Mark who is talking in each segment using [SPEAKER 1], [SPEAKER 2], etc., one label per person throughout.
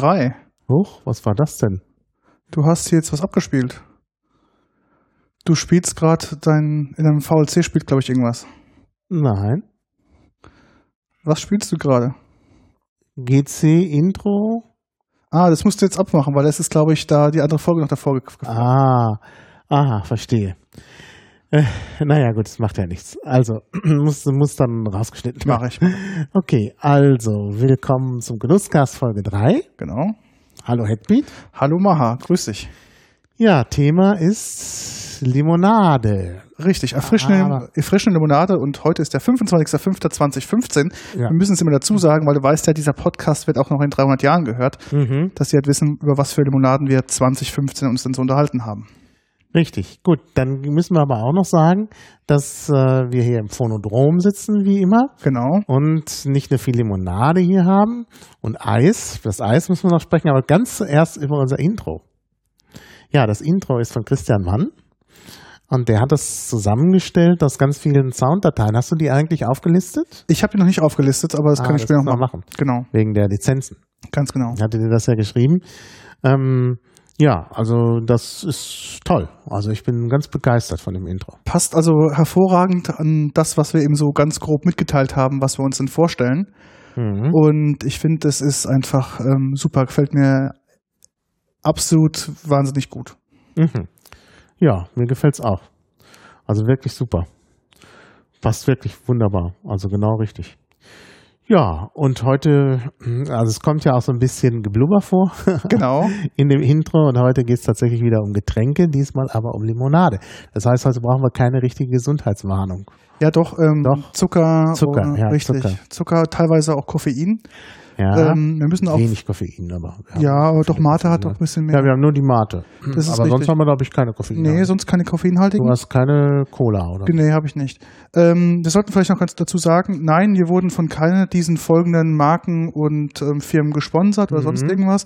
[SPEAKER 1] 3.
[SPEAKER 2] Huch, was war das denn?
[SPEAKER 1] Du hast hier jetzt was abgespielt. Du spielst gerade dein, in einem VLC spielt, glaube ich, irgendwas.
[SPEAKER 2] Nein.
[SPEAKER 1] Was spielst du gerade?
[SPEAKER 2] GC Intro.
[SPEAKER 1] Ah, das musst du jetzt abmachen, weil das ist, glaube ich, da die andere Folge noch davor gefallen.
[SPEAKER 2] Ah, aha, verstehe. Äh, naja, gut, das macht ja nichts. Also, muss, muss dann rausgeschnitten
[SPEAKER 1] Mache ich.
[SPEAKER 2] Okay, also, willkommen zum Genusscast Folge 3.
[SPEAKER 1] Genau.
[SPEAKER 2] Hallo Headbeat.
[SPEAKER 1] Hallo Maha, grüß dich.
[SPEAKER 2] Ja, Thema ist Limonade.
[SPEAKER 1] Richtig, erfrischende,
[SPEAKER 2] Aber-
[SPEAKER 1] erfrischende Limonade und heute ist der 25.05.2015.
[SPEAKER 2] Ja.
[SPEAKER 1] Wir müssen es immer dazu sagen, weil du weißt ja, dieser Podcast wird auch noch in 300 Jahren gehört,
[SPEAKER 2] Mhm.
[SPEAKER 1] dass sie halt wissen, über was für Limonaden wir 2015 uns denn so unterhalten haben.
[SPEAKER 2] Richtig, gut. Dann müssen wir aber auch noch sagen, dass äh, wir hier im Phonodrom sitzen, wie immer.
[SPEAKER 1] Genau.
[SPEAKER 2] und nicht nur viel Limonade hier haben und Eis. Das Eis müssen wir noch sprechen, aber ganz zuerst über unser Intro. Ja, das Intro ist von Christian Mann und der hat das zusammengestellt aus ganz vielen Sounddateien. Hast du die eigentlich aufgelistet?
[SPEAKER 1] Ich habe die noch nicht aufgelistet, aber das
[SPEAKER 2] Ah,
[SPEAKER 1] kann ich
[SPEAKER 2] das
[SPEAKER 1] später noch
[SPEAKER 2] wir
[SPEAKER 1] machen. Genau,
[SPEAKER 2] Wegen der Lizenzen.
[SPEAKER 1] ganz genau.
[SPEAKER 2] Hatte dir das ja geschrieben. Ähm, ja, also das ist toll. Also ich bin ganz begeistert von dem Intro.
[SPEAKER 1] Passt also hervorragend an das, was wir eben so ganz grob mitgeteilt haben, was wir uns denn vorstellen.
[SPEAKER 2] Mhm.
[SPEAKER 1] Und ich finde, das ist einfach ähm, super, gefällt mir absolut wahnsinnig gut.
[SPEAKER 2] Mhm. Ja, mir gefällt's auch. Also wirklich super. Passt wirklich wunderbar. Also genau richtig. Ja, und heute, also es kommt ja auch so ein bisschen Geblubber vor
[SPEAKER 1] Genau.
[SPEAKER 2] in dem Intro und heute geht's tatsächlich wieder um Getränke, diesmal aber um Limonade. Das heißt, heute brauchen wir keine richtige Gesundheitswarnung.
[SPEAKER 1] Ja, doch, ähm,
[SPEAKER 2] Doch.
[SPEAKER 1] Zucker,
[SPEAKER 2] Zucker,
[SPEAKER 1] äh,
[SPEAKER 2] ja,
[SPEAKER 1] richtig.
[SPEAKER 2] Zucker.
[SPEAKER 1] Zucker. teilweise auch Koffein.
[SPEAKER 2] Ja,
[SPEAKER 1] Ähm, wir müssen auch,
[SPEAKER 2] wenig Koffein, aber.
[SPEAKER 1] ja, aber doch Mate hat doch ein bisschen
[SPEAKER 2] Ja,
[SPEAKER 1] mehr.
[SPEAKER 2] wir haben nur die Mate. Aber sonst
[SPEAKER 1] richtig.
[SPEAKER 2] haben wir, glaube ich, keine Koffein.
[SPEAKER 1] nee, sonst keine koffeinhaltigen.
[SPEAKER 2] du hast keine Cola, oder?
[SPEAKER 1] Nee, habe ich nicht. Ähm, wir sollten vielleicht noch ganz dazu sagen, nein, wir wurden von keiner diesen folgenden Marken und ähm, Firmen gesponsert oder
[SPEAKER 2] Mhm.
[SPEAKER 1] sonst irgendwas.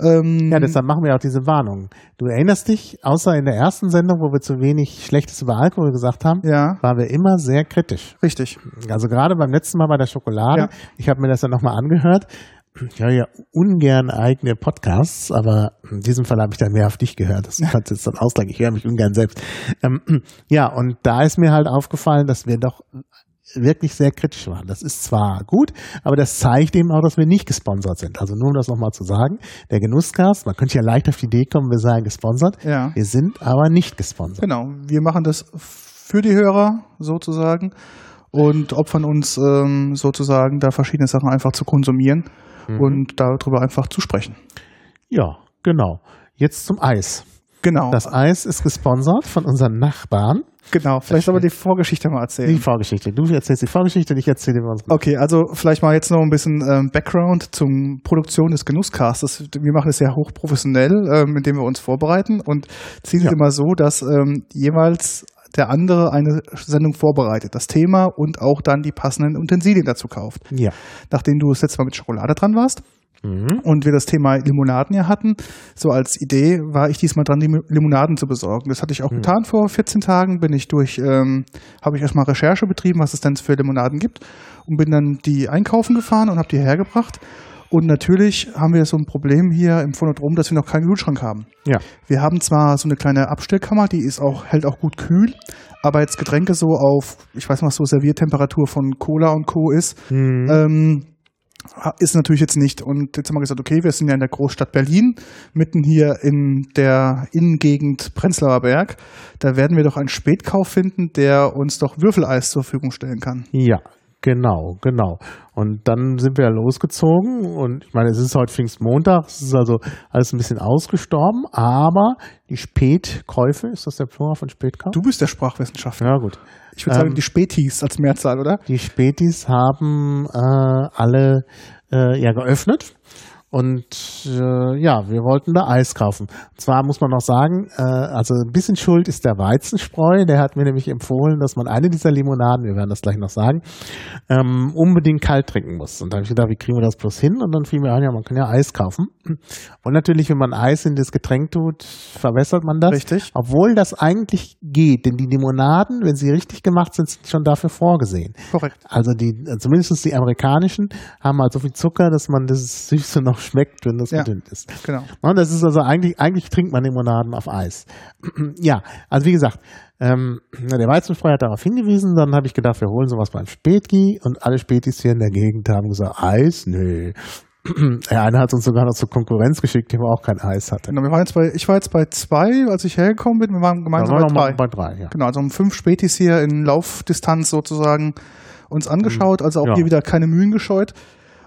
[SPEAKER 1] Ähm,
[SPEAKER 2] Ja, deshalb machen wir auch diese Warnung. Du erinnerst dich, außer in der ersten Sendung, wo wir zu wenig Schlechtes über Alkohol gesagt haben,
[SPEAKER 1] ja,
[SPEAKER 2] waren wir immer sehr kritisch.
[SPEAKER 1] richtig.
[SPEAKER 2] Also gerade beim letzten Mal bei der Schokolade,
[SPEAKER 1] Ja.
[SPEAKER 2] ich habe mir das ja nochmal angehört. Ich höre ja ungern eigene Podcasts, aber in diesem Fall habe ich dann mehr auf dich gehört. Das kannst du jetzt dann auslagen. Ich höre mich ungern selbst. Ähm, ja, und da ist mir halt aufgefallen, dass wir doch wirklich sehr kritisch waren. Das ist zwar gut, aber das zeigt eben auch, dass wir nicht gesponsert sind. Also nur um das nochmal zu sagen, der Genusscast, man könnte ja leicht auf die Idee kommen, wir seien gesponsert.
[SPEAKER 1] Ja.
[SPEAKER 2] Wir sind aber nicht gesponsert.
[SPEAKER 1] Genau, wir machen das für die Hörer sozusagen und opfern uns ähm, sozusagen da verschiedene Sachen einfach zu konsumieren
[SPEAKER 2] Mhm.
[SPEAKER 1] und darüber einfach zu sprechen.
[SPEAKER 2] Ja, genau. Jetzt zum Eis.
[SPEAKER 1] Genau,
[SPEAKER 2] Das Eis ist gesponsert von unseren Nachbarn.
[SPEAKER 1] genau. Vielleicht aber die Vorgeschichte mal erzählen.
[SPEAKER 2] Die Vorgeschichte. Du erzählst die Vorgeschichte, ich erzähle dir was.
[SPEAKER 1] Okay, also vielleicht mal jetzt noch ein bisschen ähm, Background zum Produktion des Genusscastes. Wir machen es sehr hochprofessionell, ähm, indem wir uns vorbereiten und ziehen es
[SPEAKER 2] Ja.
[SPEAKER 1] immer so, dass ähm, jeweils der andere eine Sendung vorbereitet, das Thema und auch dann die passenden Utensilien dazu kauft.
[SPEAKER 2] Ja.
[SPEAKER 1] Nachdem du das letzte Mal mit Schokolade dran warst
[SPEAKER 2] Mhm.
[SPEAKER 1] und wir das Thema Limonaden ja hatten, so als Idee war ich diesmal dran, die Limonaden zu besorgen. Das hatte ich auch
[SPEAKER 2] Mhm.
[SPEAKER 1] getan vor 14 Tagen, bin ich durch, ähm, habe ich erstmal Recherche betrieben, was es denn für Limonaden gibt und bin dann die einkaufen gefahren und habe die hergebracht. Und natürlich haben wir so ein Problem hier im Phonodrom, dass wir noch keinen Kühlschrank haben.
[SPEAKER 2] Ja.
[SPEAKER 1] Wir haben zwar so eine kleine Abstellkammer, die ist auch, hält auch gut kühl, aber jetzt Getränke so auf, ich weiß nicht, so Serviertemperatur von Cola und Co. ist,
[SPEAKER 2] Mhm.
[SPEAKER 1] ähm, ist natürlich jetzt nicht. Und jetzt haben wir gesagt, okay, wir sind ja in der Großstadt Berlin, mitten hier in der Innengegend Prenzlauer Berg. Da werden wir doch einen Spätkauf finden, der uns doch Würfeleis zur Verfügung stellen kann.
[SPEAKER 2] Ja, Genau, genau. Und dann sind wir losgezogen und ich meine, es ist heute Pfingstmontag, es ist also alles ein bisschen ausgestorben, aber die Spätkäufe, ist das der Plural von Spätkauf?
[SPEAKER 1] Du bist der Sprachwissenschaftler.
[SPEAKER 2] Ja, gut.
[SPEAKER 1] Ich würde sagen,
[SPEAKER 2] Ähm,
[SPEAKER 1] die Spätis als Mehrzahl, oder?
[SPEAKER 2] Die Spätis haben äh, alle äh, ja geöffnet. Und äh, ja, wir wollten da Eis kaufen. Und zwar muss man noch sagen, äh, also ein bisschen schuld ist der Weizenspreu. Der hat mir nämlich empfohlen, dass man eine dieser Limonaden, wir werden das gleich noch sagen, ähm, unbedingt kalt trinken muss. Und da habe ich gedacht, wie kriegen wir das bloß hin? Und dann fiel mir ein, ja, man kann ja Eis kaufen. Und natürlich, wenn man Eis in das Getränk tut, verwässert man das.
[SPEAKER 1] Richtig.
[SPEAKER 2] Obwohl das eigentlich geht, denn die Limonaden, wenn sie richtig gemacht sind, sind schon dafür vorgesehen.
[SPEAKER 1] Korrekt.
[SPEAKER 2] Also die, zumindest die amerikanischen haben halt so viel Zucker, dass man das Süße noch schmeckt, wenn das
[SPEAKER 1] Ja.
[SPEAKER 2] gedünnt ist.
[SPEAKER 1] Genau.
[SPEAKER 2] Und das ist also eigentlich, eigentlich trinkt man Limonaden auf Eis. ja, also wie gesagt, ähm, der Weizenfrei hat darauf hingewiesen, dann habe ich gedacht, wir holen sowas beim Spätgi und alle Spätis hier in der Gegend haben gesagt, Eis? Nö. Der eine hat uns sogar noch zur Konkurrenz geschickt, die aber auch kein Eis hatte.
[SPEAKER 1] Genau, wir waren jetzt bei, ich war jetzt bei zwei, als ich hergekommen bin. Wir waren gemeinsam
[SPEAKER 2] waren
[SPEAKER 1] bei drei.
[SPEAKER 2] bei drei, ja.
[SPEAKER 1] Genau, also um fünf Spätis hier in Laufdistanz sozusagen uns angeschaut. Also auch
[SPEAKER 2] Ja.
[SPEAKER 1] hier wieder keine Mühen gescheut.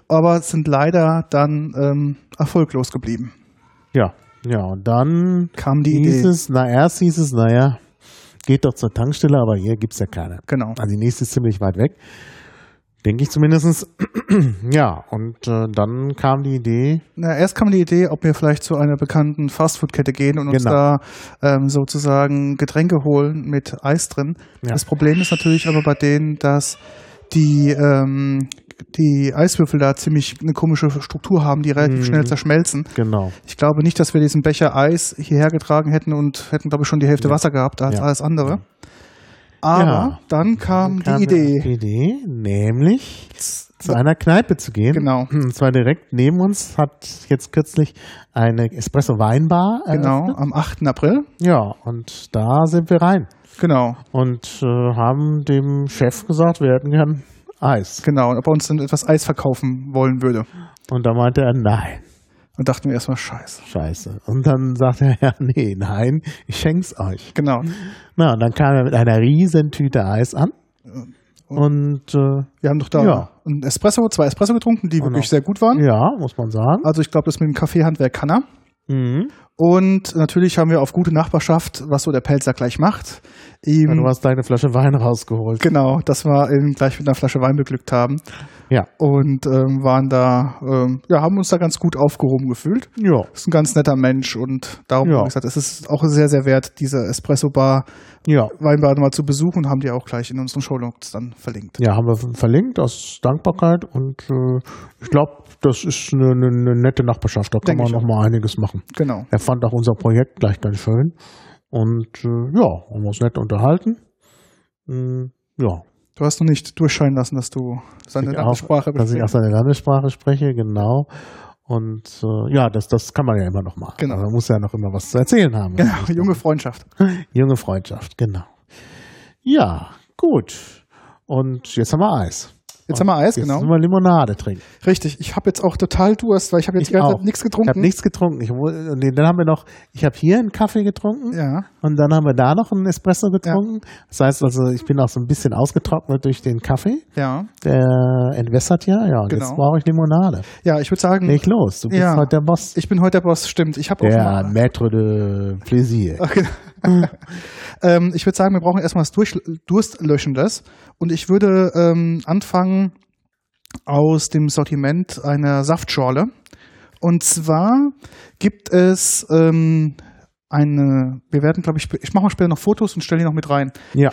[SPEAKER 1] Aber sind leider dann ähm, erfolglos geblieben.
[SPEAKER 2] Ja, ja, und dann
[SPEAKER 1] Kam die
[SPEAKER 2] hieß
[SPEAKER 1] Idee.
[SPEAKER 2] es, na erst hieß es, naja, geht doch zur Tankstelle, aber hier gibt's ja keine.
[SPEAKER 1] Genau.
[SPEAKER 2] Also die nächste ist ziemlich weit weg. Denke ich zumindest. ja, und äh, dann kam die Idee,
[SPEAKER 1] Na, erst kam die Idee, ob wir vielleicht zu einer bekannten Fastfood-Kette gehen und uns
[SPEAKER 2] Genau.
[SPEAKER 1] da ähm, sozusagen Getränke holen mit Eis drin.
[SPEAKER 2] Ja.
[SPEAKER 1] Das Problem ist natürlich aber bei denen, dass die, ähm, die Eiswürfel da ziemlich eine komische Struktur haben, die relativ
[SPEAKER 2] Mhm.
[SPEAKER 1] schnell zerschmelzen.
[SPEAKER 2] genau,
[SPEAKER 1] Ich glaube nicht, dass wir diesen Becher Eis hierher getragen hätten und hätten, glaube ich, schon die Hälfte
[SPEAKER 2] Ja.
[SPEAKER 1] Wasser gehabt als
[SPEAKER 2] Ja.
[SPEAKER 1] alles andere. Aber
[SPEAKER 2] Ja.
[SPEAKER 1] dann kam
[SPEAKER 2] kam
[SPEAKER 1] die Idee.
[SPEAKER 2] Die Idee, nämlich zu einer Kneipe zu gehen.
[SPEAKER 1] Genau.
[SPEAKER 2] Und zwar direkt neben uns hat jetzt kürzlich eine Espresso-Weinbar
[SPEAKER 1] Genau, am 8. April.
[SPEAKER 2] Ja, und da sind wir rein
[SPEAKER 1] Genau,
[SPEAKER 2] und äh, haben dem Chef gesagt, wir hätten gern Eis.
[SPEAKER 1] genau. Und ob er uns dann etwas Eis verkaufen wollen würde.
[SPEAKER 2] Und da meinte er, nein.
[SPEAKER 1] Und dachten wir erstmal, scheiße.
[SPEAKER 2] Scheiße. Und dann sagte er, ja, nee, nein, ich schenk's euch.
[SPEAKER 1] Genau.
[SPEAKER 2] Na, und dann kam er mit einer riesen Tüte Eis an. Und äh,
[SPEAKER 1] Wir haben doch da
[SPEAKER 2] Ja.
[SPEAKER 1] ein Espresso, zwei Espresso getrunken, die
[SPEAKER 2] Und
[SPEAKER 1] wirklich
[SPEAKER 2] noch-
[SPEAKER 1] sehr gut waren.
[SPEAKER 2] ja, muss man sagen.
[SPEAKER 1] Also ich glaube, das mit dem Kaffeehandwerk kann er.
[SPEAKER 2] Mhm.
[SPEAKER 1] Und natürlich haben wir auf gute Nachbarschaft, was so der Pelzer gleich macht, ihm
[SPEAKER 2] Ja, du hast deine Flasche Wein rausgeholt.
[SPEAKER 1] genau, dass wir ihn gleich mit einer Flasche Wein beglückt haben
[SPEAKER 2] Ja.
[SPEAKER 1] und ähm, waren da, ähm, ja, haben uns da ganz gut aufgehoben gefühlt.
[SPEAKER 2] Ja.
[SPEAKER 1] Ist ein ganz netter Mensch und darum
[SPEAKER 2] Ja.
[SPEAKER 1] habe ich gesagt, es ist auch sehr, sehr wert, diese Espresso-Bar,
[SPEAKER 2] Ja.
[SPEAKER 1] Weinbar mal zu besuchen haben die auch gleich in unseren Shownotes dann verlinkt.
[SPEAKER 2] Ja, haben wir verlinkt aus Dankbarkeit und äh, ich glaube, das ist eine, eine, eine nette Nachbarschaft. Da kann
[SPEAKER 1] Denke
[SPEAKER 2] man
[SPEAKER 1] ich
[SPEAKER 2] noch mal einiges machen.
[SPEAKER 1] Genau.
[SPEAKER 2] Er fand auch unser Projekt gleich ganz schön und äh, ja, haben uns nett unterhalten. Mm, ja,
[SPEAKER 1] Du hast noch nicht durchscheinen lassen, dass du seine
[SPEAKER 2] Ich auch,
[SPEAKER 1] Sprache
[SPEAKER 2] dass ich auch seine Landessprache spreche, genau. Und äh, ja, das, das kann man ja immer noch machen.
[SPEAKER 1] Genau.
[SPEAKER 2] Also man muss ja noch immer was zu erzählen haben.
[SPEAKER 1] Genau, junge Freundschaft.
[SPEAKER 2] Junge Freundschaft, genau. Ja, gut. Und jetzt haben wir Eis.
[SPEAKER 1] Jetzt haben wir Eis,
[SPEAKER 2] Jetzt
[SPEAKER 1] genau.
[SPEAKER 2] müssen wir Limonade trinken.
[SPEAKER 1] Richtig, ich habe jetzt auch total Durst, weil ich habe jetzt nichts
[SPEAKER 2] Ich habe
[SPEAKER 1] getrunken.
[SPEAKER 2] nichts getrunken. Ich, nee, dann haben wir noch, ich habe hier einen Kaffee getrunken
[SPEAKER 1] Ja,
[SPEAKER 2] und dann haben wir da noch einen Espresso getrunken. Das heißt also, ich bin auch so ein bisschen ausgetrocknet durch den Kaffee.
[SPEAKER 1] ja.
[SPEAKER 2] Der entwässert ja. Ja, und
[SPEAKER 1] Genau.
[SPEAKER 2] jetzt brauche ich Limonade.
[SPEAKER 1] Ja, ich würde sagen,
[SPEAKER 2] Leg los, du bist
[SPEAKER 1] Ja.
[SPEAKER 2] heute der Boss.
[SPEAKER 1] ich bin heute der Boss, stimmt. Ich habe auch
[SPEAKER 2] Der
[SPEAKER 1] mal,
[SPEAKER 2] Maître de Plaisir.
[SPEAKER 1] Okay. ähm, ich würde sagen, wir brauchen erstmal was Durstlöschendes. Und ich würde ähm, anfangen aus dem Sortiment einer Saftschorle. Und zwar gibt es ähm, eine, wir werden, glaube ich, ich mache mal später noch Fotos und stelle die noch mit rein.
[SPEAKER 2] Ja.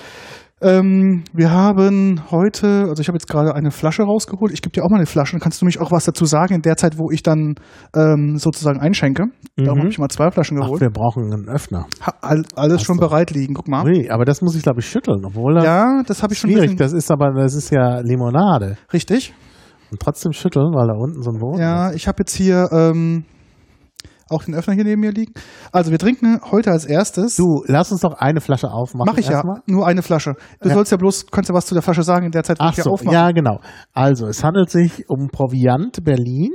[SPEAKER 1] Ähm, wir haben heute, also ich habe jetzt gerade eine Flasche rausgeholt. Ich gebe dir auch mal eine Flasche. Dann kannst du mich auch was dazu sagen in der Zeit, wo ich dann ähm, sozusagen einschenke. Darum
[SPEAKER 2] Mhm.
[SPEAKER 1] habe ich mal zwei Flaschen
[SPEAKER 2] Ach,
[SPEAKER 1] geholt.
[SPEAKER 2] wir brauchen einen Öffner.
[SPEAKER 1] Ha, all, alles
[SPEAKER 2] Hast
[SPEAKER 1] schon
[SPEAKER 2] du-
[SPEAKER 1] bereit liegen. Guck mal.
[SPEAKER 2] Ui, aber das muss ich, glaube ich, schütteln, obwohl das
[SPEAKER 1] Ja, das habe ich schon
[SPEAKER 2] schwierig. Das ist aber, das ist ja Limonade.
[SPEAKER 1] richtig.
[SPEAKER 2] Und trotzdem schütteln, weil da unten so ein Boden
[SPEAKER 1] Ja,
[SPEAKER 2] ist.
[SPEAKER 1] ich habe jetzt hier ähm, auch den Öffner hier neben mir liegen. Also wir trinken heute als erstes.
[SPEAKER 2] Du, lass uns doch eine Flasche aufmachen.
[SPEAKER 1] Mach ich ja,
[SPEAKER 2] erstmal.
[SPEAKER 1] nur eine Flasche. Du
[SPEAKER 2] Ja.
[SPEAKER 1] sollst ja bloß, kannst ja was zu der Flasche sagen in der Zeit, wo
[SPEAKER 2] Ach
[SPEAKER 1] ich
[SPEAKER 2] so,
[SPEAKER 1] aufmache.
[SPEAKER 2] ja, genau. Also, es handelt sich um Proviant Berlin.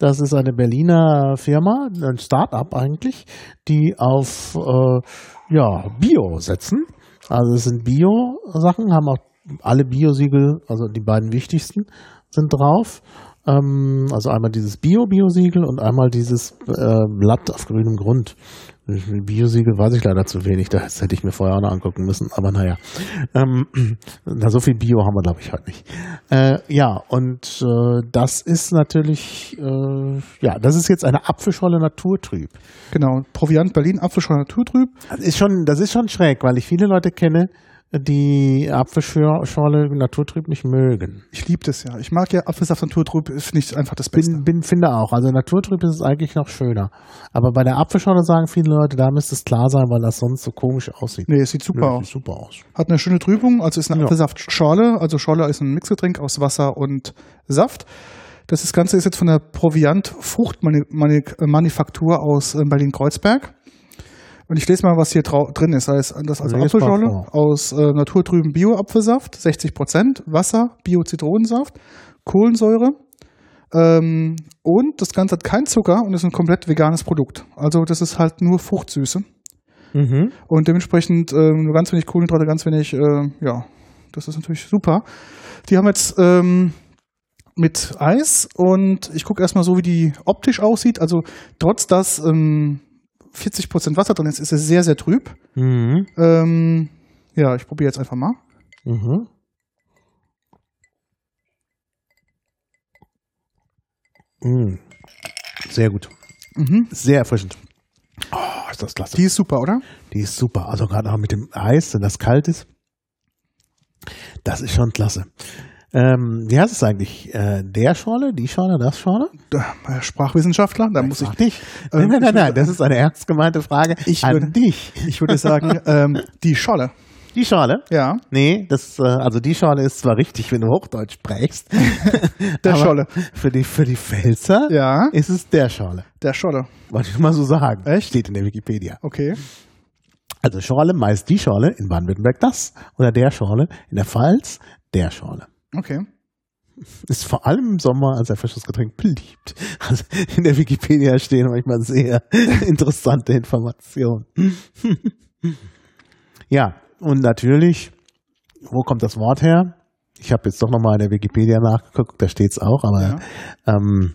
[SPEAKER 2] Das ist eine Berliner Firma, ein Start-up eigentlich, die auf äh, ja, Bio setzen. Also es sind Bio-Sachen, haben auch alle Biosiegel, also die beiden wichtigsten, sind drauf. Ähm, also einmal dieses Bio-Biosiegel und einmal dieses äh, Blatt auf grünem Grund. Biosiegel weiß ich leider zu wenig, das hätte ich mir vorher auch noch angucken müssen, aber naja. Ähm, na, so viel Bio haben wir, glaube ich, heute nicht. Äh, ja, und äh, das ist natürlich, äh, ja, das ist jetzt eine Apfelscholle Naturtrüb.
[SPEAKER 1] Genau, Proviant Berlin, Apfelscholle Naturtrüb.
[SPEAKER 2] Das ist schon, das ist schon schräg, weil ich viele Leute kenne, die Apfelschorle Naturtrüb nicht mögen.
[SPEAKER 1] Ich liebe das ja. Ich mag ja Apfelsaft Naturtrüb, finde ich einfach das Beste.
[SPEAKER 2] Bin, bin, finde auch. Also Naturtrüb ist es eigentlich noch schöner. Aber bei der Apfelschorle sagen viele Leute, da müsste es klar sein, weil das sonst so komisch aussieht.
[SPEAKER 1] Nee, es sieht super aus.
[SPEAKER 2] Super aus.
[SPEAKER 1] Hat eine schöne Trübung, also ist eine
[SPEAKER 2] Ja.
[SPEAKER 1] Apfelsaftschorle. Also Schorle ist ein Mixgetränk aus Wasser und Saft. Das ist- Ganze ist jetzt von der Proviant Fruchtmanufaktur aus äh, Berlin-Kreuzberg. Und ich lese mal, was hier drin ist. Das also
[SPEAKER 2] Lies mal
[SPEAKER 1] Apfelschorle aus äh, naturtrüben Bio-Apfelsaft, 60 Prozent, Wasser, Bio-Zitronensaft, Kohlensäure. Ähm, und das Ganze hat keinen Zucker und ist ein komplett veganes Produkt. Also das ist halt nur Fruchtsüße.
[SPEAKER 2] Mhm.
[SPEAKER 1] Und dementsprechend ähm, nur ganz wenig Kohlenhydrate, ganz wenig, äh, ja, das ist natürlich super. Die haben jetzt ähm, mit Eis und ich gucke erstmal so, wie die optisch aussieht. Also trotz dass ähm, 40% Wasser drin ist, ist es sehr, sehr trüb.
[SPEAKER 2] Mhm.
[SPEAKER 1] Ähm, ja, ich probiere jetzt einfach mal.
[SPEAKER 2] Mhm. Mhm. Sehr gut.
[SPEAKER 1] Mhm.
[SPEAKER 2] Sehr erfrischend. Oh, ist das klasse.
[SPEAKER 1] Die ist super, oder?
[SPEAKER 2] Die ist super. Also gerade auch mit dem Eis, wenn das kalt ist. Das ist schon klasse. Ähm, wie heißt es eigentlich? Äh, der Schorle, die Schorle, das Schorle?
[SPEAKER 1] Äh, Sprachwissenschaftler, da muss ich,
[SPEAKER 2] dich.
[SPEAKER 1] Ähm,
[SPEAKER 2] nein, nein, nein, nein, das ist eine ernst gemeinte Frage
[SPEAKER 1] Ich
[SPEAKER 2] an
[SPEAKER 1] würde-
[SPEAKER 2] dich.
[SPEAKER 1] ich würde sagen, ähm, die Scholle.
[SPEAKER 2] Die Schorle?
[SPEAKER 1] Ja,
[SPEAKER 2] Nee, das, äh, also die Schorle ist zwar richtig, wenn du Hochdeutsch sprichst.
[SPEAKER 1] der Scholle.
[SPEAKER 2] Für die, für die Pfälzer
[SPEAKER 1] Ja,
[SPEAKER 2] ist es der Schorle.
[SPEAKER 1] der Scholle.
[SPEAKER 2] Wollte ich mal so sagen.
[SPEAKER 1] Echt?
[SPEAKER 2] Steht in der Wikipedia.
[SPEAKER 1] Okay.
[SPEAKER 2] Also Schorle, meist die Schorle, in Baden-Württemberg das. Oder der Schorle, in der Pfalz der Schorle.
[SPEAKER 1] Okay.
[SPEAKER 2] Ist vor allem im Sommer als Erfrischungsgetränk beliebt. Also in der Wikipedia stehen manchmal sehr interessante Informationen. ja, und natürlich, wo kommt das Wort her? Ich habe jetzt doch nochmal in der Wikipedia nachgeguckt, da steht's auch, aber
[SPEAKER 1] Ja.
[SPEAKER 2] ähm,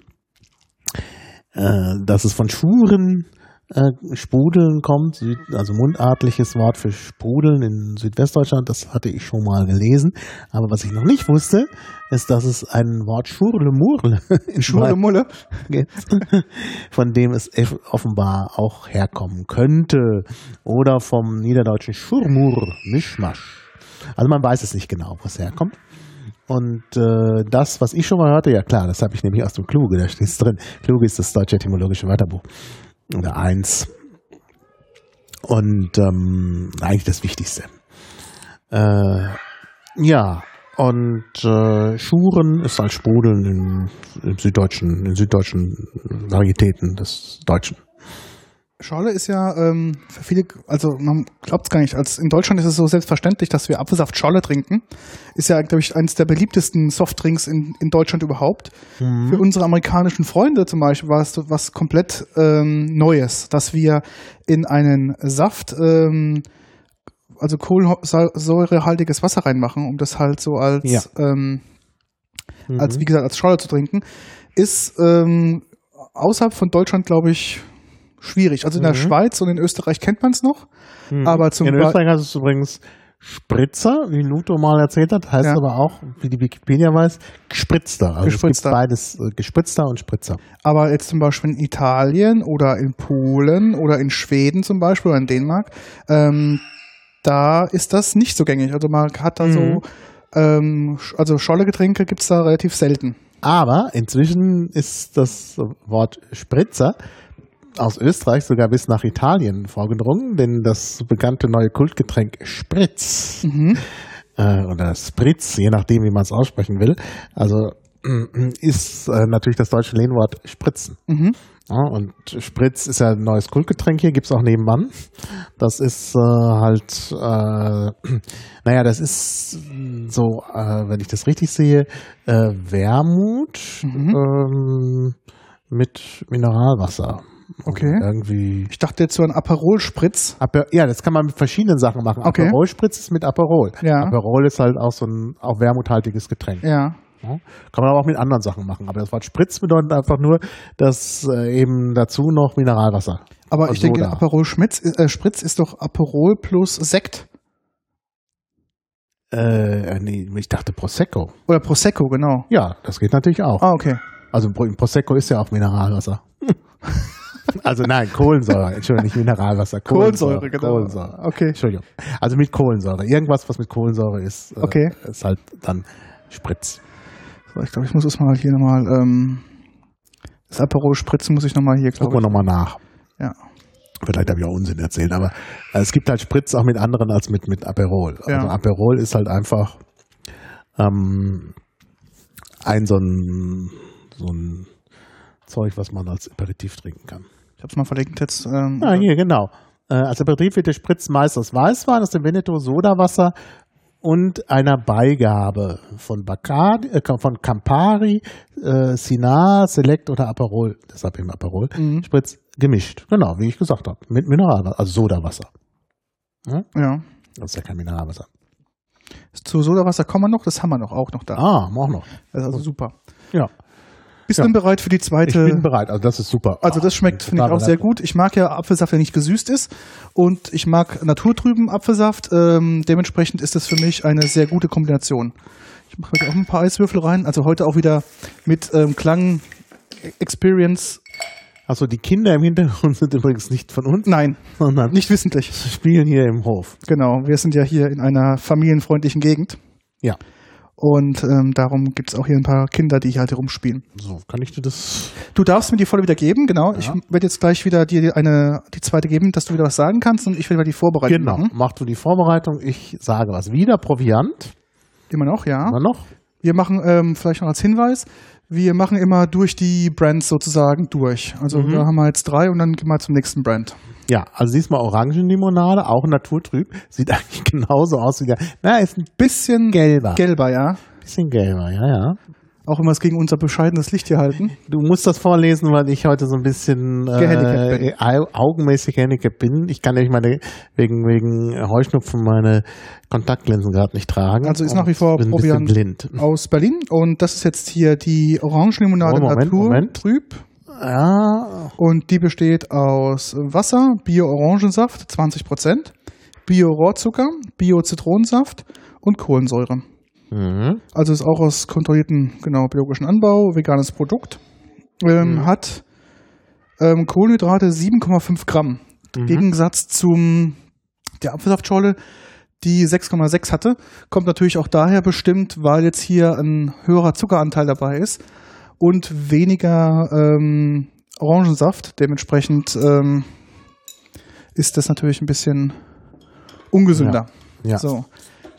[SPEAKER 2] äh, dass es von Schuren äh, Sprudeln kommt, Süd, also mundartliches Wort für Sprudeln in Südwestdeutschland, das hatte ich schon mal gelesen. Aber was ich noch nicht wusste, ist, dass es ein Wort Schurle-Murle in
[SPEAKER 1] Schule
[SPEAKER 2] Bayern
[SPEAKER 1] Mulle.
[SPEAKER 2] gibt, von dem es offenbar auch herkommen könnte. Oder vom niederdeutschen Schurmur, Mischmasch. Also man weiß es nicht genau, wo es herkommt. Und äh, das, was ich schon mal hörte, ja klar, das habe ich nämlich aus dem Kluge, da steht es drin. Kluge ist das deutsche etymologische Wörterbuch. Oder eins. Und ähm, eigentlich das Wichtigste. Äh, ja, und äh, Schuren ist als Sprudeln in, im süddeutschen, in süddeutschen Varietäten des Deutschen.
[SPEAKER 1] Schorle ist ja ähm, für viele, also man glaubt es gar nicht, als in Deutschland ist es so selbstverständlich, dass wir Apfelsaft Schorle trinken. Ist ja, glaube ich, eines der beliebtesten Softdrinks in, in Deutschland überhaupt. Für unsere amerikanischen Freunde zum Beispiel war es so was komplett ähm, Neues, dass wir in einen Saft, ähm, also kohlensäurehaltiges Wasser reinmachen, um das halt so als,
[SPEAKER 2] Ja.
[SPEAKER 1] ähm,
[SPEAKER 2] Mhm.
[SPEAKER 1] als wie gesagt, als Schorle zu trinken, ist ähm, außerhalb von Deutschland, glaube ich, schwierig. Also in der
[SPEAKER 2] Mhm.
[SPEAKER 1] Schweiz und in Österreich kennt man es noch,
[SPEAKER 2] Mhm.
[SPEAKER 1] aber zum
[SPEAKER 2] in Österreich heißt es übrigens Spritzer, wie Luto mal erzählt hat, heißt
[SPEAKER 1] Ja.
[SPEAKER 2] aber auch, wie die Wikipedia weiß, gespritzter. Also
[SPEAKER 1] Gespritzter.
[SPEAKER 2] beides, äh, gespritzter und Spritzer.
[SPEAKER 1] aber jetzt zum Beispiel in Italien oder in Polen oder in Schweden zum Beispiel oder in Dänemark, ähm, da ist das nicht so gängig. Also man hat da
[SPEAKER 2] Mhm.
[SPEAKER 1] so, ähm, also Schollegetränke gibt es da relativ selten.
[SPEAKER 2] Aber inzwischen ist das Wort Spritzer aus Österreich sogar bis nach Italien vorgedrungen, denn das bekannte neue Kultgetränk Spritz
[SPEAKER 1] Mhm.
[SPEAKER 2] äh, oder Spritz, je nachdem, wie man es aussprechen will, also ist äh, natürlich das deutsche Lehnwort Spritzen.
[SPEAKER 1] Mhm.
[SPEAKER 2] Ja, und Spritz ist ja ein neues Kultgetränk hier, gibt's auch nebenan. Das ist äh, halt, äh, naja, das ist so, äh, wenn ich das richtig sehe, äh, Wermut
[SPEAKER 1] Mhm.
[SPEAKER 2] ähm, mit Mineralwasser.
[SPEAKER 1] Okay.
[SPEAKER 2] Und Irgendwie.
[SPEAKER 1] Ich dachte jetzt so ein Aperol-Spritz.
[SPEAKER 2] Aper ja, das kann man mit verschiedenen Sachen machen.
[SPEAKER 1] Okay.
[SPEAKER 2] Aperol-Spritz ist mit Aperol.
[SPEAKER 1] Ja.
[SPEAKER 2] Aperol ist halt auch so ein auch wermuthaltiges Getränk.
[SPEAKER 1] Ja.
[SPEAKER 2] Ja. Kann man aber auch mit anderen Sachen machen. Aber das Wort Spritz bedeutet einfach nur, dass äh, eben dazu noch Mineralwasser.
[SPEAKER 1] Aber
[SPEAKER 2] Also
[SPEAKER 1] ich denke,
[SPEAKER 2] Soda.
[SPEAKER 1] Aperol Schmitz, äh, Spritz ist doch Aperol plus Sekt.
[SPEAKER 2] Äh, nee, ich dachte Prosecco.
[SPEAKER 1] Oder Prosecco, genau.
[SPEAKER 2] Ja, das geht natürlich auch.
[SPEAKER 1] Ah, okay.
[SPEAKER 2] Also Pro- Prosecco ist ja auch Mineralwasser. also nein, Kohlensäure. Entschuldigung, nicht Mineralwasser.
[SPEAKER 1] Kohlensäure, genau.
[SPEAKER 2] Kohlensäure.
[SPEAKER 1] Okay.
[SPEAKER 2] Entschuldigung. Also mit Kohlensäure. Irgendwas, was mit Kohlensäure ist, äh,
[SPEAKER 1] Okay.
[SPEAKER 2] ist halt dann Spritz.
[SPEAKER 1] So, ich glaube, ich muss es mal hier nochmal, ähm, das Aperol Spritzen muss ich nochmal hier,
[SPEAKER 2] Gucken
[SPEAKER 1] glaube
[SPEAKER 2] wir
[SPEAKER 1] ich.
[SPEAKER 2] nochmal nach.
[SPEAKER 1] Ja.
[SPEAKER 2] Vielleicht habe ich auch Unsinn erzählt, aber äh, es gibt halt Spritz auch mit anderen als mit, mit Aperol.
[SPEAKER 1] Ja.
[SPEAKER 2] Also Aperol ist halt einfach ähm, ein so ein, so ein Zeug, was man als Aperitif trinken kann.
[SPEAKER 1] Ich habe es mal verlinkt jetzt. Ähm,
[SPEAKER 2] Ja, hier, genau. Äh, als Aperitif wird der Spritz meist aus Weißwein, aus dem Veneto Sodawasser und einer Beigabe von Bacardi, äh, von Campari, äh, Sinar, Select oder Aperol, deshalb eben Aperol,
[SPEAKER 1] Mhm.
[SPEAKER 2] Spritz gemischt. Genau, wie ich gesagt habe, mit Mineralwasser, also Sodawasser.
[SPEAKER 1] Ja.
[SPEAKER 2] Das ist ja kein Mineralwasser.
[SPEAKER 1] Zu Sodawasser kommen wir noch, das haben wir noch, auch noch da.
[SPEAKER 2] Ah, auch noch.
[SPEAKER 1] Das ist also super.
[SPEAKER 2] Ja,
[SPEAKER 1] Bist
[SPEAKER 2] Ja.
[SPEAKER 1] du bereit für die
[SPEAKER 2] ich
[SPEAKER 1] zweite?
[SPEAKER 2] bin bereit. Also das ist super.
[SPEAKER 1] Also das schmeckt, finde ich, auch sehr gut. Ich mag ja Apfelsaft, der nicht gesüßt ist. Und ich mag naturtrüben Apfelsaft. Ähm, dementsprechend ist das für mich eine sehr gute Kombination. Ich mache heute auch ein paar Eiswürfel rein. Also heute auch wieder mit ähm, Klang Experience.
[SPEAKER 2] Also die Kinder im Hintergrund sind übrigens nicht von uns,
[SPEAKER 1] Nein,
[SPEAKER 2] sondern
[SPEAKER 1] nicht wissentlich.
[SPEAKER 2] spielen hier im Hof.
[SPEAKER 1] Genau, wir sind ja hier in einer familienfreundlichen Gegend.
[SPEAKER 2] Ja.
[SPEAKER 1] Und ähm, darum gibt es auch hier ein paar Kinder, die hier halt herumspielen.
[SPEAKER 2] So, kann ich dir das
[SPEAKER 1] Du darfst mir die volle wieder geben, genau. Ich werde jetzt gleich wieder dir eine, die zweite geben, dass du wieder was sagen kannst und ich will wieder die Vorbereitung
[SPEAKER 2] Genau,
[SPEAKER 1] machen.
[SPEAKER 2] mach du die Vorbereitung. Ich sage was. Wieder Proviant.
[SPEAKER 1] Immer noch, ja.
[SPEAKER 2] Immer noch?
[SPEAKER 1] Wir machen ähm, vielleicht noch als Hinweis, wir machen immer durch die Brands sozusagen durch. Also
[SPEAKER 2] Mhm.
[SPEAKER 1] da haben wir jetzt drei und dann gehen wir zum nächsten Brand.
[SPEAKER 2] Ja, also diesmal Orangenlimonade, auch naturtrüb. Sieht eigentlich genauso aus wie der. Na, ist ein
[SPEAKER 1] Bisschen
[SPEAKER 2] gelber.
[SPEAKER 1] gelber, ja.
[SPEAKER 2] bisschen gelber, ja, ja.
[SPEAKER 1] Auch wenn wir es gegen unser bescheidenes Licht hier halten.
[SPEAKER 2] Du musst das vorlesen, weil ich heute so ein bisschen
[SPEAKER 1] Gehandicapt bin.
[SPEAKER 2] äh, au- augenmäßig gehandicapt bin. Ich kann nämlich meine, wegen, wegen Heuschnupfen meine Kontaktlinsen gerade nicht tragen.
[SPEAKER 1] Also ist nach wie vor Proviant.
[SPEAKER 2] blind.
[SPEAKER 1] Aus Berlin. Und das ist jetzt hier die Orangenlimonade
[SPEAKER 2] Oh, Moment,
[SPEAKER 1] Natur
[SPEAKER 2] Moment.
[SPEAKER 1] trüb.
[SPEAKER 2] Ja,
[SPEAKER 1] Und die besteht aus Wasser, Bio-Orangensaft, 20%, Bio-Rohrzucker, Bio-Zitronensaft und Kohlensäure.
[SPEAKER 2] Mhm.
[SPEAKER 1] Also ist auch aus kontrollierten, genau, biologischen Anbau, veganes Produkt. Ähm, Hat ähm, Kohlenhydrate 7,5 Gramm. Im Gegensatz zum der Apfelsaftschorle, die 6,6 hatte. Kommt natürlich auch daher bestimmt, weil jetzt hier ein höherer Zuckeranteil dabei ist und weniger ähm, Orangensaft. Dementsprechend ähm, ist das natürlich ein bisschen ungesünder.
[SPEAKER 2] ja.
[SPEAKER 1] So,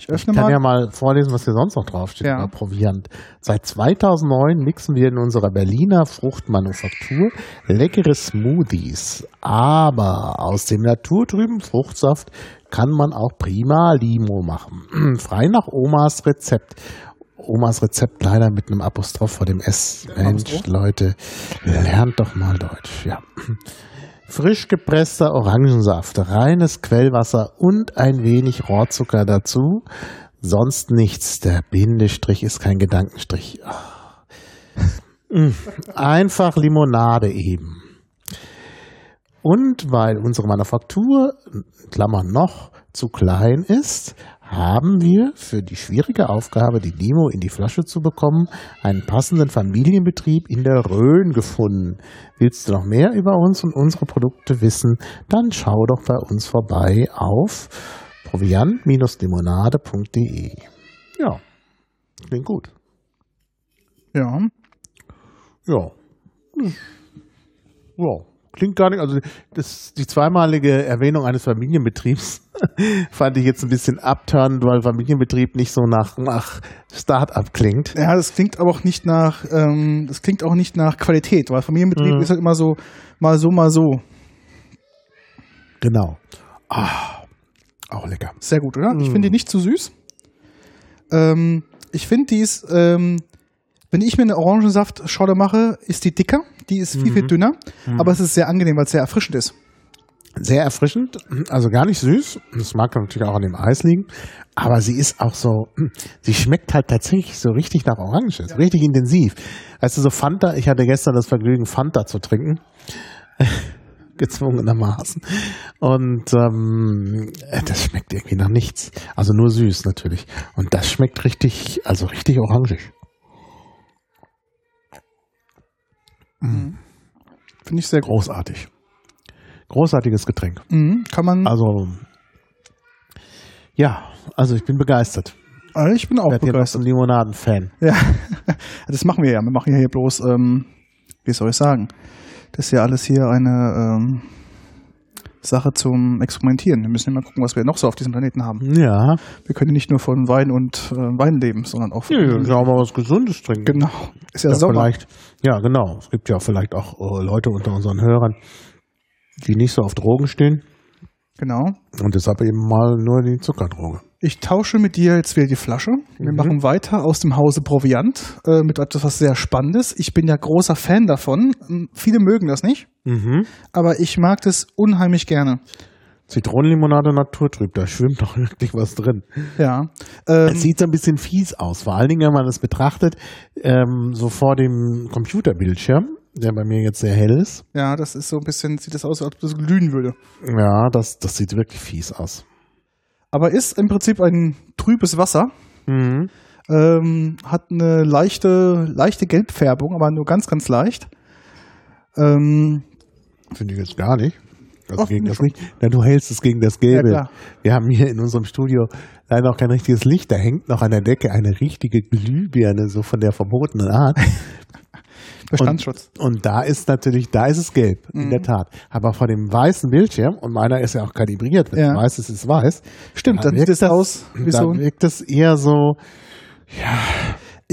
[SPEAKER 1] ich
[SPEAKER 2] Ich
[SPEAKER 1] öffne
[SPEAKER 2] kann
[SPEAKER 1] mal.
[SPEAKER 2] ja mal vorlesen, was hier sonst noch draufsteht
[SPEAKER 1] Ja.
[SPEAKER 2] über Proviant. Seit 2009 mixen wir in unserer Berliner Fruchtmanufaktur leckere Smoothies. Aber aus dem naturtrüben Fruchtsaft kann man auch prima Limo machen. Frei nach Omas Rezept. Omas Rezept leider mit einem Apostroph vor dem S. Mensch? Leute, lernt doch mal Deutsch. Ja. Frisch gepresster Orangensaft, reines Quellwasser und ein wenig Rohrzucker dazu. Sonst nichts. Der Bindestrich ist kein Gedankenstrich. Ah. Mm. Einfach Limonade eben. Und weil unsere Manufaktur, Klammern noch, zu klein ist, haben wir für die schwierige Aufgabe, die Limo in die Flasche zu bekommen, einen passenden Familienbetrieb in der Rhön gefunden. Willst du noch mehr über uns und unsere Produkte wissen, dann schau doch bei uns vorbei auf proviant-limonade.de. Ja, klingt gut.
[SPEAKER 1] Ja.
[SPEAKER 2] Ja. Ja. Klingt gar nicht, also das, die zweimalige Erwähnung eines Familienbetriebs fand ich jetzt ein bisschen abturnend, weil Familienbetrieb nicht so nach, nach Start-up klingt.
[SPEAKER 1] Ja, das klingt aber auch nicht nach, ähm, das klingt auch nicht nach Qualität, weil Familienbetrieb
[SPEAKER 2] Mhm.
[SPEAKER 1] ist halt immer so, mal so, mal so.
[SPEAKER 2] Genau. Ah, auch lecker.
[SPEAKER 1] Sehr gut, oder? Ich
[SPEAKER 2] Mhm.
[SPEAKER 1] finde die nicht zu süß. Ähm, ich finde die ist, ähm, Wenn ich mir eine Orangensaftschorle mache, ist die dicker, die ist viel, viel dünner, aber es ist sehr angenehm, weil es sehr erfrischend ist.
[SPEAKER 2] Sehr erfrischend, also gar nicht süß. Das mag natürlich auch an dem Eis liegen. Aber sie ist auch so, hm, sie schmeckt halt tatsächlich so richtig nach Orange, so richtig intensiv. Weißt du, so Fanta, ich hatte gestern das Vergnügen, Fanta zu trinken. Gezwungenermaßen. Und ähm, das schmeckt irgendwie nach nichts. Also nur süß natürlich. Und das schmeckt richtig, also richtig orangig.
[SPEAKER 1] Finde ich sehr groß.
[SPEAKER 2] Großartig. Großartiges Getränk.
[SPEAKER 1] Mhm. Kann man,
[SPEAKER 2] Also, ja, also ich bin begeistert.
[SPEAKER 1] also ich bin auch
[SPEAKER 2] jetzt
[SPEAKER 1] begeistert.
[SPEAKER 2] ein Limonaden-Fan.
[SPEAKER 1] Ja, das machen wir ja. Wir machen ja hier bloß, ähm, wie soll ich sagen, das ist ja alles hier eine ähm, Sache zum Experimentieren. Wir müssen immer gucken, was wir noch so auf diesem Planeten haben.
[SPEAKER 2] Ja,
[SPEAKER 1] Wir können nicht nur von Wein und äh, Wein leben, sondern auch von.
[SPEAKER 2] ja, ja mal was Gesundes trinken.
[SPEAKER 1] Genau. Ist ja,
[SPEAKER 2] Ja,
[SPEAKER 1] sauber.
[SPEAKER 2] vielleicht, ja, genau. Es gibt ja vielleicht auch äh, Leute unter unseren Hörern, die nicht so auf Drogen stehen
[SPEAKER 1] Genau.
[SPEAKER 2] und deshalb eben mal nur die Zuckerdroge.
[SPEAKER 1] Ich tausche mit dir jetzt wieder die Flasche. Wir
[SPEAKER 2] Mhm.
[SPEAKER 1] machen weiter aus dem Hause Proviant äh, mit etwas was sehr Spannendes. Ich bin ja großer Fan davon. Ähm, Viele mögen das nicht,
[SPEAKER 2] Mhm.
[SPEAKER 1] aber ich mag das unheimlich gerne.
[SPEAKER 2] Zitronenlimonade naturtrüb, da schwimmt doch wirklich was drin.
[SPEAKER 1] Ja. Ähm,
[SPEAKER 2] Es sieht so ein bisschen fies aus, vor allen Dingen, wenn man es betrachtet, ähm, so vor dem Computerbildschirm, der bei mir jetzt sehr hell ist.
[SPEAKER 1] ja, das ist so ein bisschen, sieht das aus, als ob das glühen würde.
[SPEAKER 2] Ja, das, das sieht wirklich fies aus.
[SPEAKER 1] Aber ist im Prinzip ein trübes Wasser.
[SPEAKER 2] Mhm.
[SPEAKER 1] Ähm, hat eine leichte, leichte Gelbfärbung, aber nur ganz, ganz leicht. Ähm,
[SPEAKER 2] Finde ich jetzt gar nicht. Also gegen das
[SPEAKER 1] ich
[SPEAKER 2] nicht. Ja, du hältst es gegen das Gelbe.
[SPEAKER 1] Ja.
[SPEAKER 2] Wir haben hier in unserem Studio leider auch kein richtiges Licht. Da hängt noch an der Decke eine richtige Glühbirne, so von der verbotenen Art.
[SPEAKER 1] Bestandsschutz.
[SPEAKER 2] Und da ist natürlich, da ist es gelb, in
[SPEAKER 1] Mhm.
[SPEAKER 2] der Tat. Aber vor dem weißen Bildschirm, und meiner ist ja auch kalibriert, wenn
[SPEAKER 1] Ja.
[SPEAKER 2] es weiß ist, ist weiß.
[SPEAKER 1] Stimmt,
[SPEAKER 2] da
[SPEAKER 1] dann sieht
[SPEAKER 2] wirkt
[SPEAKER 1] es aus wie
[SPEAKER 2] da
[SPEAKER 1] so ein,
[SPEAKER 2] wirkt es eher so,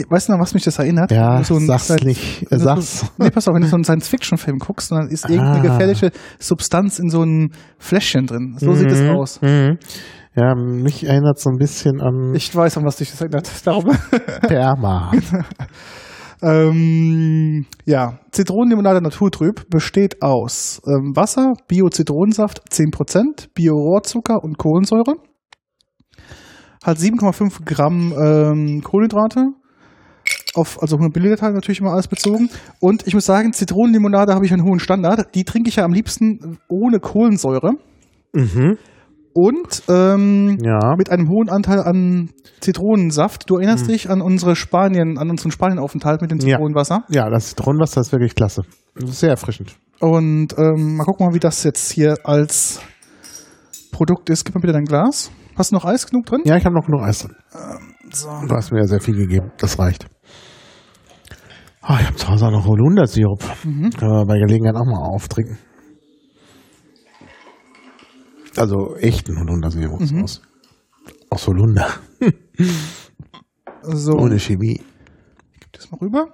[SPEAKER 1] weißt du noch, was mich das erinnert?
[SPEAKER 2] ja,
[SPEAKER 1] so ein
[SPEAKER 2] sag's
[SPEAKER 1] Science-
[SPEAKER 2] nicht,
[SPEAKER 1] du
[SPEAKER 2] sag's.
[SPEAKER 1] So, nee, pass auf, wenn du so einen Science-Fiction-Film guckst, dann ist irgendeine
[SPEAKER 2] Ah.
[SPEAKER 1] gefährliche Substanz in so einem Fläschchen drin. So sieht es
[SPEAKER 2] Mhm,
[SPEAKER 1] aus.
[SPEAKER 2] mhm. Ja, mich erinnert so ein bisschen an
[SPEAKER 1] Ich weiß, an was dich das erinnert. Darum.
[SPEAKER 2] Perma.
[SPEAKER 1] Ähm, ja, Zitronenlimonade Naturtrüb besteht aus ähm, Wasser, Bio-Zitronensaft 10%, Bio-Rohrzucker und Kohlensäure. Hat 7,5 Gramm ähm, Kohlenhydrate. Auf, also 100 Milliliter natürlich immer alles bezogen. Und ich muss sagen, Zitronenlimonade habe ich einen hohen Standard. Die trinke ich ja am liebsten ohne Kohlensäure.
[SPEAKER 2] mhm.
[SPEAKER 1] Und ähm,
[SPEAKER 2] Ja.
[SPEAKER 1] mit einem hohen Anteil an Zitronensaft. Du erinnerst dich an unsere Spanien, an unseren Spanienaufenthalt mit dem
[SPEAKER 2] Hm. Ja.
[SPEAKER 1] Zitronenwasser.
[SPEAKER 2] Ja, das Zitronenwasser ist wirklich klasse. Ist sehr erfrischend.
[SPEAKER 1] Und ähm, mal gucken mal, wie das jetzt hier als Produkt ist. Gib mal bitte dein Glas. Hast du noch Eis genug drin?
[SPEAKER 2] Ja, ich habe noch genug Eis drin.
[SPEAKER 1] So.
[SPEAKER 2] Du hast mir ja sehr viel gegeben. Das reicht. Ah, ich habe zu Hause auch noch Holundersirup.
[SPEAKER 1] Mhm.
[SPEAKER 2] Können wir bei Gelegenheit auch mal auftrinken. Also echten Holundersirup
[SPEAKER 1] Mhm.
[SPEAKER 2] aus, aus Holunder.
[SPEAKER 1] So,
[SPEAKER 2] Ohne Chemie.
[SPEAKER 1] gib das mal rüber.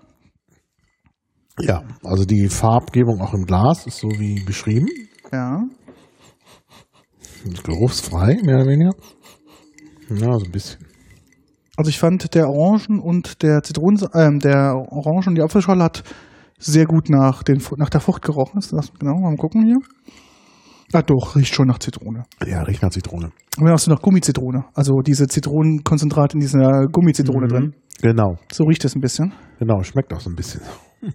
[SPEAKER 2] Ja, also die Farbgebung auch im Glas ist so wie beschrieben.
[SPEAKER 1] Ja.
[SPEAKER 2] Geruchsfrei, mehr oder weniger. Ja, so ein bisschen.
[SPEAKER 1] Also ich fand der Orangen und der Zitronen, ähm, der Orangen und die Apfelschorle hat sehr gut nach, den, nach der Frucht gerochen. Ist das genau? Mal gucken hier. Ah doch, riecht schon nach Zitrone.
[SPEAKER 2] Ja, riecht nach Zitrone.
[SPEAKER 1] Und dann hast du noch Gummizitrone. Also diese Zitronenkonzentrat in dieser Gummizitrone
[SPEAKER 2] Mhm.
[SPEAKER 1] drin.
[SPEAKER 2] Genau,
[SPEAKER 1] So riecht es ein bisschen.
[SPEAKER 2] genau, schmeckt auch so ein bisschen.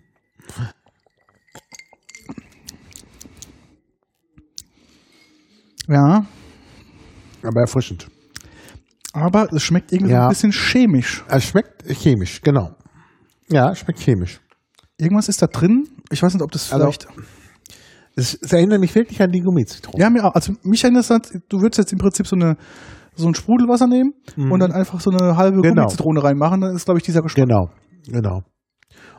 [SPEAKER 1] Ja,
[SPEAKER 2] Aber erfrischend.
[SPEAKER 1] aber es schmeckt irgendwie so
[SPEAKER 2] Ja.
[SPEAKER 1] ein bisschen chemisch.
[SPEAKER 2] Es schmeckt chemisch, genau. Ja, es schmeckt chemisch.
[SPEAKER 1] Irgendwas ist da drin. Ich weiß nicht, ob das
[SPEAKER 2] Also,
[SPEAKER 1] vielleicht.
[SPEAKER 2] Es, es erinnert mich wirklich an die Gummizitrone.
[SPEAKER 1] ja, mir auch. Also mich erinnert es, du würdest jetzt im Prinzip so eine so ein Sprudelwasser nehmen und dann einfach so eine halbe
[SPEAKER 2] Mhm. Genau.
[SPEAKER 1] Gummizitrone reinmachen, dann ist, glaube ich, dieser Geschmack.
[SPEAKER 2] Genau, genau.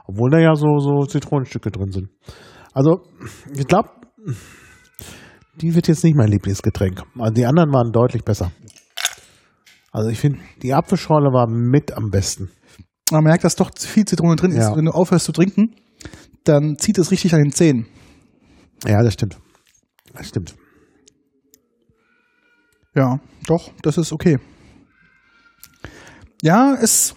[SPEAKER 2] Obwohl da ja so, so Zitronenstücke drin sind. Also, ich glaube, die wird jetzt nicht mein Lieblingsgetränk. Also die anderen waren deutlich besser. Also ich finde, die Apfelschorle war mit am besten.
[SPEAKER 1] Man merkt, dass doch viel Zitrone drin ist.
[SPEAKER 2] Ja.
[SPEAKER 1] Wenn du aufhörst zu trinken, dann zieht es richtig an den Zähnen.
[SPEAKER 2] Ja, das stimmt. Das stimmt.
[SPEAKER 1] Ja, doch, das ist okay. Ja, es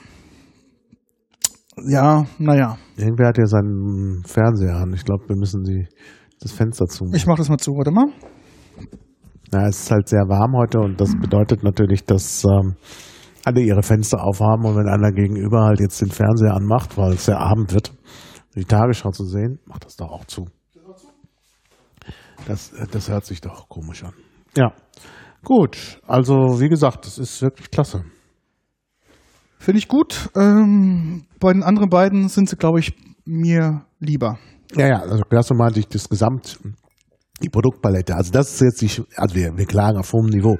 [SPEAKER 1] ja, naja.
[SPEAKER 2] Irgendwer hat ja seinen Fernseher an. Ich glaube, wir müssen die, das Fenster zu.
[SPEAKER 1] Ich mach das mal zu, warte mal.
[SPEAKER 2] Ja, es ist halt sehr warm heute und das bedeutet natürlich, dass ähm, alle ihre Fenster aufhaben und wenn einer gegenüber halt jetzt den Fernseher anmacht, weil es ja Abend wird, die Tagesschau zu sehen, macht das doch auch zu. Das, äh, das hört sich doch komisch an. Ja. Gut, also wie gesagt, das ist wirklich klasse.
[SPEAKER 1] Finde ich gut. Ähm, bei den anderen beiden sind sie, glaube ich, mir lieber.
[SPEAKER 2] Ja, ja, also klasse meinte ich das Gesamt, die Produktpalette. Also das ist jetzt die, also wir, wir klagen auf hohem Niveau.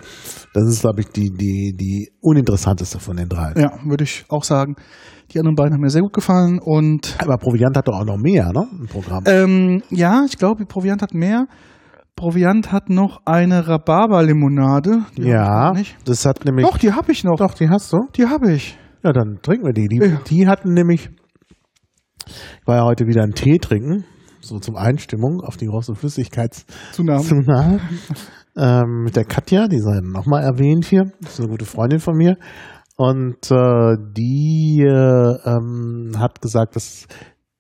[SPEAKER 2] Das ist, glaube ich, die, die, die uninteressanteste von den drei.
[SPEAKER 1] Ja, würde ich auch sagen. Die anderen beiden haben mir sehr gut gefallen und
[SPEAKER 2] Aber Proviant hat doch auch noch mehr, ne? Im Programm.
[SPEAKER 1] ähm, ja, ich glaube, Proviant hat mehr. Proviant hat noch eine Rhabarber-Limonade.
[SPEAKER 2] Ja, das hat nämlich.
[SPEAKER 1] Doch, die habe ich noch.
[SPEAKER 2] Doch, die hast du.
[SPEAKER 1] Die habe ich.
[SPEAKER 2] Ja, dann trinken wir die. Die,
[SPEAKER 1] Ja.
[SPEAKER 2] die hatten nämlich, ich war ja heute wieder einen Tee trinken, so zum Einstimmung auf die große Flüssigkeitszunahme.
[SPEAKER 1] Zunahmen.
[SPEAKER 2] ähm, mit der Katja, die sei nochmal erwähnt hier, das ist eine gute Freundin von mir. Und äh, die äh, ähm, hat gesagt, dass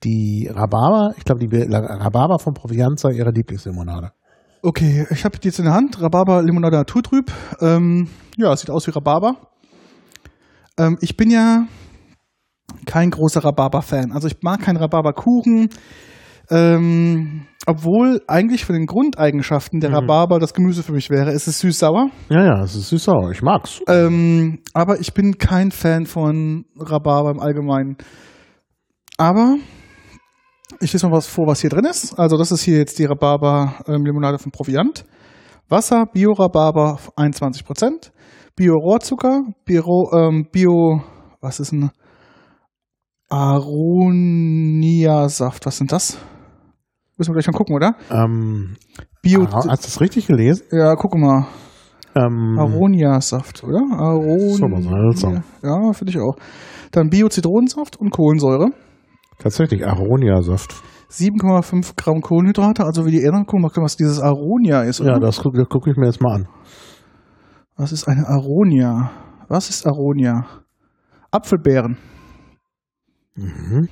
[SPEAKER 2] die Rhabarber, ich glaube, die Rhabarber von Proviant sei ihre Lieblingslimonade.
[SPEAKER 1] Okay, ich habe die jetzt in der Hand. Rhabarber Limonade Naturtrüb. Ähm, ja, sieht aus wie Rhabarber. Ähm, ich bin ja kein großer Rhabarber-Fan. Also ich mag keinen Rhabarberkuchen. Ähm, obwohl eigentlich von den Grundeigenschaften der Rhabarber das Gemüse für mich wäre. Es ist süß-sauer.
[SPEAKER 2] Ja, ja, es ist süß-sauer. Ich mag's.
[SPEAKER 1] Ähm, aber ich bin kein Fan von Rhabarber im Allgemeinen. Aber ich lese mal was vor, was hier drin ist. Also das ist hier jetzt die Rhabarber-Limonade von Proviant. Wasser, Bio-Rhabarber 21%, Bio-Rohrzucker, Bio, ähm, Bio, was ist ein Aronia-Saft, was sind das? Müssen wir gleich mal gucken, oder?
[SPEAKER 2] Ähm,
[SPEAKER 1] Bio,
[SPEAKER 2] ah, hast du das richtig gelesen?
[SPEAKER 1] ja, guck mal.
[SPEAKER 2] Ähm,
[SPEAKER 1] Aronia-Saft, oder? Aronia. Ja, finde ich auch. Dann Bio-Zitronensaft und Kohlensäure.
[SPEAKER 2] tatsächlich Aronia-Saft.
[SPEAKER 1] 7,5 Gramm Kohlenhydrate, also wie die Erde. Guck mal, was dieses Aronia ist. Oder?
[SPEAKER 2] Ja, das gucke guck ich mir jetzt mal an.
[SPEAKER 1] Was ist eine Aronia? Was ist Aronia? Apfelbeeren.
[SPEAKER 2] Mhm.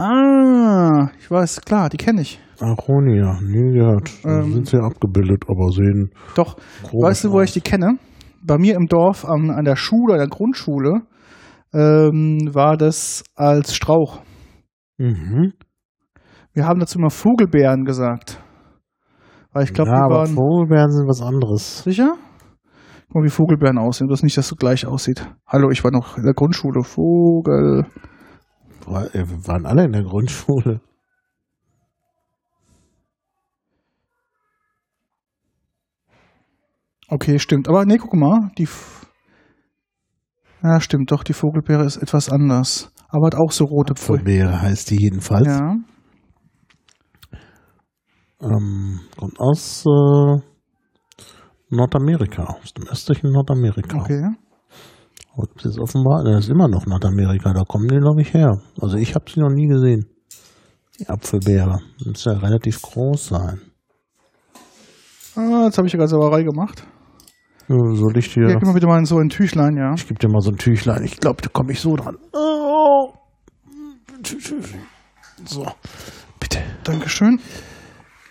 [SPEAKER 1] Ah, ich weiß, klar, die kenne ich.
[SPEAKER 2] Aronia, nie gehört.
[SPEAKER 1] Ähm.
[SPEAKER 2] sind sie abgebildet, aber sehen
[SPEAKER 1] Doch, weißt du, wo
[SPEAKER 2] aus.
[SPEAKER 1] ich die kenne? Bei mir im Dorf an, an der Schule, an der Grundschule, ähm, war das als Strauch.
[SPEAKER 2] Mhm.
[SPEAKER 1] Wir haben dazu immer Vogelbeeren gesagt. Weil ich glaube,
[SPEAKER 2] ja, aber
[SPEAKER 1] waren.
[SPEAKER 2] Vogelbeeren sind was anderes.
[SPEAKER 1] Sicher? Guck mal, wie Vogelbeeren aussehen. Das nicht, dass so gleich aussieht. Hallo, ich war noch in der Grundschule. Vogel.
[SPEAKER 2] Äh, Wir waren alle in der Grundschule.
[SPEAKER 1] Okay, stimmt. Aber nee, guck mal. Die. Ja, stimmt doch. Die Vogelbeere ist etwas anders. Aber hat auch so rote Pfui.
[SPEAKER 2] Vogelbeere heißt die jedenfalls.
[SPEAKER 1] Ja.
[SPEAKER 2] Ähm, kommt aus äh, Nordamerika, aus dem östlichen Nordamerika.
[SPEAKER 1] Okay.
[SPEAKER 2] Das ist offenbar, das ist immer noch Nordamerika, da kommen die, glaube ich, her. Also ich habe sie noch nie gesehen. Die Apfelbeere. Muss ja relativ groß sein.
[SPEAKER 1] Ah, jetzt habe ich ja gerade Sauerei gemacht.
[SPEAKER 2] Ja, soll ich dir.
[SPEAKER 1] gib mal bitte mal in so ein Tüchlein, ja.
[SPEAKER 2] Ich gebe dir mal so ein Tüchlein. Ich glaube, da komme ich so dran. Oh. So, bitte.
[SPEAKER 1] Dankeschön.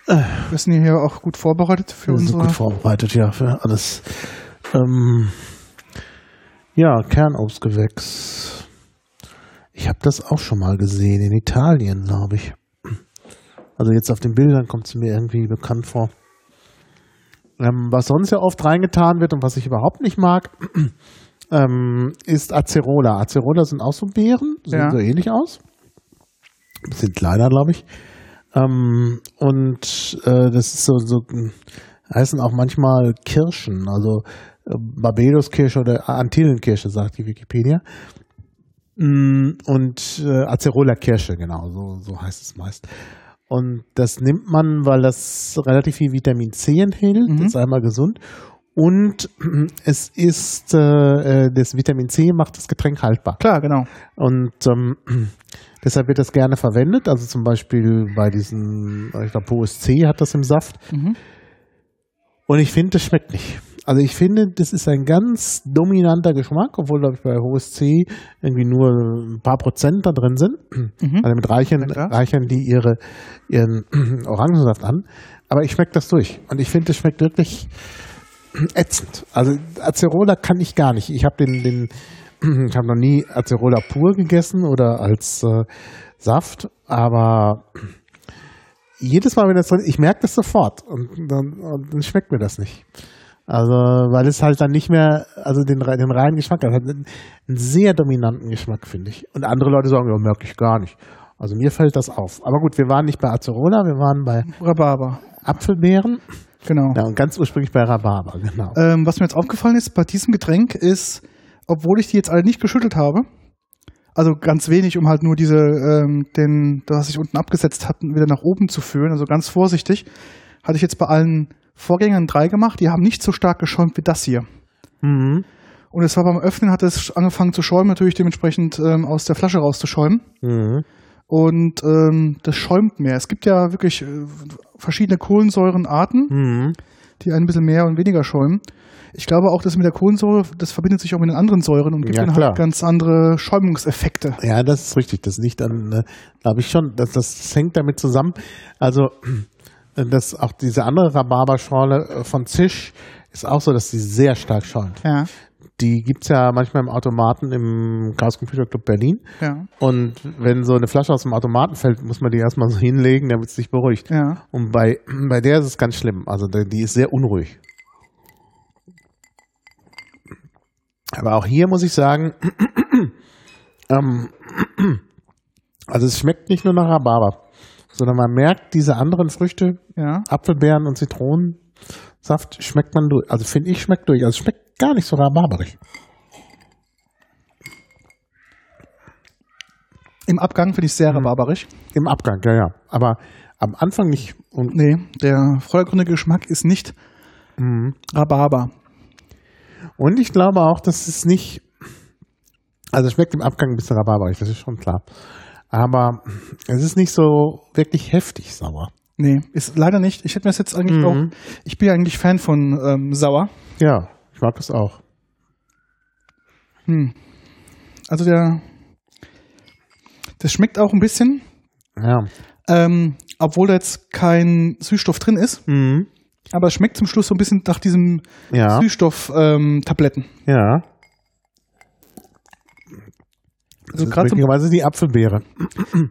[SPEAKER 1] Wir sind hier auch gut vorbereitet für
[SPEAKER 2] Wir sind
[SPEAKER 1] unsere.
[SPEAKER 2] gut vorbereitet, ja, für alles. Ähm, ja, Kernobstgewächs. Ich habe das auch schon mal gesehen, in Italien, glaube ich. Also jetzt auf den Bildern kommt es mir irgendwie bekannt vor. Ähm, was sonst ja oft reingetan wird und was ich überhaupt nicht mag, ähm, ist Acerola. Acerola sind auch so Beeren, sehen
[SPEAKER 1] Ja.
[SPEAKER 2] so ähnlich aus. Sind kleiner, glaube ich. Ähm, und äh, das ist so, so heißen auch manchmal Kirschen, also Barbados-Kirsche oder Antillenkirsche, sagt die Wikipedia. Mm, Und äh, Acerola-Kirsche, genau, so, so heißt es meist. Und das nimmt man, weil das relativ viel Vitamin C enthält,
[SPEAKER 1] Mhm.
[SPEAKER 2] das ist einmal gesund. Und es ist, äh, äh, das Vitamin C macht das Getränk haltbar.
[SPEAKER 1] Klar, genau.
[SPEAKER 2] Und ähm, deshalb wird das gerne verwendet. Also zum Beispiel bei diesen, ich glaube, OSC hat das im Saft.
[SPEAKER 1] Mhm.
[SPEAKER 2] Und ich finde, das schmeckt nicht. Also ich finde, das ist ein ganz dominanter Geschmack, obwohl glaube ich bei HSC irgendwie nur ein paar Prozent da drin sind.
[SPEAKER 1] Mhm.
[SPEAKER 2] Also mit reichern,
[SPEAKER 1] Ja,
[SPEAKER 2] die ihre, ihren Orangensaft an. Aber ich schmecke das durch. Und ich finde, das schmeckt wirklich ätzend. Also Acerola kann ich gar nicht. Ich habe den, den, ich habe noch nie Acerola pur gegessen oder als äh, Saft, aber jedes Mal, wenn das drin, ich merke das sofort und dann, und dann schmeckt mir das nicht. Also, weil es halt dann nicht mehr, also den, den reinen Geschmack hat, hat einen, einen sehr dominanten Geschmack, finde ich. Und andere Leute sagen, ja, merke ich gar nicht. Also mir fällt das auf. Aber gut, wir waren nicht bei Acerola, wir waren bei
[SPEAKER 1] Rhabarber.
[SPEAKER 2] Apfelbeeren.
[SPEAKER 1] Genau.
[SPEAKER 2] Ja, und ganz ursprünglich bei Rhabarber, genau.
[SPEAKER 1] Ähm, was mir jetzt aufgefallen ist bei diesem Getränk ist, obwohl ich die jetzt alle nicht geschüttelt habe, also ganz wenig, um halt nur diese, ähm, den, das sich unten abgesetzt hatten, wieder nach oben zu führen, also ganz vorsichtig, hatte ich jetzt bei allen Vorgängern drei gemacht, die haben nicht so stark geschäumt wie das hier.
[SPEAKER 2] Mhm.
[SPEAKER 1] Und es war beim Öffnen, hat es angefangen zu schäumen, natürlich dementsprechend ähm, aus der Flasche rauszuschäumen.
[SPEAKER 2] Mhm.
[SPEAKER 1] Und ähm, das schäumt mehr. Es gibt ja wirklich äh, verschiedene Kohlensäurenarten.
[SPEAKER 2] Mhm.
[SPEAKER 1] die ein bisschen mehr und weniger schäumen. Ich glaube auch, dass mit der Kohlensäure, das verbindet sich auch mit den anderen Säuren und gibt
[SPEAKER 2] Ja,
[SPEAKER 1] dann
[SPEAKER 2] klar.
[SPEAKER 1] halt ganz andere Schäumungseffekte.
[SPEAKER 2] Ja, das ist richtig. Das liegt an, äh, glaube ich schon, das, das hängt damit zusammen. Also, äh, das, auch diese andere Rhabarberschorle äh, von Zisch ist auch so, dass sie sehr stark schäumt.
[SPEAKER 1] Ja,
[SPEAKER 2] Die gibt's ja manchmal im Automaten im Chaos Computer Club Berlin.
[SPEAKER 1] ja,
[SPEAKER 2] Und wenn so eine Flasche aus dem Automaten fällt, muss man die erstmal so hinlegen, damit es sich beruhigt.
[SPEAKER 1] ja.
[SPEAKER 2] Und bei, bei der ist es ganz schlimm. Also die die ist sehr unruhig. Aber auch hier muss ich sagen, ähm, also es schmeckt nicht nur nach Rhabarber, sondern man merkt diese anderen Früchte,
[SPEAKER 1] Ja,
[SPEAKER 2] Apfelbeeren und Zitronensaft, schmeckt man durch. Also finde ich, schmeckt durch. Also schmeckt gar nicht so rhabarberig.
[SPEAKER 1] im Abgang finde ich
[SPEAKER 2] Mhm.
[SPEAKER 1] sehr rhabarberig.
[SPEAKER 2] Im Abgang, ja, ja. Aber am Anfang nicht. Und
[SPEAKER 1] Nee, der vordergründige Geschmack ist nicht
[SPEAKER 2] Mhm.
[SPEAKER 1] Rhabarber.
[SPEAKER 2] Und ich glaube auch, dass es nicht, also es schmeckt im Abgang ein bisschen rhabarberig, das ist schon klar. Aber es ist nicht so wirklich heftig sauer.
[SPEAKER 1] Nee, ist leider nicht. Ich hätte mir das jetzt eigentlich
[SPEAKER 2] Mhm.
[SPEAKER 1] auch, ich bin ja eigentlich Fan von ähm, sauer.
[SPEAKER 2] Ja, ich mag es auch.
[SPEAKER 1] Hm. Also der, das schmeckt auch ein bisschen,
[SPEAKER 2] Ja.
[SPEAKER 1] ähm, obwohl da jetzt kein Süßstoff drin ist,
[SPEAKER 2] Mhm.
[SPEAKER 1] aber es schmeckt zum Schluss so ein bisschen nach diesem
[SPEAKER 2] Ja.
[SPEAKER 1] Süßstoff-Tabletten.
[SPEAKER 2] Ja.
[SPEAKER 1] Also
[SPEAKER 2] das ist möglicherweise die Apfelbeere.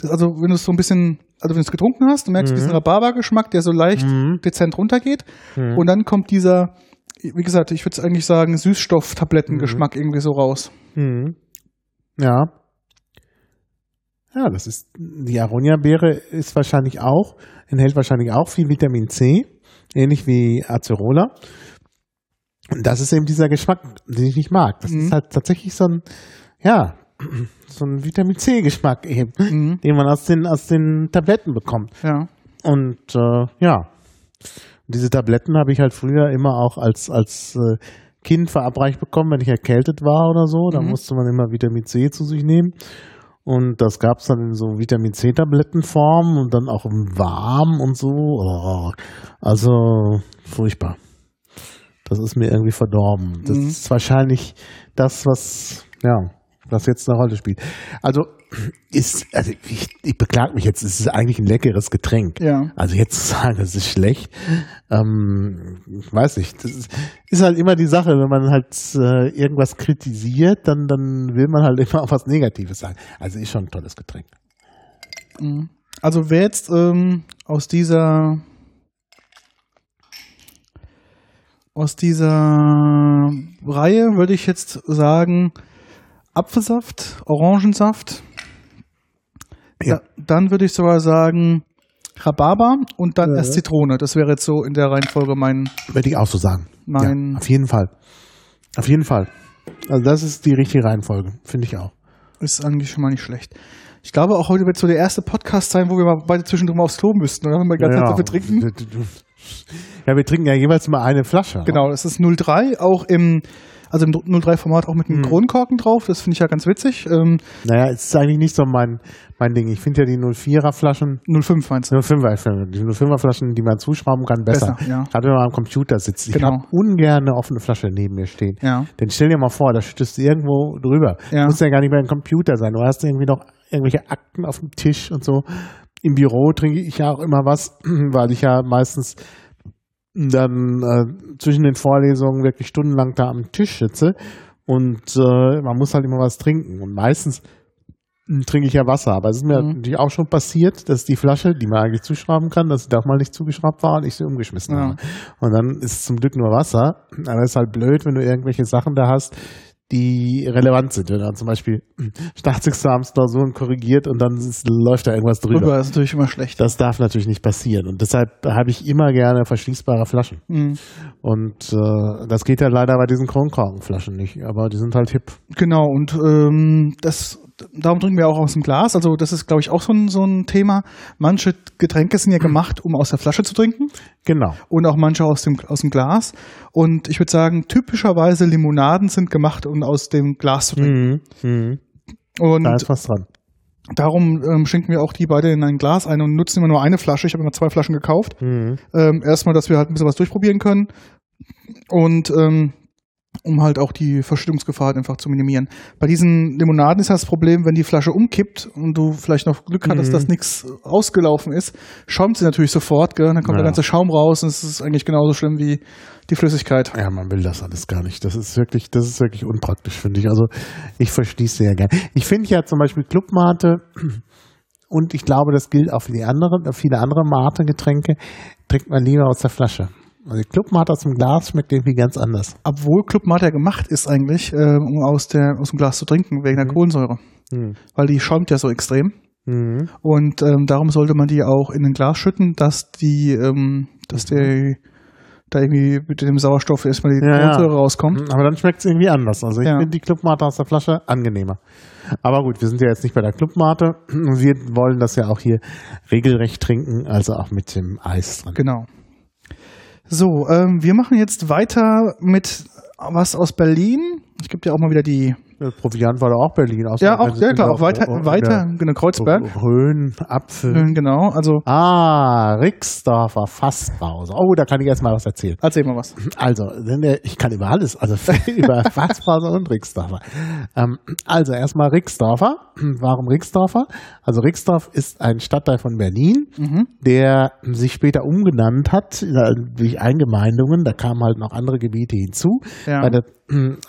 [SPEAKER 1] also wenn du es so ein bisschen, also wenn du es getrunken hast, du merkst
[SPEAKER 2] Mhm.
[SPEAKER 1] diesen Rhabarber-Geschmack, der so leicht
[SPEAKER 2] Mhm.
[SPEAKER 1] dezent runtergeht.
[SPEAKER 2] Mhm.
[SPEAKER 1] Und dann kommt dieser, wie gesagt, ich würde es eigentlich sagen, Süßstoff-Tabletten-Geschmack irgendwie so raus.
[SPEAKER 2] Mhm. Ja. Ja, das ist, die Aronia-Beere ist wahrscheinlich auch, enthält wahrscheinlich auch viel Vitamin C, ähnlich wie Acerola. Und das ist eben dieser Geschmack, den ich nicht mag. Das
[SPEAKER 1] Mhm.
[SPEAKER 2] ist halt tatsächlich so ein, ja, so ein Vitamin C-Geschmack eben,
[SPEAKER 1] Mhm.
[SPEAKER 2] den man aus den, aus den Tabletten bekommt.
[SPEAKER 1] Ja.
[SPEAKER 2] Und äh, ja, diese Tabletten habe ich halt früher immer auch als, als äh, Kind verabreicht bekommen, wenn ich erkältet war oder so. Da
[SPEAKER 1] Mhm.
[SPEAKER 2] musste man immer Vitamin C zu sich nehmen. Und das gab es dann in so Vitamin C-Tablettenform und dann auch im Warm und so. Oh, also furchtbar. Das ist mir irgendwie verdorben. Das
[SPEAKER 1] Mhm.
[SPEAKER 2] ist wahrscheinlich das, was, ja, was jetzt eine Rolle spielt. Also ist, also ich, ich beklag mich jetzt, es ist eigentlich ein leckeres Getränk.
[SPEAKER 1] Ja.
[SPEAKER 2] Also jetzt zu sagen, es ist schlecht, ähm, ich weiß nicht. Das ist, ist halt immer die Sache, wenn man halt äh, irgendwas kritisiert, dann, dann will man halt immer auch was Negatives sagen. Also ist schon ein tolles Getränk.
[SPEAKER 1] Mhm. Also wer jetzt ähm, aus dieser aus dieser Reihe würde ich jetzt sagen Apfelsaft, Orangensaft.
[SPEAKER 2] Ja.
[SPEAKER 1] Da, dann würde ich sogar sagen Rhabarber und dann
[SPEAKER 2] Ja.
[SPEAKER 1] erst Zitrone. Das wäre jetzt so in der Reihenfolge mein
[SPEAKER 2] Würde ich auch so sagen.
[SPEAKER 1] Mein-
[SPEAKER 2] Ja, auf jeden Fall. Auf jeden Fall. Also das ist die richtige Reihenfolge, finde ich auch.
[SPEAKER 1] ist eigentlich schon mal nicht schlecht. Ich glaube, auch heute wird so der erste Podcast sein, wo wir mal beide zwischendrin mal aufs Klo müssten, oder? Wenn wir die ganze Zeit so viel trinken.
[SPEAKER 2] Ja, wir trinken ja jeweils mal eine Flasche.
[SPEAKER 1] Genau, das ist 03, auch im, Also im 03-Format auch mit einem
[SPEAKER 2] Mhm.
[SPEAKER 1] Kronkorken drauf. Das finde ich ja ganz witzig. Ähm,
[SPEAKER 2] Naja, es ist eigentlich nicht so mein, mein Ding. Ich finde ja die 04er Flaschen,
[SPEAKER 1] 05 meinst du?
[SPEAKER 2] 05er Flaschen, die 05er Flaschen, die man zuschrauben kann, besser.
[SPEAKER 1] Besser, ja.
[SPEAKER 2] Gerade wenn man am Computer sitzt. Ich
[SPEAKER 1] Genau.
[SPEAKER 2] habe ungern eine offene Flasche neben mir stehen.
[SPEAKER 1] Ja.
[SPEAKER 2] Denn stell dir mal vor, da schüttest du irgendwo drüber.
[SPEAKER 1] Ja.
[SPEAKER 2] Muss ja gar nicht mehr ein Computer sein. Du hast irgendwie noch irgendwelche Akten auf dem Tisch und so. Im Büro trinke ich ja auch immer was, weil ich ja meistens dann äh, zwischen den Vorlesungen wirklich stundenlang da am Tisch sitze und äh, man muss halt immer was trinken. Und meistens hm, trinke ich ja Wasser. Aber es ist mir
[SPEAKER 1] Mhm.
[SPEAKER 2] natürlich auch schon passiert, dass die Flasche, die man eigentlich zuschrauben kann, dass sie doch mal nicht zugeschraubt war und ich sie umgeschmissen
[SPEAKER 1] Ja.
[SPEAKER 2] habe. Und dann ist es zum Glück nur Wasser. Aber es ist halt blöd, wenn du irgendwelche Sachen da hast, die relevant sind. Wenn dann zum Beispiel Staatsexamensklausuren korrigiert und dann ist, läuft da irgendwas drüber.
[SPEAKER 1] Drüber ist natürlich immer schlecht.
[SPEAKER 2] Das darf natürlich nicht passieren. Und deshalb habe ich immer gerne verschließbare Flaschen.
[SPEAKER 1] Mhm.
[SPEAKER 2] Und äh, das geht ja leider bei diesen Kronkorkenflaschen nicht. Aber die sind halt hip.
[SPEAKER 1] Genau, und ähm, das, darum trinken wir auch aus dem Glas. Also das ist, glaube ich, auch so ein, so ein Thema. Manche Getränke sind ja gemacht, um aus der Flasche zu trinken
[SPEAKER 2] Genau.
[SPEAKER 1] und auch manche aus dem, aus dem Glas. Und ich würde sagen, typischerweise Limonaden sind gemacht, um aus dem Glas zu trinken.
[SPEAKER 2] Mhm. Mhm.
[SPEAKER 1] Und
[SPEAKER 2] Da ist was dran.
[SPEAKER 1] darum ähm, schenken wir auch die beide in ein Glas ein und nutzen immer nur eine Flasche. Ich habe immer zwei Flaschen gekauft.
[SPEAKER 2] Mhm.
[SPEAKER 1] Ähm, erstmal, dass wir halt ein bisschen was durchprobieren können und ähm, um halt auch die Verschüttungsgefahr einfach zu minimieren. Bei diesen Limonaden ist das Problem, wenn die Flasche umkippt und du vielleicht noch Glück hattest,
[SPEAKER 2] Mhm.
[SPEAKER 1] dass nichts ausgelaufen ist, schäumt sie natürlich sofort, gell? dann kommt
[SPEAKER 2] Ja.
[SPEAKER 1] der ganze Schaum raus und es ist eigentlich genauso schlimm wie die Flüssigkeit.
[SPEAKER 2] Ja, man will das alles gar nicht. Das ist wirklich, das ist wirklich unpraktisch, finde ich. Also ich verschließe ja gern. Ich finde ja zum Beispiel Clubmate und ich glaube, das gilt auch für die anderen, für viele andere Mate-Getränke, trinkt man lieber aus der Flasche. Also die Clubmate aus dem Glas schmeckt irgendwie ganz anders.
[SPEAKER 1] Obwohl Club Mate ja gemacht ist eigentlich, ähm, um aus, der, aus dem Glas zu trinken, wegen der
[SPEAKER 2] Mhm.
[SPEAKER 1] Kohlensäure.
[SPEAKER 2] Hm.
[SPEAKER 1] Weil die schäumt ja so extrem.
[SPEAKER 2] Mhm.
[SPEAKER 1] Und ähm, darum sollte man die auch in ein Glas schütten, dass die, ähm, dass der da irgendwie mit dem Sauerstoff erstmal die
[SPEAKER 2] Ja, ja.
[SPEAKER 1] Kohlensäure rauskommt.
[SPEAKER 2] Aber dann schmeckt es irgendwie anders. Also ich
[SPEAKER 1] Ja.
[SPEAKER 2] finde die Clubmate aus der Flasche angenehmer. Aber gut, wir sind ja jetzt nicht bei der Clubmate. Wir wollen das ja auch hier regelrecht trinken, also auch mit dem Eis drin.
[SPEAKER 1] Genau. So, ähm, wir machen jetzt weiter mit was aus Berlin. Ich gebe dir auch mal wieder die.
[SPEAKER 2] Proviant war da auch Berlin.
[SPEAKER 1] Ja, auch, ja klar,
[SPEAKER 2] auch-
[SPEAKER 1] weiter,
[SPEAKER 2] auch-
[SPEAKER 1] weiter, genau, Kreuzberg.
[SPEAKER 2] Rhön, Apfel.
[SPEAKER 1] Genau, also
[SPEAKER 2] Ah, Rixdorfer Fassbrause. Oh, da kann ich erst mal was erzählen.
[SPEAKER 1] erzähl mal was.
[SPEAKER 2] Also, ich kann über alles, also über Fassbrause und Rixdorfer. Ähm, also erstmal Rixdorfer. Warum Rixdorfer? Also Rixdorf ist ein Stadtteil von Berlin,
[SPEAKER 1] Mhm.
[SPEAKER 2] der sich später umgenannt hat äh, durch Eingemeindungen. Da kamen halt noch andere Gebiete hinzu.
[SPEAKER 1] Ja.
[SPEAKER 2] Bei der,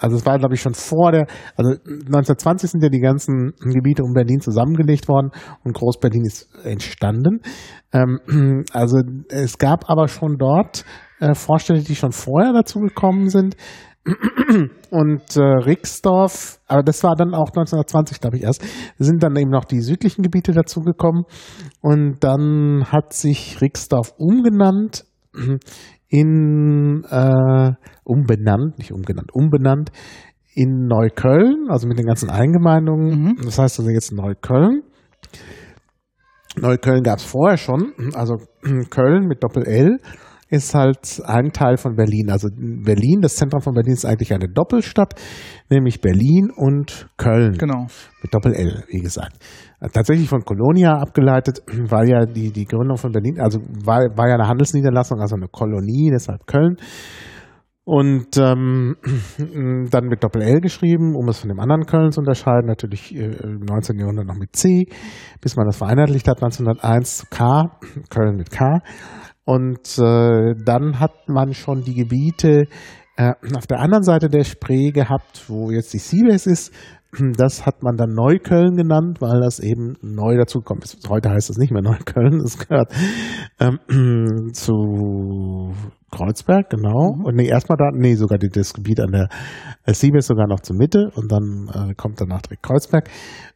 [SPEAKER 2] also es war, glaube ich, schon vor der, also 1920 sind ja die ganzen Gebiete um Berlin zusammengelegt worden und Groß-Berlin ist entstanden. Ähm, also es gab aber schon dort äh, Vorstellungen, die schon vorher dazu gekommen sind. Und äh, Rixdorf, aber das war dann auch 1920, glaube ich, erst, sind dann eben noch die südlichen Gebiete dazugekommen. Und dann hat sich Rixdorf umgenannt in äh, umbenannt, nicht umgenannt, umbenannt in Neukölln, also mit den ganzen Eingemeindungen.
[SPEAKER 1] Mhm.
[SPEAKER 2] Das heißt also jetzt Neukölln. Neukölln gab es vorher schon, also Köln mit Doppel-L ist halt ein Teil von Berlin. Also Berlin, das Zentrum von Berlin ist eigentlich eine Doppelstadt, nämlich Berlin und Köln
[SPEAKER 1] Genau.
[SPEAKER 2] mit Doppel-L, wie gesagt. Tatsächlich von Colonia abgeleitet, weil ja die, die Gründung von Berlin, also war, war ja eine Handelsniederlassung, also eine Kolonie, deshalb Köln. Und ähm, dann mit Doppel-L geschrieben, um es von dem anderen Köln zu unterscheiden, natürlich äh, im 19. Jahrhundert noch mit C, bis man das vereinheitlicht hat, 1901 zu K, Köln mit K. Und äh, dann hat man schon die Gebiete äh, auf der anderen Seite der Spree gehabt, wo jetzt die Seabase ist. Das hat man dann Neukölln genannt, weil das eben neu dazugekommen ist. Heute heißt es nicht mehr Neukölln, es gehört ähm, zu Kreuzberg, genau. Und nee, erstmal da, nee, sogar die, das Gebiet an der äh, Seabase sogar noch zur Mitte und dann äh, kommt danach direkt Kreuzberg.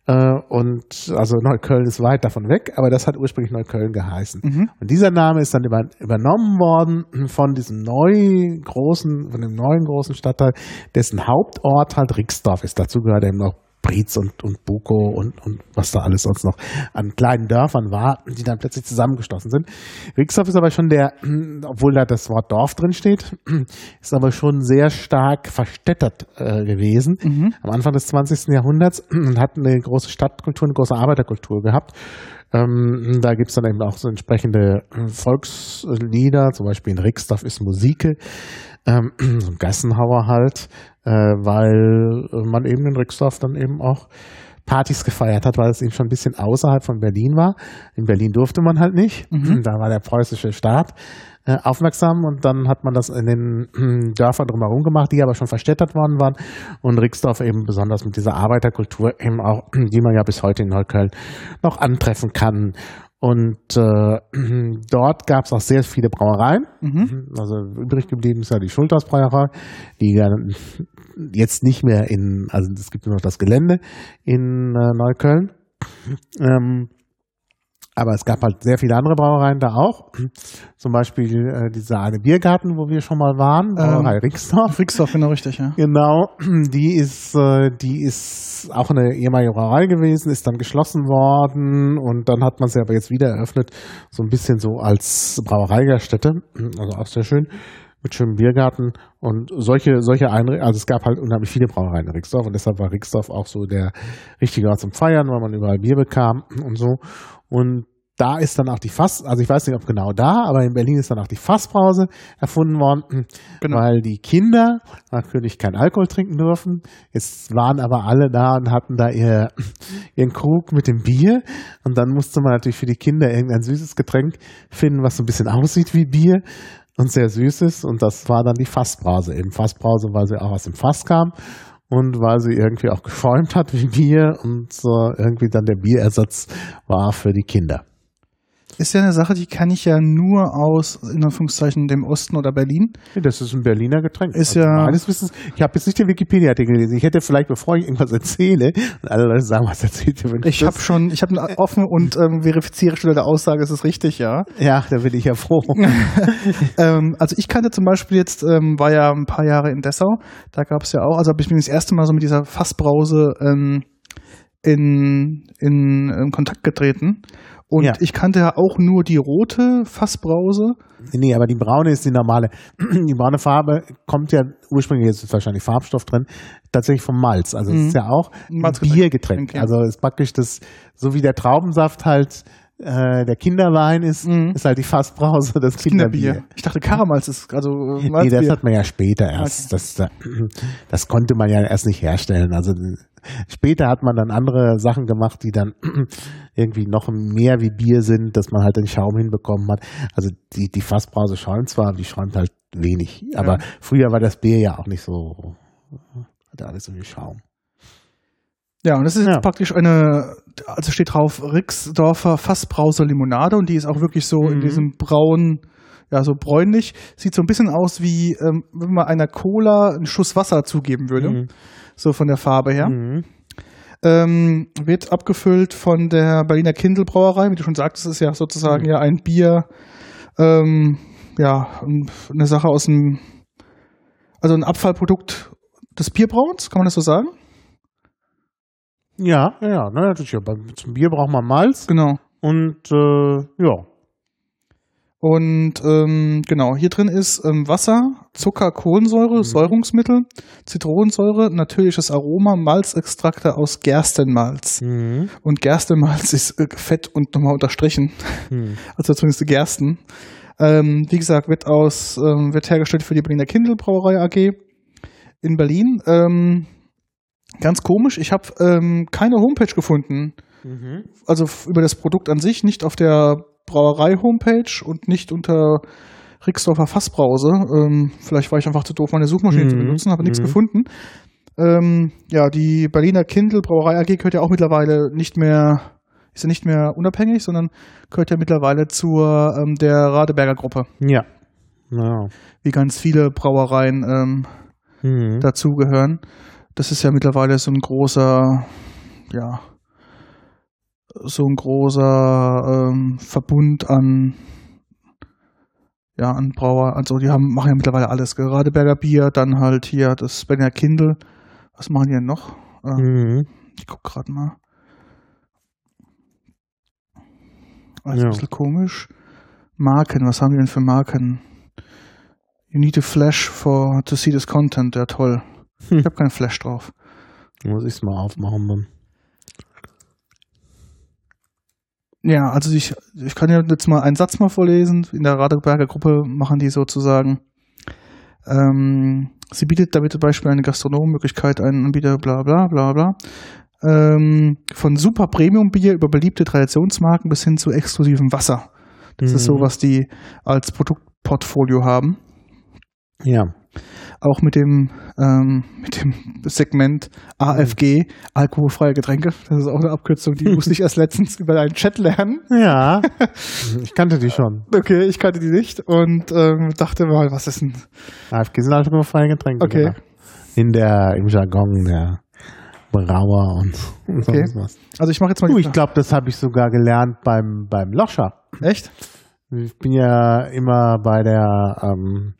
[SPEAKER 2] Äh, und also Neukölln ist weit davon weg, aber das hat ursprünglich Neukölln geheißen.
[SPEAKER 1] Mhm.
[SPEAKER 2] Und dieser Name ist dann über, übernommen worden von diesem neuen großen, von dem neuen großen Stadtteil, dessen Hauptort halt Rixdorf ist. Dazu gehört eben noch Brietz und, und Buko und, und was da alles sonst noch an kleinen Dörfern war, die dann plötzlich zusammengeschlossen sind. Rixdorf ist aber schon der, obwohl da das Wort Dorf drin steht, ist aber schon sehr stark verstädtert äh, gewesen
[SPEAKER 1] Mhm.
[SPEAKER 2] am Anfang des 20. Jahrhunderts und hat eine große Stadtkultur, eine große Arbeiterkultur gehabt. Ähm, da gibt's dann eben auch so entsprechende äh, Volkslieder, zum Beispiel in Rixdorf ist Musike, ähm, so ein Gassenhauer halt, äh, weil man eben in Rixdorf dann eben auch Partys gefeiert hat, weil es eben schon ein bisschen außerhalb von Berlin war. In Berlin durfte man halt nicht.
[SPEAKER 1] Mhm.
[SPEAKER 2] Da war der preußische Staat äh, aufmerksam und dann hat man das in den äh, Dörfern drumherum gemacht, die aber schon verstädtert worden waren und Rixdorf eben besonders mit dieser Arbeiterkultur eben auch, die man ja bis heute in Neukölln noch antreffen kann. Und äh, dort gab es auch sehr viele Brauereien.
[SPEAKER 1] Mhm.
[SPEAKER 2] Also übrig geblieben ist ja die Schultersbrauerei, die ja jetzt nicht mehr in, also es gibt nur noch das Gelände in äh, Neukölln. Ähm, aber es gab halt sehr viele andere Brauereien da auch. Zum Beispiel äh, dieser eine Biergarten, wo wir schon mal waren, Brauerei Rixdorf.
[SPEAKER 1] Rixdorf, genau richtig, ja.
[SPEAKER 2] Genau, die ist, äh, die ist auch eine ehemalige Brauerei gewesen, ist dann geschlossen worden und dann hat man sie aber jetzt wieder eröffnet, so ein bisschen so als Brauereigaststätte, also auch sehr schön, mit schönem Biergarten und solche, solche Einrichtungen, also es gab halt unheimlich viele Brauereien in Rixdorf und deshalb war Rixdorf auch so der richtige Ort zum Feiern, weil man überall Bier bekam und so und da ist dann auch die Fass, also ich weiß nicht, ob genau da, aber in Berlin ist dann auch die Fassbrause erfunden worden,
[SPEAKER 1] Genau.
[SPEAKER 2] weil die Kinder natürlich keinen Alkohol trinken dürfen. Jetzt waren aber alle da und hatten da ihr, ihren Krug mit dem Bier. Und dann musste man natürlich für die Kinder irgendein süßes Getränk finden, was so ein bisschen aussieht wie Bier und sehr süß ist. Und das war dann die Fassbrause. Eben Fassbrause, weil sie auch aus dem Fass kam und weil sie irgendwie auch geschäumt hat wie Bier und so irgendwie dann der Bierersatz war für die Kinder.
[SPEAKER 1] Ist ja eine Sache, die kann ich ja nur aus, in Anführungszeichen, dem Osten oder Berlin.
[SPEAKER 2] Das ist ein Berliner Getränk.
[SPEAKER 1] Ist ja-
[SPEAKER 2] Meines Wissens, ich habe jetzt nicht den Wikipedia-Artikel gelesen. Ich hätte vielleicht, bevor ich irgendwas erzähle, und alle Leute sagen, was erzählt ihr?
[SPEAKER 1] Ich habe schon, ich habe offen und ähm, verifiziere schon der Aussage, es ist richtig, ja.
[SPEAKER 2] Ja, da bin ich ja froh.
[SPEAKER 1] ähm, also ich kannte zum Beispiel jetzt, ähm, war ja ein paar Jahre in Dessau, da gab es ja auch, also habe ich mir das erste Mal so mit dieser Fassbrause ähm, in, in, in Kontakt getreten. Und
[SPEAKER 2] Ja.
[SPEAKER 1] ich kannte ja auch nur die rote Fassbrause.
[SPEAKER 2] nee, aber die braune ist die normale. Die braune Farbe kommt ja ursprünglich, jetzt ist wahrscheinlich Farbstoff drin, tatsächlich vom Malz. Also es
[SPEAKER 1] Mhm.
[SPEAKER 2] ist ja auch ein. Biergetränk.
[SPEAKER 1] Okay.
[SPEAKER 2] Also es ist praktisch das, so wie der Traubensaft halt äh, der Kinderwein ist,
[SPEAKER 1] Mhm.
[SPEAKER 2] ist halt die Fassbrause das Kinderbier.
[SPEAKER 1] Kinderbier. Ich dachte Karamalz ist, also äh,
[SPEAKER 2] Nee,
[SPEAKER 1] Malzbier.
[SPEAKER 2] das hat man ja später erst. Das, da- das konnte man ja erst nicht herstellen. Also später hat man dann andere Sachen gemacht, die dann irgendwie noch mehr wie Bier sind, dass man halt den Schaum hinbekommen hat. Also die, die Fassbrause schäumt zwar, die schäumt halt wenig. Aber
[SPEAKER 1] Ja.
[SPEAKER 2] früher war das Bier ja auch nicht so, hatte alles so viel Schaum.
[SPEAKER 1] Ja, und das ist
[SPEAKER 2] Ja.
[SPEAKER 1] jetzt praktisch eine, also steht drauf Rixdorfer Fassbrause Limonade und die ist auch wirklich so in
[SPEAKER 2] Mhm.
[SPEAKER 1] diesem braun, ja, so bräunlich. Sieht so ein bisschen aus wie, ähm, wenn man einer Cola einen Schuss Wasser zugeben würde.
[SPEAKER 2] Mhm.
[SPEAKER 1] So von der Farbe her.
[SPEAKER 2] Mhm.
[SPEAKER 1] Ähm, wird abgefüllt von der Berliner Kindl Brauerei. Wie du schon sagtest, ist ja sozusagen
[SPEAKER 2] Mhm.
[SPEAKER 1] ja ein Bier, ähm, ja, eine Sache aus dem, also ein Abfallprodukt des Bierbrauens, kann man das so sagen?
[SPEAKER 2] Ja, ja, ja. Natürlich. Zum Bier braucht man Malz
[SPEAKER 1] Genau.
[SPEAKER 2] und äh, ja.
[SPEAKER 1] Und ähm, genau, hier drin ist ähm, Wasser, Zucker, Kohlensäure, Säurungsmittel, Zitronensäure, natürliches Aroma, Malzextrakte aus Gerstenmalz.
[SPEAKER 2] Mhm.
[SPEAKER 1] Und Gerstenmalz ist äh, fett und nochmal unterstrichen,
[SPEAKER 2] Mhm.
[SPEAKER 1] also zumindest die Gersten. Ähm, wie gesagt, wird aus, ähm, wird hergestellt für die Berliner Kindl Brauerei AG in Berlin. Ähm, ganz komisch, ich habe ähm, keine Homepage gefunden
[SPEAKER 2] Mhm.
[SPEAKER 1] also über das Produkt an sich, nicht auf der Brauerei-Homepage und nicht unter Rixdorfer Fassbrause. Ähm, vielleicht war ich einfach zu doof, meine Suchmaschine zu
[SPEAKER 2] Mhm.
[SPEAKER 1] benutzen, habe nichts
[SPEAKER 2] Mhm.
[SPEAKER 1] gefunden. Ähm, ja, die Berliner Kindl Brauerei AG gehört ja auch mittlerweile nicht mehr, ist ja nicht mehr unabhängig, sondern gehört ja mittlerweile zur ähm, der Radeberger Gruppe,
[SPEAKER 2] Ja. Ja.
[SPEAKER 1] wie ganz viele Brauereien ähm,
[SPEAKER 2] Mhm.
[SPEAKER 1] dazugehören. Das ist ja mittlerweile so ein großer, ja, so ein großer ähm, Verbund an, ja, an Brauer. Also die haben, machen ja mittlerweile alles. Geradeberger Bier, dann halt hier das Berliner Kindl. Was machen die denn noch? Äh,
[SPEAKER 2] Mhm.
[SPEAKER 1] ich guck gerade mal. Also
[SPEAKER 2] Ja.
[SPEAKER 1] ein bisschen komisch. Marken, was haben wir denn für Marken? You need a flash for to see this content. Ja, toll.
[SPEAKER 2] Hm.
[SPEAKER 1] Ich habe keinen Flash drauf.
[SPEAKER 2] Muss ich es mal aufmachen dann.
[SPEAKER 1] Ja, also ich, ich kann ja jetzt mal einen Satz mal vorlesen. In der Radeberger Gruppe machen die sozusagen. Ähm, sie bietet damit zum Beispiel eine Gastronommöglichkeit, einen Anbieter, bla bla bla bla. Ähm, von super Premium-Bier über beliebte Traditionsmarken bis hin zu exklusivem Wasser. Das ist so,
[SPEAKER 2] Mhm.
[SPEAKER 1] was die als Produktportfolio haben.
[SPEAKER 2] Ja.
[SPEAKER 1] Auch mit dem, ähm, mit dem Segment AFG, alkoholfreie Getränke. Das ist auch eine Abkürzung, die musste ich erst letztens über einen Chat lernen.
[SPEAKER 2] Ja. ich kannte die schon.
[SPEAKER 1] Okay, ich kannte die nicht und ähm, dachte mal, was ist denn?
[SPEAKER 2] AFG sind alkoholfreie Getränke.
[SPEAKER 1] Okay.
[SPEAKER 2] genau. In der, im Jargon der Brauer und, und
[SPEAKER 1] Okay.
[SPEAKER 2] sonst was.
[SPEAKER 1] Also ich mache jetzt mal die
[SPEAKER 2] ich glaube, das habe ich sogar gelernt beim, beim Loscher.
[SPEAKER 1] Echt?
[SPEAKER 2] Ich bin ja immer bei der ähm,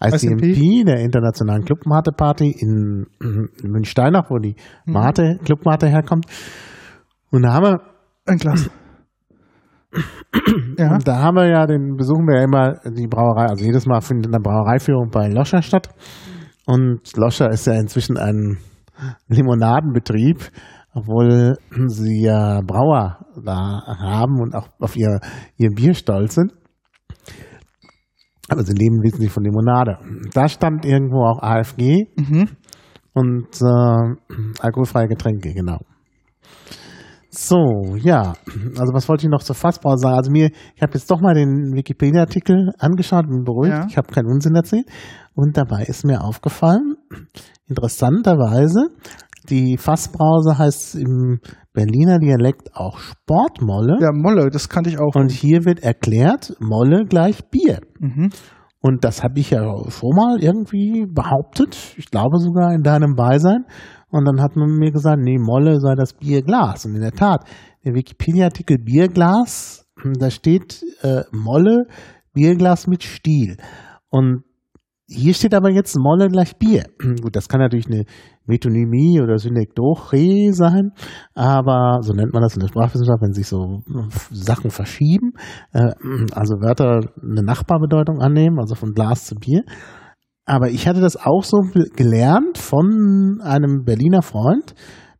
[SPEAKER 2] ICMP,
[SPEAKER 1] ICMP?
[SPEAKER 2] der Internationalen Clubmate-Party in, in Münchsteinach, wo die
[SPEAKER 1] Mhm.
[SPEAKER 2] Mate, Clubmate herkommt. Und da haben wir,
[SPEAKER 1] Ein Glas. ja.
[SPEAKER 2] und da haben wir ja den, besuchen wir ja immer die Brauerei, also jedes Mal findet eine Brauereiführung bei Loscher statt. Und Loscher ist ja inzwischen ein Limonadenbetrieb, obwohl sie ja Brauer da haben und auch auf ihr, ihr Bier stolz sind. Aber sie leben wesentlich von Limonade. Da stand irgendwo auch AFG
[SPEAKER 1] Mhm.
[SPEAKER 2] und äh, alkoholfreie Getränke, genau. So, ja, also was wollte ich noch zur Fassbrause sagen? Also mir, ich habe jetzt doch mal den Wikipedia-Artikel angeschaut, bin beruhigt,
[SPEAKER 1] Ja.
[SPEAKER 2] ich habe keinen Unsinn erzählt. Und dabei ist mir aufgefallen, interessanterweise, die Fassbrause heißt im Berliner Dialekt auch Sportmolle.
[SPEAKER 1] ja, Molle, das kannte ich auch.
[SPEAKER 2] Und hier wird erklärt, Molle gleich Bier.
[SPEAKER 1] Mhm.
[SPEAKER 2] Und das habe ich ja schon mal irgendwie behauptet. Ich glaube sogar in deinem Beisein. Und dann hat man mir gesagt, nee, Molle sei das Bierglas. Und in der Tat, der Wikipedia-Artikel Bierglas, da steht äh, Molle, Bierglas mit Stiel. Und hier steht aber jetzt Molle gleich Bier. Gut, das kann natürlich eine Metonymie oder Synekdoche sein, aber so nennt man das in der Sprachwissenschaft, wenn sich so Sachen verschieben, äh, also Wörter eine Nachbarbedeutung annehmen, also von Glas zu Bier. Aber ich hatte das auch so gelernt von einem Berliner Freund,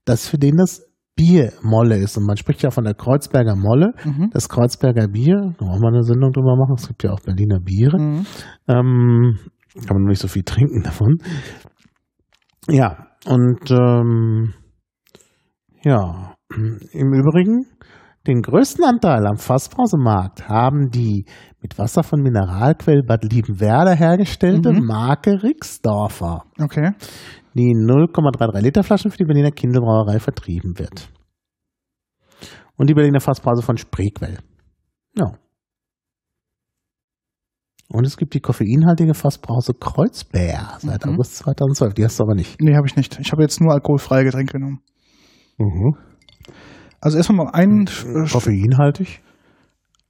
[SPEAKER 2] dass für den das Bier Molle ist. Und man spricht ja von der Kreuzberger Molle,
[SPEAKER 1] Mhm.
[SPEAKER 2] das Kreuzberger Bier. Da wollen wir eine Sendung drüber machen. Es gibt ja auch Berliner Biere.
[SPEAKER 1] Mhm.
[SPEAKER 2] Ähm, kann man nur nicht so viel trinken davon. Ja, und ähm, ja, im Übrigen, den größten Anteil am Fassbrausemarkt haben die mit Wasser von Mineralquell Bad Liebenwerda hergestellte
[SPEAKER 1] Mhm.
[SPEAKER 2] Marke Rixdorfer,
[SPEAKER 1] Okay.
[SPEAKER 2] die in 0,33 Liter Flaschen für die Berliner Kindelbrauerei vertrieben wird. Und die Berliner Fassbrause von Spreequell. Ja. Und es gibt die koffeinhaltige Fassbrause Kreuzbär seit
[SPEAKER 1] Mhm.
[SPEAKER 2] August 2012. Die hast du aber nicht.
[SPEAKER 1] Nee, habe ich nicht. Ich habe jetzt nur alkoholfreie Getränke genommen.
[SPEAKER 2] Mhm.
[SPEAKER 1] Also erstmal mal ein, äh,
[SPEAKER 2] Koffeinhaltig?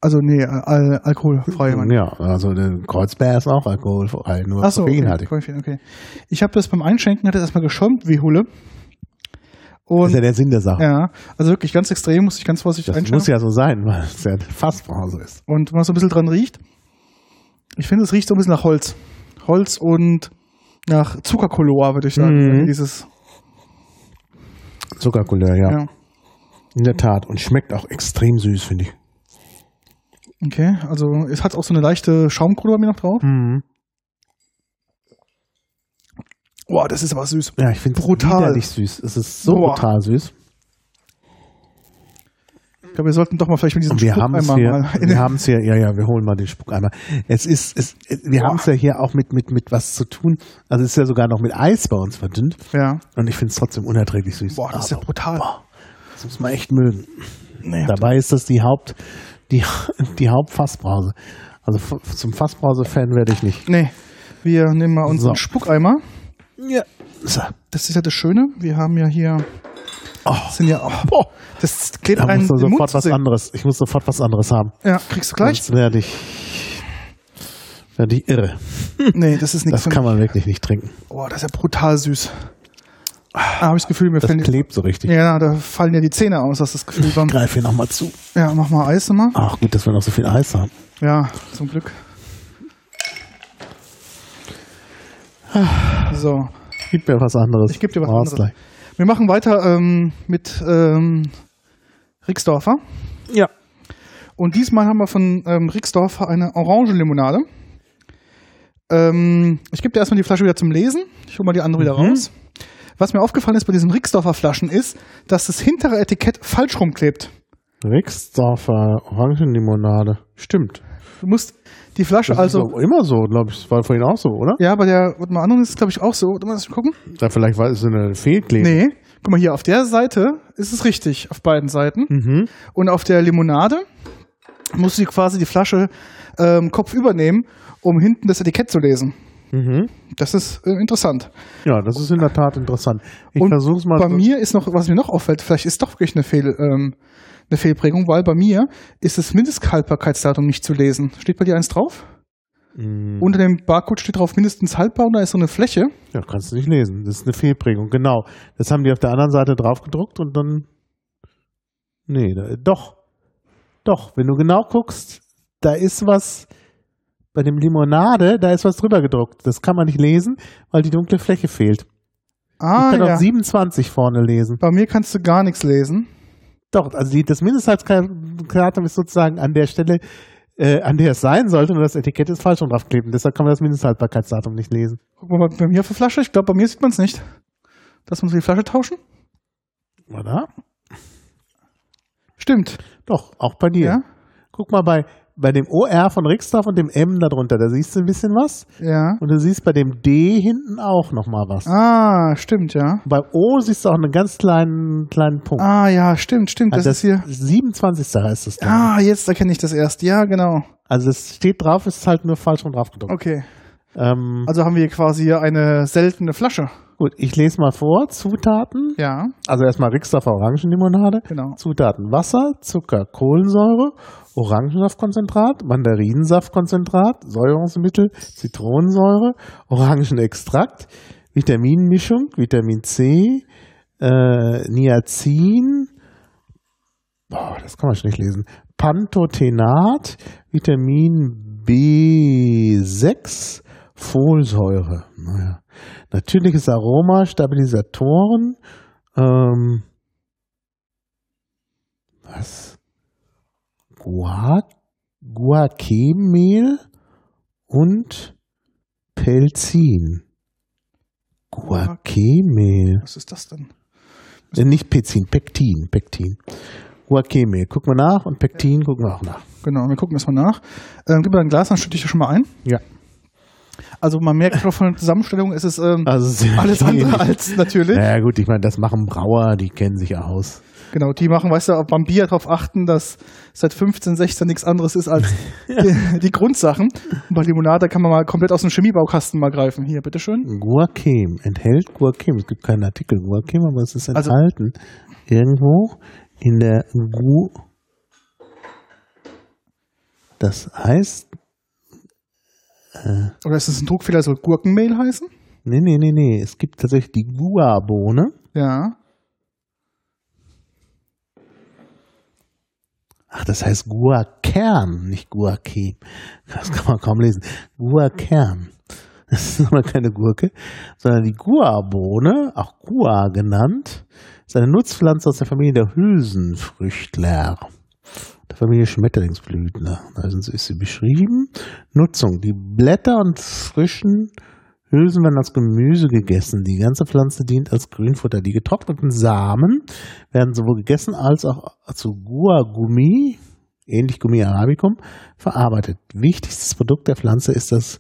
[SPEAKER 1] also nee, al alkoholfreie. meine ich.
[SPEAKER 2] Ja, also der Kreuzbär ist auch alkoholfrei, nur
[SPEAKER 1] Ach so, okay.
[SPEAKER 2] koffeinhaltig.
[SPEAKER 1] Koffein, okay. Ich habe das beim Einschenken, hat das erstmal geschäumt wie Hulle.
[SPEAKER 2] Das
[SPEAKER 1] Und
[SPEAKER 2] ist ja der Sinn der Sache.
[SPEAKER 1] ja, also wirklich ganz extrem, muss ich ganz vorsichtig
[SPEAKER 2] das
[SPEAKER 1] einschenken.
[SPEAKER 2] muss ja so sein, weil es ja eine Fassbrause ist.
[SPEAKER 1] Und wenn man so ein bisschen dran riecht, ich finde, es riecht so ein bisschen nach Holz. Holz und nach Zuckerkolor, würde ich sagen.
[SPEAKER 2] Mhm.
[SPEAKER 1] Dieses,
[SPEAKER 2] Zuckercouleur, ja.
[SPEAKER 1] ja.
[SPEAKER 2] In der Tat. Und schmeckt auch extrem süß, finde ich.
[SPEAKER 1] Okay, also es hat auch so eine leichte Schaumkrone bei mir noch drauf.
[SPEAKER 2] Mhm.
[SPEAKER 1] Boah, das ist aber süß.
[SPEAKER 2] Ja, ich finde es
[SPEAKER 1] Brutal.
[SPEAKER 2] süß. Es ist so
[SPEAKER 1] Boah.
[SPEAKER 2] brutal süß.
[SPEAKER 1] Glaube, wir sollten doch mal vielleicht mit diesem
[SPEAKER 2] wir
[SPEAKER 1] Spuck
[SPEAKER 2] haben es
[SPEAKER 1] einmal
[SPEAKER 2] hier,
[SPEAKER 1] mal
[SPEAKER 2] wir haben es hier, ja, ja, wir holen mal den Spuck einmal. Es ist, es, wir haben es ja hier auch mit, mit, mit was zu tun. Also es ist ja sogar noch mit Eis bei uns verdünnt.
[SPEAKER 1] Ja.
[SPEAKER 2] Und ich finde es trotzdem unerträglich süß.
[SPEAKER 1] Boah, das ist ja brutal.
[SPEAKER 2] boah, das muss man echt mögen.
[SPEAKER 1] Nee.
[SPEAKER 2] Dabei ist das die Haupt, die, die Hauptfassbrause. Also zum Fassbrause-Fan werde ich nicht.
[SPEAKER 1] Nee. Wir nehmen mal unseren
[SPEAKER 2] So.
[SPEAKER 1] Spuckeimer.
[SPEAKER 2] Ja. So.
[SPEAKER 1] Das ist ja das Schöne. Wir haben ja hier.
[SPEAKER 2] Oh,
[SPEAKER 1] Sind ja. Oh, das klebt
[SPEAKER 2] da
[SPEAKER 1] einen
[SPEAKER 2] muss
[SPEAKER 1] Mund
[SPEAKER 2] sofort
[SPEAKER 1] zu
[SPEAKER 2] was
[SPEAKER 1] sehen.
[SPEAKER 2] anderes. Ich muss sofort was anderes haben.
[SPEAKER 1] Ja, kriegst du gleich?
[SPEAKER 2] Sonst werde ich, werde ich irre.
[SPEAKER 1] Nee, das ist nichts
[SPEAKER 2] Das kann man wirklich nicht trinken.
[SPEAKER 1] Oh, das ist ja brutal süß. Ah, habe ich das Gefühl, mir
[SPEAKER 2] Das
[SPEAKER 1] die,
[SPEAKER 2] klebt so richtig.
[SPEAKER 1] ja, da fallen ja die Zähne aus, hast du das Gefühl
[SPEAKER 2] Ich greife hier nochmal zu.
[SPEAKER 1] ja, mach mal Eis immer.
[SPEAKER 2] Ach gut, dass wir noch so viel Eis haben.
[SPEAKER 1] Ja, zum Glück. So,
[SPEAKER 2] Gib mir was anderes.
[SPEAKER 1] Ich geb dir was
[SPEAKER 2] Ausgleich.
[SPEAKER 1] Wir machen weiter ähm, mit ähm, Rixdorfer.
[SPEAKER 2] Ja.
[SPEAKER 1] Und diesmal haben wir von ähm, Rixdorfer eine Orangenlimonade. Ähm, ich gebe dir erstmal die Flasche wieder zum Lesen. Ich hole mal die andere wieder
[SPEAKER 2] Mhm.
[SPEAKER 1] raus. Was mir aufgefallen ist bei diesen Rixdorfer Flaschen ist, dass das hintere Etikett falsch rumklebt.
[SPEAKER 2] Rixdorfer Orangenlimonade. Stimmt.
[SPEAKER 1] Du musst die Flasche
[SPEAKER 2] Das
[SPEAKER 1] also.
[SPEAKER 2] ist auch immer so, glaube ich. Das war vorhin auch so, oder?
[SPEAKER 1] Ja, bei der, mal, anderen ist es, glaube ich, auch so. Warte mal, lass mich gucken.
[SPEAKER 2] Ja, vielleicht war es eine Fehlklebung.
[SPEAKER 1] Nee. Guck mal, hier auf der Seite ist es richtig, auf beiden Seiten.
[SPEAKER 2] Mhm.
[SPEAKER 1] Und auf der Limonade musst du quasi die Flasche ähm, Kopf übernehmen, um hinten das Etikett zu lesen.
[SPEAKER 2] Mhm.
[SPEAKER 1] Das ist äh, interessant.
[SPEAKER 2] Ja, das ist in der Tat interessant. Ich versuche es mal.
[SPEAKER 1] Bei
[SPEAKER 2] so-
[SPEAKER 1] mir ist noch, was mir noch auffällt, vielleicht ist doch wirklich eine, Fehl, ähm, eine Fehlprägung, weil bei mir ist das Mindesthaltbarkeitsdatum nicht zu lesen. Steht bei dir eins drauf?
[SPEAKER 2] Mhm.
[SPEAKER 1] Unter dem Barcode steht drauf mindestens haltbar und da ist so eine Fläche.
[SPEAKER 2] Ja, kannst du nicht lesen. Das ist eine Fehlprägung, genau. Das haben die auf der anderen Seite drauf gedruckt und dann. Nee, da, doch. Doch, wenn du genau guckst, da ist was. Bei dem Limonade, da ist was drüber gedruckt. Das kann man nicht lesen, weil die dunkle Fläche fehlt.
[SPEAKER 1] Ah,
[SPEAKER 2] ich kann
[SPEAKER 1] ja.
[SPEAKER 2] auch 27 vorne lesen.
[SPEAKER 1] Bei mir kannst du gar nichts lesen.
[SPEAKER 2] Doch, also die, das Mindesthaltbarkeitsdatum ist sozusagen an der Stelle, äh, an der es sein sollte, und das Etikett ist falsch und draufkleben. Deshalb kann man das Mindesthaltbarkeitsdatum nicht lesen.
[SPEAKER 1] Guck mal bei mir auf der Flasche. Ich glaube, bei mir sieht man es nicht. Lass uns die Flasche tauschen.
[SPEAKER 2] Oder?
[SPEAKER 1] Stimmt.
[SPEAKER 2] Doch, auch bei dir.
[SPEAKER 1] Ja?
[SPEAKER 2] Guck mal bei, bei dem OR von Rixdorf und dem M darunter, da siehst du ein bisschen was.
[SPEAKER 1] Ja.
[SPEAKER 2] Und du siehst bei dem D hinten auch nochmal was.
[SPEAKER 1] Ah, stimmt, ja.
[SPEAKER 2] Bei O siehst du auch einen ganz kleinen, kleinen Punkt.
[SPEAKER 1] Ah, ja, stimmt, stimmt. Das,
[SPEAKER 2] also
[SPEAKER 1] ist hier.
[SPEAKER 2] 27. heißt es dann.
[SPEAKER 1] Ah, jetzt erkenne ich das erst. Ja, genau.
[SPEAKER 2] Also es steht drauf, es ist halt nur falsch und drauf gedruckt.
[SPEAKER 1] Okay.
[SPEAKER 2] Ähm,
[SPEAKER 1] Also haben wir quasi hier eine seltene Flasche.
[SPEAKER 2] Gut, ich lese mal vor. Zutaten.
[SPEAKER 1] Ja,
[SPEAKER 2] Also erstmal Rixdorfer Orangenlimonade.
[SPEAKER 1] genau.
[SPEAKER 2] Zutaten Wasser, Zucker, Kohlensäure, Orangensaftkonzentrat, Mandarinensaftkonzentrat, Säuerungsmittel, Zitronensäure, Orangenextrakt, Vitaminmischung, Vitamin C, äh, Niacin, boah, das kann man schlecht lesen, Pantothenat, Vitamin B6, Folsäure, naja, natürliches Aroma, Stabilisatoren, ähm, was? Guac Guacemehl und Pelzin. Guacemehl.
[SPEAKER 1] Was ist das denn?
[SPEAKER 2] Äh, nicht Pezin, Pektin, Pektin. Guacemehl. Guck mal nach und Pektin gucken wir auch nach.
[SPEAKER 1] Genau, wir gucken das mal nach. Ähm, gib mir ein Glas, dann schütte ich das schon mal ein.
[SPEAKER 2] Ja.
[SPEAKER 1] Also man merkt schon von der Zusammenstellung, ist es ähm,
[SPEAKER 2] Also
[SPEAKER 1] alles andere
[SPEAKER 2] ähnlich.
[SPEAKER 1] als natürlich.
[SPEAKER 2] Naja gut, ich meine, das machen Brauer, die kennen sich aus.
[SPEAKER 1] Genau, die machen, weißt du, beim Bier darauf achten, dass seit 15, 16 nichts anderes ist als die, die Grundsachen. Und bei Limonade kann man mal komplett aus dem Chemiebaukasten mal greifen. Hier, bitteschön.
[SPEAKER 2] Guacem enthält Guacem. Es gibt keinen Artikel Guacem, aber es ist
[SPEAKER 1] Also-
[SPEAKER 2] enthalten. Irgendwo in der Gu. Das heißt,
[SPEAKER 1] Oder ist es ein Druckfehler, soll Gurkenmehl heißen?
[SPEAKER 2] nee, nee, nee, nee. Es gibt tatsächlich die Guabohne.
[SPEAKER 1] Ja.
[SPEAKER 2] Ach, das heißt Guakern, nicht Guacem. Das kann man kaum lesen. Guakern. Das ist aber keine Gurke, sondern die Guabohne, auch Gua genannt, ist eine Nutzpflanze aus der Familie der Hülsenfrüchtler. Familie Schmetterlingsblütler. Also so ist sie beschrieben. Nutzung. Die Blätter und frischen Hülsen werden als Gemüse gegessen. Die ganze Pflanze dient als Grünfutter. Die getrockneten Samen werden sowohl gegessen als auch zu Guagumi, ähnlich Gummi arabicum, verarbeitet. Wichtigstes Produkt der Pflanze ist das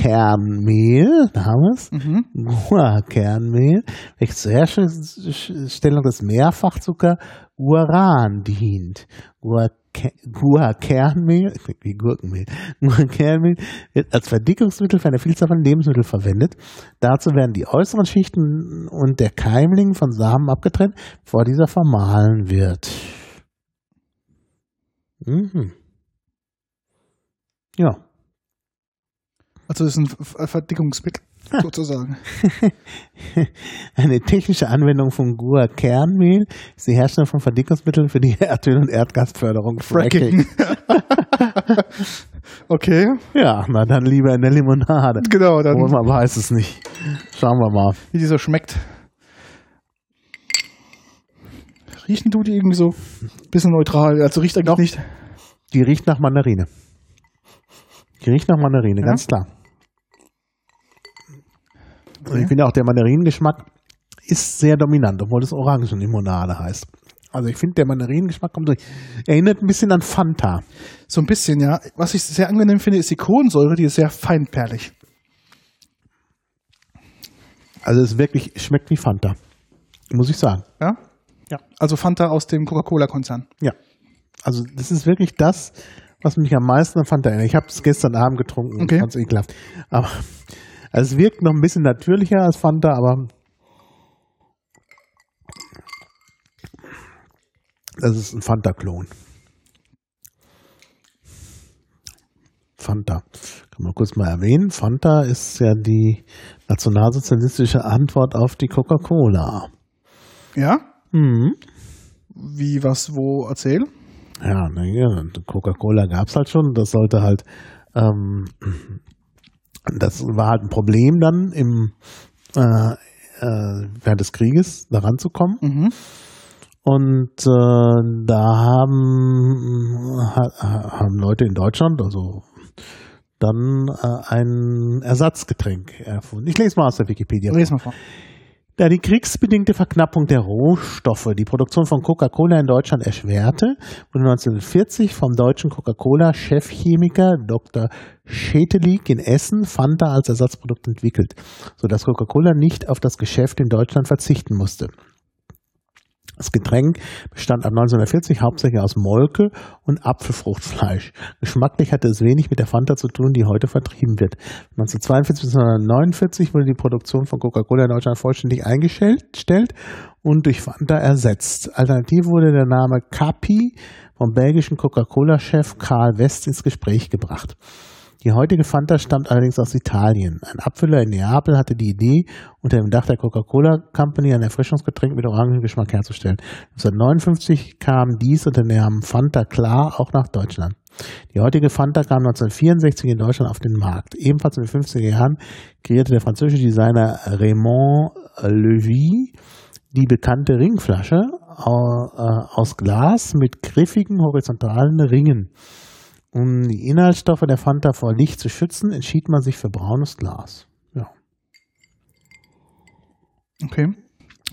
[SPEAKER 2] Guarkernmehl, da haben wir es,
[SPEAKER 1] Mhm.
[SPEAKER 2] Guarkernmehl, welches zur Herstellung des Mehrfachzucker Guaran dient. Guarke- Guarkernmehl, wie Gurkenmehl, Guarkernmehl wird als Verdickungsmittel für eine Vielzahl von Lebensmitteln verwendet. Dazu werden die äußeren Schichten und der Keimling von Samen abgetrennt, bevor dieser vermahlen wird. Mhm. Ja.
[SPEAKER 1] Also das ist ein Ver- Sozusagen.
[SPEAKER 2] Eine technische Anwendung von Gua Kernmehl ist die Herstellung von Verdickungsmitteln für die Erdöl- und Erdgasförderung.
[SPEAKER 1] Fracking. okay,
[SPEAKER 2] Ja, na dann lieber in der Limonade.
[SPEAKER 1] genau, dann
[SPEAKER 2] Obwohl man weiß es nicht. Schauen wir mal.
[SPEAKER 1] wie dieser schmeckt. Riechen tut die irgendwie so ein bisschen neutral, also riecht eigentlich nicht.
[SPEAKER 2] Die riecht nach Mandarine. Die riecht nach Mandarine,
[SPEAKER 1] Ja?
[SPEAKER 2] ganz klar. Und ich finde auch, der Mandarinengeschmack ist sehr dominant, obwohl es Orangenlimonade heißt. Also ich finde, der Mandarinengeschmack kommt durch. Erinnert ein bisschen an Fanta.
[SPEAKER 1] So ein bisschen, ja. Was ich sehr angenehm finde, ist die Kohlensäure, die ist sehr feinperlig.
[SPEAKER 2] Also es wirklich schmeckt wie Fanta. Muss ich sagen.
[SPEAKER 1] Ja?
[SPEAKER 2] Ja.
[SPEAKER 1] Also Fanta aus dem Coca-Cola-Konzern.
[SPEAKER 2] Ja. Also das ist wirklich das, was mich am meisten an Fanta erinnert. Ich habe es gestern Abend getrunken
[SPEAKER 1] Okay.
[SPEAKER 2] und fand es ekelhaft. Aber also es wirkt noch ein bisschen natürlicher als Fanta, aber das ist ein Fanta-Klon. Fanta. Kann man kurz mal erwähnen. Fanta ist ja die nationalsozialistische Antwort auf die Coca-Cola.
[SPEAKER 1] Ja?
[SPEAKER 2] Mhm.
[SPEAKER 1] Wie, was, wo, erzähl?
[SPEAKER 2] Ja, naja, Coca-Cola gab's halt schon. Das sollte halt, ähm, das war halt ein Problem dann im äh, äh, während des Krieges da ranzukommen.
[SPEAKER 1] Mhm.
[SPEAKER 2] Und äh, da haben, ha, haben Leute in Deutschland, also dann äh, ein Ersatzgetränk erfunden. Ich lese mal aus der Wikipedia.
[SPEAKER 1] Lies mal vor.
[SPEAKER 2] Da die kriegsbedingte Verknappung der Rohstoffe die Produktion von Coca-Cola in Deutschland erschwerte, wurde 1940 vom deutschen Coca-Cola-Chefchemiker Dr. Schetelik in Essen Fanta als Ersatzprodukt entwickelt, sodass Coca-Cola nicht auf das Geschäft in Deutschland verzichten musste. Das Getränk bestand ab 1940 hauptsächlich aus Molke und Apfelfruchtfleisch. Geschmacklich hatte es wenig mit der Fanta zu tun, die heute vertrieben wird. 1942 bis 1949 wurde die Produktion von Coca-Cola in Deutschland vollständig eingestellt und durch Fanta ersetzt. Alternativ wurde der Name Capi vom belgischen Coca-Cola-Chef Karl West ins Gespräch gebracht. Die heutige Fanta stammt allerdings aus Italien. Ein Abfüller in Neapel hatte die Idee, unter dem Dach der Coca-Cola Company ein Erfrischungsgetränk mit Orangengeschmack herzustellen. 1959 kam dies unter dem Namen Fanta Klar auch nach Deutschland. Die heutige Fanta kam 1964 in Deutschland auf den Markt. Ebenfalls in den 50er Jahren kreierte der französische Designer Raymond Levy die bekannte Ringflasche äh, aus Glas mit griffigen horizontalen Ringen. Um die Inhaltsstoffe der Fanta vor Licht zu schützen, entschied man sich für braunes Glas. Ja.
[SPEAKER 1] Okay.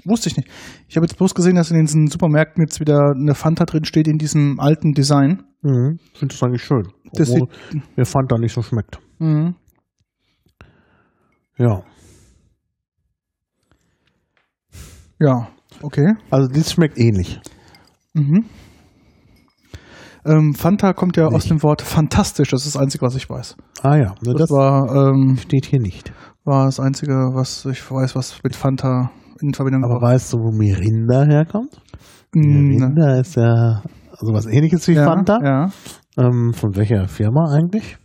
[SPEAKER 1] Wusste ich nicht. Ich habe jetzt bloß gesehen, dass in diesen Supermärkten jetzt wieder eine Fanta drin steht in diesem alten Design.
[SPEAKER 2] Mhm. Finde es eigentlich schön.
[SPEAKER 1] Das
[SPEAKER 2] Obwohl mir Fanta nicht so schmeckt.
[SPEAKER 1] Mhm.
[SPEAKER 2] Ja.
[SPEAKER 1] Ja, okay.
[SPEAKER 2] Also dies schmeckt ähnlich.
[SPEAKER 1] Mhm. Ähm, Fanta kommt ja aus
[SPEAKER 2] Nicht.
[SPEAKER 1] dem Wort fantastisch. Das ist das Einzige, was ich weiß.
[SPEAKER 2] Ah ja,
[SPEAKER 1] Das,
[SPEAKER 2] das,
[SPEAKER 1] war, ähm,
[SPEAKER 2] steht hier nicht.
[SPEAKER 1] war das Einzige, was ich weiß, was mit Fanta in Verbindung
[SPEAKER 2] Aber
[SPEAKER 1] war.
[SPEAKER 2] weißt du, wo Mirinda herkommt?
[SPEAKER 1] Mm,
[SPEAKER 2] Mirinda ist ja sowas ähnliches wie
[SPEAKER 1] ja,
[SPEAKER 2] Fanta.
[SPEAKER 1] Ja.
[SPEAKER 2] Ähm, von welcher Firma eigentlich?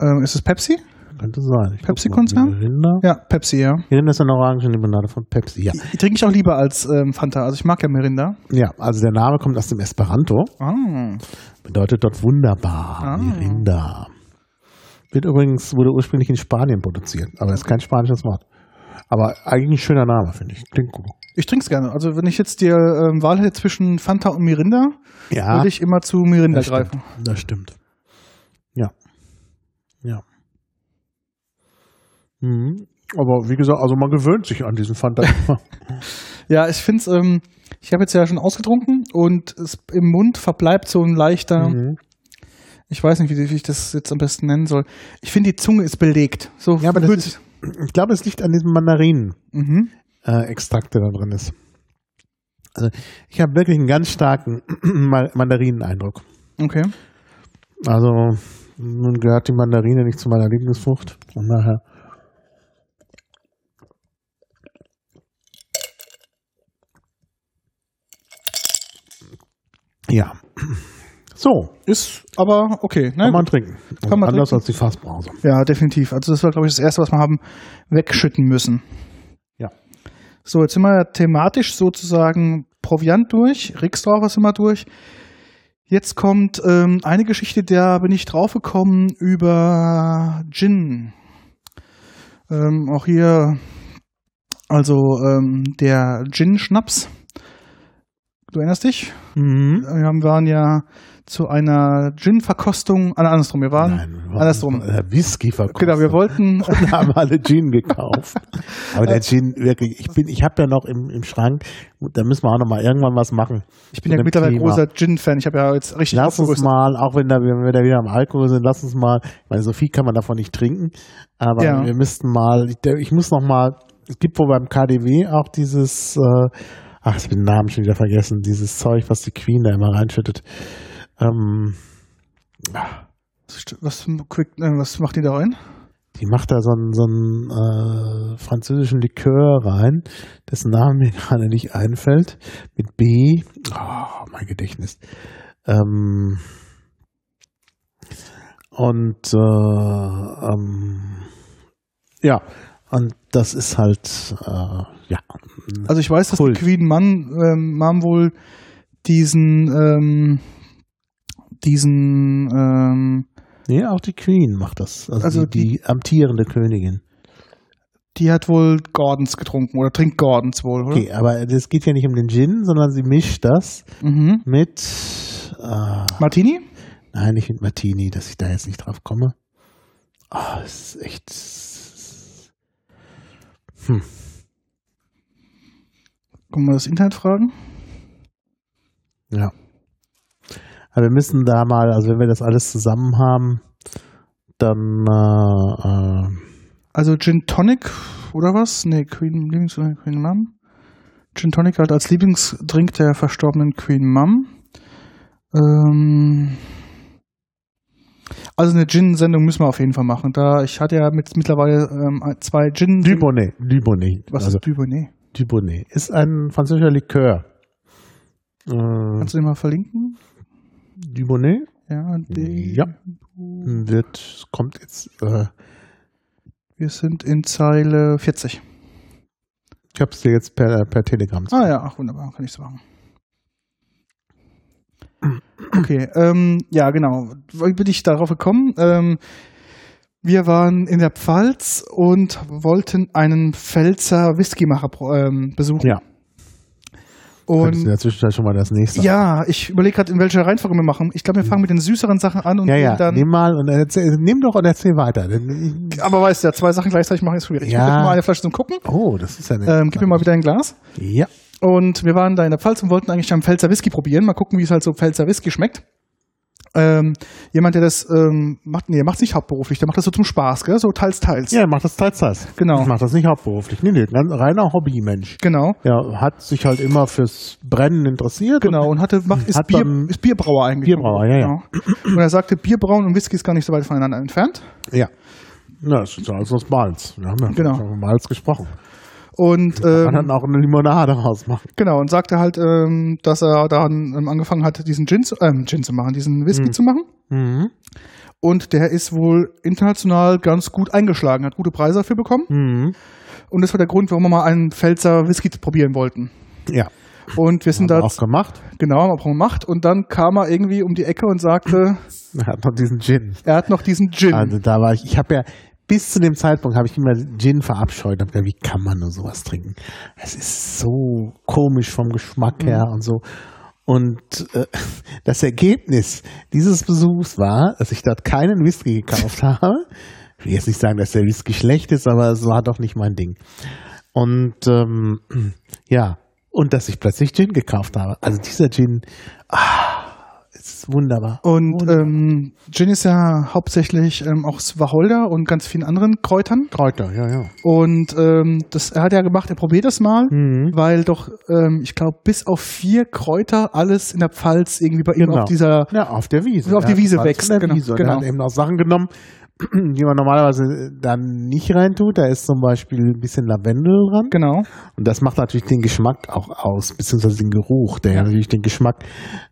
[SPEAKER 1] Ähm, ist es Pepsi?
[SPEAKER 2] Könnte sein.
[SPEAKER 1] Pepsi-Konzern? Ja, Pepsi, ja.
[SPEAKER 2] Mirinda ist eine Orangenlimonade von Pepsi. Ja.
[SPEAKER 1] Die trinke ich auch lieber als ähm, Fanta. Also ich mag ja Mirinda.
[SPEAKER 2] ja, also der Name kommt aus dem Esperanto.
[SPEAKER 1] Ah.
[SPEAKER 2] Bedeutet dort wunderbar.
[SPEAKER 1] Ah.
[SPEAKER 2] Mirinda. Wird übrigens, wurde ursprünglich in Spanien produziert, aber ist kein spanisches Wort. Aber eigentlich ein schöner Name, finde ich. Klingt gut.
[SPEAKER 1] Ich trinke es gerne. Also wenn ich jetzt die ähm, Wahl hätte zwischen Fanta und Mirinda,
[SPEAKER 2] Ja,
[SPEAKER 1] würde ich immer zu Mirinda
[SPEAKER 2] das stimmt.
[SPEAKER 1] greifen.
[SPEAKER 2] Das stimmt. Ja. Ja. Mhm. Aber wie gesagt, also man gewöhnt sich an diesen Fanta.
[SPEAKER 1] Ja, ich finde es, ähm, ich habe jetzt ja schon ausgetrunken und es, im Mund verbleibt so ein leichter,
[SPEAKER 2] Mhm.
[SPEAKER 1] ich weiß nicht, wie, wie ich das jetzt am besten nennen soll. Ich finde, die Zunge ist belegt. So
[SPEAKER 2] Ja, aber das ist- Ich glaube, es liegt an diesem Mandarinen.
[SPEAKER 1] mhm.
[SPEAKER 2] äh, der da drin ist. Also ich habe wirklich einen ganz starken Ma- Mandarineneindruck.
[SPEAKER 1] Okay.
[SPEAKER 2] Also nun gehört die Mandarine nicht zu meiner Lieblingsfrucht. Von daher. Ja, So,
[SPEAKER 1] Ist aber okay. Ne?
[SPEAKER 2] kann man trinken.
[SPEAKER 1] Kann man
[SPEAKER 2] Anders
[SPEAKER 1] trinken.
[SPEAKER 2] als die Fassbrause.
[SPEAKER 1] Ja, definitiv. Also das war, glaube ich, das Erste, was wir haben wegschütten müssen.
[SPEAKER 2] Ja.
[SPEAKER 1] So, jetzt sind wir thematisch sozusagen Proviant durch, Rixdorfer sind wir durch. Jetzt kommt ähm, eine Geschichte, da bin ich draufgekommen über Gin. Ähm, auch hier, also ähm, der Gin-Schnaps. Du erinnerst dich?
[SPEAKER 2] Mhm.
[SPEAKER 1] Wir waren ja zu einer Gin-Verkostung, ah, andersrum, wir waren
[SPEAKER 2] Nein,
[SPEAKER 1] andersrum.
[SPEAKER 2] äh, Whisky verkauft.
[SPEAKER 1] Genau, wir wollten,
[SPEAKER 2] und haben alle Gin gekauft. Aber der Gin, wirklich, ich bin, ich habe ja noch im, im Schrank, da müssen wir auch noch mal irgendwann was machen.
[SPEAKER 1] ich bin ja mittlerweile
[SPEAKER 2] Thema.
[SPEAKER 1] großer Gin-Fan. Ich habe ja jetzt richtig
[SPEAKER 2] Lass uns mal, auch wenn, da, wenn wir da wieder am Alkohol sind, lass uns mal, meine, so viel kann man davon nicht trinken, aber
[SPEAKER 1] Ja.
[SPEAKER 2] wir müssten mal, ich, ich muss noch mal, es gibt wohl beim KDW auch dieses, äh, ach, ich habe den Namen schon wieder vergessen, dieses Zeug, was die Queen da immer reinschüttet. Ähm,
[SPEAKER 1] Was, quick, äh, was macht die da rein?
[SPEAKER 2] die macht da so einen, so einen äh, französischen Likör rein, dessen Name mir gerade nicht einfällt, mit B. Oh, mein Gedächtnis. Ähm, und äh, ähm, ja, und das ist halt äh, ja.
[SPEAKER 1] Also ich weiß, dass die Queen Mann, ähm, Mom wohl diesen, ähm, diesen, ähm,
[SPEAKER 2] Nee, auch die Queen macht das. Also,
[SPEAKER 1] Also
[SPEAKER 2] die, die amtierende Königin.
[SPEAKER 1] die hat wohl Gordons getrunken oder trinkt Gordons wohl, oder?
[SPEAKER 2] Okay, aber es geht ja nicht um den Gin, sondern sie mischt das
[SPEAKER 1] Mhm.
[SPEAKER 2] mit äh,
[SPEAKER 1] Martini?
[SPEAKER 2] Nein, nicht mit Martini, dass ich da jetzt nicht drauf komme. Ah, es ist echt. Hm.
[SPEAKER 1] Können wir das Internet fragen?
[SPEAKER 2] Ja. Aber wir müssen da mal, also wenn wir das alles zusammen haben, dann äh, äh,
[SPEAKER 1] Also Gin Tonic oder was? Nee, Queen, Lieblings Queen Mom. Gin Tonic halt als Lieblingsdrink der verstorbenen Queen Mom. Ähm also eine Gin-Sendung müssen wir auf jeden Fall machen. Da ich hatte ja mit, mittlerweile ähm, zwei Gin.
[SPEAKER 2] Dubonnet. Dubonnet.
[SPEAKER 1] Was
[SPEAKER 2] also
[SPEAKER 1] ist Dubonnet?
[SPEAKER 2] Dubonnet ist ein französischer Likör. Äh,
[SPEAKER 1] Kannst du den mal verlinken?
[SPEAKER 2] Dubonnet
[SPEAKER 1] Ja, D
[SPEAKER 2] Ja. wird, kommt jetzt, äh,
[SPEAKER 1] wir sind in Zeile 40.
[SPEAKER 2] ich habe es dir jetzt per, per Telegram
[SPEAKER 1] Ah ja, ach wunderbar, kann ich so machen. Okay, ähm, ja genau. Wie bin ich darauf gekommen? Ähm, wir waren in der Pfalz und wollten einen Pfälzer Whiskymacher ähm, besuchen.
[SPEAKER 2] Ja. Könntest du in
[SPEAKER 1] Und
[SPEAKER 2] der Zwischenzeit schon mal das nächste
[SPEAKER 1] ja, ich überlege gerade, in welcher Reihenfolge wir machen. Ich glaube, wir fangen mit den süßeren Sachen an und
[SPEAKER 2] Ja, ja,
[SPEAKER 1] dann.
[SPEAKER 2] nimm mal und erzähl, nimm doch und erzähl weiter.
[SPEAKER 1] Aber weißt du, ja, zwei Sachen gleichzeitig machen ist schwierig.
[SPEAKER 2] Ja.
[SPEAKER 1] Ich mal eine Flasche zum Gucken.
[SPEAKER 2] Oh, das ist ja eine.
[SPEAKER 1] Ähm, gib mir mal wieder ein Glas.
[SPEAKER 2] Ja.
[SPEAKER 1] Und wir waren da in der Pfalz und wollten eigentlich am Pfälzer Whisky probieren. Mal gucken, wie es halt so Pfälzer Whisky schmeckt. Ähm, jemand, der das ähm, macht, nee, macht nicht hauptberuflich, der macht das so zum Spaß, gell? So teils, teils.
[SPEAKER 2] Ja, mach das teils, teils.
[SPEAKER 1] Genau.
[SPEAKER 2] Ich mach das nicht hauptberuflich. Nee, nee, ein reiner Hobbymensch.
[SPEAKER 1] Genau,
[SPEAKER 2] Ja, hat sich halt immer fürs Brennen interessiert.
[SPEAKER 1] genau. Und hatte, macht, ist,
[SPEAKER 2] Hat
[SPEAKER 1] Bier, ist Bierbrauer eigentlich.
[SPEAKER 2] Bierbrauer, ja, ja.
[SPEAKER 1] Genau. Und er sagte, Bierbrauen und Whisky ist gar nicht so weit voneinander entfernt.
[SPEAKER 2] Und, ja. Na, das ist ja alles aus Malz. Wir haben ja
[SPEAKER 1] Genau.
[SPEAKER 2] von Malz gesprochen.
[SPEAKER 1] Und ähm,
[SPEAKER 2] dann auch eine Limonade rausmachen.
[SPEAKER 1] genau, und sagte halt, ähm, dass er dann ähm, angefangen hat, diesen Gin zu, ähm, Gin zu machen, diesen Whisky
[SPEAKER 2] Mhm.
[SPEAKER 1] zu machen.
[SPEAKER 2] Mhm.
[SPEAKER 1] Und der ist wohl international ganz gut eingeschlagen, hat gute Preise dafür bekommen.
[SPEAKER 2] Mhm.
[SPEAKER 1] Und das war der Grund, warum wir mal einen Pfälzer Whisky probieren wollten.
[SPEAKER 2] Ja.
[SPEAKER 1] Und wir sind
[SPEAKER 2] Haben
[SPEAKER 1] da
[SPEAKER 2] wir auch gemacht.
[SPEAKER 1] genau haben wir auch gemacht. Und dann kam er irgendwie um die Ecke und sagte,
[SPEAKER 2] Er hat noch diesen Gin.
[SPEAKER 1] er hat noch diesen Gin.
[SPEAKER 2] Also da war ich, ich habe ja bis zu dem Zeitpunkt habe ich immer Gin verabscheut. Hab gedacht, wie kann man nur sowas trinken? Es ist so komisch vom Geschmack her und so. Und äh, das Ergebnis dieses Besuchs war, dass ich dort keinen Whisky gekauft habe. Ich will jetzt nicht sagen, dass der Whisky schlecht ist, aber es war doch nicht mein Ding. Und ähm, ja, und dass ich plötzlich Gin gekauft habe. Also dieser Gin, ah, ist wunderbar.
[SPEAKER 1] Und ähm, Gin ist ja hauptsächlich ähm, aus Wacholder und ganz vielen anderen Kräutern.
[SPEAKER 2] Kräuter, ja, ja.
[SPEAKER 1] Und ähm, das er hat ja gemacht, er probiert das mal,
[SPEAKER 2] Mhm.
[SPEAKER 1] weil doch, ähm, ich glaube, bis auf vier Kräuter alles in der Pfalz irgendwie bei ihm
[SPEAKER 2] Genau.
[SPEAKER 1] auf dieser
[SPEAKER 2] Ja, auf der Wiese.
[SPEAKER 1] Auf
[SPEAKER 2] Der
[SPEAKER 1] die Wiese wächst, genau,
[SPEAKER 2] Wiese.
[SPEAKER 1] Genau.
[SPEAKER 2] Er hat eben auch Sachen genommen, die man normalerweise dann nicht reintut. Da ist zum Beispiel ein bisschen Lavendel dran.
[SPEAKER 1] Genau.
[SPEAKER 2] Und das macht natürlich den Geschmack auch aus, beziehungsweise den Geruch, der ja natürlich den Geschmack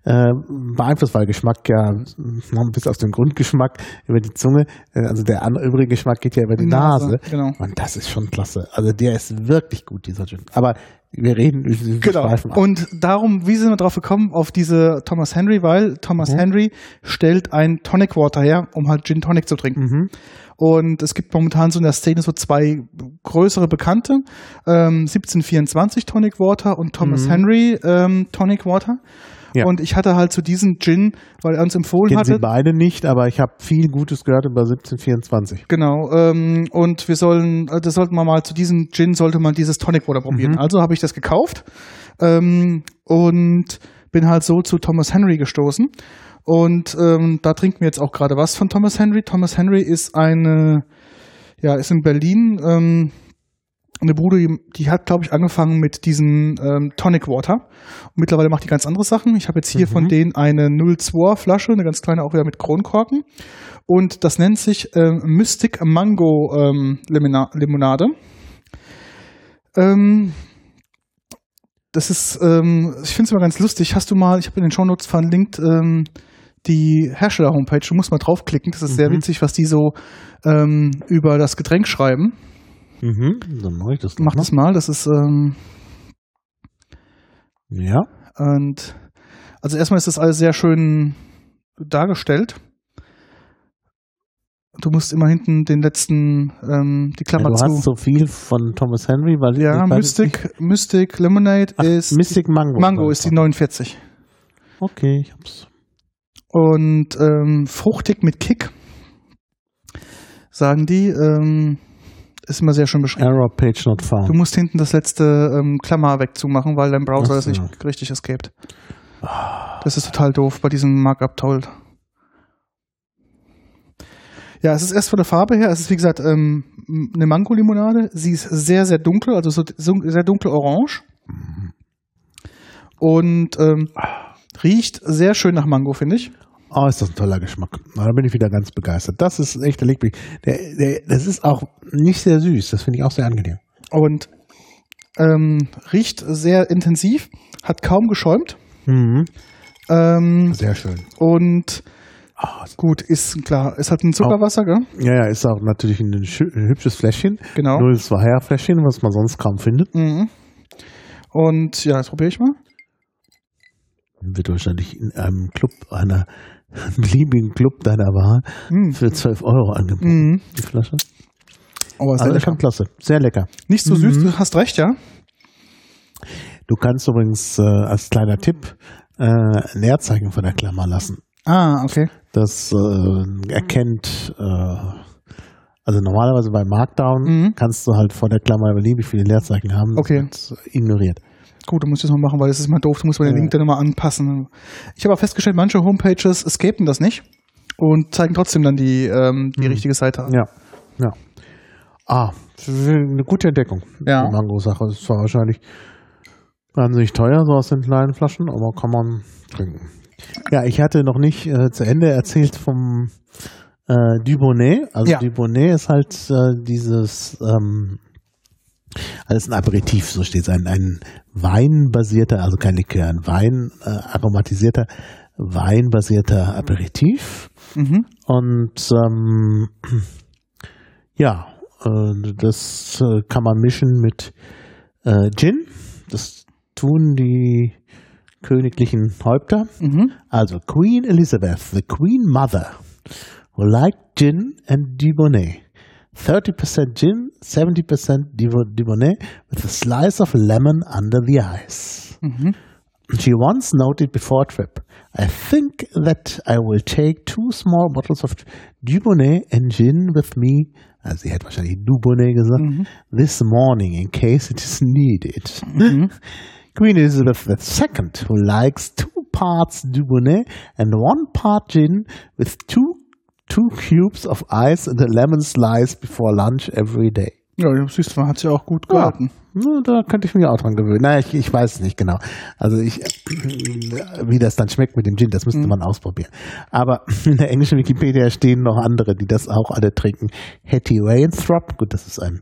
[SPEAKER 2] äh, beeinflusst, weil Geschmack ja noch bis auf den Grundgeschmack über die Zunge, äh, also der andere übrige Geschmack geht ja über die Nase.
[SPEAKER 1] Nase, genau.
[SPEAKER 2] Und das ist schon klasse. Also der ist wirklich gut, dieser Gin. Aber wir reden wir
[SPEAKER 1] Genau. Und darum, wie sind wir drauf gekommen, auf diese Thomas Henry, weil Thomas
[SPEAKER 2] Mhm.
[SPEAKER 1] Henry stellt ein Tonic Water her, um halt Gin Tonic zu trinken.
[SPEAKER 2] Mhm.
[SPEAKER 1] Und es gibt momentan so in der Szene so zwei größere Bekannte, ähm, 1724 Tonic Water und Thomas
[SPEAKER 2] Mhm.
[SPEAKER 1] Henry ähm, Tonic Water.
[SPEAKER 2] Ja.
[SPEAKER 1] Und ich hatte halt zu diesem Gin, weil er uns empfohlen
[SPEAKER 2] Kennen sie beide nicht, aber ich habe viel Gutes gehört über 1724.
[SPEAKER 1] Genau, ähm, und wir sollen, äh, das sollten wir mal zu diesem Gin sollte man dieses Tonic Water probieren.
[SPEAKER 2] Mhm.
[SPEAKER 1] Also habe ich das gekauft ähm, und bin halt so zu Thomas Henry gestoßen. Und ähm, da trinken wir jetzt auch gerade was von Thomas Henry. Thomas Henry ist eine, ja, ist in Berlin ähm, eine Bude, die, die hat, glaube ich, angefangen mit diesem ähm, Tonic Water. Und mittlerweile macht die ganz andere Sachen. Ich habe jetzt hier
[SPEAKER 2] Mhm.
[SPEAKER 1] von denen eine 02 Flasche, eine ganz kleine auch wieder mit Kronkorken. Und das nennt sich ähm, Mystic Mango ähm, Limina Limonade. Ähm, das ist, ähm, ich finde es immer ganz lustig. Hast du mal, ich habe in den Shownotes verlinkt, ähm, die Hersteller-Homepage. Du musst mal draufklicken. Das ist sehr
[SPEAKER 2] Mhm.
[SPEAKER 1] witzig, was die so ähm, über das Getränk schreiben.
[SPEAKER 2] Mhm. Dann mache ich das doch
[SPEAKER 1] Mach das mal. Das ist, ähm,
[SPEAKER 2] Ja.
[SPEAKER 1] und also erstmal ist das alles sehr schön dargestellt. Du musst immer hinten den letzten, ähm, die
[SPEAKER 2] ja
[SPEAKER 1] Klammer
[SPEAKER 2] du
[SPEAKER 1] zu.
[SPEAKER 2] hast so viel von Thomas Henry, weil
[SPEAKER 1] ja. Mystic, Mystic Lemonade
[SPEAKER 2] Ach,
[SPEAKER 1] ist
[SPEAKER 2] Mystic Mango.
[SPEAKER 1] Mango ist die 49.
[SPEAKER 2] Okay, ich hab's.
[SPEAKER 1] Und ähm, fruchtig mit Kick, sagen die, ähm, ist immer sehr schön beschrieben.
[SPEAKER 2] Error Page not
[SPEAKER 1] Du
[SPEAKER 2] found.
[SPEAKER 1] musst hinten das letzte ähm, Klammer wegzumachen, weil dein Browser das
[SPEAKER 2] so.
[SPEAKER 1] nicht richtig escaped. Das ist total doof bei diesem Markup-Toll. Ja, es ist erst von der Farbe her, es ist wie gesagt ähm, eine Mango-Limonade. Sie ist sehr, sehr dunkel, also so, sehr dunkel orange. Und ähm, riecht sehr schön nach Mango, finde ich.
[SPEAKER 2] Oh, ist das ein toller Geschmack. Na, Da bin ich wieder ganz begeistert. Das ist echt der Liebling. Der, der, das ist auch nicht sehr süß. Das finde ich auch sehr angenehm.
[SPEAKER 1] Und ähm, riecht sehr intensiv, hat kaum geschäumt.
[SPEAKER 2] Mhm.
[SPEAKER 1] Ähm,
[SPEAKER 2] Sehr schön.
[SPEAKER 1] und
[SPEAKER 2] Ah,
[SPEAKER 1] gut, ist klar, ist halt ein Zuckerwasser, gell?
[SPEAKER 2] ja, ja, ist auch natürlich ein, ein hübsches Fläschchen.
[SPEAKER 1] Genau.
[SPEAKER 2] 02er Fläschchen, was man sonst kaum findet.
[SPEAKER 1] Mhm. Und ja, jetzt probiere ich mal.
[SPEAKER 2] Wird wahrscheinlich in einem Club, einer beliebigen Club deiner Wahl
[SPEAKER 1] Mhm.
[SPEAKER 2] für 12 Euro angeboten.
[SPEAKER 1] Mhm.
[SPEAKER 2] Die Flasche.
[SPEAKER 1] Aber sehr
[SPEAKER 2] Also
[SPEAKER 1] lecker.
[SPEAKER 2] schon klasse. Sehr lecker.
[SPEAKER 1] Nicht so süß,
[SPEAKER 2] Mhm.
[SPEAKER 1] du hast recht, ja.
[SPEAKER 2] Du kannst übrigens äh, als kleiner Tipp äh, ein Leerzeichen von der Klammer lassen.
[SPEAKER 1] Ah, okay.
[SPEAKER 2] Das äh, erkennt, äh, also normalerweise bei Markdown
[SPEAKER 1] Mhm.
[SPEAKER 2] kannst du halt vor der Klammer beliebig viele Leerzeichen haben. Das
[SPEAKER 1] Okay.
[SPEAKER 2] wird ignoriert.
[SPEAKER 1] Gut, dann muss ich das mal machen, weil das ist mal doof. Du musst mal den. Link dann immer anpassen. Ich habe auch festgestellt, manche Homepages escapen das nicht und zeigen trotzdem dann die, ähm, die
[SPEAKER 2] Mhm.
[SPEAKER 1] richtige Seite an.
[SPEAKER 2] Ja, ja. Ah, eine gute Entdeckung.
[SPEAKER 1] Ja.
[SPEAKER 2] Die Mango-Sache ist zwar wahrscheinlich wahnsinnig teuer, so aus den kleinen Flaschen, aber kann man trinken. Ja, ich hatte noch nicht äh, zu Ende erzählt vom äh, Dubonnet. Also
[SPEAKER 1] Ja.
[SPEAKER 2] Dubonnet ist halt äh, dieses, ähm, alles ein Aperitif, so steht es, ein, ein weinbasierter, also kein Likör, ein Wein äh, aromatisierter, weinbasierter Aperitif.
[SPEAKER 1] Mhm.
[SPEAKER 2] Und ähm, ja, äh, das äh, kann man mischen mit äh, Gin. Das tun die königlichen Häupter.
[SPEAKER 1] Mhm.
[SPEAKER 2] Also Queen Elizabeth, the Queen Mother, who liked gin and Dubonnet. 30% gin, 70% Divo- Dubonnet with a slice of lemon under the ice.
[SPEAKER 1] Mhm.
[SPEAKER 2] She once noted before a trip, I think that I will take two small bottles of Dubonnet and gin with me, also sie hat wahrscheinlich Dubonnet gesagt,
[SPEAKER 1] Mhm.
[SPEAKER 2] this morning in case it is needed.
[SPEAKER 1] Mhm.
[SPEAKER 2] Queen Elizabeth II, who likes two parts Dubonnet and one part gin with two two cubes of ice and a lemon slice before lunch every day.
[SPEAKER 1] Ja, siehst du, man hat sie auch gut
[SPEAKER 2] Ja.
[SPEAKER 1] gehalten.
[SPEAKER 2] Na, Da könnte ich mich auch dran gewöhnen. Naja, ich, ich weiß es nicht genau. Also ich, wie das dann schmeckt mit dem Gin, das müsste
[SPEAKER 1] Mhm.
[SPEAKER 2] man ausprobieren. Aber in der englischen Wikipedia stehen noch andere, die das auch alle trinken. Hetty Wainthropp, gut, das ist ein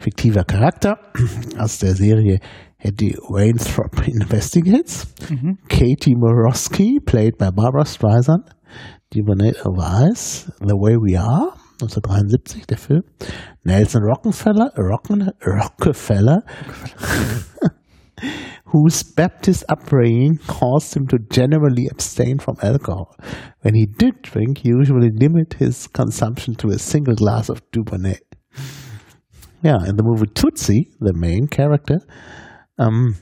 [SPEAKER 2] fiktiver Charakter aus der Serie Hetty Wainthropp Investigates.
[SPEAKER 1] Mhm.
[SPEAKER 2] Katie Morosky, played by Barbara Streisand. Of Ice, The Way We Are, 1973, der Film. Nelson Rockefeller, Rocken, Rockefeller, whose Baptist upbringing caused him to generally abstain from alcohol. When he did drink, he usually limit his consumption to a single glass of Dubonnet. Yeah, in the movie Tootsie, the main character, um,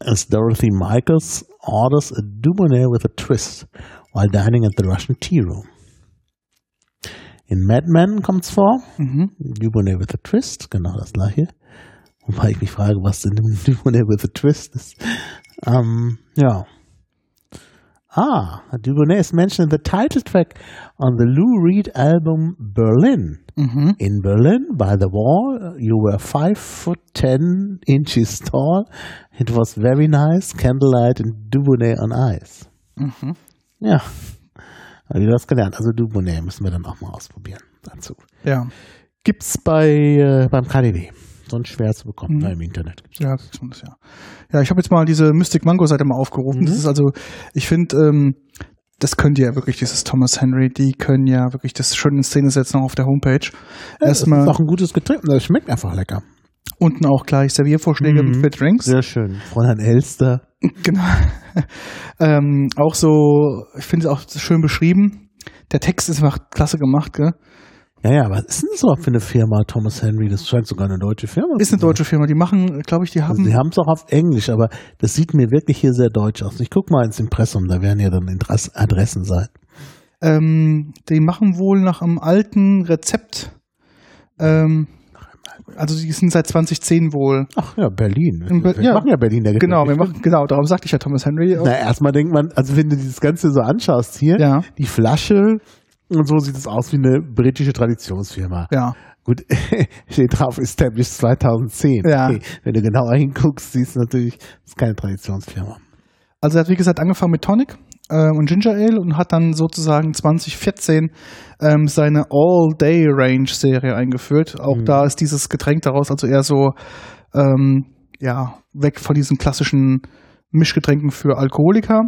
[SPEAKER 2] as Dorothy Michaels orders a Dubonnet with a twist while dining at the Russian tea room. In Mad Men kommt's vor.
[SPEAKER 1] Mhm.
[SPEAKER 2] Dubonnet with a twist, genau das gleiche. Wobei ich mich frage, was denn ein Dubonnet with a twist ist. Ähm, ja. Ah, Dubonnet is mentioned in the title track on the Lou Reed album Berlin.
[SPEAKER 1] Mhm.
[SPEAKER 2] In Berlin, by the wall, you were five foot ten inches tall. It was very nice, candlelight and Dubonnet on ice.
[SPEAKER 1] Mhm.
[SPEAKER 2] Ja, habe ich was gelernt. Also Dubonnet müssen wir dann auch mal ausprobieren dazu.
[SPEAKER 1] Ja.
[SPEAKER 2] Gibt's bei äh, beim KDW. Sonst schwer zu bekommen
[SPEAKER 1] Mhm.
[SPEAKER 2] ne, im Internet. Gibt's.
[SPEAKER 1] Ja, das ist ja. Ja, ich habe jetzt mal diese Mystic Mango Seite mal aufgerufen.
[SPEAKER 2] Mhm.
[SPEAKER 1] Das ist also, ich finde, ähm, das könnt ihr ja wirklich, dieses Thomas Henry, die können ja wirklich das schön in Szene setzen, auch auf der Homepage.
[SPEAKER 2] Ja, das
[SPEAKER 1] Erstmal
[SPEAKER 2] ist auch ein gutes Getränk. Das schmeckt einfach lecker.
[SPEAKER 1] Unten auch gleich Serviervorschläge
[SPEAKER 2] Mhm.
[SPEAKER 1] für Drinks.
[SPEAKER 2] Sehr schön. Fräulein Elster.
[SPEAKER 1] Genau. ähm, auch so, ich finde es auch schön beschrieben. Der Text ist einfach klasse gemacht, gell?
[SPEAKER 2] Ja, ja, was ist denn das überhaupt für eine Firma, Thomas Henry? Das scheint sogar eine deutsche Firma
[SPEAKER 1] Ist
[SPEAKER 2] zu
[SPEAKER 1] eine
[SPEAKER 2] sein.
[SPEAKER 1] deutsche Firma, die machen, glaube ich, die
[SPEAKER 2] Also
[SPEAKER 1] haben.
[SPEAKER 2] die haben es auch auf Englisch, aber das sieht mir wirklich hier sehr deutsch aus. Ich guck mal ins Impressum, da werden ja dann Adressen sein.
[SPEAKER 1] Ähm, die machen wohl nach einem alten Rezept. Ähm, also die sind seit 2010 wohl.
[SPEAKER 2] Ach ja, Berlin.
[SPEAKER 1] In Ber-
[SPEAKER 2] wir
[SPEAKER 1] ja.
[SPEAKER 2] machen ja Berlin. Der
[SPEAKER 1] Genau, wir machen, genau, darum sagte ich ja Thomas Henry.
[SPEAKER 2] Na, erstmal denkt man, also wenn du dieses Ganze so anschaust hier,
[SPEAKER 1] Ja.
[SPEAKER 2] die Flasche und so sieht es aus wie eine britische Traditionsfirma.
[SPEAKER 1] Ja,
[SPEAKER 2] Gut, steht drauf, established 2010.
[SPEAKER 1] Ja.
[SPEAKER 2] Okay. Wenn du genauer hinguckst, siehst du natürlich, das ist keine Traditionsfirma.
[SPEAKER 1] also er hat wie gesagt angefangen mit Tonic äh, und Ginger Ale und hat dann sozusagen 2014 ähm, seine All-Day-Range-Serie eingeführt. Auch
[SPEAKER 2] Mhm.
[SPEAKER 1] da ist dieses Getränk daraus also eher so, ähm, ja, weg von diesen klassischen Mischgetränken für Alkoholiker,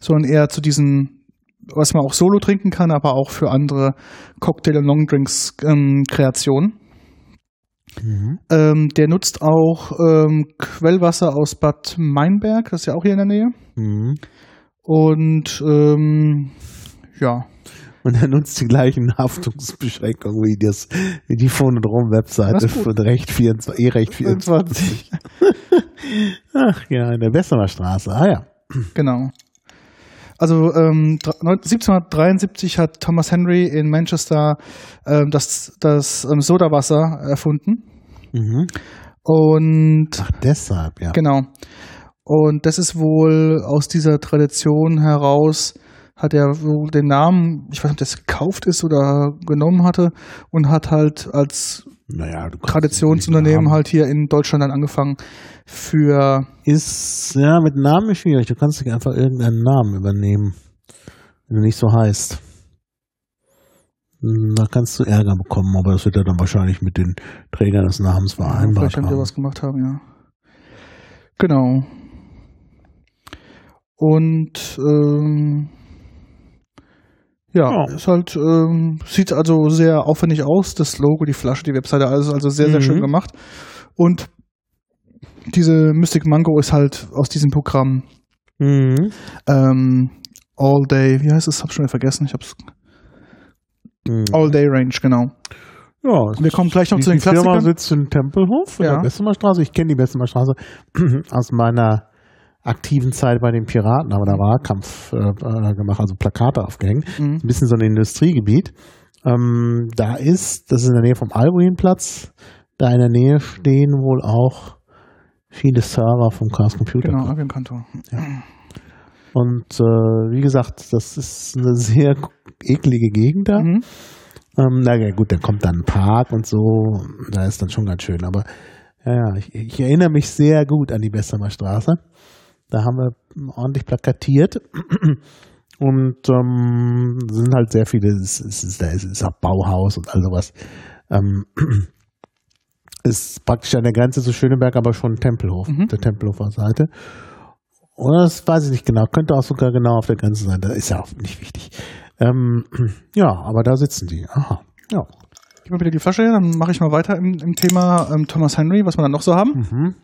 [SPEAKER 1] sondern eher zu diesen was man auch solo trinken kann, aber auch für andere Cocktail- und Longdrinks-Kreationen.
[SPEAKER 2] Mhm.
[SPEAKER 1] Ähm, der nutzt auch ähm, Quellwasser aus Bad Meinberg, das ist ja auch hier in der Nähe.
[SPEAKER 2] Mhm.
[SPEAKER 1] Und ähm, ja,
[SPEAKER 2] Und er nutzt die gleichen Haftungsbeschränkungen wie, das, wie die Phonodrom-Webseite
[SPEAKER 1] Das ist gut.
[SPEAKER 2] von Recht 24, E-Recht 24. Ach ja, in der Bessemer Straße. Ah ja.
[SPEAKER 1] genau. Also ähm, dr- neun- 1773 hat Thomas Henry in Manchester ähm, das, das ähm, Sodawasser erfunden.
[SPEAKER 2] Mhm.
[SPEAKER 1] Und
[SPEAKER 2] Ach, deshalb, ja.
[SPEAKER 1] Genau. Und das ist wohl aus dieser Tradition heraus, hat er wohl den Namen, ich weiß nicht, ob das gekauft ist oder genommen hatte und hat halt als
[SPEAKER 2] Naja,
[SPEAKER 1] Traditionsunternehmen halt hier in Deutschland dann angefangen für,
[SPEAKER 2] Ist, ja, mit Namen ist schwierig. Du kannst nicht einfach irgendeinen Namen übernehmen, wenn du nicht so heißt. Da kannst du Ärger bekommen, aber das wird ja dann wahrscheinlich mit den Trägern des Namens vereinbart
[SPEAKER 1] vielleicht haben
[SPEAKER 2] haben.
[SPEAKER 1] was gemacht haben, ja. Genau. Und ähm, ja,
[SPEAKER 2] Ja.
[SPEAKER 1] ist halt, ähm, sieht also sehr aufwendig aus, das Logo, die Flasche, die Webseite, alles also sehr, sehr
[SPEAKER 2] Mhm.
[SPEAKER 1] schön gemacht. Und diese Mystic Mango ist halt aus diesem Programm
[SPEAKER 2] Mhm.
[SPEAKER 1] ähm, All Day, wie heißt es? Hab schon wieder vergessen. Ich hab's.
[SPEAKER 2] Mhm.
[SPEAKER 1] All Day Range, genau.
[SPEAKER 2] Ja,
[SPEAKER 1] Wir kommen gleich noch zu den
[SPEAKER 2] die Firma
[SPEAKER 1] Klassikern.
[SPEAKER 2] sitzt in Tempelhof in
[SPEAKER 1] Ja.
[SPEAKER 2] der Bessemer Straße. Ich kenne die Bessemer Straße aus meiner aktiven Zeit bei den Piraten, aber da Wahlkampf äh, äh, gemacht, also Plakate aufgehängt.
[SPEAKER 1] Mhm.
[SPEAKER 2] Ein bisschen so ein Industriegebiet. Ähm, da ist, das ist in der Nähe vom Albuinplatz, da in der Nähe stehen wohl auch viele Server vom Chaos Computer
[SPEAKER 1] Genau, ab im Kanton.
[SPEAKER 2] Und äh, wie gesagt, das ist eine sehr eklige Gegend da.
[SPEAKER 1] Mhm.
[SPEAKER 2] Ähm, na ja, gut, dann kommt dann ein Park und so, da ist dann schon ganz schön. Aber ja, ja, ich, ich erinnere mich sehr gut an die Bessemer Straße. Da haben wir ordentlich plakatiert. Und ähm, sind halt sehr viele, es ist, da ist, ist auch Bauhaus und all sowas. Ähm, ist praktisch an der Grenze zu Schöneberg, aber schon Tempelhof,
[SPEAKER 1] Mhm.
[SPEAKER 2] der Tempelhofer Seite. Oder das weiß ich nicht genau, könnte auch sogar genau auf der Grenze sein, das ist ja auch nicht wichtig. Ähm, ja, aber da sitzen die. Aha. Ja.
[SPEAKER 1] Gib mal wieder die Flasche her, dann mache ich mal weiter im, im Thema ähm, Thomas Henry, was wir dann noch so haben.
[SPEAKER 2] Mhm.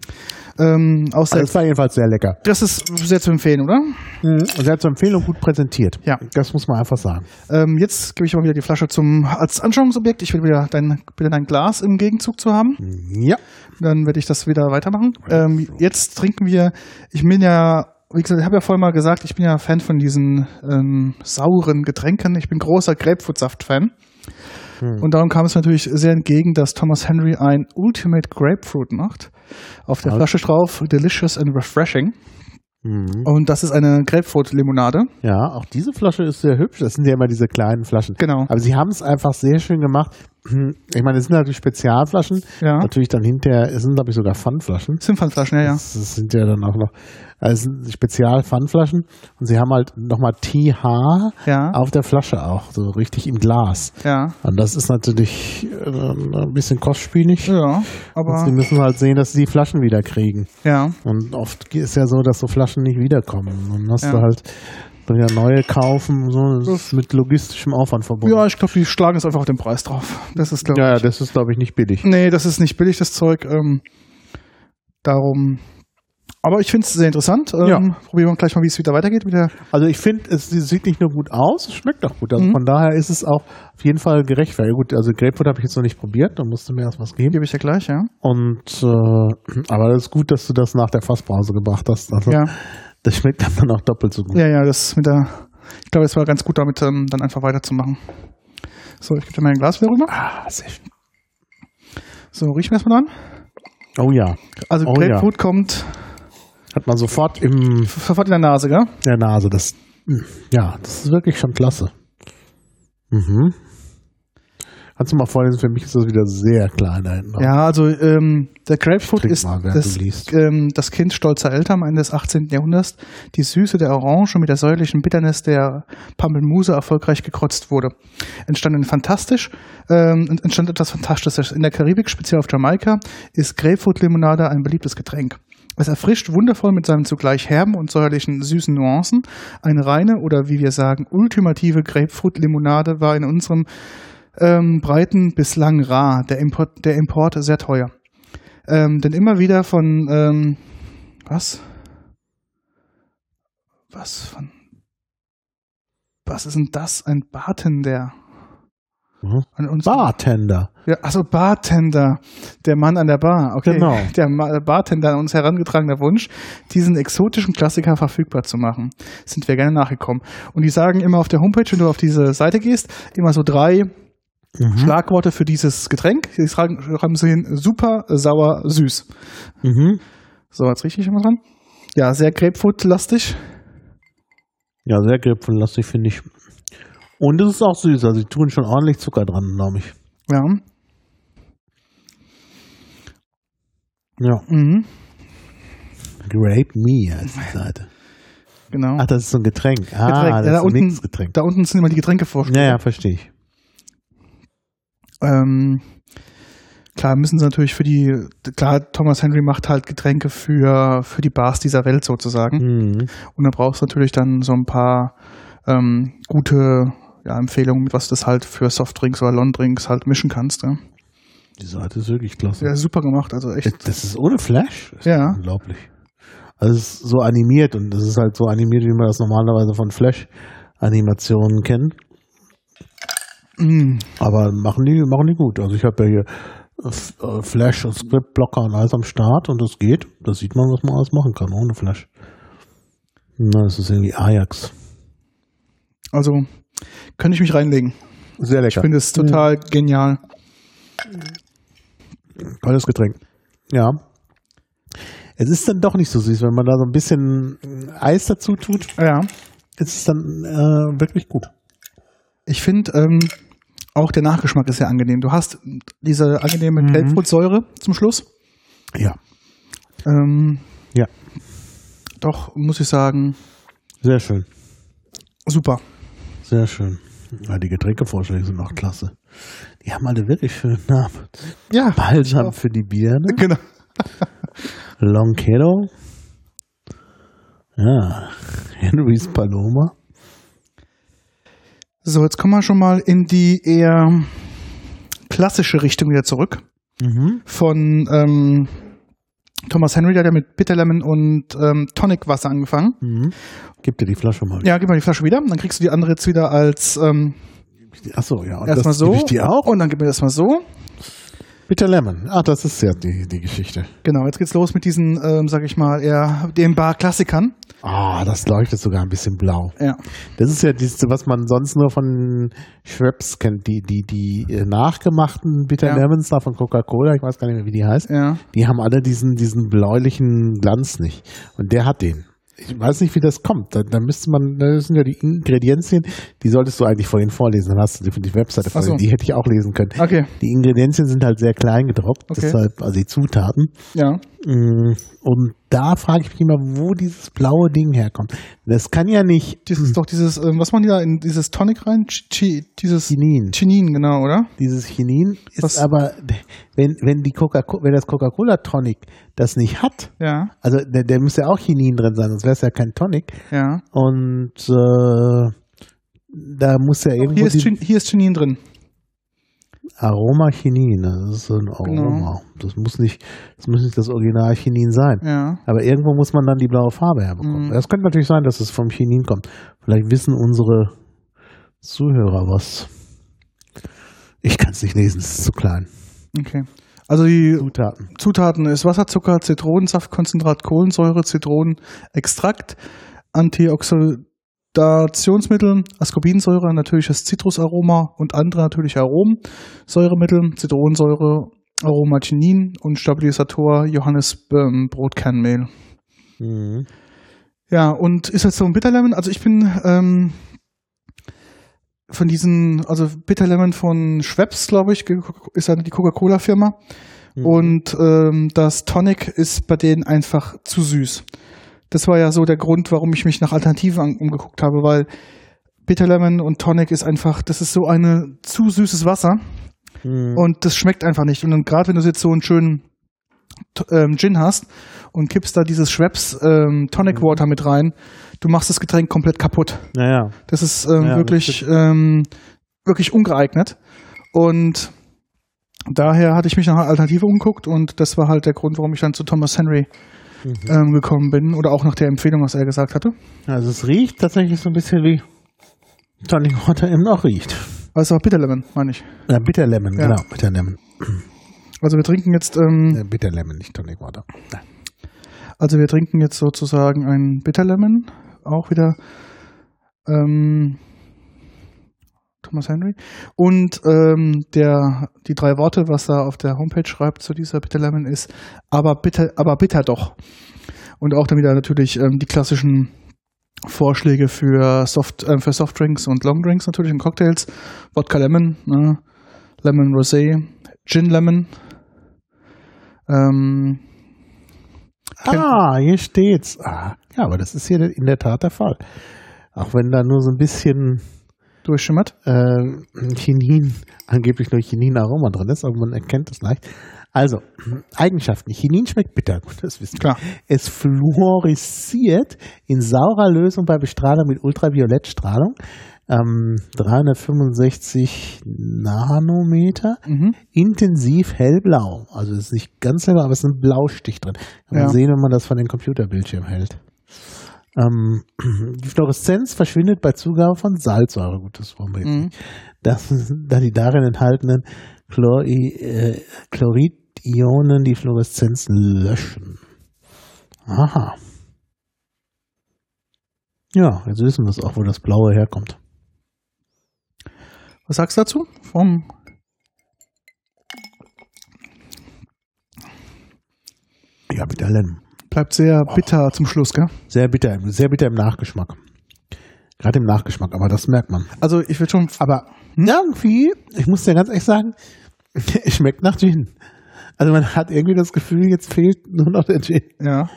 [SPEAKER 1] Ähm, aus
[SPEAKER 2] Also
[SPEAKER 1] der,
[SPEAKER 2] es war jedenfalls sehr lecker.
[SPEAKER 1] das ist sehr zu empfehlen, oder?
[SPEAKER 2] Und sehr zu empfehlen und gut präsentiert.
[SPEAKER 1] Ja.
[SPEAKER 2] Das muss man einfach sagen.
[SPEAKER 1] Ähm, jetzt gebe ich mal wieder die Flasche zum als Anschauungsobjekt. Ich will wieder dein, bitte dein Glas im Gegenzug zu haben.
[SPEAKER 2] Ja.
[SPEAKER 1] Dann werde ich das wieder weitermachen. Ähm, jetzt trinken wir, ich bin ja, wie gesagt, ich habe ja vorhin mal gesagt, ich bin ja Fan von diesen ähm, sauren Getränken. Ich bin großer Grapefruitsaft-Fan. Und darum kam es natürlich sehr entgegen, dass Thomas Henry ein Ultimate Grapefruit macht. Auf der. Flasche drauf, delicious and refreshing.
[SPEAKER 2] Mhm.
[SPEAKER 1] Und das ist eine Grapefruit-Limonade.
[SPEAKER 2] Ja, auch diese Flasche ist sehr hübsch. Das sind ja immer diese kleinen Flaschen.
[SPEAKER 1] Genau.
[SPEAKER 2] Aber sie haben es einfach sehr schön gemacht. Ich meine, es sind natürlich Spezialflaschen.
[SPEAKER 1] Ja.
[SPEAKER 2] Natürlich dann hinterher, es sind glaube ich sogar Pfandflaschen.
[SPEAKER 1] Simfan-Flaschen, ja, ja.
[SPEAKER 2] Das, das sind ja dann auch noch, also Spezial-Pfandflaschen. Und sie haben halt nochmal TH
[SPEAKER 1] Ja,
[SPEAKER 2] auf der Flasche auch, so richtig im Glas.
[SPEAKER 1] ja.
[SPEAKER 2] Und das ist natürlich äh, ein bisschen kostspielig.
[SPEAKER 1] Ja,
[SPEAKER 2] Und
[SPEAKER 1] aber
[SPEAKER 2] sie müssen halt sehen, dass sie die Flaschen wieder kriegen.
[SPEAKER 1] ja,
[SPEAKER 2] Und oft ist ja so, dass so Flaschen nicht wiederkommen. Dann hast
[SPEAKER 1] Ja.
[SPEAKER 2] du halt wieder neue kaufen, und so, das ist mit logistischem Aufwand verbunden.
[SPEAKER 1] ja, ich glaube, die schlagen es einfach auf den Preis drauf. Das ist, glaube
[SPEAKER 2] ja, ja,
[SPEAKER 1] ich.
[SPEAKER 2] das ist, glaube ich, nicht billig.
[SPEAKER 1] Nee, das ist nicht billig, das Zeug. Ähm, darum. Aber ich finde es sehr interessant. Ähm,
[SPEAKER 2] Ja.
[SPEAKER 1] Probieren wir gleich mal, wie es wieder weitergeht. Mit der,
[SPEAKER 2] Also ich finde, es sieht nicht nur gut aus, es schmeckt auch gut. Also
[SPEAKER 1] Mhm.
[SPEAKER 2] von daher ist es auch auf jeden Fall gerechtfertigt. Gut, also Grapefruit habe ich jetzt noch nicht probiert, da musst du mir erst was geben.
[SPEAKER 1] gebe ich ja gleich, ja.
[SPEAKER 2] Und äh, aber das ist gut, dass du das nach der Fassbrause gebracht hast. Also
[SPEAKER 1] Ja,
[SPEAKER 2] das schmeckt dann auch doppelt so gut.
[SPEAKER 1] ja, ja, das mit der. Ich glaube, es war ganz gut damit, ähm, dann einfach weiterzumachen. So, ich gebe dir mein Glas wieder rüber.
[SPEAKER 2] Ah, sehr schön.
[SPEAKER 1] So, riechen wir erstmal dran.
[SPEAKER 2] Oh ja,
[SPEAKER 1] Also
[SPEAKER 2] Oh,
[SPEAKER 1] Grapefruit kommt
[SPEAKER 2] hat man sofort im
[SPEAKER 1] sofort in der Nase, gell?
[SPEAKER 2] der Nase. Das, ja, das ist wirklich schon klasse. Mhm. Kannst du mal vorlesen, für mich ist das wieder sehr klein da hinten.
[SPEAKER 1] Ja, also ähm, der Grapefruit ist
[SPEAKER 2] mal,
[SPEAKER 1] das, ähm, das Kind stolzer Eltern am Ende des 18. Jahrhunderts, die Süße der Orange mit der säuerlichen Bitternis der Pampelmuse erfolgreich gekreuzt wurde. Entstand ein fantastisch, ähm, entstand etwas Fantastisches. In der Karibik, speziell auf Jamaika, ist Grapefruit-Limonade ein beliebtes Getränk. Es erfrischt wundervoll mit seinen zugleich herben und säuerlichen süßen Nuancen. Eine reine oder wie wir sagen, ultimative Grapefruit-Limonade war in unserem ähm, Breiten bislang rar, der Import, der Import sehr teuer. Ähm, denn immer wieder von, ähm, was? Was von, was ist denn das? Ein Bartender.
[SPEAKER 2] Mhm.
[SPEAKER 1] An uns,
[SPEAKER 2] Bartender.
[SPEAKER 1] ja, achso, Bartender. Der Mann an der Bar. Okay.
[SPEAKER 2] Genau.
[SPEAKER 1] Der Bartender an uns herangetragener Wunsch, diesen exotischen Klassiker verfügbar zu machen. Sind wir gerne nachgekommen. Und die sagen immer auf der Homepage, wenn du auf diese Seite gehst, immer so drei
[SPEAKER 2] Mhm.
[SPEAKER 1] Schlagworte für dieses Getränk. Sie schreiben, sie hin, super, sauer, süß.
[SPEAKER 2] Mhm.
[SPEAKER 1] So, jetzt rieche ich immer dran. Ja, sehr Grapefruit-lastig.
[SPEAKER 2] Ja, sehr grapefruitlastig, finde ich. Und es ist auch süß, also die tun schon ordentlich Zucker dran, glaube ich.
[SPEAKER 1] Ja.
[SPEAKER 2] Ja.
[SPEAKER 1] Mhm.
[SPEAKER 2] Grape Me heißt die Seite.
[SPEAKER 1] Genau.
[SPEAKER 2] Ach, das ist so ein Getränk. Ah,
[SPEAKER 1] Getränk.
[SPEAKER 2] das
[SPEAKER 1] Ja, da
[SPEAKER 2] ist ein
[SPEAKER 1] unten-
[SPEAKER 2] Mixgetränk.
[SPEAKER 1] Da unten sind immer die Getränke vorstellen.
[SPEAKER 2] Ja, ja, verstehe ich.
[SPEAKER 1] Ähm, klar, müssen sie natürlich für die, klar, Thomas Henry macht halt Getränke für, für die Bars dieser Welt sozusagen.
[SPEAKER 2] Mhm.
[SPEAKER 1] Und da brauchst du natürlich dann so ein paar ähm, gute ja, Empfehlungen, mit was das halt für Softdrinks oder Longdrinks halt mischen kannst. Ja,
[SPEAKER 2] Die Seite ist wirklich klasse.
[SPEAKER 1] ja super gemacht, also echt.
[SPEAKER 2] Das ist ohne Flash? Ist
[SPEAKER 1] Ja.
[SPEAKER 2] Unglaublich. Also es ist so animiert und das ist halt so animiert, wie man das normalerweise von Flash-Animationen kennt.
[SPEAKER 1] Mm,
[SPEAKER 2] Aber machen die, machen die gut. Also ich habe ja hier äh, Flash und Script-Blocker und alles am Start und das geht. Da sieht man, was man alles machen kann ohne Flash. Na, das ist irgendwie Ajax.
[SPEAKER 1] also könnte ich mich reinlegen.
[SPEAKER 2] Sehr
[SPEAKER 1] Ich finde es total genial.
[SPEAKER 2] Tolles Getränk. Ja. Es ist dann doch nicht so süß, wenn man da so ein bisschen Eis dazu tut.
[SPEAKER 1] Ja.
[SPEAKER 2] Ist es dann äh, wirklich gut.
[SPEAKER 1] Ich finde, ähm, Auch der Nachgeschmack ist sehr angenehm. Du hast diese angenehme
[SPEAKER 2] Mhm.
[SPEAKER 1] Grapefruitsäure zum Schluss.
[SPEAKER 2] Ja.
[SPEAKER 1] Ähm,
[SPEAKER 2] Ja.
[SPEAKER 1] Doch, muss ich sagen,
[SPEAKER 2] Sehr schön.
[SPEAKER 1] super.
[SPEAKER 2] Sehr schön. Ja, die Getränkevorschläge sind auch klasse. Die haben alle wirklich schönen Namen.
[SPEAKER 1] Ja,
[SPEAKER 2] Balsam für die Birne.
[SPEAKER 1] genau.
[SPEAKER 2] Longkedo. Ja. Henry's Paloma.
[SPEAKER 1] So, jetzt kommen wir schon mal in die eher klassische Richtung wieder zurück.
[SPEAKER 2] Mhm.
[SPEAKER 1] Von ähm, Thomas Henry, der hat ja mit Bitter Lemon und ähm, Tonicwasser angefangen.
[SPEAKER 2] Mhm. Gib dir die Flasche mal.
[SPEAKER 1] Ja, gib mal die Flasche wieder. Dann kriegst du die andere jetzt wieder als ähm,
[SPEAKER 2] Achso, ja. Und
[SPEAKER 1] erstmal so.
[SPEAKER 2] gebe ich dir auch.
[SPEAKER 1] Und dann gib mir das mal so.
[SPEAKER 2] Bitter Lemon. Ah, das ist ja die, die Geschichte.
[SPEAKER 1] Genau, jetzt geht's los mit diesen, ähm, sag ich mal, eher den Bar-Klassikern.
[SPEAKER 2] Ah, das leuchtet sogar ein bisschen blau.
[SPEAKER 1] Ja.
[SPEAKER 2] Das ist ja dieses, was man sonst nur von Schweppes kennt, die, die, die äh, nachgemachten Bitter
[SPEAKER 1] Ja.
[SPEAKER 2] Lemons da von Coca-Cola, ich weiß gar nicht mehr, wie die heißt.
[SPEAKER 1] Ja.
[SPEAKER 2] Die haben alle diesen, diesen bläulichen Glanz nicht. Und der hat den. Ich weiß nicht, wie das kommt. Da, da müsste man, da sind ja die Ingredienzien, die solltest du eigentlich vorhin vorlesen. Dann hast du die, die Webseite
[SPEAKER 1] Ach so.
[SPEAKER 2] vorhin, die hätte ich auch lesen können.
[SPEAKER 1] Okay.
[SPEAKER 2] Die Ingredienzien sind halt sehr klein gedroppt,
[SPEAKER 1] Okay.
[SPEAKER 2] deshalb, also die Zutaten.
[SPEAKER 1] Ja.
[SPEAKER 2] Mm, Und da frage ich mich immer, wo dieses blaue Ding herkommt. Das kann ja nicht
[SPEAKER 1] Das ist doch dieses, ähm, was machen die da in dieses Tonic rein? Ch Chi dieses
[SPEAKER 2] Chinin.
[SPEAKER 1] Chinin, genau, oder?
[SPEAKER 2] Dieses Chinin ist
[SPEAKER 1] Was-
[SPEAKER 2] aber, wenn, wenn die Coca wenn das Coca-Cola Tonic das nicht hat,
[SPEAKER 1] Ja.
[SPEAKER 2] also der, der müsste ja auch Chinin drin sein, sonst wäre es ja kein Tonic.
[SPEAKER 1] Ja.
[SPEAKER 2] Und äh, da muss ja
[SPEAKER 1] Chin hier ist Chinin drin.
[SPEAKER 2] Aroma Chinin, das ist ein Aroma. Das muss nicht, das muss nicht das Original Chinin sein.
[SPEAKER 1] Ja.
[SPEAKER 2] Aber irgendwo muss man dann die blaue Farbe herbekommen.
[SPEAKER 1] Mhm.
[SPEAKER 2] Das könnte natürlich sein, dass es vom Chinin kommt. Vielleicht wissen unsere Zuhörer was. Ich kann es nicht lesen, es ist zu klein.
[SPEAKER 1] Okay. Also die
[SPEAKER 2] Zutaten.
[SPEAKER 1] Zutaten ist Wasser, Zucker, Zitronensaftkonzentrat, Kohlensäure, Zitronenextrakt, Antioxidationsmittel, Ascorbinsäure, natürliches Zitrusaroma und andere natürliche Aromen, Säuremittel, Zitronensäure, Aroma Chinin und Stabilisator Johannes ähm, Brotkernmehl.
[SPEAKER 2] Mhm.
[SPEAKER 1] Ja, und ist das so ein Bitterlemon? Also ich bin ähm, von diesen, also Bitterlemon von Schweppes, glaube ich, ist ja die Coca-Cola-Firma.
[SPEAKER 2] Mhm.
[SPEAKER 1] Und ähm, das Tonic ist bei denen einfach zu süß. Das war ja so der Grund, warum ich mich nach Alternativen umgeguckt habe, weil Bitterlemon und Tonic ist einfach, das ist so eine zu süßes Wasser
[SPEAKER 2] Mhm.
[SPEAKER 1] und das schmeckt einfach nicht. Und gerade wenn du jetzt so einen schönen ähm, Gin hast und kippst da dieses Schweppes ähm, Tonic Water mit rein, du machst das Getränk komplett kaputt.
[SPEAKER 2] Naja.
[SPEAKER 1] Das ist ähm,
[SPEAKER 2] Ja, das
[SPEAKER 1] wirklich, ähm, wirklich ungeeignet. Und daher hatte ich mich nach einer Alternative umgeguckt und das war halt der Grund, warum ich dann zu Thomas Henry
[SPEAKER 2] Mhm.
[SPEAKER 1] ähm, gekommen bin oder auch nach der Empfehlung, was er gesagt hatte.
[SPEAKER 2] Also es riecht tatsächlich so ein bisschen wie Tonic Water eben auch riecht.
[SPEAKER 1] Also Bitter Lemon, meine ich.
[SPEAKER 2] Ja, Bitter Lemon,
[SPEAKER 1] Ja.
[SPEAKER 2] genau. Bitter Lemon.
[SPEAKER 1] Also wir trinken jetzt, ähm,
[SPEAKER 2] Äh, Bitter Lemon, nicht Tonic Water. Nein.
[SPEAKER 1] also wir trinken jetzt sozusagen ein Bitter Lemon, auch wieder ähm, Thomas Henry. Und ähm, der, die drei Worte, was er auf der Homepage schreibt zu dieser Bitter Lemon ist, aber bitter, aber bitter doch. Und auch dann wieder natürlich ähm, die klassischen Vorschläge für Soft, äh, für Softdrinks und Longdrinks natürlich und Cocktails. Wodka Lemon, ne? Lemon Rosé, Gin Lemon. Ähm,
[SPEAKER 2] Ah, hier steht's. Ah, ja, aber das ist hier in der Tat der Fall. Auch wenn da nur so ein bisschen
[SPEAKER 1] durchschimmert.
[SPEAKER 2] äh, Chinin, angeblich nur Chinin-Aroma drin ist, aber man erkennt es leicht. Also, Eigenschaften. Chinin schmeckt bitter, gut, das wissen wir.
[SPEAKER 1] Klar.
[SPEAKER 2] Es fluorisiert in saurer Lösung bei Bestrahlung mit Ultraviolettstrahlung. Ähm, 365 Nanometer,
[SPEAKER 1] Mhm.
[SPEAKER 2] intensiv hellblau. Also es ist nicht ganz hellblau, aber es ist ein Blaustich drin. Kann man
[SPEAKER 1] Ja.
[SPEAKER 2] sehen, wenn man das von den Computerbildschirm hält. Ähm, die Fluoreszenz verschwindet bei Zugabe von Salzsäure. Gut, das wollen wir jetzt
[SPEAKER 1] Mhm.
[SPEAKER 2] nicht. Das, da die darin enthaltenen Chlori, äh, Chloridionen die Fluoreszenz löschen. Aha. Ja, jetzt wissen wir es auch, wo das Blaue herkommt.
[SPEAKER 1] Was sagst du dazu? Vom
[SPEAKER 2] Ja, bitte Lemon.
[SPEAKER 1] Bleibt sehr bitter zum Schluss, gell?
[SPEAKER 2] Sehr bitter, sehr bitter im Nachgeschmack. Gerade im Nachgeschmack, aber das merkt man.
[SPEAKER 1] Also ich will schon,
[SPEAKER 2] Aber irgendwie, ich muss dir ganz ehrlich sagen, es schmeckt nach Gin. Also man hat irgendwie das Gefühl, jetzt fehlt nur noch der Gin.
[SPEAKER 1] Ja.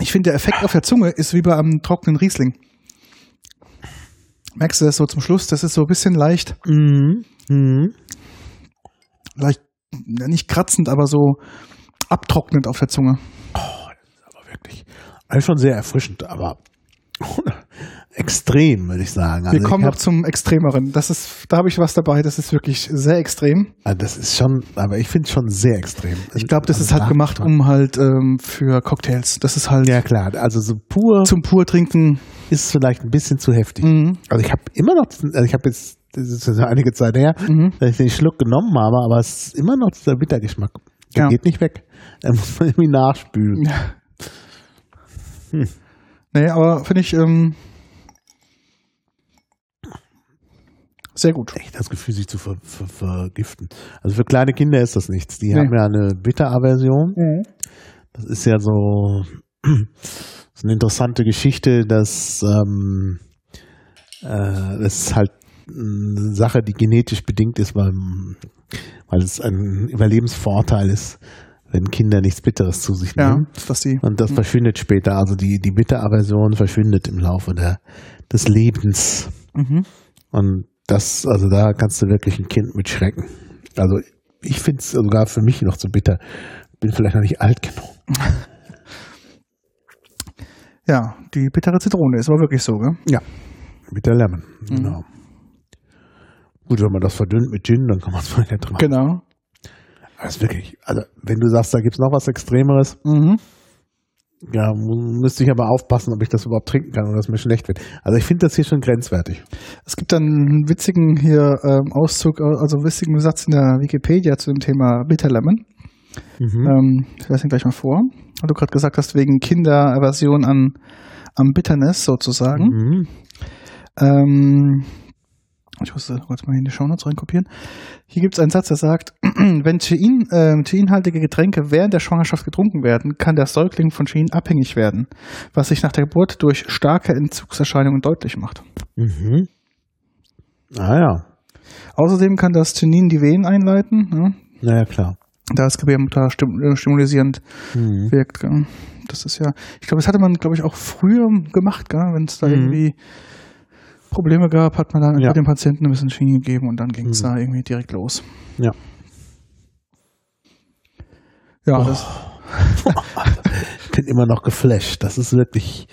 [SPEAKER 1] Ich finde, der Effekt auf der Zunge ist wie bei einem trockenen Riesling. Merkst du das so zum Schluss? Das ist so ein bisschen leicht,
[SPEAKER 2] Mhm. Mhm.
[SPEAKER 1] leicht, nicht kratzend, aber so abtrocknend auf der Zunge.
[SPEAKER 2] Aber wirklich. Also schon sehr erfrischend, aber extrem, würde ich sagen. Also
[SPEAKER 1] Wir kommen noch zum Extremeren. Das ist, da habe ich was dabei, das ist wirklich sehr extrem.
[SPEAKER 2] hab, das ist schon, aber ich finde es schon sehr extrem.
[SPEAKER 1] Ich glaube, das
[SPEAKER 2] Also
[SPEAKER 1] ist halt gemacht, um halt ähm, für Cocktails. Das ist halt
[SPEAKER 2] Ja klar, also so pur
[SPEAKER 1] zum pur trinken.
[SPEAKER 2] Ist vielleicht ein bisschen zu heftig.
[SPEAKER 1] Mhm.
[SPEAKER 2] Also ich habe immer noch, also ich habe jetzt, das ist jetzt einige Zeit her,
[SPEAKER 1] Mhm.
[SPEAKER 2] dass ich den Schluck genommen habe, aber es ist immer noch dieser Bittergeschmack. Der
[SPEAKER 1] Ja.
[SPEAKER 2] geht nicht weg. Da muss man irgendwie nachspülen.
[SPEAKER 1] Nee, aber finde ich ähm, sehr gut.
[SPEAKER 2] Echt das Gefühl, sich zu ver ver vergiften. Also für kleine Kinder ist das nichts. Die
[SPEAKER 1] Nee.
[SPEAKER 2] haben ja eine Bitteraversion. Das ist ja so, so eine interessante Geschichte, dass ähm, äh, das ist halt eine Sache, die genetisch bedingt ist, weil, weil es ein Überlebensvorteil ist, wenn Kinder nichts Bitteres zu sich
[SPEAKER 1] Ja,
[SPEAKER 2] nehmen.
[SPEAKER 1] dass die.
[SPEAKER 2] Und das verschwindet später. Also die, die Bitteraversion verschwindet im Laufe der, des Lebens.
[SPEAKER 1] Mhm.
[SPEAKER 2] Und das, also da kannst du wirklich ein Kind mit schrecken. Also ich finde es sogar für mich noch zu bitter. Bin vielleicht noch nicht alt genug.
[SPEAKER 1] Ja, die bittere Zitrone ist aber wirklich so, gell?
[SPEAKER 2] Ja. Bitter Lemon. Genau. Gut, wenn man das verdünnt mit Gin, dann kann man es mal nicht machen.
[SPEAKER 1] Genau.
[SPEAKER 2] Ist wirklich, also wenn du sagst, da gibt's noch was Extremeres,
[SPEAKER 1] Mhm.
[SPEAKER 2] ja, müsste ich aber aufpassen, ob ich das überhaupt trinken kann oder es mir schlecht wird. Also ich finde das hier schon grenzwertig.
[SPEAKER 1] Es gibt dann einen witzigen hier ähm, Auszug, also einen witzigen Satz in der Wikipedia zu dem Thema Bitter Lemon.
[SPEAKER 2] Mhm.
[SPEAKER 1] Ähm, ich lese ihn gleich mal vor. Weil du gerade gesagt hast, wegen Kinderaversion an, am Bitterness sozusagen.
[SPEAKER 2] Mhm.
[SPEAKER 1] Ähm, ich muss kurz mal hier in die Shownotes reinkopieren. Hier gibt es einen Satz, der sagt, wenn Tein, äh, teinhaltige Getränke während der Schwangerschaft getrunken werden, kann der Säugling von Tein abhängig werden, was sich nach der Geburt durch starke Entzugserscheinungen deutlich macht.
[SPEAKER 2] Mhm. Ah ja.
[SPEAKER 1] Außerdem kann das Tenin die Venen einleiten, ne,
[SPEAKER 2] Naja, klar.
[SPEAKER 1] Da es Gebärmutter äh, stimulisierend
[SPEAKER 2] Mhm.
[SPEAKER 1] wirkt. Gell. Das ist ja, ich glaube, das hatte man, glaube ich, auch früher gemacht, wenn es da
[SPEAKER 2] Mhm.
[SPEAKER 1] irgendwie Probleme gab, hat man dann
[SPEAKER 2] Ja.
[SPEAKER 1] dem Patienten ein bisschen Schienen gegeben und dann ging es
[SPEAKER 2] Mhm.
[SPEAKER 1] da irgendwie direkt los.
[SPEAKER 2] Ja.
[SPEAKER 1] Ja,
[SPEAKER 2] Oh.
[SPEAKER 1] das,
[SPEAKER 2] Ich bin immer noch geflasht. Das ist wirklich,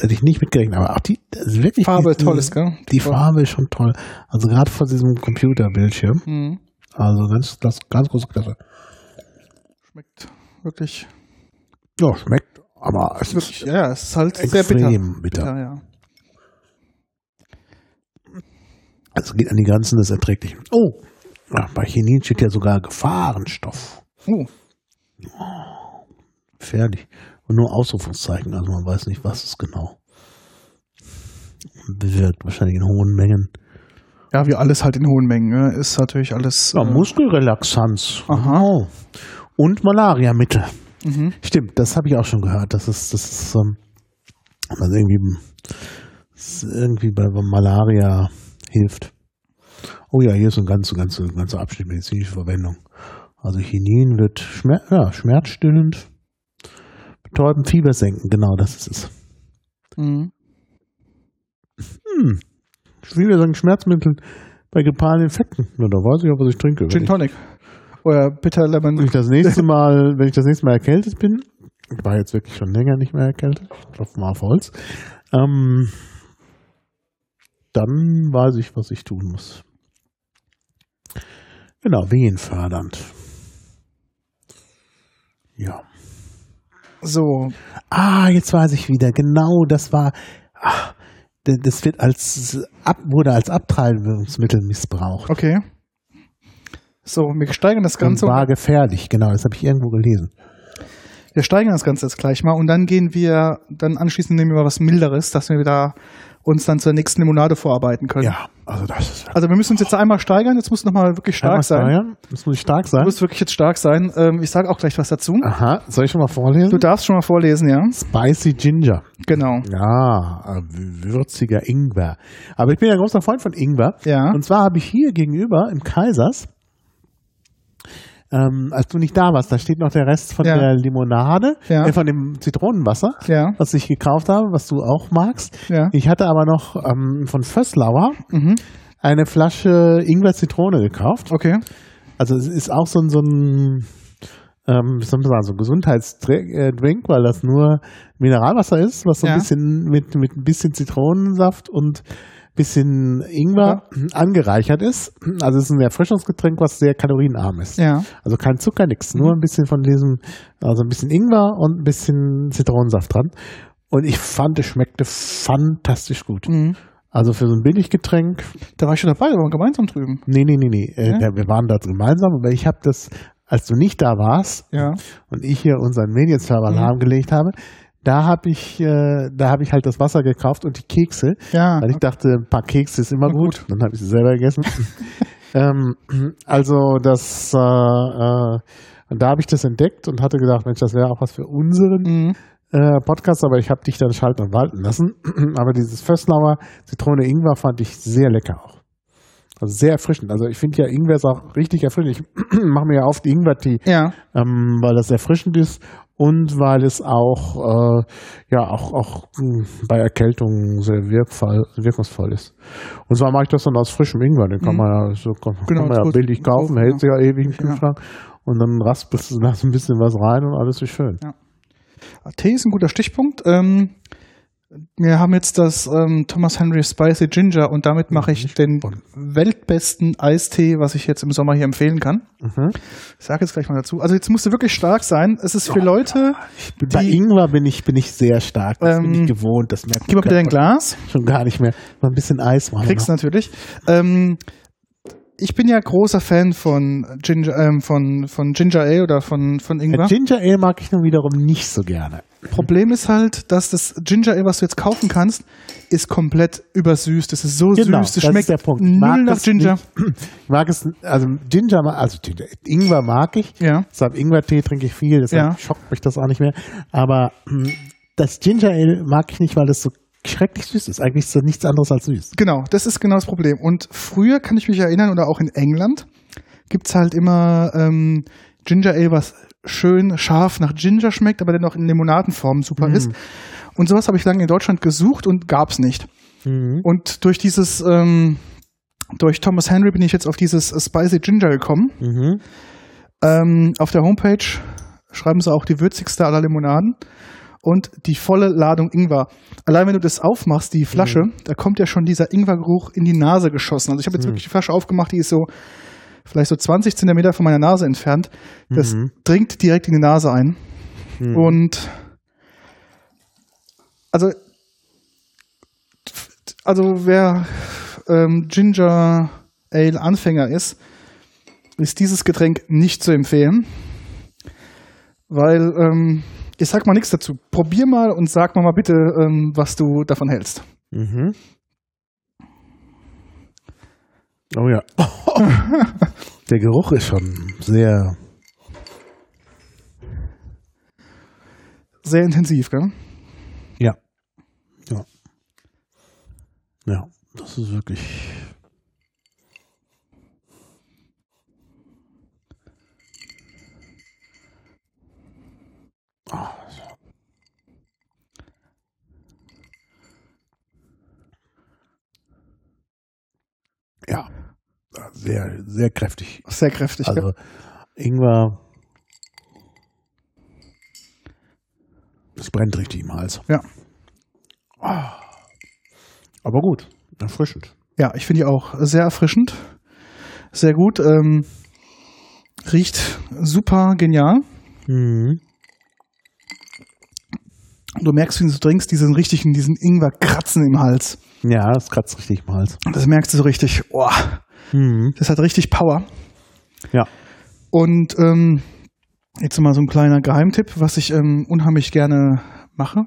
[SPEAKER 2] hätte ich nicht mitgerechnet. Aber auch die, ist wirklich
[SPEAKER 1] Farbe
[SPEAKER 2] die,
[SPEAKER 1] toll ist, gell?
[SPEAKER 2] Die Farbe ist schon toll. Also gerade vor diesem Computerbildschirm.
[SPEAKER 1] Mhm.
[SPEAKER 2] Also ganz, das, ganz große Klasse.
[SPEAKER 1] Schmeckt wirklich,
[SPEAKER 2] Ja, schmeckt. Aber es ist
[SPEAKER 1] wirklich, ja, es ist halt sehr bitter.
[SPEAKER 2] extrem bitter.
[SPEAKER 1] Ja.
[SPEAKER 2] Also geht an die Grenzen des Erträglichen. Oh, ja, bei Chinin steht ja sogar Gefahrenstoff.
[SPEAKER 1] Oh,
[SPEAKER 2] Gefährlich. Und nur Ausrufungszeichen, also man weiß nicht, was es genau bewirkt. Wahrscheinlich in hohen Mengen.
[SPEAKER 1] Ja, wie alles halt in hohen Mengen, ne? ist natürlich alles.
[SPEAKER 2] Ja,
[SPEAKER 1] äh,
[SPEAKER 2] Muskelrelaxanz.
[SPEAKER 1] Aha.
[SPEAKER 2] Oh. Und Malariamittel.
[SPEAKER 1] mhm.
[SPEAKER 2] Stimmt, das habe ich auch schon gehört. Das ist, das ist, ähm, was irgendwie, das irgendwie bei Malaria hilft. Oh ja, hier ist ein ganzer, ganzer, ganzer Abschnitt medizinische Verwendung. Also Chinin wird Schmer ja, schmerzstillend, betäubend, Fieber senken. Genau, das ist es.
[SPEAKER 1] Mhm.
[SPEAKER 2] Hm. Fieber senken Schmerzmittel bei grippalen Infekten. Na, da weiß ich auch, was ich trinke.
[SPEAKER 1] Gin
[SPEAKER 2] ich,
[SPEAKER 1] Tonic. Oder Bitter Lemon.
[SPEAKER 2] wenn ich das nächste Mal, wenn ich das nächste Mal erkältet bin, ich war jetzt wirklich schon länger nicht mehr erkältet, ich klopfe mal auf Holz, ähm, dann weiß ich, was ich tun muss. Genau, wehenfördernd. Ja.
[SPEAKER 1] So,
[SPEAKER 2] Ah, jetzt weiß ich wieder. Genau, das war. D- das wird als ab, wurde als Abtreibungsmittel missbraucht.
[SPEAKER 1] okay. So, wir steigern das
[SPEAKER 2] Und
[SPEAKER 1] Ganze.
[SPEAKER 2] war gefährlich, genau, das habe ich irgendwo gelesen.
[SPEAKER 1] Wir steigern das Ganze jetzt gleich mal und dann gehen wir, dann anschließend nehmen wir was Milderes, dass wir wieder uns dann zur nächsten Limonade vorarbeiten können.
[SPEAKER 2] Ja, also das ist
[SPEAKER 1] Also wir müssen uns jetzt einmal steigern, jetzt muss nochmal wirklich stark sein.
[SPEAKER 2] Das muss ich stark
[SPEAKER 1] Du
[SPEAKER 2] sein.
[SPEAKER 1] musst wirklich jetzt stark sein. Ähm, ich sage auch gleich was dazu.
[SPEAKER 2] Aha, soll ich schon mal vorlesen?
[SPEAKER 1] Du darfst schon mal vorlesen, ja?
[SPEAKER 2] Spicy Ginger.
[SPEAKER 1] Genau.
[SPEAKER 2] Ja, äh, würziger Ingwer. Aber ich bin ja großer Freund von Ingwer.
[SPEAKER 1] Ja.
[SPEAKER 2] Und zwar habe ich hier gegenüber im Kaisers, ähm, als du nicht da warst, da steht noch der Rest von
[SPEAKER 1] Ja.
[SPEAKER 2] der Limonade,
[SPEAKER 1] Ja.
[SPEAKER 2] äh, von dem Zitronenwasser,
[SPEAKER 1] Ja.
[SPEAKER 2] was ich gekauft habe, was du auch magst.
[SPEAKER 1] Ja.
[SPEAKER 2] Ich hatte aber noch ähm, von Vösslauer
[SPEAKER 1] Mhm.
[SPEAKER 2] eine Flasche Ingwer-Zitrone gekauft.
[SPEAKER 1] Okay.
[SPEAKER 2] Also es ist auch so ein, so ein ähm, wie soll man sagen, so ein Gesundheitsdrink, weil das nur Mineralwasser ist, was so ein bisschen mit, mit ein bisschen Zitronensaft und bisschen Ingwer angereichert ist. Also es ist ein Erfrischungsgetränk, was sehr kalorienarm ist.
[SPEAKER 1] Ja.
[SPEAKER 2] Also kein Zucker, nichts, nur ein bisschen von diesem, also ein bisschen Ingwer und ein bisschen Zitronensaft dran. Und ich fand, es schmeckte fantastisch gut.
[SPEAKER 1] Mhm.
[SPEAKER 2] Also für so ein Billiggetränk,
[SPEAKER 1] Da war ich schon dabei, wir waren gemeinsam drüben.
[SPEAKER 2] nee, nee, nee, nee. Äh,
[SPEAKER 1] Ja?
[SPEAKER 2] ja, wir waren da gemeinsam, aber ich habe das, als du nicht da warst
[SPEAKER 1] Ja.
[SPEAKER 2] und ich hier unseren Medienserver
[SPEAKER 1] Mhm.
[SPEAKER 2] lahmgelegt habe, da habe ich, äh, da habe ich halt das Wasser gekauft und die Kekse,
[SPEAKER 1] Ja.
[SPEAKER 2] weil ich dachte, ein paar Kekse ist immer gut.
[SPEAKER 1] gut.
[SPEAKER 2] Dann habe ich sie selber gegessen. ähm, also das, äh, äh, und da habe ich das entdeckt und hatte gedacht, Mensch, das wäre auch was für unseren
[SPEAKER 1] Mhm.
[SPEAKER 2] äh, Podcast, aber ich habe dich dann schalten und walten lassen. aber dieses Fösslauer Zitrone Ingwer fand ich sehr lecker auch. Also sehr erfrischend. Also ich finde ja Ingwer ist auch richtig erfrischend. Ich mache mir ja oft Ingwer-Tee,
[SPEAKER 1] Ja.
[SPEAKER 2] ähm, weil das erfrischend ist und weil es auch äh, ja auch auch mh, bei Erkältung sehr wirkvoll, wirkungsvoll ist. Und zwar mache ich das dann aus frischem Ingwer. Den kann
[SPEAKER 1] Mhm.
[SPEAKER 2] man ja so kann,
[SPEAKER 1] Genau,
[SPEAKER 2] kann man ja billig kaufen,
[SPEAKER 1] Kaufen,
[SPEAKER 2] hält sich ja ewig im
[SPEAKER 1] Ja.
[SPEAKER 2] Kühlschrank. Und dann raspelst du da so ein bisschen was rein und alles ist schön.
[SPEAKER 1] Tee ist ein guter Stichpunkt. Ähm, wir haben jetzt das ähm, Thomas Henry Spicy Ginger und damit mache ich den weltbesten Eistee, was ich jetzt im Sommer hier empfehlen kann.
[SPEAKER 2] Mhm.
[SPEAKER 1] Ich sage jetzt gleich mal dazu. Also jetzt musst du wirklich stark sein. Es ist für Leute,
[SPEAKER 2] Bei
[SPEAKER 1] die...
[SPEAKER 2] Ingwer bin ich, bin ich sehr stark. Das bin
[SPEAKER 1] Ähm,
[SPEAKER 2] ich gewohnt. Das merkt
[SPEAKER 1] Gib mal bitte dein Glas.
[SPEAKER 2] schon gar nicht mehr. Mal ein bisschen Eis machen.
[SPEAKER 1] Kriegst natürlich. Ähm, ich bin ja großer Fan von Ginger, ähm, von, von Ginger Ale oder von, von Ingwer.
[SPEAKER 2] Ja, Ginger Ale mag ich nun wiederum nicht so gerne.
[SPEAKER 1] Problem ist halt, dass das Ginger Ale, was du jetzt kaufen kannst, ist komplett übersüßt. Es ist so
[SPEAKER 2] Genau,
[SPEAKER 1] süß, es
[SPEAKER 2] das
[SPEAKER 1] schmeckt
[SPEAKER 2] ist der Punkt. Ich mag
[SPEAKER 1] null nach Ginger.
[SPEAKER 2] nicht. Ich mag es, also Ginger, also Ginger, Ingwer mag ich.
[SPEAKER 1] Ja.
[SPEAKER 2] Deshalb Ingwer-Tee trinke ich viel, deshalb
[SPEAKER 1] Ja.
[SPEAKER 2] schockt mich das auch nicht mehr. Aber hm, das Ginger Ale mag ich nicht, weil das so schrecklich süß ist. Eigentlich ist das nichts anderes als süß.
[SPEAKER 1] Genau, das ist genau das Problem. Und früher kann ich mich erinnern, oder auch in England, gibt's halt immer ähm, Ginger Ale, was schön scharf nach Ginger schmeckt, aber dennoch in Limonadenform super
[SPEAKER 2] Mhm.
[SPEAKER 1] ist. Und sowas habe ich lange in Deutschland gesucht und gab's nicht. Und durch dieses, ähm, durch Thomas Henry bin ich jetzt auf dieses Spicy Ginger gekommen.
[SPEAKER 2] Mhm.
[SPEAKER 1] Ähm, auf der Homepage schreiben sie auch die würzigste aller Limonaden und die volle Ladung Ingwer. Allein wenn du das aufmachst, die Flasche,
[SPEAKER 2] Mhm.
[SPEAKER 1] da kommt ja schon dieser Ingwergeruch in die Nase geschossen. Also ich habe jetzt wirklich die Flasche aufgemacht, die ist so vielleicht so 20 Zentimeter von meiner Nase entfernt. Das
[SPEAKER 2] Mhm.
[SPEAKER 1] dringt direkt in die Nase ein. Und also also wer ähm, Ginger Ale Anfänger ist, ist dieses Getränk nicht zu empfehlen, weil ähm, ich sag mal nichts dazu. Probier mal und sag mal, mal bitte, ähm, was du davon hältst.
[SPEAKER 2] Mhm. Oh ja. Der Geruch ist schon sehr.
[SPEAKER 1] Sehr intensiv, gell?
[SPEAKER 2] Ja. Ja. Ja, das ist wirklich. Ja, sehr, sehr kräftig.
[SPEAKER 1] Sehr kräftig?
[SPEAKER 2] Also Ingwer. Es brennt richtig im Hals.
[SPEAKER 1] Ja.
[SPEAKER 2] Ah. Aber gut, erfrischend.
[SPEAKER 1] Ja, ich finde die auch sehr erfrischend. Sehr gut. Ähm, riecht super genial.
[SPEAKER 2] Mhm.
[SPEAKER 1] Du merkst, wenn du trinkst, diesen richtigen, diesen Ingwer-Kratzen im Hals.
[SPEAKER 2] Ja, das kratzt richtig im Hals.
[SPEAKER 1] Das merkst du so richtig. Oh,
[SPEAKER 2] Mhm.
[SPEAKER 1] das hat richtig Power.
[SPEAKER 2] Ja.
[SPEAKER 1] Und ähm, jetzt mal so ein kleiner Geheimtipp, was ich ähm, unheimlich gerne mache.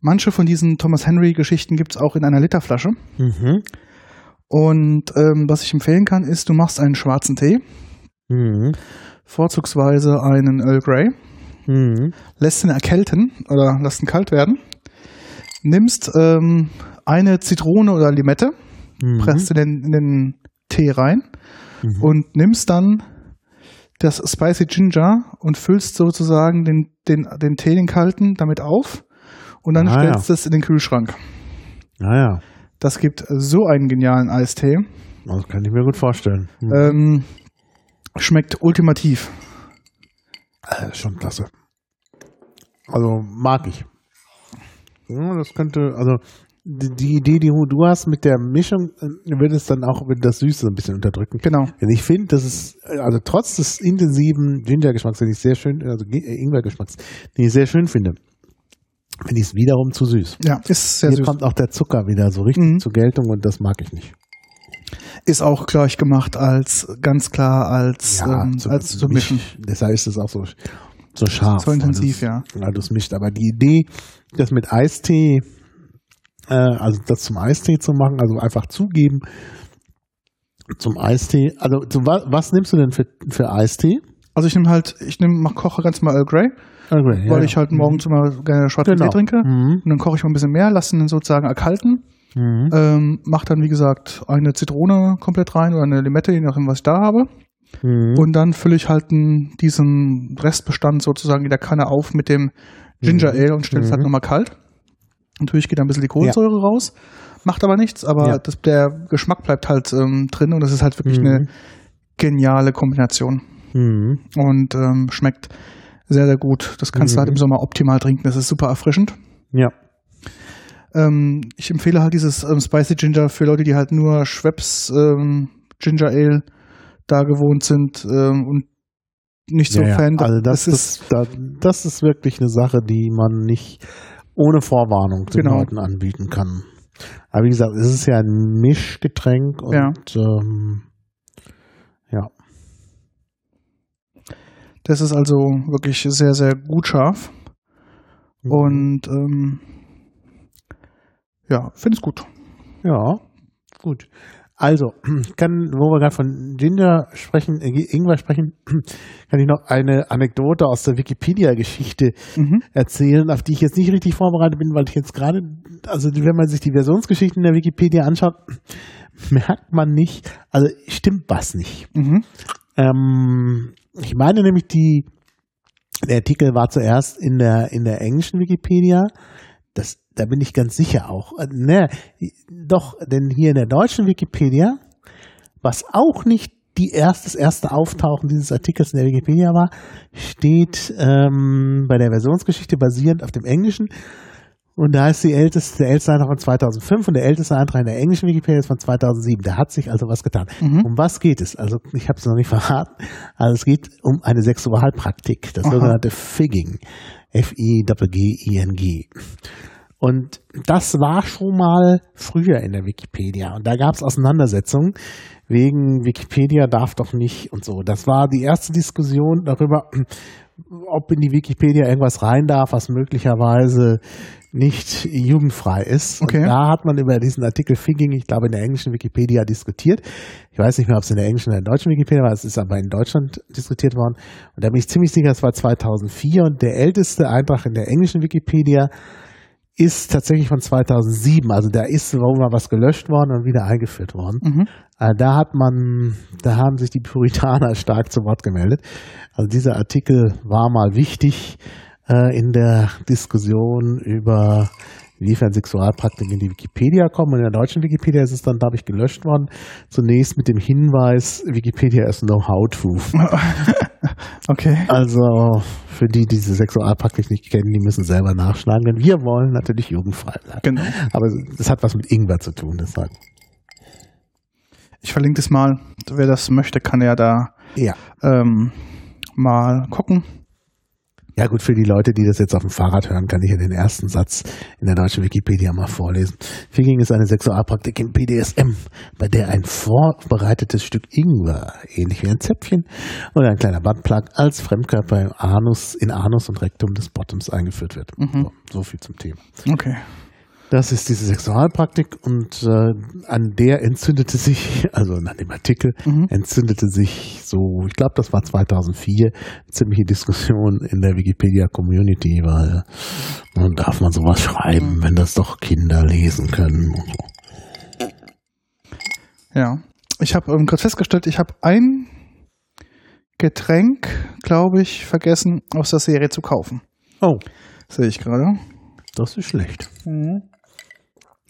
[SPEAKER 1] manche von diesen Thomas Henry-Geschichten gibt es auch in einer Literflasche.
[SPEAKER 2] Mhm.
[SPEAKER 1] Und ähm, was ich empfehlen kann, ist, du machst einen schwarzen Tee,
[SPEAKER 2] Mhm.
[SPEAKER 1] vorzugsweise einen Earl Grey,
[SPEAKER 2] Mhm.
[SPEAKER 1] lässt ihn erkälten oder lässt ihn kalt werden, nimmst ähm, eine Zitrone oder Limette,
[SPEAKER 2] Mhm.
[SPEAKER 1] presst in den, in den Tee rein
[SPEAKER 2] Mhm.
[SPEAKER 1] und nimmst dann das Spicy Ginger und füllst sozusagen den, den, den Tee, den kalten, damit auf und dann
[SPEAKER 2] Ah,
[SPEAKER 1] stellst du es in den Kühlschrank.
[SPEAKER 2] Naja,
[SPEAKER 1] Das gibt so einen genialen Eistee.
[SPEAKER 2] das kann ich mir gut vorstellen. Mhm.
[SPEAKER 1] Ähm, schmeckt ultimativ.
[SPEAKER 2] Äh, schon klasse. Also mag ich. Ja, das könnte, also die, Idee, die du hast mit der Mischung, äh, wird es dann auch mit das Süße ein bisschen unterdrücken.
[SPEAKER 1] Genau.
[SPEAKER 2] Denn ich finde, das ist, äh, also trotz des intensiven Ginger-Geschmacks, den ich sehr schön, also äh, Ingwer-Geschmacks, den ich sehr schön finde, finde ich es wiederum zu süß.
[SPEAKER 1] Ja, ist sehr
[SPEAKER 2] Hier
[SPEAKER 1] süß.
[SPEAKER 2] kommt auch der Zucker wieder so richtig
[SPEAKER 1] Mhm.
[SPEAKER 2] zur Geltung und das mag ich nicht.
[SPEAKER 1] Ist auch gleich gemacht als ganz klar als, ähm,
[SPEAKER 2] zu-
[SPEAKER 1] als zu mischen.
[SPEAKER 2] Misch- Deshalb ist es auch so, so scharf.
[SPEAKER 1] So intensiv,
[SPEAKER 2] weil
[SPEAKER 1] ja.
[SPEAKER 2] das, Weil du es mischt. Aber die Idee, das mit Eistee, äh, also das zum Eistee zu machen, also einfach zugeben zum Eistee. Also zu, was, was nimmst du denn für, für Eistee?
[SPEAKER 1] Also ich nehme halt, ich nehme, mach, koche ganz mal Earl Grey,
[SPEAKER 2] Okay,
[SPEAKER 1] weil ich halt morgens immer gerne schwarzen
[SPEAKER 2] Genau.
[SPEAKER 1] Tee trinke.
[SPEAKER 2] Mhm.
[SPEAKER 1] Und dann koche ich mal ein bisschen mehr, lasse ihn dann sozusagen erkalten.
[SPEAKER 2] Mhm.
[SPEAKER 1] Ähm, mach dann, wie gesagt, eine Zitrone komplett rein oder eine Limette, je nachdem, was ich da habe.
[SPEAKER 2] Mhm.
[SPEAKER 1] Und dann fülle ich halt diesen Restbestand sozusagen in der Kanne auf mit dem Ginger
[SPEAKER 2] Mhm.
[SPEAKER 1] Ale und stelle es halt
[SPEAKER 2] Mhm.
[SPEAKER 1] nochmal kalt. Natürlich geht da ein bisschen die Kohlensäure raus, macht aber nichts, aber
[SPEAKER 2] Ja.
[SPEAKER 1] das, der Geschmack bleibt halt ähm, drin und das ist halt wirklich
[SPEAKER 2] Mhm.
[SPEAKER 1] eine geniale Kombination
[SPEAKER 2] Mhm.
[SPEAKER 1] und ähm, schmeckt sehr, sehr gut. Das kannst du
[SPEAKER 2] Mhm.
[SPEAKER 1] halt im Sommer optimal trinken, das ist super erfrischend.
[SPEAKER 2] Ja.
[SPEAKER 1] Ähm, ich empfehle halt dieses ähm, Spicy Ginger für Leute, die halt nur Schweppes ähm, Ginger Ale da gewohnt sind ähm, und nicht so
[SPEAKER 2] ja, ja.
[SPEAKER 1] Fan.
[SPEAKER 2] Also das,
[SPEAKER 1] das ist
[SPEAKER 2] das, da, das ist wirklich eine Sache, die man nicht ohne Vorwarnung den
[SPEAKER 1] Genau.
[SPEAKER 2] Leuten anbieten kann. Aber wie gesagt, es ist ja ein Mischgetränk und
[SPEAKER 1] Ja.
[SPEAKER 2] ähm, ja.
[SPEAKER 1] Das ist also wirklich sehr, sehr gut scharf.
[SPEAKER 2] Mhm.
[SPEAKER 1] Und ähm, ja, finde es gut.
[SPEAKER 2] Ja, gut. Also, kann, wo wir gerade von Ginger sprechen, äh, Ingwer sprechen, kann ich noch eine Anekdote aus der Wikipedia-Geschichte
[SPEAKER 1] Mhm.
[SPEAKER 2] erzählen, auf die ich jetzt nicht richtig vorbereitet bin, weil ich jetzt gerade, also wenn man sich die Versionsgeschichten der Wikipedia anschaut, merkt man nicht, also stimmt was nicht.
[SPEAKER 1] Mhm.
[SPEAKER 2] Ähm, ich meine nämlich, die, der Artikel war zuerst in der, in der englischen Wikipedia. Das, da bin ich ganz sicher auch. Äh, Ne, doch, denn hier in der deutschen Wikipedia, was auch nicht die erst, das erste Auftauchen dieses Artikels in der Wikipedia war, steht ähm, bei der Versionsgeschichte basierend auf dem Englischen. Und da ist die älteste, der älteste Eintrag von 2005 und der älteste Eintrag in der englischen Wikipedia ist von 2007. Da hat sich also was getan.
[SPEAKER 1] Mhm.
[SPEAKER 2] Um was geht es? Also ich habe es noch nicht verraten. Also es geht um eine Sexualpraktik, das
[SPEAKER 1] Aha.
[SPEAKER 2] sogenannte Figging. F-I-G-G-I-N-G. Und das war schon mal früher in der Wikipedia. Und da gab es Auseinandersetzungen wegen Wikipedia darf doch nicht und so. Das war die erste Diskussion darüber, ob in die Wikipedia irgendwas rein darf, was möglicherweise nicht jugendfrei ist.
[SPEAKER 1] Okay.
[SPEAKER 2] Und da hat man über diesen Artikel Figging, ich glaube, in der englischen Wikipedia diskutiert. Ich weiß nicht mehr, ob es in der englischen oder in der deutschen Wikipedia war, es ist aber in Deutschland diskutiert worden. Und da bin ich ziemlich sicher, es war 2004 und der älteste Eintrag in der englischen Wikipedia ist tatsächlich von 2007. Also da ist wo mal was gelöscht worden und wieder eingeführt worden.
[SPEAKER 1] Mhm.
[SPEAKER 2] Äh, Da hat man, da haben sich die Puritaner stark zu Wort gemeldet. Also dieser Artikel war mal wichtig äh, in der Diskussion über inwiefern Sexualpraktiken in die Wikipedia kommen. Und in der deutschen Wikipedia ist es dann, glaube ich, gelöscht worden. Zunächst mit dem Hinweis, Wikipedia ist Know-how-to.
[SPEAKER 1] Okay.
[SPEAKER 2] Also für die, die diese Sexualpraktik nicht kennen, die müssen selber nachschlagen. Denn wir wollen natürlich jugendfrei bleiben.
[SPEAKER 1] Genau.
[SPEAKER 2] Aber das hat was mit Ingwer zu tun, deshalb.
[SPEAKER 1] Ich verlinke das mal. Wer das möchte, kann ja da
[SPEAKER 2] Ja.
[SPEAKER 1] ähm, mal gucken.
[SPEAKER 2] Ja gut, für die Leute, die das jetzt auf dem Fahrrad hören, kann ich ja den ersten Satz in der deutschen Wikipedia mal vorlesen. Finging ist eine Sexualpraktik im BDSM, bei der ein vorbereitetes Stück Ingwer, ähnlich wie ein Zäpfchen oder ein kleiner Buttplug, als Fremdkörper im Anus, in Anus und Rektum des Bottoms eingeführt wird.
[SPEAKER 1] Mhm.
[SPEAKER 2] So, so viel zum Thema.
[SPEAKER 1] Okay.
[SPEAKER 2] Das ist diese Sexualpraktik und äh, an der entzündete sich, also an dem Artikel,
[SPEAKER 1] Mhm.
[SPEAKER 2] entzündete sich so, ich glaube, das war 2004, ziemliche Diskussion in der Wikipedia-Community, weil nun darf man sowas schreiben, wenn das doch Kinder lesen können und so.
[SPEAKER 1] Ja. Ich habe ähm, gerade festgestellt, ich habe ein Getränk, glaube ich, vergessen, aus der Serie zu kaufen.
[SPEAKER 2] Oh,
[SPEAKER 1] Sehe ich gerade.
[SPEAKER 2] das ist schlecht.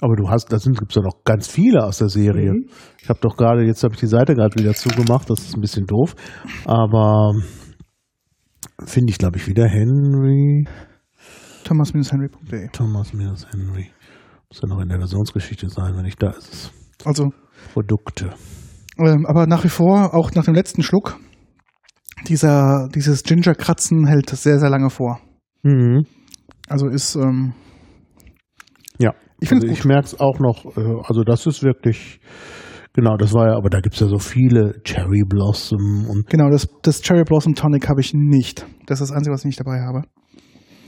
[SPEAKER 2] Aber du hast, da sind gibt's ja noch ganz viele aus der Serie.
[SPEAKER 1] Mhm.
[SPEAKER 2] Ich habe doch gerade, jetzt habe ich die Seite gerade wieder zugemacht, das ist ein bisschen doof. Aber finde ich, glaube ich, wieder Henry,
[SPEAKER 1] Thomas-henry.de.
[SPEAKER 2] Thomas minus Henry. Muss ja noch in der Versionsgeschichte sein, wenn ich da ist. es.
[SPEAKER 1] Also,
[SPEAKER 2] Produkte.
[SPEAKER 1] ähm, aber nach wie vor, auch nach dem letzten Schluck, dieser, dieses Ginger-Kratzen hält sehr, sehr lange vor.
[SPEAKER 2] Mhm.
[SPEAKER 1] Also ist, ähm,
[SPEAKER 2] Ja.
[SPEAKER 1] Ich
[SPEAKER 2] also ich merke es auch noch, äh, also das ist wirklich, genau, das war ja, aber da gibt's ja so viele Cherry Blossom und
[SPEAKER 1] genau, das, das Cherry Blossom Tonic habe ich nicht. Das ist das Einzige, was ich nicht dabei habe.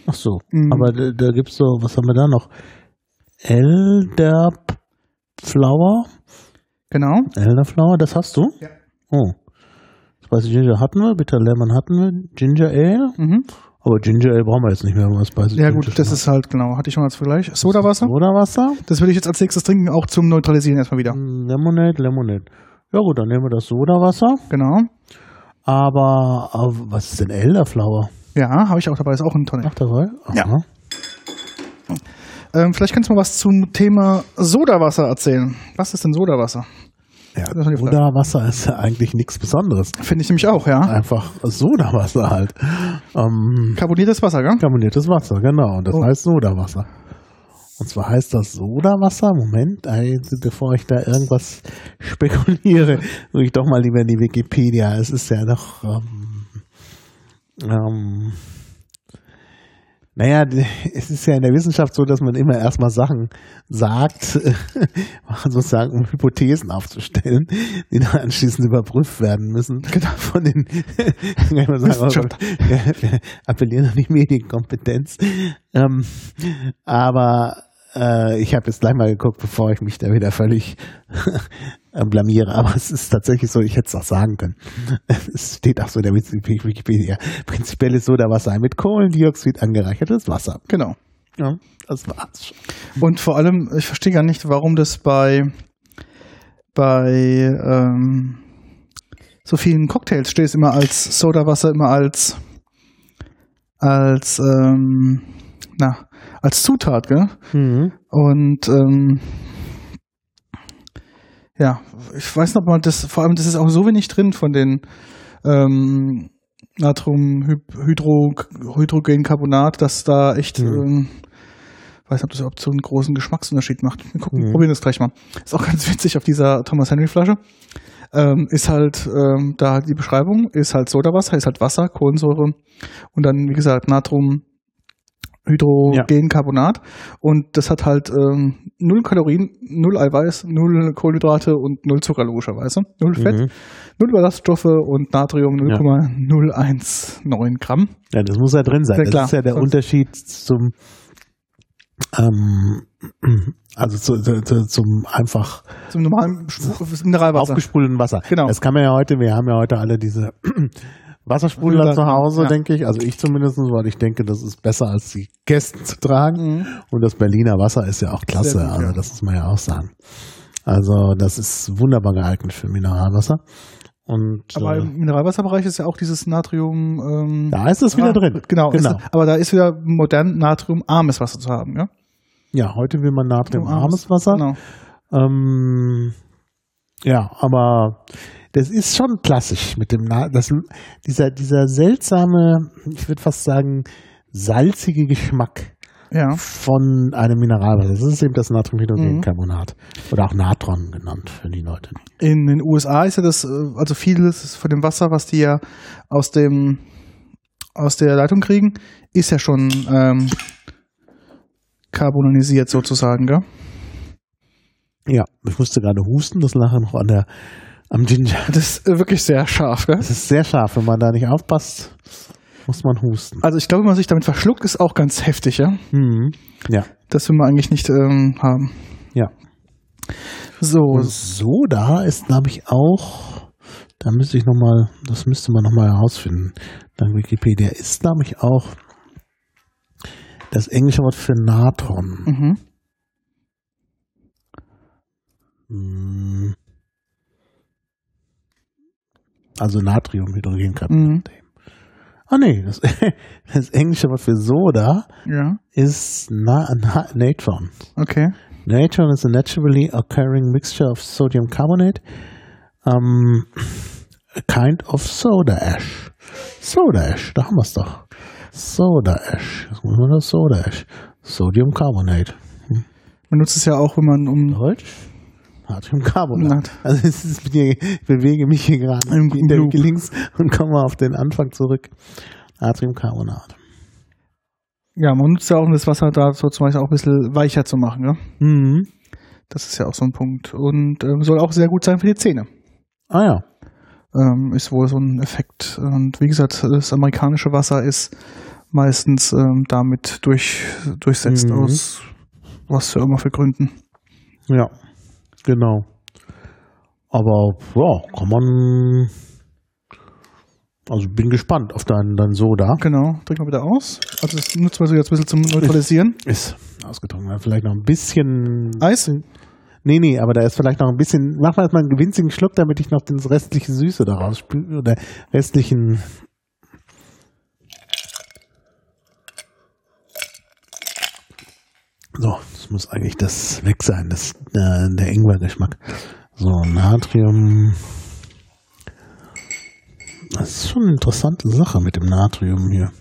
[SPEAKER 2] ach so.
[SPEAKER 1] Mhm.
[SPEAKER 2] Aber da, da gibt's so, was haben wir da noch? Elderb Flower?
[SPEAKER 1] Genau.
[SPEAKER 2] Elderflower, das hast du?
[SPEAKER 1] Ja.
[SPEAKER 2] Oh. Spicy Ginger hatten wir, Bitter Lemon hatten wir, Ginger Ale.
[SPEAKER 1] Mhm.
[SPEAKER 2] Aber Ginger Ale brauchen wir jetzt nicht mehr, was Spicy
[SPEAKER 1] Ja
[SPEAKER 2] Ginger
[SPEAKER 1] gut, das ist halt, genau, hatte ich schon als Vergleich. Sodawasser,
[SPEAKER 2] Sodawasser.
[SPEAKER 1] das will ich jetzt als nächstes trinken, auch zum Neutralisieren erstmal wieder.
[SPEAKER 2] Lemonade, Lemonade. Ja gut, dann nehmen wir das Sodawasser.
[SPEAKER 1] Genau.
[SPEAKER 2] Aber, aber was ist denn Elderflower?
[SPEAKER 1] Ja, habe ich auch dabei, ist auch ein Tonic.
[SPEAKER 2] Ach, dabei?
[SPEAKER 1] Ja.
[SPEAKER 2] Aha.
[SPEAKER 1] Ähm, vielleicht kannst du mal was zum Thema Sodawasser erzählen. Was ist denn Sodawasser?
[SPEAKER 2] Ja. Sodawasser ist ja eigentlich nichts Besonderes.
[SPEAKER 1] Finde ich nämlich auch, ja.
[SPEAKER 2] Einfach Sodawasser halt. Ähm,
[SPEAKER 1] Karboniertes Wasser, gell?
[SPEAKER 2] karboniertes Wasser, genau. Und das
[SPEAKER 1] Oh.
[SPEAKER 2] heißt Sodawasser. Und zwar heißt das Sodawasser, Moment, also bevor ich da irgendwas spekuliere, gucke ich doch mal lieber in die Wikipedia. Es ist ja doch, ähm, ähm, naja, es ist ja in der Wissenschaft so, dass man immer erstmal Sachen sagt, sozusagen, um Hypothesen aufzustellen, die dann anschließend überprüft werden müssen. Von den, sagen, wir, appellieren an die Medienkompetenz. Ähm, aber äh, ich habe jetzt gleich mal geguckt, bevor ich mich da wieder völlig blamiere. Aber es ist tatsächlich so, ich hätte es auch sagen können. Es steht auch so in der Wikipedia. Prinzipiell ist Sodawasser mit Kohlendioxid angereichertes Wasser.
[SPEAKER 1] Genau.
[SPEAKER 2] Ja, das war's schon.
[SPEAKER 1] Und vor allem, ich verstehe gar nicht, warum das bei, bei ähm, so vielen Cocktails steht es immer als Sodawasser, immer als als ähm, na, als Zutat, gell?
[SPEAKER 2] Mhm.
[SPEAKER 1] Und ähm, ja, ich weiß noch mal, das vor allem, das ist auch so wenig drin von den ähm, Natriumhydrogencarbonat, dass da echt,
[SPEAKER 2] Mhm.
[SPEAKER 1] ähm, weiß nicht, ob das überhaupt so einen großen Geschmacksunterschied macht. Wir gucken,
[SPEAKER 2] Mhm.
[SPEAKER 1] probieren das gleich mal. Ist auch ganz witzig auf dieser Thomas Henry Flasche. Ähm, ist halt ähm, da die Beschreibung, ist halt Sodawasser, ist halt Wasser, Kohlensäure und dann, wie gesagt, Natrium Hydrogencarbonat und das hat halt ähm, null Kalorien, null Eiweiß, null Kohlenhydrate und null Zucker logischerweise, null Fett,
[SPEAKER 2] Mhm.
[SPEAKER 1] null Ballaststoffe und Natrium 0,019 Gramm.
[SPEAKER 2] Ja, das muss ja drin sein.
[SPEAKER 1] Sehr
[SPEAKER 2] das
[SPEAKER 1] klar.
[SPEAKER 2] ist ja der
[SPEAKER 1] Sonst-
[SPEAKER 2] Unterschied zum ähm, also zu, zu, zu, zum einfach
[SPEAKER 1] Zum normalen Mineralwasser.
[SPEAKER 2] aufgespulten Wasser.
[SPEAKER 1] Genau.
[SPEAKER 2] Das kann man ja heute, wir haben ja heute alle diese Wassersprudler zu Hause,
[SPEAKER 1] Ja.
[SPEAKER 2] denke ich. Also ich zumindest, weil ich denke, das ist besser als die Kästen zu tragen.
[SPEAKER 1] Mhm.
[SPEAKER 2] Und das Berliner Wasser ist ja auch klasse.
[SPEAKER 1] Gut,
[SPEAKER 2] also
[SPEAKER 1] ja.
[SPEAKER 2] das muss man ja auch sagen. Also das ist wunderbar geeignet für Mineralwasser. Und
[SPEAKER 1] Aber
[SPEAKER 2] äh,
[SPEAKER 1] im Mineralwasserbereich ist ja auch dieses Natrium. Ähm,
[SPEAKER 2] da ist es wieder
[SPEAKER 1] ah,
[SPEAKER 2] drin.
[SPEAKER 1] Genau,
[SPEAKER 2] genau.
[SPEAKER 1] Ist, aber da ist wieder modern natriumarmes Wasser zu haben, ja?
[SPEAKER 2] Ja, heute will man natriumarmes Wasser.
[SPEAKER 1] Genau.
[SPEAKER 2] Ähm, ja, aber das ist schon klassisch mit dem Na das, dieser dieser seltsame, ich würde fast sagen salzige Geschmack
[SPEAKER 1] Ja.
[SPEAKER 2] von einem Mineralwasser. Das ist eben das Natriumhydrogencarbonat oder auch Natron genannt für die Leute.
[SPEAKER 1] In den USA ist ja das, äh, also vieles von dem Wasser, was die ja aus dem aus der Leitung kriegen, ist ja schon ähm, carbonisiert sozusagen, gell?
[SPEAKER 2] Ja, ich musste gerade husten, das lag noch an der, am Ginger.
[SPEAKER 1] Das ist äh, wirklich sehr scharf, gell?
[SPEAKER 2] Das ist sehr scharf, wenn man da nicht aufpasst, muss man husten.
[SPEAKER 1] Also ich glaube, wenn man sich damit verschluckt, ist auch ganz heftig, ja?
[SPEAKER 2] Mhm. Ja.
[SPEAKER 1] Das will man eigentlich nicht ähm, haben.
[SPEAKER 2] Ja.
[SPEAKER 1] So,
[SPEAKER 2] Soda ist, glaube ich, auch, da müsste ich nochmal, das müsste man nochmal herausfinden, dank Wikipedia, ist, glaube ich, auch das englische Wort für Natron.
[SPEAKER 1] mhm.
[SPEAKER 2] Hm. Also Natriumhydrogencarbonat.
[SPEAKER 1] Mhm.
[SPEAKER 2] Ah nee, das, das englische Wort für Soda
[SPEAKER 1] ja,
[SPEAKER 2] ist na, na, Natron.
[SPEAKER 1] okay.
[SPEAKER 2] Natron is a naturally occurring mixture of sodium carbonate, um, a kind of soda ash. Soda ash, da haben wir es doch. Soda ash. Was muss man das? Soda ash. Sodium carbonate.
[SPEAKER 1] Man nutzt es ja auch, wenn man um
[SPEAKER 2] Deutsch? Natriumcarbonat.
[SPEAKER 1] Nat-
[SPEAKER 2] Also ist ich bewege mich hier gerade
[SPEAKER 1] Im
[SPEAKER 2] in der
[SPEAKER 1] Loop.
[SPEAKER 2] links und komme auf den Anfang zurück. Natriumcarbonat.
[SPEAKER 1] ja, man nutzt ja auch, um das Wasser da so zum Beispiel auch ein bisschen weicher zu machen, ja?
[SPEAKER 2] Mhm.
[SPEAKER 1] Das ist ja auch so ein Punkt. Und ähm, soll auch sehr gut sein für die Zähne.
[SPEAKER 2] Ah ja.
[SPEAKER 1] Ähm, ist wohl so ein Effekt. Und wie gesagt, das amerikanische Wasser ist meistens ähm, damit durch, durchsetzt
[SPEAKER 2] Mhm.
[SPEAKER 1] aus was für immer für Gründen.
[SPEAKER 2] Ja, genau. Aber ja, kann man. Also bin gespannt auf deinen dein Soda.
[SPEAKER 1] Genau, drück mal wieder aus. Also das nutzen wir so jetzt ein bisschen zum Neutralisieren.
[SPEAKER 2] Ist ausgetrunken. Vielleicht noch ein bisschen.
[SPEAKER 1] Eis?
[SPEAKER 2] Nee, nee, aber da ist vielleicht noch ein bisschen. Mach mal erstmal einen winzigen Schluck, damit ich noch den restliche Süße daraus spüle. Oder restlichen. So, das muss eigentlich das weg sein, das, äh, der Ingwer-Geschmack. So, Natrium. Das ist schon eine interessante Sache mit dem Natrium hier.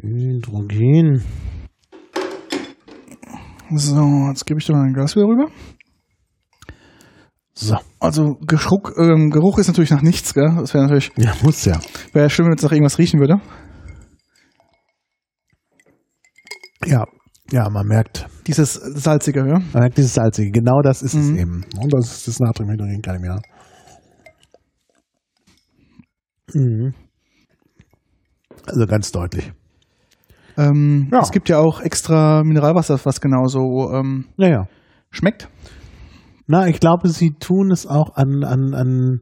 [SPEAKER 2] Hydrogen.
[SPEAKER 1] So, jetzt gebe ich dir mal ein Glas wieder rüber.
[SPEAKER 2] So.
[SPEAKER 1] Also Geruch, ähm, Geruch ist natürlich nach nichts, gell? Das wäre natürlich
[SPEAKER 2] Ja, muss ja.
[SPEAKER 1] wäre schlimm, wenn es nach irgendwas riechen würde.
[SPEAKER 2] Ja, ja, man merkt,
[SPEAKER 1] Dieses salzige, ja?
[SPEAKER 2] man merkt dieses Salzige. Genau das ist es
[SPEAKER 1] Mhm.
[SPEAKER 2] eben. Und das ist das Natriumhydrogencarbonat. Mhm. Also ganz deutlich.
[SPEAKER 1] Ähm,
[SPEAKER 2] Ja.
[SPEAKER 1] Es gibt ja auch extra Mineralwasser, was genauso ähm,
[SPEAKER 2] Ja, ja.
[SPEAKER 1] schmeckt.
[SPEAKER 2] Na, ich glaube, sie tun es auch an, an, an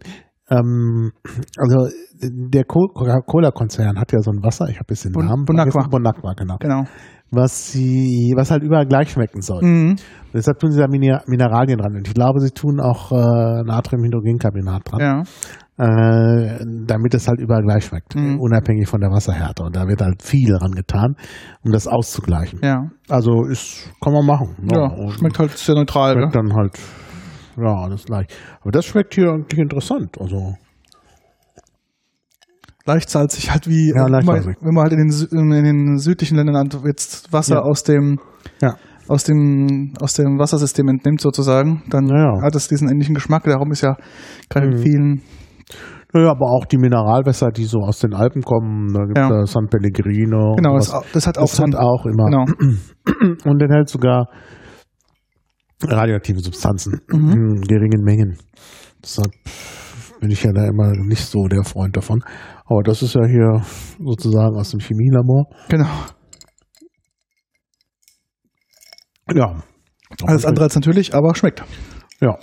[SPEAKER 2] ähm, also der Co- Coca-Cola-Konzern hat ja so ein Wasser, ich habe jetzt den Namen
[SPEAKER 1] Bonaqua.
[SPEAKER 2] vergessen. Bonaqua, genau.
[SPEAKER 1] Genau.
[SPEAKER 2] Was sie, was halt überall gleich schmecken soll.
[SPEAKER 1] Mhm.
[SPEAKER 2] Deshalb tun sie da Miner- Mineralien dran. Und ich glaube, sie tun auch äh, Natriumhydrogencarbonat dran.
[SPEAKER 1] Ja.
[SPEAKER 2] äh, damit es halt überall gleich schmeckt,
[SPEAKER 1] Mhm.
[SPEAKER 2] unabhängig von der Wasserhärte. Und da wird halt viel dran getan, um das auszugleichen.
[SPEAKER 1] Ja.
[SPEAKER 2] Also ist, kann man machen.
[SPEAKER 1] Ja,
[SPEAKER 2] Und
[SPEAKER 1] schmeckt halt sehr neutral,
[SPEAKER 2] schmeckt
[SPEAKER 1] gell?
[SPEAKER 2] dann halt, ja, alles gleich. Aber das schmeckt hier eigentlich interessant. Also,
[SPEAKER 1] Leicht salzig, halt wie,
[SPEAKER 2] Ja,
[SPEAKER 1] äh,
[SPEAKER 2] leicht
[SPEAKER 1] wenn man- wenn man halt in den, in den südlichen Ländern jetzt Wasser
[SPEAKER 2] Ja.
[SPEAKER 1] aus dem
[SPEAKER 2] ja.
[SPEAKER 1] aus dem aus dem Wassersystem entnimmt sozusagen, dann hat es diesen ähnlichen Geschmack. Darum ist ja gerade in
[SPEAKER 2] Mhm.
[SPEAKER 1] vielen
[SPEAKER 2] Naja, aber auch die Mineralwässer, die so aus den Alpen kommen, da gibt es
[SPEAKER 1] Ja.
[SPEAKER 2] San Pellegrino.
[SPEAKER 1] genau, das, das hat auch
[SPEAKER 2] das
[SPEAKER 1] so
[SPEAKER 2] hat auch immer.
[SPEAKER 1] genau.
[SPEAKER 2] Und enthält sogar radioaktive Substanzen
[SPEAKER 1] Mhm.
[SPEAKER 2] in geringen Mengen. Deshalb bin ich ja da immer nicht so der Freund davon. Aber das ist ja hier sozusagen aus dem Chemielabor.
[SPEAKER 1] genau.
[SPEAKER 2] Ja.
[SPEAKER 1] Alles andere als natürlich, aber schmeckt.
[SPEAKER 2] Ja.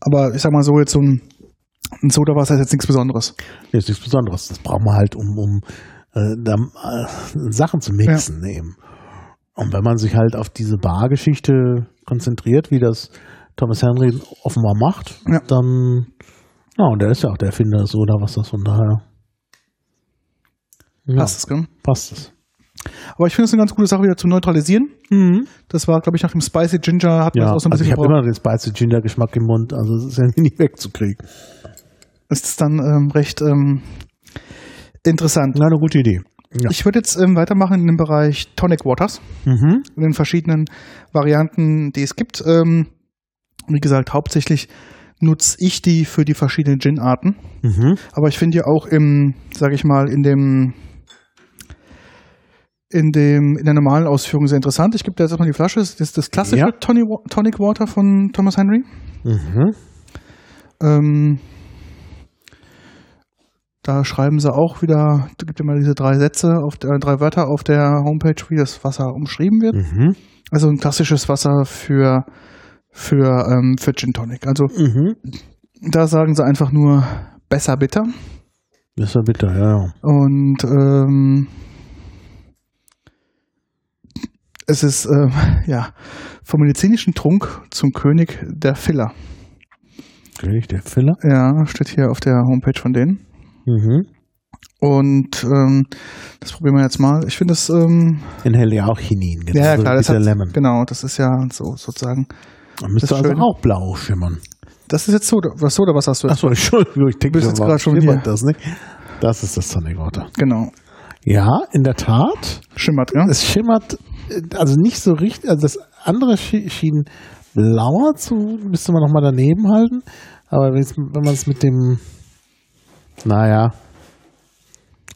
[SPEAKER 1] Aber ich sag mal so jetzt so ein, ein Sodawasser ist jetzt nichts Besonderes.
[SPEAKER 2] Nee, ist nichts Besonderes. Das braucht man halt, um, um äh, da, äh, Sachen zu mixen eben. Und wenn man sich halt auf diese Bargeschichte konzentriert, wie das Thomas Henry offenbar macht,
[SPEAKER 1] Ja.
[SPEAKER 2] dann, ja, und der ist ja auch der Erfinder des Soda-Wassers, von daher ja,
[SPEAKER 1] Passt es, gell?
[SPEAKER 2] passt es.
[SPEAKER 1] Aber ich finde es eine ganz gute Sache wieder zu neutralisieren. Das war, glaube ich, nach dem Spicy Ginger hat man
[SPEAKER 2] Ja,
[SPEAKER 1] das auch so ein
[SPEAKER 2] also ich
[SPEAKER 1] bisschen
[SPEAKER 2] habe
[SPEAKER 1] gebraucht.
[SPEAKER 2] immer den Spicy Ginger Geschmack im Mund, also es ist irgendwie nicht wegzukriegen.
[SPEAKER 1] Ist es dann ähm, recht ähm, interessant.
[SPEAKER 2] Na, eine gute Idee. Ja.
[SPEAKER 1] Ich würde jetzt ähm, weitermachen in dem Bereich Tonic Waters,
[SPEAKER 2] Mhm.
[SPEAKER 1] in den verschiedenen Varianten, die es gibt. Ähm, wie gesagt, hauptsächlich nutze ich die für die verschiedenen Gin-Arten.
[SPEAKER 2] Mhm.
[SPEAKER 1] Aber ich finde ja auch im, sage ich mal, in dem in, dem, in der normalen Ausführung sehr interessant. Ich gebe dir jetzt erstmal die Flasche. Das ist das klassische
[SPEAKER 2] Ja.
[SPEAKER 1] Tonic, Tonic Water von Thomas Henry.
[SPEAKER 2] Mhm.
[SPEAKER 1] Ähm, da schreiben sie auch wieder, da gibt mal diese drei Sätze, auf der, drei Wörter auf der Homepage, wie das Wasser umschrieben wird.
[SPEAKER 2] Mhm.
[SPEAKER 1] Also ein klassisches Wasser für, für, ähm, für Gin Tonic. Also
[SPEAKER 2] Mhm.
[SPEAKER 1] da sagen sie einfach nur besser bitter.
[SPEAKER 2] Das war bitter, ja, ja.
[SPEAKER 1] Und ähm, es ist ähm, ja vom medizinischen Trunk zum König der Filler.
[SPEAKER 2] König der Filler.
[SPEAKER 1] Ja, steht hier auf der Homepage von denen.
[SPEAKER 2] Mhm.
[SPEAKER 1] Und ähm, das probieren wir jetzt mal. Ich finde es, ähm,
[SPEAKER 2] Enthält ja auch Chinin.
[SPEAKER 1] ja, ja
[SPEAKER 2] so
[SPEAKER 1] klar, das
[SPEAKER 2] bitter
[SPEAKER 1] hat,
[SPEAKER 2] Lemon.
[SPEAKER 1] genau, das ist ja so sozusagen.
[SPEAKER 2] Da müsste also
[SPEAKER 1] Schöne.
[SPEAKER 2] auch blau schimmern.
[SPEAKER 1] Das ist jetzt Soda, was Soda, was hast du?
[SPEAKER 2] Achso, Entschuldigung, ich denke,
[SPEAKER 1] bist jetzt gerade schon hier.
[SPEAKER 2] das nicht. Das ist das Tonic Water.
[SPEAKER 1] Genau,
[SPEAKER 2] Ja, in der Tat.
[SPEAKER 1] schimmert, ja.
[SPEAKER 2] Es schimmert, äh, also nicht so richtig, also das andere schi- schien blauer zu, müsste man nochmal daneben halten. Aber wenn man es mit dem, naja,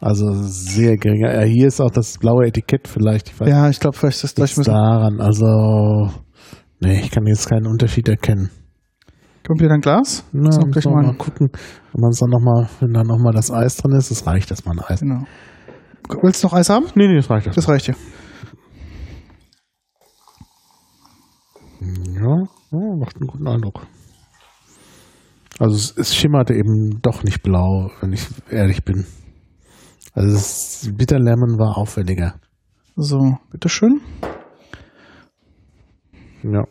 [SPEAKER 2] also sehr geringer. Ja, hier ist auch das blaue Etikett vielleicht. Ich weiß
[SPEAKER 1] Ja, ich glaube, vielleicht ist das
[SPEAKER 2] daran. Also, nee, ich kann jetzt keinen Unterschied erkennen.
[SPEAKER 1] Kommt hier dein Glas?
[SPEAKER 2] Na, müssen
[SPEAKER 1] gleich mal.
[SPEAKER 2] mal gucken, wenn man es dann noch mal, wenn da nochmal das Eis drin ist, es reicht erstmal ein Eis.
[SPEAKER 1] Genau. Willst du noch Eis haben?
[SPEAKER 2] Nee, nee, das reicht
[SPEAKER 1] Das reicht dir.
[SPEAKER 2] Ja, ja, macht einen guten Eindruck. Also es, es schimmerte eben doch nicht blau, wenn ich ehrlich bin. Also das Bitter Lemon war auffälliger.
[SPEAKER 1] So, bitteschön.
[SPEAKER 2] Ja.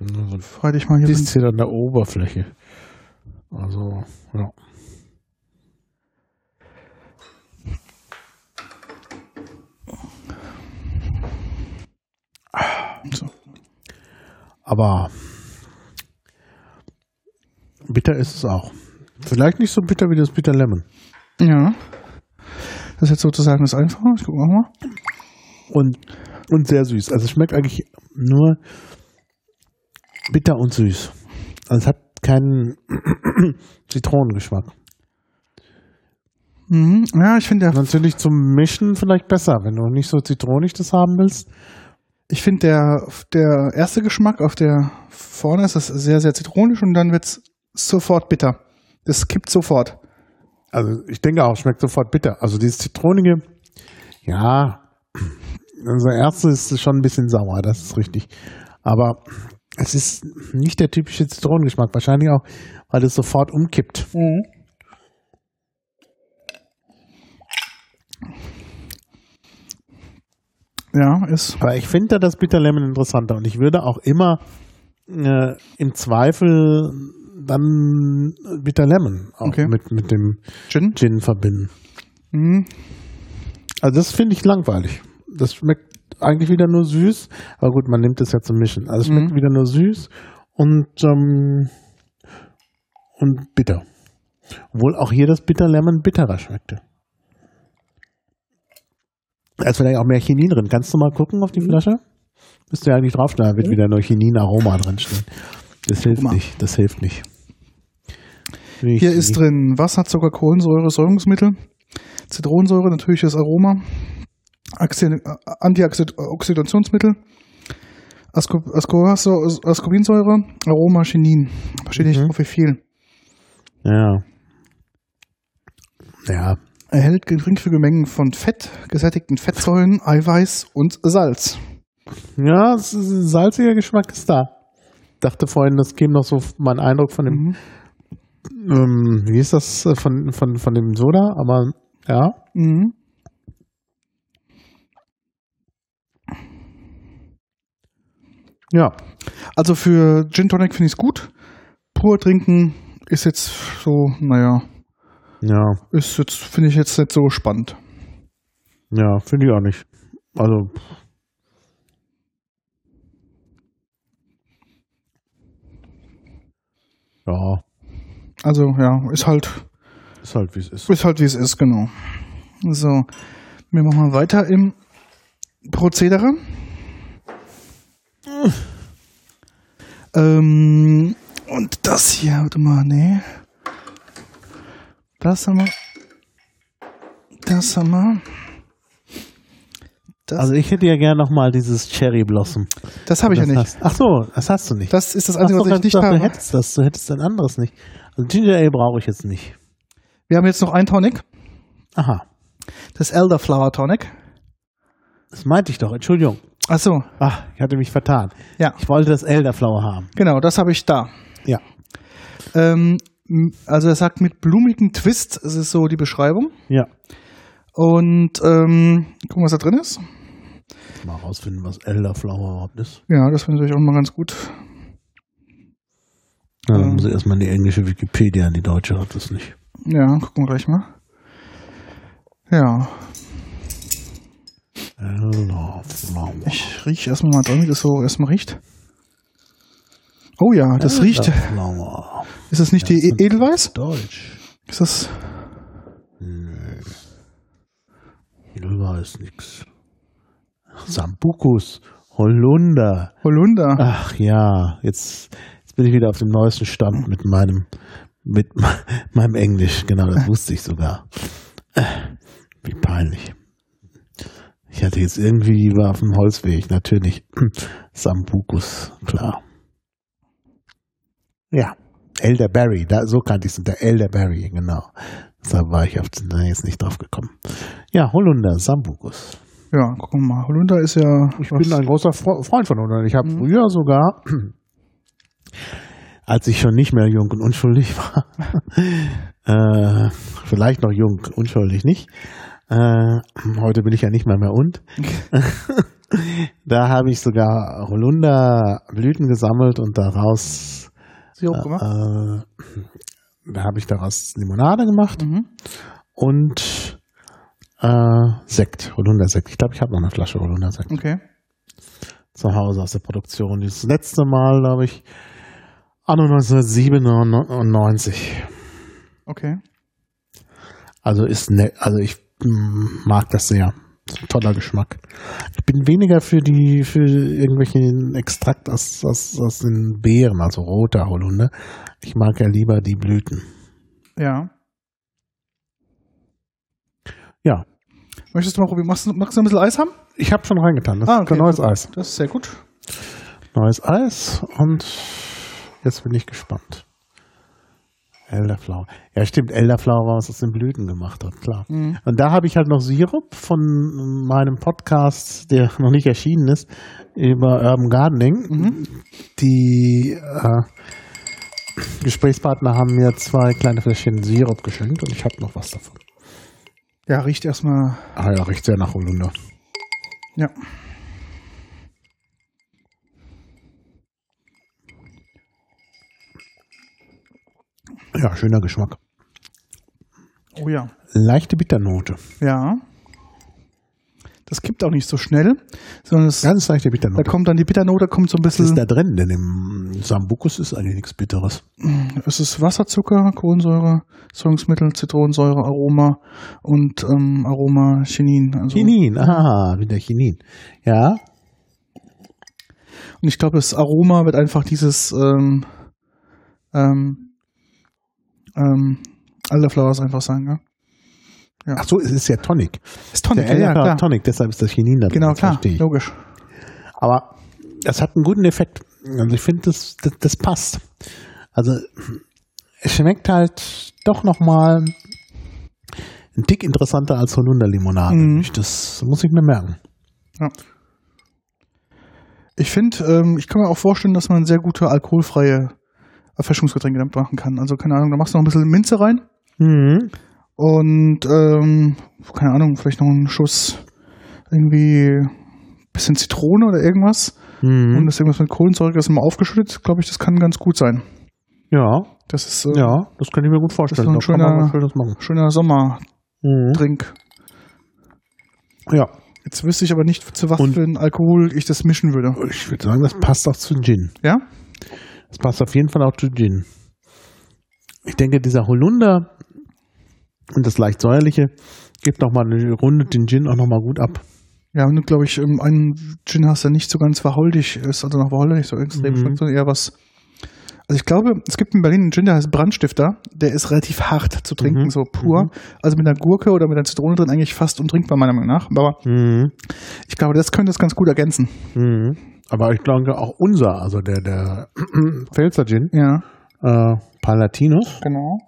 [SPEAKER 2] Also,
[SPEAKER 1] Freu dich mal hier.
[SPEAKER 2] das ist hier an der Oberfläche. Also, ja.
[SPEAKER 1] So.
[SPEAKER 2] Aber bitter ist es auch. Vielleicht nicht so bitter wie das Bitter Lemon.
[SPEAKER 1] Ja. Das ist jetzt sozusagen das Einfache. Ich gucke mal.
[SPEAKER 2] Und, und sehr süß. Also es schmeckt eigentlich nur bitter und süß. Also es hat keinen Zitronengeschmack.
[SPEAKER 1] Mhm. Ja, ich finde der,
[SPEAKER 2] Natürlich zum Mischen vielleicht besser, wenn du nicht so zitronig das haben willst.
[SPEAKER 1] ich finde der, der erste Geschmack auf der vorne ist das sehr, sehr zitronisch und dann wird's sofort bitter. Das kippt sofort.
[SPEAKER 2] Also ich denke auch, schmeckt sofort bitter. Also dieses Zitronige, ja, unser erstes ist schon ein bisschen sauer, das ist richtig. Aber es ist nicht der typische Zitronengeschmack. Wahrscheinlich auch, weil es sofort umkippt.
[SPEAKER 1] Ja, ist.
[SPEAKER 2] Aber ich finde da das Bitter Lemon interessanter und ich würde auch immer äh, im Zweifel dann Bitter Lemon auch
[SPEAKER 1] Okay.
[SPEAKER 2] mit, mit dem
[SPEAKER 1] Gin.
[SPEAKER 2] Gin verbinden.
[SPEAKER 1] Mhm.
[SPEAKER 2] Also das finde ich langweilig. Das schmeckt eigentlich wieder nur süß, aber gut, man nimmt es ja zum Mischen. Also es schmeckt
[SPEAKER 1] Mhm.
[SPEAKER 2] wieder nur süß und, ähm, und bitter. Obwohl auch hier das Bitter Lemon bitterer schmeckte. Da ist vielleicht auch mehr Chinin drin. Kannst du mal gucken auf die
[SPEAKER 1] Mhm.
[SPEAKER 2] Flasche? Müsste ja eigentlich draufstehen, da wird wieder nur Chinin-Aroma drinstehen. Das hilft nicht, das hilft nicht. Nicht-
[SPEAKER 1] Hier ist drin Wasser, Zucker, Kohlensäure, Säurungsmittel, Zitronensäure, natürliches Aroma, Antioxidationsmittel, Asco Ascoraso- Ascorbinsäure, Aroma, Chinin. Verstehe nicht,
[SPEAKER 2] Mhm.
[SPEAKER 1] wie viel.
[SPEAKER 2] Ja. Ja,
[SPEAKER 1] Erhält geringfügige Mengen von Fett, gesättigten Fettsäuren, Eiweiß und Salz.
[SPEAKER 2] Ja, salziger Geschmack ist da. Dachte vorhin, das käme noch so mein Eindruck von dem,
[SPEAKER 1] Mhm.
[SPEAKER 2] ähm, wie ist das, äh, von, von, von dem Soda, aber ja.
[SPEAKER 1] Mhm.
[SPEAKER 2] Ja.
[SPEAKER 1] Also für Gin Tonic finde ich es gut. Pur trinken ist jetzt so, naja,
[SPEAKER 2] Ja,
[SPEAKER 1] ist jetzt, finde ich jetzt nicht so spannend.
[SPEAKER 2] ja, finde ich auch nicht. Also, ja,
[SPEAKER 1] Also ja, ist halt,
[SPEAKER 2] ist halt wie es ist.
[SPEAKER 1] ist halt wie es ist, genau. So, wir machen mal weiter im Prozedere. Ähm, und das hier, warte mal, nee. Das haben wir. Das haben wir. Das,
[SPEAKER 2] Also ich hätte ja gerne nochmal dieses Cherry Blossom.
[SPEAKER 1] das habe ich ja
[SPEAKER 2] Das
[SPEAKER 1] nicht.
[SPEAKER 2] hast- Ach so, das hast du nicht.
[SPEAKER 1] Das ist das Einzige,
[SPEAKER 2] so,
[SPEAKER 1] was ich nicht
[SPEAKER 2] doch, Du
[SPEAKER 1] habe.
[SPEAKER 2] hättest das, du hättest ein anderes nicht. Also Ginger Ale brauche ich jetzt nicht.
[SPEAKER 1] Wir haben jetzt noch ein Tonic,
[SPEAKER 2] Aha,
[SPEAKER 1] das Elderflower Tonic.
[SPEAKER 2] das meinte ich doch, Entschuldigung.
[SPEAKER 1] Ach so,
[SPEAKER 2] Ach, ich hatte mich vertan.
[SPEAKER 1] ja,
[SPEAKER 2] Ich wollte das Elderflower haben.
[SPEAKER 1] genau, das habe ich da.
[SPEAKER 2] Ja.
[SPEAKER 1] Ähm, also er sagt mit blumigem Twist, das ist so die Beschreibung.
[SPEAKER 2] Ja.
[SPEAKER 1] Und ähm, gucken, was da drin ist.
[SPEAKER 2] Mal rausfinden, was Elderflower überhaupt ist.
[SPEAKER 1] Ja, das finde ich auch mal ganz gut.
[SPEAKER 2] Ja, dann
[SPEAKER 1] Ähm.
[SPEAKER 2] muss ich erstmal in die englische Wikipedia, die deutsche hat das nicht.
[SPEAKER 1] Ja, gucken wir gleich mal. Ja. Ich rieche erstmal mal dran, wie das so erstmal riecht. Oh ja, das riecht. Ist das nicht die Edelweiß?
[SPEAKER 2] Deutsch.
[SPEAKER 1] Ist das?
[SPEAKER 2] Nö. Edelweiß nix. Sambucus. Holunder.
[SPEAKER 1] Holunder.
[SPEAKER 2] Ach ja, jetzt, jetzt bin ich wieder auf dem neuesten Stand mit meinem, mit meinem Englisch. Genau, das wusste ich sogar. Wie peinlich. Ich hatte jetzt irgendwie, war auf dem Holzweg, natürlich. Sambucus, klar. Ja, Elderberry, da, so kannte ich es, der Elderberry, genau. Deshalb war ich auf den, jetzt nicht drauf gekommen. Ja, Holunder, Sambucus.
[SPEAKER 1] Ja, wir mal. Holunder ist ja.
[SPEAKER 2] Ich bin ein großer Fre- Freund von Holunder. Ich habe
[SPEAKER 1] Mhm.
[SPEAKER 2] früher sogar, als ich schon nicht mehr jung und unschuldig war, äh, vielleicht noch jung, unschuldig nicht, äh, heute bin ich ja nicht mehr mehr und, da habe ich sogar Holunder-Blüten gesammelt und daraus,
[SPEAKER 1] Sirup
[SPEAKER 2] äh,
[SPEAKER 1] gemacht.
[SPEAKER 2] da habe ich daraus Limonade gemacht
[SPEAKER 1] Mhm.
[SPEAKER 2] und äh, Sekt, Holunder-Sekt. Ich glaube, ich habe noch eine Flasche Holunder-Sekt
[SPEAKER 1] Okay.
[SPEAKER 2] zu Hause aus der Produktion. Das letzte Mal, glaube ich, anno 1997.
[SPEAKER 1] Okay.
[SPEAKER 2] Also ist nett, also ich mag das sehr. Ist ein toller Geschmack. Ich bin weniger für die, für irgendwelchen Extrakt aus, aus, aus den Beeren, also roter Holunder. Ich mag ja lieber die Blüten.
[SPEAKER 1] Ja.
[SPEAKER 2] Ja.
[SPEAKER 1] Möchtest du mal probieren? Magst du, magst du ein bisschen Eis haben?
[SPEAKER 2] Ich habe schon reingetan. Das
[SPEAKER 1] Ah,
[SPEAKER 2] ist
[SPEAKER 1] okay.
[SPEAKER 2] neues Eis.
[SPEAKER 1] Das ist sehr gut.
[SPEAKER 2] Neues Eis und jetzt bin ich gespannt. Elderflower. Ja, stimmt. Elderflower war was aus den Blüten gemacht hat, klar.
[SPEAKER 1] Mhm.
[SPEAKER 2] Und da habe ich halt noch Sirup von meinem Podcast, der noch nicht erschienen ist, über Urban Gardening.
[SPEAKER 1] Mhm.
[SPEAKER 2] Die äh, Gesprächspartner haben mir zwei kleine Fläschchen Sirup geschenkt und ich habe noch was davon.
[SPEAKER 1] Ja, riecht erstmal.
[SPEAKER 2] Ah ja, riecht sehr nach Holunder.
[SPEAKER 1] Ja.
[SPEAKER 2] Ja, schöner Geschmack.
[SPEAKER 1] Oh ja.
[SPEAKER 2] Leichte Bitternote.
[SPEAKER 1] Ja. Das kippt auch nicht so schnell, sondern es,
[SPEAKER 2] Ganz leichte
[SPEAKER 1] da
[SPEAKER 2] Bitternote.
[SPEAKER 1] kommt dann die Bitternote, kommt so ein
[SPEAKER 2] Was ist
[SPEAKER 1] bisschen.
[SPEAKER 2] da drin? Denn im Sambucus ist eigentlich nichts Bitteres.
[SPEAKER 1] Es ist Wasserzucker, Kohlensäure, Säurungsmittel, Zitronensäure, Aroma und ähm, Aroma Chinin. Also,
[SPEAKER 2] Chinin, ah, wieder Chinin. Ja,
[SPEAKER 1] Und ich glaube, das Aroma wird einfach dieses ähm, ähm, ähm, Elderflowers einfach sein, ja?
[SPEAKER 2] ach so, es ist ja Tonic.
[SPEAKER 1] Ist Tonic,
[SPEAKER 2] Der
[SPEAKER 1] ja, ja,
[SPEAKER 2] Elderflower
[SPEAKER 1] klar.
[SPEAKER 2] Tonic, deshalb ist das Chinin da drin.
[SPEAKER 1] Genau, klar, logisch.
[SPEAKER 2] Aber das hat einen guten Effekt. Also ich finde, das, das, das passt. Also es schmeckt halt doch nochmal ein Tick interessanter als Holunderlimonade.
[SPEAKER 1] Mhm.
[SPEAKER 2] Das muss ich mir merken.
[SPEAKER 1] Ich finde, ähm, ich kann mir auch vorstellen, dass man sehr gute alkoholfreie Erfrischungsgetränke damit machen kann. Also, keine Ahnung, da machst du noch ein bisschen Minze rein
[SPEAKER 2] Mhm.
[SPEAKER 1] und, ähm, keine Ahnung, vielleicht noch einen Schuss irgendwie bisschen Zitrone oder irgendwas. Und
[SPEAKER 2] Mhm.
[SPEAKER 1] das irgendwas mit Kohlensäure, das mal aufgeschüttet, glaube ich, das kann ganz gut sein.
[SPEAKER 2] Ja,
[SPEAKER 1] Das ist äh,
[SPEAKER 2] ja, das kann ich mir gut vorstellen.
[SPEAKER 1] so ein
[SPEAKER 2] Da
[SPEAKER 1] schöner- schöner Sommerdrink.
[SPEAKER 2] Mhm. Ja,
[SPEAKER 1] Jetzt wüsste ich aber nicht, zu was
[SPEAKER 2] Und-
[SPEAKER 1] für ein Alkohol ich das mischen würde.
[SPEAKER 2] ich würde sagen, das passt auch zu Gin.
[SPEAKER 1] Ja?
[SPEAKER 2] Das passt auf jeden Fall auch zu Gin. Ich denke, dieser Holunder und das leicht säuerliche gibt nochmal eine Runde den Gin auch nochmal gut ab.
[SPEAKER 1] Ja, und glaube ich, ähm, einen Gin hast, der nicht so ganz verholdig ist, also noch verholdig so extrem,
[SPEAKER 2] Mhm.
[SPEAKER 1] sondern eher was Also ich glaube, es gibt in Berlin einen Gin, der heißt Brandstifter. Der ist relativ hart zu trinken,
[SPEAKER 2] Mhm.
[SPEAKER 1] so pur.
[SPEAKER 2] Mhm.
[SPEAKER 1] Also mit einer Gurke oder mit einer Zitrone drin eigentlich fast untrinkbar, meiner Meinung nach. Aber
[SPEAKER 2] Mhm.
[SPEAKER 1] ich glaube, das könnte es ganz gut ergänzen.
[SPEAKER 2] Mhm. Aber ich glaube auch unser, also der, der Pfälzer Gin,
[SPEAKER 1] Ja,
[SPEAKER 2] äh, Palatinus,
[SPEAKER 1] genau.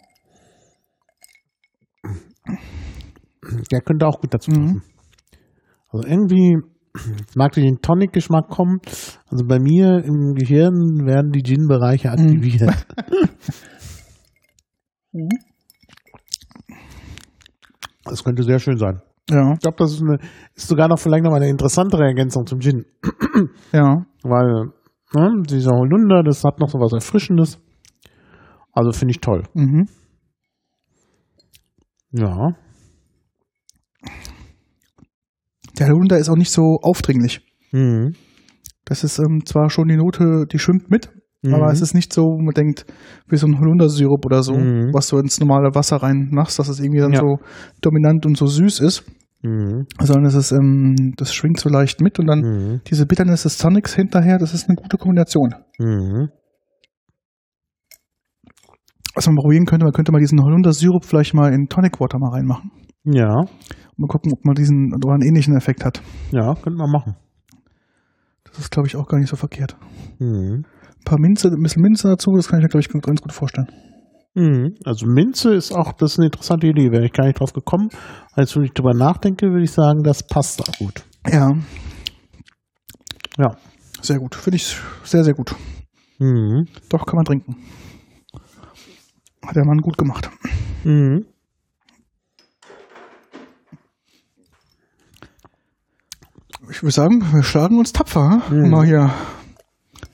[SPEAKER 2] der könnte auch gut dazu
[SPEAKER 1] Mhm.
[SPEAKER 2] passen. Also irgendwie mag durch den Tonic-Geschmack kommen. Also bei mir im Gehirn werden die Gin-Bereiche aktiviert.
[SPEAKER 1] Mhm.
[SPEAKER 2] Das könnte sehr schön sein.
[SPEAKER 1] Ja,
[SPEAKER 2] Ich glaube, das ist, eine, ist sogar noch vielleicht noch mal eine interessantere Ergänzung zum Gin.
[SPEAKER 1] ja.
[SPEAKER 2] Weil ne, dieser Holunder, das hat noch so was Erfrischendes. Also finde ich toll.
[SPEAKER 1] Mhm.
[SPEAKER 2] Ja.
[SPEAKER 1] Der Holunder ist auch nicht so aufdringlich.
[SPEAKER 2] Mhm.
[SPEAKER 1] Das ist ähm, zwar schon die Note, die schwimmt mit,
[SPEAKER 2] Mhm.
[SPEAKER 1] aber es ist nicht so, wo man denkt, wie so ein Holundersirup oder so,
[SPEAKER 2] Mhm.
[SPEAKER 1] was du ins normale Wasser reinmachst, dass es irgendwie dann
[SPEAKER 2] Ja.
[SPEAKER 1] so dominant und so süß ist,
[SPEAKER 2] Mhm.
[SPEAKER 1] sondern es ist, ähm, das schwingt so leicht mit und dann
[SPEAKER 2] Mhm.
[SPEAKER 1] diese Bitterness des Tonics hinterher, das ist eine gute Kombination.
[SPEAKER 2] Mhm.
[SPEAKER 1] Was man probieren könnte, man könnte mal diesen Holundersirup vielleicht mal in Tonic Water mal reinmachen.
[SPEAKER 2] Ja,
[SPEAKER 1] Und mal gucken, ob man diesen oder einen ähnlichen Effekt hat.
[SPEAKER 2] ja, könnte man machen.
[SPEAKER 1] Das ist, glaube ich, auch gar nicht so verkehrt.
[SPEAKER 2] Mhm.
[SPEAKER 1] Ein paar Minze, ein bisschen Minze dazu, das kann ich mir, glaube ich, ganz gut vorstellen.
[SPEAKER 2] Mhm. Also Minze ist auch, das ist eine interessante Idee, wäre ich gar nicht drauf gekommen. Als wenn ich drüber nachdenke, würde ich sagen, das passt auch gut.
[SPEAKER 1] Ja,
[SPEAKER 2] Ja.
[SPEAKER 1] sehr gut. Finde ich sehr, sehr gut.
[SPEAKER 2] Mhm.
[SPEAKER 1] Doch, kann man trinken. Hat der Mann gut gemacht.
[SPEAKER 2] Mhm.
[SPEAKER 1] Ich würde sagen, wir schlagen uns tapfer.
[SPEAKER 2] Mhm.
[SPEAKER 1] Mhm. Mal hier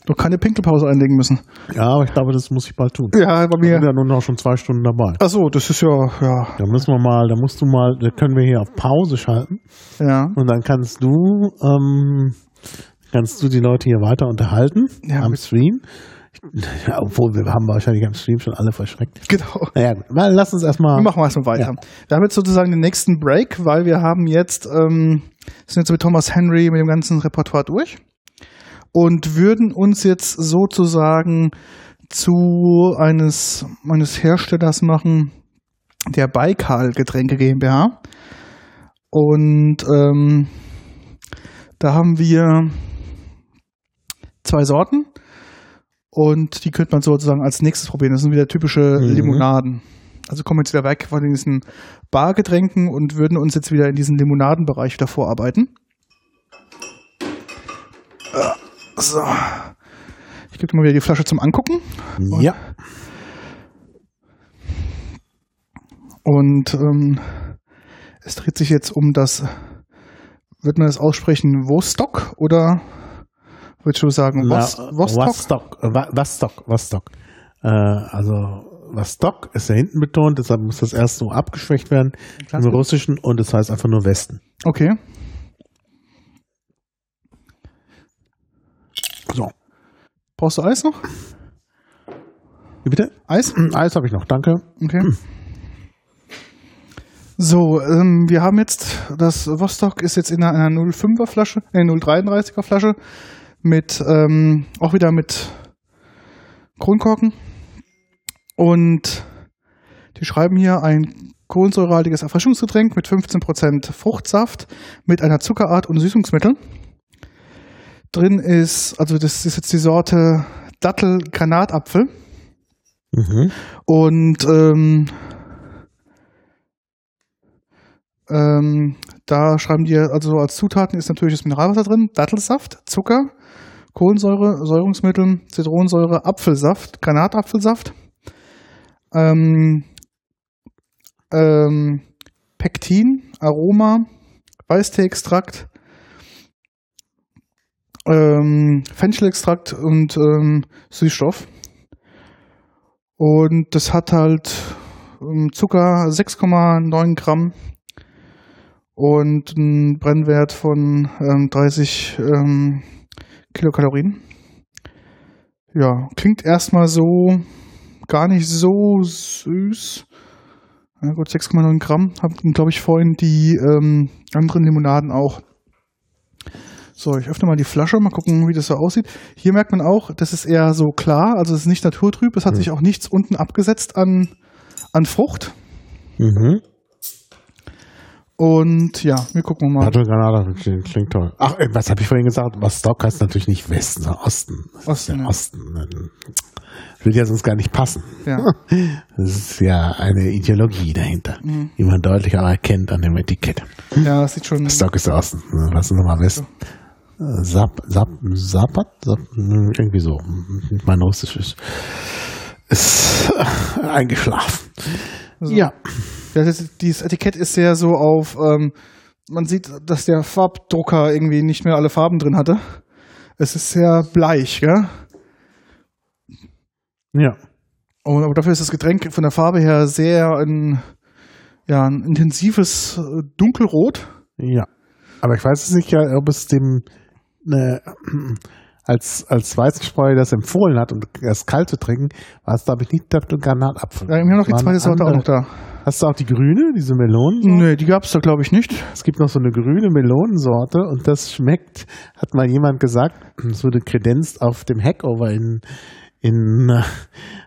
[SPEAKER 1] noch keine Pinkelpause einlegen müssen.
[SPEAKER 2] Ja, aber ich glaube, das muss ich bald tun.
[SPEAKER 1] Ja, bei
[SPEAKER 2] Wir sind
[SPEAKER 1] mir.
[SPEAKER 2] ja nun noch schon zwei Stunden dabei.
[SPEAKER 1] Achso, das ist ja, ja,
[SPEAKER 2] Da müssen wir mal, da musst du mal, da können wir hier auf Pause schalten
[SPEAKER 1] ja.
[SPEAKER 2] und dann kannst du, ähm, kannst du die Leute hier weiter unterhalten
[SPEAKER 1] Ja,
[SPEAKER 2] am Stream. Ja, obwohl wir haben wahrscheinlich am Stream schon alle verschreckt.
[SPEAKER 1] Genau.
[SPEAKER 2] Naja, gut, mal, lass uns erstmal.
[SPEAKER 1] Wir machen wir erstmal weiter. Wir haben jetzt sozusagen den nächsten Break, weil wir haben jetzt, ähm, sind jetzt mit Thomas Henry mit dem ganzen Repertoire durch und würden uns jetzt sozusagen zu eines, eines Herstellers machen, der Baikal Getränke GmbH. Und ähm, da haben wir zwei Sorten. Und die könnte man sozusagen als nächstes probieren. Das sind wieder typische
[SPEAKER 2] Mhm.
[SPEAKER 1] Limonaden. Also kommen wir jetzt wieder weg von diesen Bargetränken und würden uns jetzt wieder in diesen Limonadenbereich wieder vorarbeiten. So. Ich gebe dir mal wieder die Flasche zum Angucken.
[SPEAKER 2] Ja.
[SPEAKER 1] Und ähm, es dreht sich jetzt um das, wird man das aussprechen, Wostock oder würdest du sagen, was,
[SPEAKER 2] Na,
[SPEAKER 1] Wostock?
[SPEAKER 2] Vostok, äh, Vostok, Vostok. Äh, also Vostok ist ja hinten betont, deshalb muss das erst so abgeschwächt werden im. Russischen und es heißt einfach nur Westen.
[SPEAKER 1] Okay.
[SPEAKER 2] So.
[SPEAKER 1] Brauchst du Eis noch?
[SPEAKER 2] Wie bitte?
[SPEAKER 1] Eis?
[SPEAKER 2] Eis habe ich noch, danke.
[SPEAKER 1] Okay. So, ähm, wir haben jetzt, das Vostok ist jetzt in einer, einer 05er Flasche, äh, 033er Flasche mit, ähm, auch wieder mit Kronkorken. Und die schreiben hier ein kohlensäurehaltiges Erfrischungsgetränk mit 15% Fruchtsaft mit einer Zuckerart und Süßungsmittel. Drin ist, also das ist jetzt die Sorte Dattel-Granatapfel.
[SPEAKER 2] Mhm.
[SPEAKER 1] Und ähm, ähm, da schreiben die also als Zutaten ist natürlich das Mineralwasser drin, Dattelsaft, Zucker, Kohlensäure, Säurungsmittel, Zitronensäure, Apfelsaft, Granatapfelsaft, ähm, ähm, Pektin, Aroma, Weißteeextrakt, ähm, Fenchelextrakt und ähm, Süßstoff. Und das hat halt ähm, Zucker 6,9 Gramm und einen Brennwert von ähm, 30 ähm, Kilokalorien. Ja, klingt erstmal so gar nicht so süß. Ja gut, 6,9 Gramm. Haben, glaube ich, vorhin die ähm, anderen Limonaden auch So, ich öffne mal die Flasche, mal gucken, wie das so aussieht. Hier merkt man auch, das ist eher so klar, also es ist nicht naturtrüb, es hat
[SPEAKER 2] Mhm.
[SPEAKER 1] sich auch nichts unten abgesetzt an, an Frucht.
[SPEAKER 2] Mhm.
[SPEAKER 1] Und ja, wir gucken mal.
[SPEAKER 2] Dattelgranate klingt, klingt toll. Ach, äh, was habe ich vorhin gesagt? Was Stock heißt natürlich nicht Westen, sondern Osten.
[SPEAKER 1] Osten,
[SPEAKER 2] ja
[SPEAKER 1] ja.
[SPEAKER 2] Osten. Würde ja sonst gar nicht passen.
[SPEAKER 1] Ja.
[SPEAKER 2] Das ist ja eine Ideologie dahinter,
[SPEAKER 1] Mhm.
[SPEAKER 2] die man deutlich auch erkennt an dem Etikett.
[SPEAKER 1] ja, das sieht schon.
[SPEAKER 2] Stock ist der Osten. Was ist nochmal Westen? Äh, Sap, Sap, Sapat? Sap, irgendwie so. Mein Russisch ist, ist eingeschlafen.
[SPEAKER 1] Also,
[SPEAKER 2] Ja.
[SPEAKER 1] Das, dieses Etikett ist sehr so auf, ähm, man sieht, dass der Farbdrucker irgendwie nicht mehr alle Farben drin hatte. Es ist sehr bleich, gell?
[SPEAKER 2] Ja.
[SPEAKER 1] Und, aber dafür ist das Getränk von der Farbe her sehr ein, ja, ein intensives äh, Dunkelrot.
[SPEAKER 2] Ja. Aber ich weiß es nicht, ja, ob es dem äh, als, als Weißenspreu das empfohlen hat, und das kalt zu trinken, war es, glaube ich, nicht der Granatapfel.
[SPEAKER 1] Ja, wir haben noch die zweite Sorte auch noch da.
[SPEAKER 2] Hast du auch die grüne, diese Melonen?
[SPEAKER 1] Nee, die gab's da glaube ich nicht.
[SPEAKER 2] Es gibt noch so eine grüne Melonensorte und das schmeckt, hat mal jemand gesagt, es wurde kredenzt auf dem Hackover in, in äh,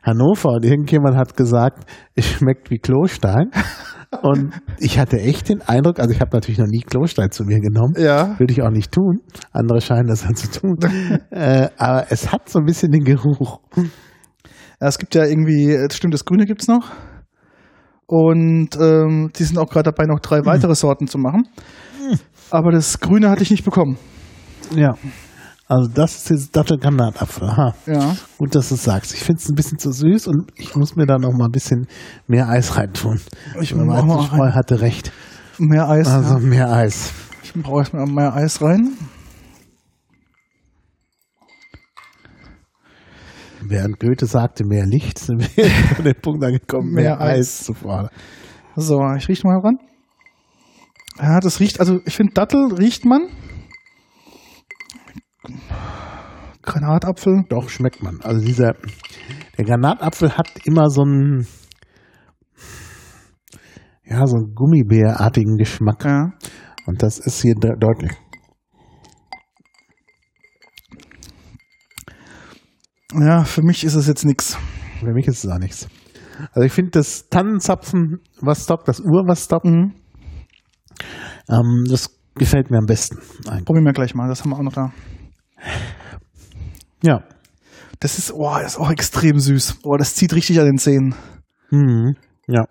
[SPEAKER 2] Hannover und irgendjemand hat gesagt, es schmeckt wie Klostein. Und ich hatte echt den Eindruck, also ich habe natürlich noch nie Klostein zu mir genommen,
[SPEAKER 1] Ja.
[SPEAKER 2] würde ich auch nicht tun. Andere scheinen das dann zu tun. äh, aber es hat so ein bisschen den Geruch.
[SPEAKER 1] Ja, es gibt ja irgendwie, stimmt, das Grüne gibt's noch. Und ähm, die sind auch gerade dabei, noch drei weitere Sorten zu machen. Aber das Grüne hatte ich nicht bekommen.
[SPEAKER 2] Ja. Also das ist jetzt Dattelgranatapfel. Aha.
[SPEAKER 1] Ja.
[SPEAKER 2] Gut, dass du es sagst. Ich finde es ein bisschen zu süß und ich muss mir da noch mal ein bisschen mehr Eis reintun.
[SPEAKER 1] Ich
[SPEAKER 2] Weizenstreu hatte recht.
[SPEAKER 1] Mehr Eis.
[SPEAKER 2] Also mehr Eis.
[SPEAKER 1] Ich brauche erstmal mehr Eis rein.
[SPEAKER 2] Während Goethe sagte, mehr Licht, sind wir an den Punkt angekommen, mehr,
[SPEAKER 1] Mehr
[SPEAKER 2] Eis
[SPEAKER 1] Eis.
[SPEAKER 2] zu fordern.
[SPEAKER 1] So, ich rieche mal ran. Ja, das riecht, also ich finde Dattel riecht man. Granatapfel.
[SPEAKER 2] Doch, schmeckt man. Also dieser, der Granatapfel hat immer so einen, ja, so einen Gummibärartigen Geschmack.
[SPEAKER 1] Ja.
[SPEAKER 2] Und das ist hier de deutlich.
[SPEAKER 1] Ja, für mich ist es jetzt nichts.
[SPEAKER 2] Für mich ist es auch nichts. Also ich finde das Tannenzapfen was Stock, das Ur was Stock,
[SPEAKER 1] Mhm.
[SPEAKER 2] ähm, das gefällt mir am besten. eigentlich.
[SPEAKER 1] Probieren wir gleich mal, das haben wir auch noch da.
[SPEAKER 2] Ja.
[SPEAKER 1] Das ist, oh, das ist auch extrem süß. Oh, das zieht richtig an den Zähnen.
[SPEAKER 2] Mhm. Ja.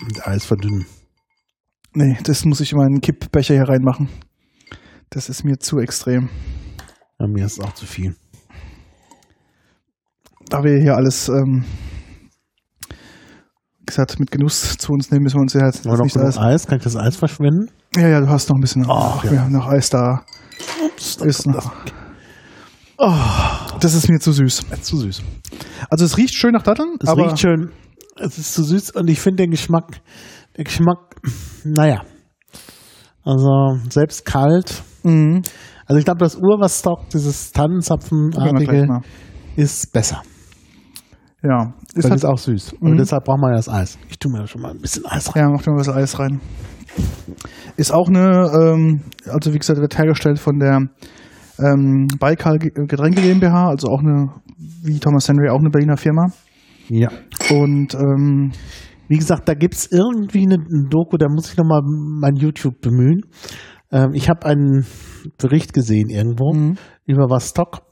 [SPEAKER 2] Und Eis verdünnen.
[SPEAKER 1] Nee, das muss ich in meinen Kippbecher hier reinmachen. Das ist mir zu extrem.
[SPEAKER 2] Ja, mir ist auch zu viel.
[SPEAKER 1] Da wir hier alles, ähm, gesagt, mit Genuss zu uns nehmen, müssen wir uns ja jetzt nicht alles.
[SPEAKER 2] Eis? Kann ich das Eis verschwenden?
[SPEAKER 1] Ja, ja, du hast noch ein bisschen.
[SPEAKER 2] Ach, ja.
[SPEAKER 1] Wir haben noch Eis da. Ist noch.
[SPEAKER 2] Oh,
[SPEAKER 1] Das ist mir zu süß.
[SPEAKER 2] zu süß.
[SPEAKER 1] Also es riecht schön nach Datteln,
[SPEAKER 2] Es
[SPEAKER 1] aber
[SPEAKER 2] riecht schön. Es ist zu süß und ich finde den Geschmack, der Geschmack, naja. Also selbst kalt.
[SPEAKER 1] Mhm.
[SPEAKER 2] Also ich glaube, das Urwasstock, dieses Tannenzapfenartige, ist besser.
[SPEAKER 1] Ja,
[SPEAKER 2] Das
[SPEAKER 1] ist halt,
[SPEAKER 2] ist auch süß. Und
[SPEAKER 1] Mhm.
[SPEAKER 2] deshalb braucht man ja das Eis. Ich tue mir schon mal ein bisschen Eis rein.
[SPEAKER 1] ja, macht mir ein bisschen Eis rein. Ist auch eine, ähm, also wie gesagt, wird hergestellt von der ähm, Baikal Ge- Getränke GmbH, also auch eine, wie Thomas Henry, auch eine Berliner Firma.
[SPEAKER 2] Ja.
[SPEAKER 1] Und ähm,
[SPEAKER 2] Wie gesagt, da gibt's irgendwie eine, eine Doku, da muss ich nochmal mein YouTube bemühen. Ähm, ich habe einen Bericht gesehen irgendwo
[SPEAKER 1] Mhm.
[SPEAKER 2] über was Stock,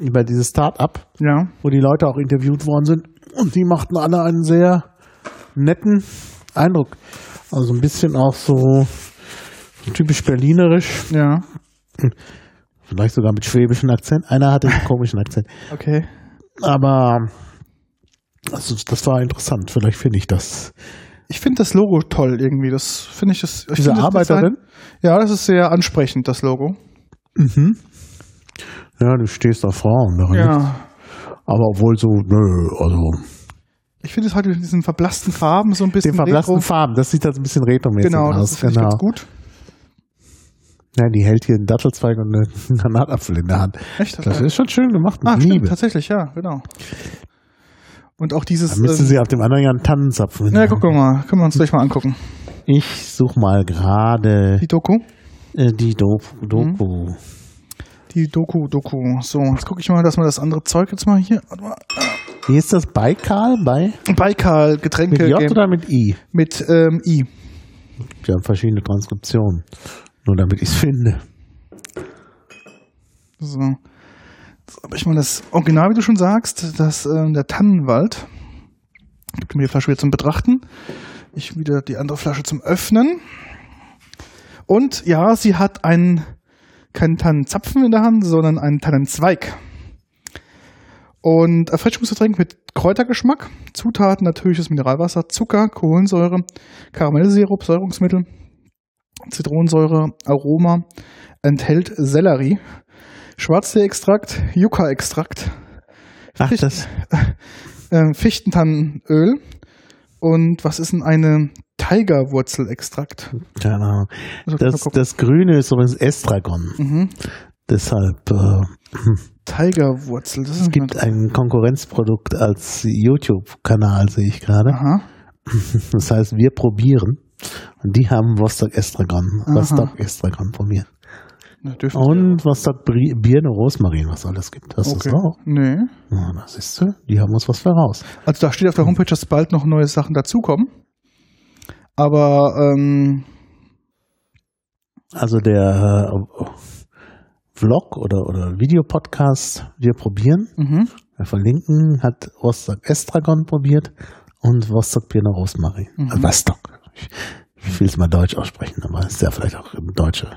[SPEAKER 2] über dieses Start-up,
[SPEAKER 1] ja,
[SPEAKER 2] wo die Leute auch interviewt worden sind. Und die machten alle einen sehr netten Eindruck. Also ein bisschen auch so typisch berlinerisch,
[SPEAKER 1] ja,
[SPEAKER 2] vielleicht sogar mit schwäbischen Akzent. Einer hatte einen komischen Akzent.
[SPEAKER 1] okay.
[SPEAKER 2] Aber also, das war interessant. Vielleicht finde ich das.
[SPEAKER 1] Ich finde das Logo toll irgendwie. Das finde ich das. Ich
[SPEAKER 2] Diese Arbeiterin?
[SPEAKER 1] Ja, das ist sehr ansprechend, das Logo.
[SPEAKER 2] Mhm. Ja, du stehst auf Frauen darin.
[SPEAKER 1] Ja.
[SPEAKER 2] Aber obwohl so, nö, also
[SPEAKER 1] Ich finde es halt in diesen verblassten Farben so ein bisschen
[SPEAKER 2] den verblassten
[SPEAKER 1] retro.
[SPEAKER 2] Farben, das sieht halt ein bisschen retromäßig
[SPEAKER 1] Genau, das
[SPEAKER 2] aus.
[SPEAKER 1] ich
[SPEAKER 2] Genau.
[SPEAKER 1] ganz gut.
[SPEAKER 2] Ja, die hält hier einen Dattelzweig und einen Granatapfel in der Hand.
[SPEAKER 1] Echt?
[SPEAKER 2] Das ist schon schön gemacht mit
[SPEAKER 1] ah, stimmt,
[SPEAKER 2] Liebe.
[SPEAKER 1] tatsächlich, ja, genau. Und auch dieses.
[SPEAKER 2] Dann müsste
[SPEAKER 1] ähm,
[SPEAKER 2] sie auf dem anderen Jahr einen Tannenzapfen.
[SPEAKER 1] na, wir mal, können wir uns gleich mal angucken.
[SPEAKER 2] Ich suche mal gerade
[SPEAKER 1] Die Doku.
[SPEAKER 2] äh, die Do Doku.
[SPEAKER 1] Die Doku, Doku. So, jetzt gucke ich mal, dass wir das andere Zeug jetzt mal hier. Warte mal.
[SPEAKER 2] Wie ist das? Baikal? Bei?
[SPEAKER 1] Baikal, Getränke.
[SPEAKER 2] Mit J
[SPEAKER 1] Game-
[SPEAKER 2] oder mit I?
[SPEAKER 1] mit ähm, I.
[SPEAKER 2] Die haben verschiedene Transkriptionen. Nur damit ich es finde.
[SPEAKER 1] So. Jetzt habe ich mal das Original, wie du schon sagst, das ähm, der Tannenwald. Gibt mir die Flasche wieder zum Betrachten. Ich wieder die andere Flasche zum Öffnen. Und ja, sie hat einen keinen Tannenzapfen in der Hand, sondern einen Tannenzweig. Und Erfrischungsgetränk mit Kräutergeschmack, Zutaten natürliches Mineralwasser, Zucker, Kohlensäure, Karamellsirup, Säurungsmittel, Zitronensäure, Aroma, enthält Sellerie, Schwarztee-Extrakt, Yucca-Extrakt,
[SPEAKER 2] Ach,
[SPEAKER 1] Ficht-
[SPEAKER 2] das,
[SPEAKER 1] äh, Fichtentannenöl und was ist denn eine Tigerwurzelextrakt?
[SPEAKER 2] keine Ahnung. Das, das Grüne ist übrigens Estragon.
[SPEAKER 1] mhm.
[SPEAKER 2] Deshalb, äh,
[SPEAKER 1] Tigerwurzel, das ist
[SPEAKER 2] es gibt ein Konkurrenzprodukt als YouTube-Kanal, sehe ich gerade.
[SPEAKER 1] Aha.
[SPEAKER 2] Das heißt, wir probieren. Und die haben Vostok Estragon. Vostok Estragon probiert.
[SPEAKER 1] Na,
[SPEAKER 2] Und Vostok Bri- Birne Rosmarin, was alles gibt. Hast du
[SPEAKER 1] okay.
[SPEAKER 2] das auch?
[SPEAKER 1] Nee.
[SPEAKER 2] Ja, das siehst du, die haben uns was voraus.
[SPEAKER 1] Also da steht auf der Homepage, dass bald noch neue Sachen dazukommen. Aber ähm,
[SPEAKER 2] Also der äh, Vlog oder, oder Videopodcast, wir probieren.
[SPEAKER 1] mhm.
[SPEAKER 2] Wir verlinken, hat Vostok Estragon probiert und Vostok Birne Rosmarin.
[SPEAKER 1] Mhm.
[SPEAKER 2] Äh, Vostok. Ich, will es mal deutsch aussprechen, aber ist ja vielleicht auch eine deutsche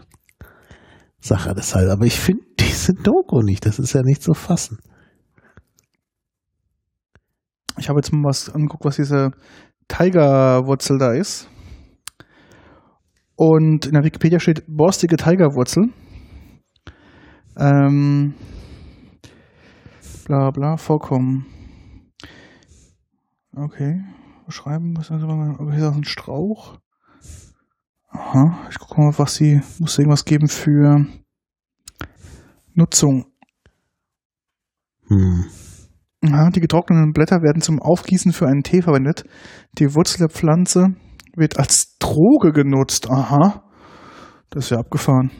[SPEAKER 2] Sache deshalb. Aber ich finde diese Doku nicht, das ist ja nicht zu fassen.
[SPEAKER 1] ich habe jetzt mal was angeguckt, was diese Tigerwurzel da ist. Und in der Wikipedia steht borstige Tigerwurzel. Ähm, bla bla, Vorkommen. Okay. Beschreiben, was ist das? Ist das ein Strauch? Aha, ich gucke mal, was sie, muss irgendwas geben für Nutzung.
[SPEAKER 2] Hm.
[SPEAKER 1] Ja, die getrockneten Blätter werden zum Aufgießen für einen Tee verwendet. Die Wurzel der Pflanze wird als Droge genutzt. Aha. Das ist ja abgefahren.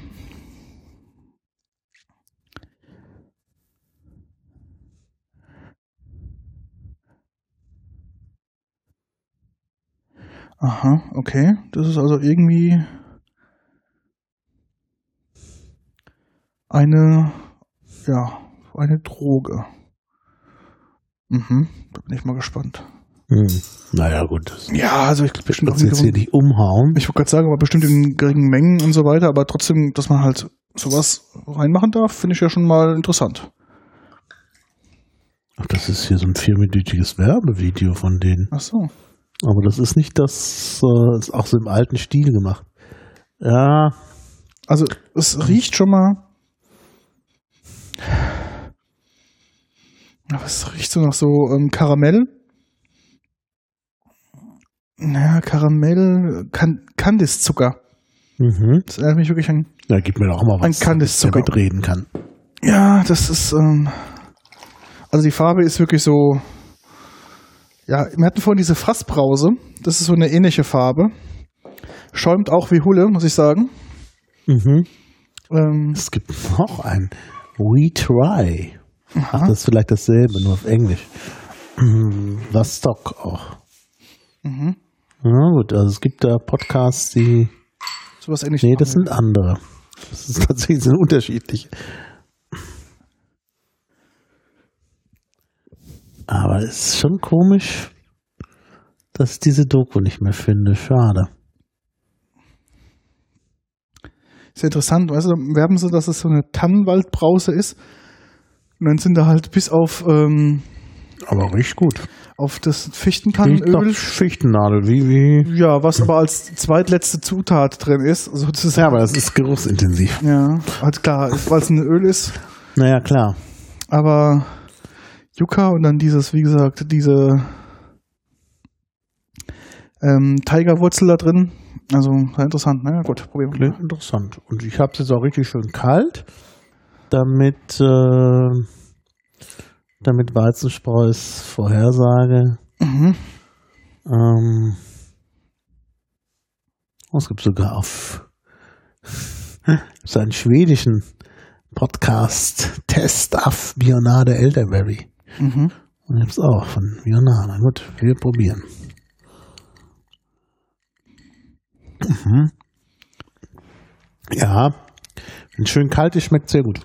[SPEAKER 1] Aha, okay. Das ist also irgendwie eine, ja, eine Droge. Mhm, da bin ich mal gespannt.
[SPEAKER 2] Hm. Naja, gut.
[SPEAKER 1] Ja, also ich bestimmt auch
[SPEAKER 2] jetzt hier nicht umhauen.
[SPEAKER 1] ich wollte gerade sagen, aber bestimmt in geringen Mengen und so weiter, aber trotzdem, dass man halt sowas reinmachen darf, finde ich ja schon mal interessant.
[SPEAKER 2] Ach, das ist hier so ein vierminütiges Werbevideo von denen.
[SPEAKER 1] Ach so.
[SPEAKER 2] Aber das ist nicht das, äh, ist auch so im alten Stil gemacht. Ja,
[SPEAKER 1] Also es riecht schon mal. Aber es riecht so nach so ähm, Karamell. Naja, Karamell, kan Kandiszucker.
[SPEAKER 2] mhm.
[SPEAKER 1] Das erinnert mich wirklich an.
[SPEAKER 2] Ja, gib mir doch mal was,
[SPEAKER 1] Ein Kandiszucker.
[SPEAKER 2] damit reden kann.
[SPEAKER 1] Ja, das ist. Ähm, also die Farbe ist wirklich so. Ja, wir hatten vorhin diese Fassbrause. Das ist so eine ähnliche Farbe. Schäumt auch wie Hulle, muss ich sagen.
[SPEAKER 2] Mhm.
[SPEAKER 1] Ähm,
[SPEAKER 2] Es gibt noch ein We Try. Ach, das ist vielleicht dasselbe, nur auf Englisch. Mhm. Was Stock auch.
[SPEAKER 1] mhm.
[SPEAKER 2] Ja, gut, also es gibt da Podcasts, die.
[SPEAKER 1] Sowas ähnliches.
[SPEAKER 2] Nee, das sind andere. Das ist tatsächlich sind unterschiedliche. Aber es ist schon komisch, dass ich diese Doku nicht mehr finde. Schade.
[SPEAKER 1] Ist ja interessant, weißt du, werben sie, dass es so eine Tannenwaldbrause ist. Und dann sind da halt bis auf, ähm,
[SPEAKER 2] Aber riecht gut.
[SPEAKER 1] auf das Fichtentannenöl.
[SPEAKER 2] Schichtennadel, wie, wie.
[SPEAKER 1] Ja, was aber als zweitletzte Zutat drin ist, sozusagen.
[SPEAKER 2] Ja, aber das ist geruchsintensiv.
[SPEAKER 1] Ja, halt klar, weil es ein Öl ist.
[SPEAKER 2] Naja, klar.
[SPEAKER 1] Aber Yucca und dann dieses, wie gesagt, diese ähm, Tigerwurzel da drin. Also interessant, ne? Gut, probieren wir.
[SPEAKER 2] Klingt interessant. Und ich habe es jetzt auch richtig schön kalt, damit, äh, damit Weizenspreus Vorhersage
[SPEAKER 1] Mhm.
[SPEAKER 2] ähm, Oh, es gibt sogar auf so einen schwedischen Podcast Test auf Bionade Elderberry.
[SPEAKER 1] Mhm.
[SPEAKER 2] Und gibt's auch von Bionade. Gut, wir probieren. Mhm. Ja, wenn es schön kalt ist, schmeckt sehr gut.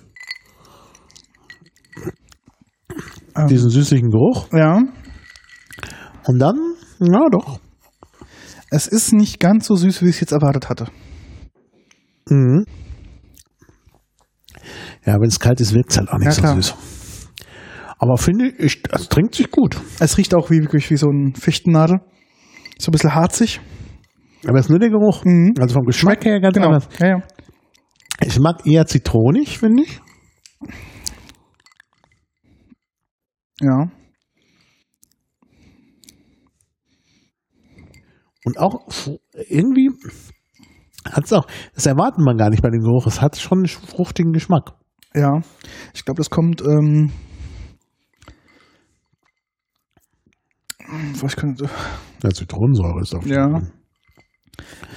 [SPEAKER 1] Ähm,
[SPEAKER 2] Diesen süßlichen Geruch.
[SPEAKER 1] ja,
[SPEAKER 2] Und dann, ja doch.
[SPEAKER 1] es ist nicht ganz so süß, wie ich es jetzt erwartet hatte.
[SPEAKER 2] Mhm. Ja, wenn es kalt ist, wirkt es halt auch nicht
[SPEAKER 1] Ja,
[SPEAKER 2] so
[SPEAKER 1] klar.
[SPEAKER 2] süß. Aber finde ich, es trinkt sich gut.
[SPEAKER 1] Es riecht auch wie, wirklich wie so ein Fichtennadel. So ein bisschen harzig.
[SPEAKER 2] Aber es ist nur der Geruch.
[SPEAKER 1] Mhm.
[SPEAKER 2] Also vom Geschmack her ganz
[SPEAKER 1] Genau.
[SPEAKER 2] anders.
[SPEAKER 1] Ja, ja.
[SPEAKER 2] Ich mag eher zitronig, finde ich.
[SPEAKER 1] Ja.
[SPEAKER 2] Und auch irgendwie hat es auch, das erwartet man gar nicht bei dem Geruch. Es hat schon einen fruchtigen Geschmack.
[SPEAKER 1] Ja. Ich glaube, das kommt, ähm, was könnte,
[SPEAKER 2] Ja, Zitronensäure ist auf
[SPEAKER 1] Ja.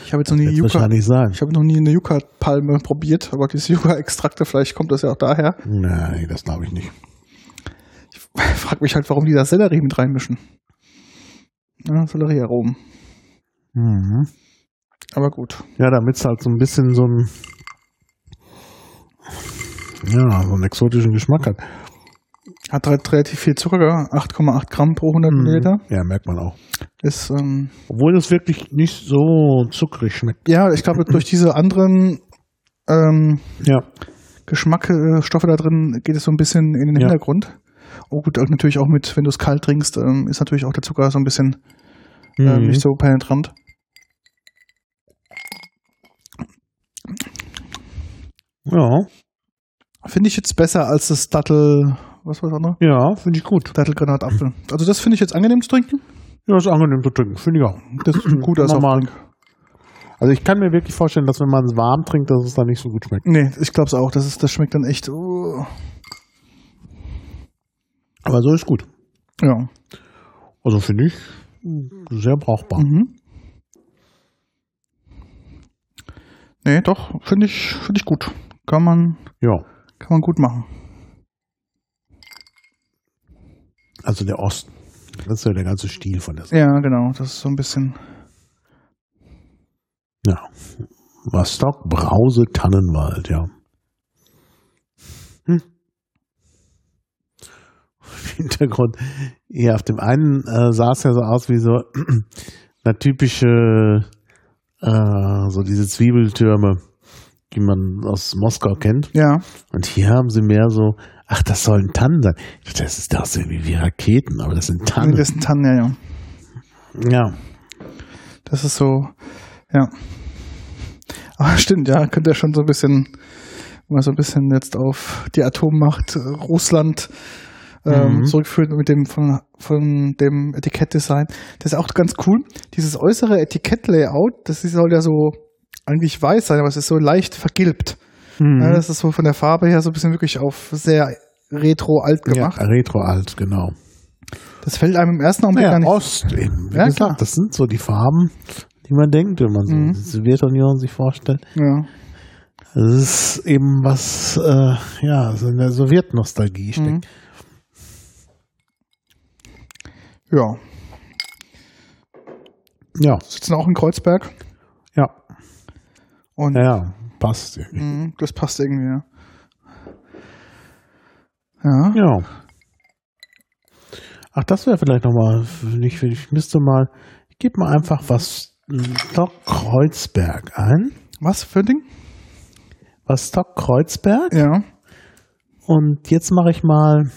[SPEAKER 1] ich habe jetzt noch nie Yucca,
[SPEAKER 2] wahrscheinlich sein.
[SPEAKER 1] ich habe noch nie eine Yucca-Palme probiert, aber diese Yucca-Extrakte, vielleicht kommt das ja auch daher.
[SPEAKER 2] Nein, das glaube ich nicht.
[SPEAKER 1] Ich frage mich halt, warum die da Sellerie mit reinmischen. Ja, Selleriearomen.
[SPEAKER 2] Mhm.
[SPEAKER 1] Aber gut.
[SPEAKER 2] Ja, damit es halt so ein bisschen so ein ja, so einen exotischen Geschmack hat.
[SPEAKER 1] Hat halt relativ viel Zucker, gell? 8,8 Gramm pro 100 Milliliter.
[SPEAKER 2] Ja, merkt man auch.
[SPEAKER 1] Ist, ähm,
[SPEAKER 2] Obwohl es wirklich nicht so zuckrig schmeckt.
[SPEAKER 1] ja, ich glaube, durch diese anderen ähm,
[SPEAKER 2] Ja.
[SPEAKER 1] Geschmacksstoffe da drin geht es so ein bisschen in den
[SPEAKER 2] Ja.
[SPEAKER 1] Hintergrund. Oh gut, natürlich auch mit, wenn du es kalt trinkst, ähm, ist natürlich auch der Zucker so ein bisschen ähm,
[SPEAKER 2] Mhm.
[SPEAKER 1] nicht so penetrant.
[SPEAKER 2] Ja,
[SPEAKER 1] Finde ich jetzt besser als das Dattel, was war das andere?
[SPEAKER 2] ja, finde ich gut.
[SPEAKER 1] Dattelgranatapfel. Also das finde ich jetzt angenehm zu trinken.
[SPEAKER 2] Ja, ist angenehm zu trinken, finde ich auch.
[SPEAKER 1] Das ist ein guter
[SPEAKER 2] Kann man mal-
[SPEAKER 1] Softdrink.
[SPEAKER 2] Also ich kann mir wirklich vorstellen, dass wenn man es warm trinkt, dass es dann nicht so gut schmeckt.
[SPEAKER 1] Nee, ich glaube es auch. Das, ist, das schmeckt dann echt. uh,
[SPEAKER 2] Aber so ist gut.
[SPEAKER 1] ja.
[SPEAKER 2] Also finde ich sehr brauchbar.
[SPEAKER 1] Mhm. Nee, doch, finde ich, finde ich gut. Kann man,
[SPEAKER 2] Ja,
[SPEAKER 1] kann man gut machen.
[SPEAKER 2] Also der Osten. Das ist ja der ganze Stil von der Sache.
[SPEAKER 1] Ja, genau. Das ist so ein bisschen.
[SPEAKER 2] Ja. Rostock, Brause, Tannenwald, ja. Hm. Hintergrund, ja, auf dem einen äh, sah es ja so aus wie so eine typische, äh, so diese Zwiebeltürme, die man aus Moskau kennt.
[SPEAKER 1] Ja,
[SPEAKER 2] Und hier haben sie mehr so, ach, das sollen Tannen sein. Das ist das irgendwie wie Raketen, aber das sind Tannen.
[SPEAKER 1] das ein Tannen, ja, ja.
[SPEAKER 2] ja.
[SPEAKER 1] Das ist so, ja. Aber stimmt, ja, könnte ja schon so ein bisschen, wenn man so ein bisschen jetzt auf die Atommacht äh, Russland ähm,
[SPEAKER 2] Mhm.
[SPEAKER 1] zurückführt mit dem von, von dem Etikettdesign. Das ist auch ganz cool. Dieses äußere Etikettlayout, das ist- soll ja so eigentlich weiß sein, aber es ist so leicht vergilbt.
[SPEAKER 2] Mhm.
[SPEAKER 1] Ja, das ist so von der Farbe her so ein bisschen wirklich auf sehr retro alt gemacht.
[SPEAKER 2] ja retro alt, genau.
[SPEAKER 1] Das fällt einem im ersten Augenblick
[SPEAKER 2] Ja,
[SPEAKER 1] gar nicht.
[SPEAKER 2] Ost eben. Wie
[SPEAKER 1] Ja,
[SPEAKER 2] gesagt,
[SPEAKER 1] klar.
[SPEAKER 2] das sind so die Farben, die man denkt, wenn man so
[SPEAKER 1] Mhm.
[SPEAKER 2] die Sowjetunion sich vorstellt.
[SPEAKER 1] Ja.
[SPEAKER 2] Das ist eben was, äh, ja, so in der Sowjetnostalgie steckt.
[SPEAKER 1] Mhm. ja.
[SPEAKER 2] Ja,
[SPEAKER 1] Sitzen auch in Kreuzberg.
[SPEAKER 2] ja,
[SPEAKER 1] Und
[SPEAKER 2] ja, ja, passt irgendwie.
[SPEAKER 1] Mhm, das passt irgendwie, ja. Ja.
[SPEAKER 2] Ja. Ach, das wäre vielleicht nochmal, nicht, ich müsste mal, ich gebe mal einfach was Stock Kreuzberg ein.
[SPEAKER 1] Was für ein Ding?
[SPEAKER 2] Was Stock Kreuzberg?
[SPEAKER 1] Ja.
[SPEAKER 2] Und jetzt mache ich mal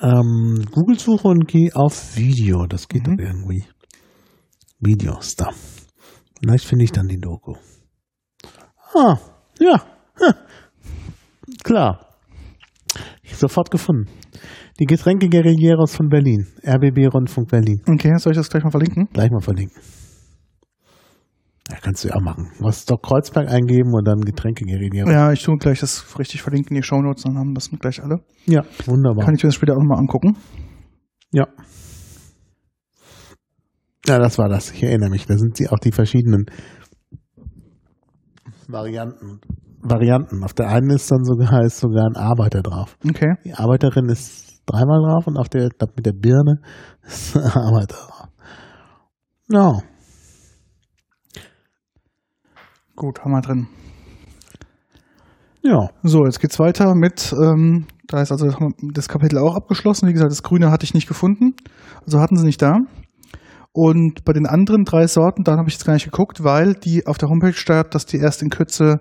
[SPEAKER 2] ähm, Google-Suche und gehe auf Video. Das geht
[SPEAKER 1] Mhm.
[SPEAKER 2] doch irgendwie. Videos da. Vielleicht finde ich dann die Doku. Ah, ja. Hm. Klar. Sofort gefunden. Die Getränke Guerilleros von Berlin. RBB Rundfunk Berlin.
[SPEAKER 1] Okay, soll ich das gleich mal verlinken?
[SPEAKER 2] Gleich mal verlinken. Ja, kannst du ja auch machen. Was doch Kreuzberg eingeben und dann Getränke Guerilleros.
[SPEAKER 1] Ja, ich tue gleich das richtig verlinken in die Shownotes, dann haben das gleich alle.
[SPEAKER 2] Ja, wunderbar.
[SPEAKER 1] Kann ich mir das später auch nochmal angucken.
[SPEAKER 2] Ja. Ja, das war das. Ich erinnere mich. Da sind sie auch die verschiedenen Varianten. Varianten. Auf der einen ist dann sogar, ist sogar ein Arbeiter drauf.
[SPEAKER 1] Okay.
[SPEAKER 2] Die Arbeiterin ist dreimal drauf und auf der, ich mit der Birne ist ein Arbeiter drauf. Ja.
[SPEAKER 1] Gut, haben wir drin.
[SPEAKER 2] Ja.
[SPEAKER 1] So, jetzt geht's weiter mit, ähm, da ist also das Kapitel auch abgeschlossen. Wie gesagt, das Grüne hatte ich nicht gefunden. Also hatten sie nicht da. Und bei den anderen drei Sorten, da habe ich jetzt gar nicht geguckt, weil die auf der Homepage steht, dass die erst in Kürze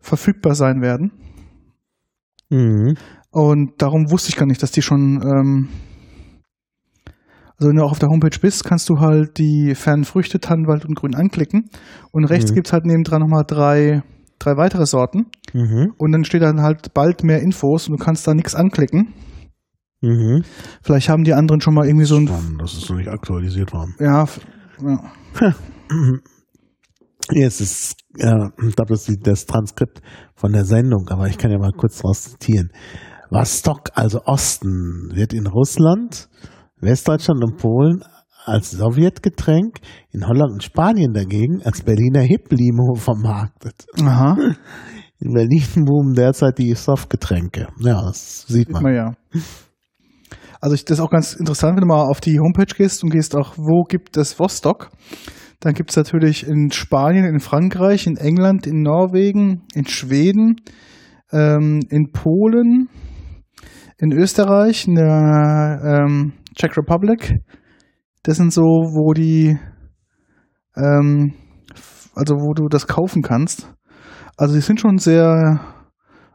[SPEAKER 1] verfügbar sein werden.
[SPEAKER 2] Mhm.
[SPEAKER 1] Und darum wusste ich gar nicht, dass die schon. Ähm, also wenn du auch auf der Homepage bist, kannst du halt die fernen Früchte, Tannenwald und Grün anklicken. Und rechts
[SPEAKER 2] Mhm.
[SPEAKER 1] gibt's halt nebendran nochmal drei, drei weitere Sorten.
[SPEAKER 2] Mhm.
[SPEAKER 1] Und dann steht dann halt bald mehr Infos und du kannst da nichts anklicken.
[SPEAKER 2] Mhm.
[SPEAKER 1] Vielleicht haben die anderen schon mal irgendwie so ein.
[SPEAKER 2] Spannend, das ist noch nicht aktualisiert worden.
[SPEAKER 1] Ja, ja.
[SPEAKER 2] Jetzt ist, äh, ich glaube, das ist das Transkript von der Sendung, aber ich kann ja mal kurz daraus zitieren. Vostok, also Osten, wird in Russland, Westdeutschland und Polen als Sowjetgetränk, in Holland und Spanien dagegen als Berliner Hip-Limo vermarktet.
[SPEAKER 1] Aha,
[SPEAKER 2] In Berlin boomen derzeit die Softgetränke. Ja, das sieht
[SPEAKER 1] sieht
[SPEAKER 2] man.
[SPEAKER 1] man ja. Also ich, das ist auch ganz interessant, wenn du mal auf die Homepage gehst und gehst auch, wo gibt es Vostok? Dann gibt es natürlich in Spanien, in Frankreich, in England, in Norwegen, in Schweden, ähm, in Polen, in Österreich, in der ähm, Czech Republic. Das sind so, wo die, ähm, also wo du das kaufen kannst. Also die sind schon sehr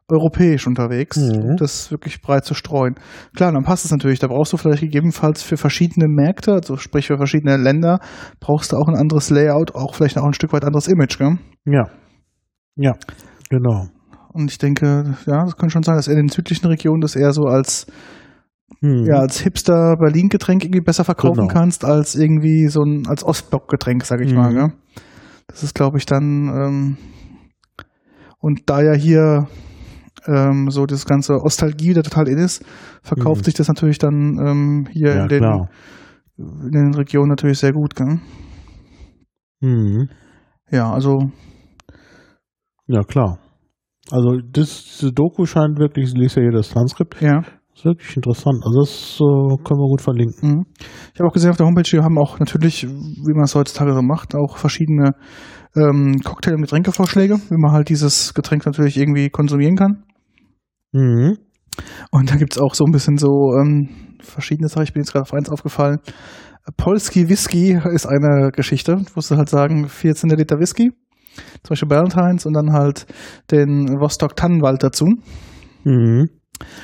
[SPEAKER 1] europäisch unterwegs,
[SPEAKER 2] Mhm.
[SPEAKER 1] das wirklich breit zu streuen. Klar, dann passt es natürlich. Da brauchst du vielleicht gegebenenfalls für verschiedene Märkte, also sprich für verschiedene Länder, brauchst du auch ein anderes Layout, auch vielleicht auch ein Stück weit anderes Image, gell?
[SPEAKER 2] Ja. Ja, genau.
[SPEAKER 1] Und ich denke, ja, das könnte schon sein, dass in den südlichen Regionen das eher so als,
[SPEAKER 2] Mhm.
[SPEAKER 1] ja, als Hipster Berlin-Getränk irgendwie besser verkaufen
[SPEAKER 2] Genau.
[SPEAKER 1] kannst, als irgendwie so ein, als Ostblock-Getränk, sag ich
[SPEAKER 2] Mhm.
[SPEAKER 1] mal, gell? Das ist, glaube ich, dann, ähm, und da ja hier ähm, so das ganze Ostalgie wieder total in ist, verkauft
[SPEAKER 2] Mhm.
[SPEAKER 1] sich das natürlich dann ähm, hier
[SPEAKER 2] ja,
[SPEAKER 1] in, den, in den Regionen natürlich sehr gut, gell?
[SPEAKER 2] Mhm.
[SPEAKER 1] Ja, also
[SPEAKER 2] Ja, klar. Also das, diese Doku scheint wirklich, ich lese ja hier das Transkript,
[SPEAKER 1] ja.
[SPEAKER 2] Ist wirklich interessant. Also das äh, können wir gut verlinken.
[SPEAKER 1] Mhm. Ich habe auch gesehen auf der Homepage, die haben auch natürlich, wie man es heutzutage so macht, auch verschiedene ähm, Cocktail- und Getränkevorschläge, wie man halt dieses Getränk natürlich irgendwie konsumieren kann.
[SPEAKER 2] Mhm.
[SPEAKER 1] Und da gibt's auch so ein bisschen so ähm, verschiedene Sachen. Ich bin jetzt gerade auf eins aufgefallen. Polski Whisky ist eine Geschichte. Ich musste halt sagen, 14 Liter Whisky, zum Beispiel Valentines und dann halt den Vostok Tannenwald dazu.
[SPEAKER 2] Mhm.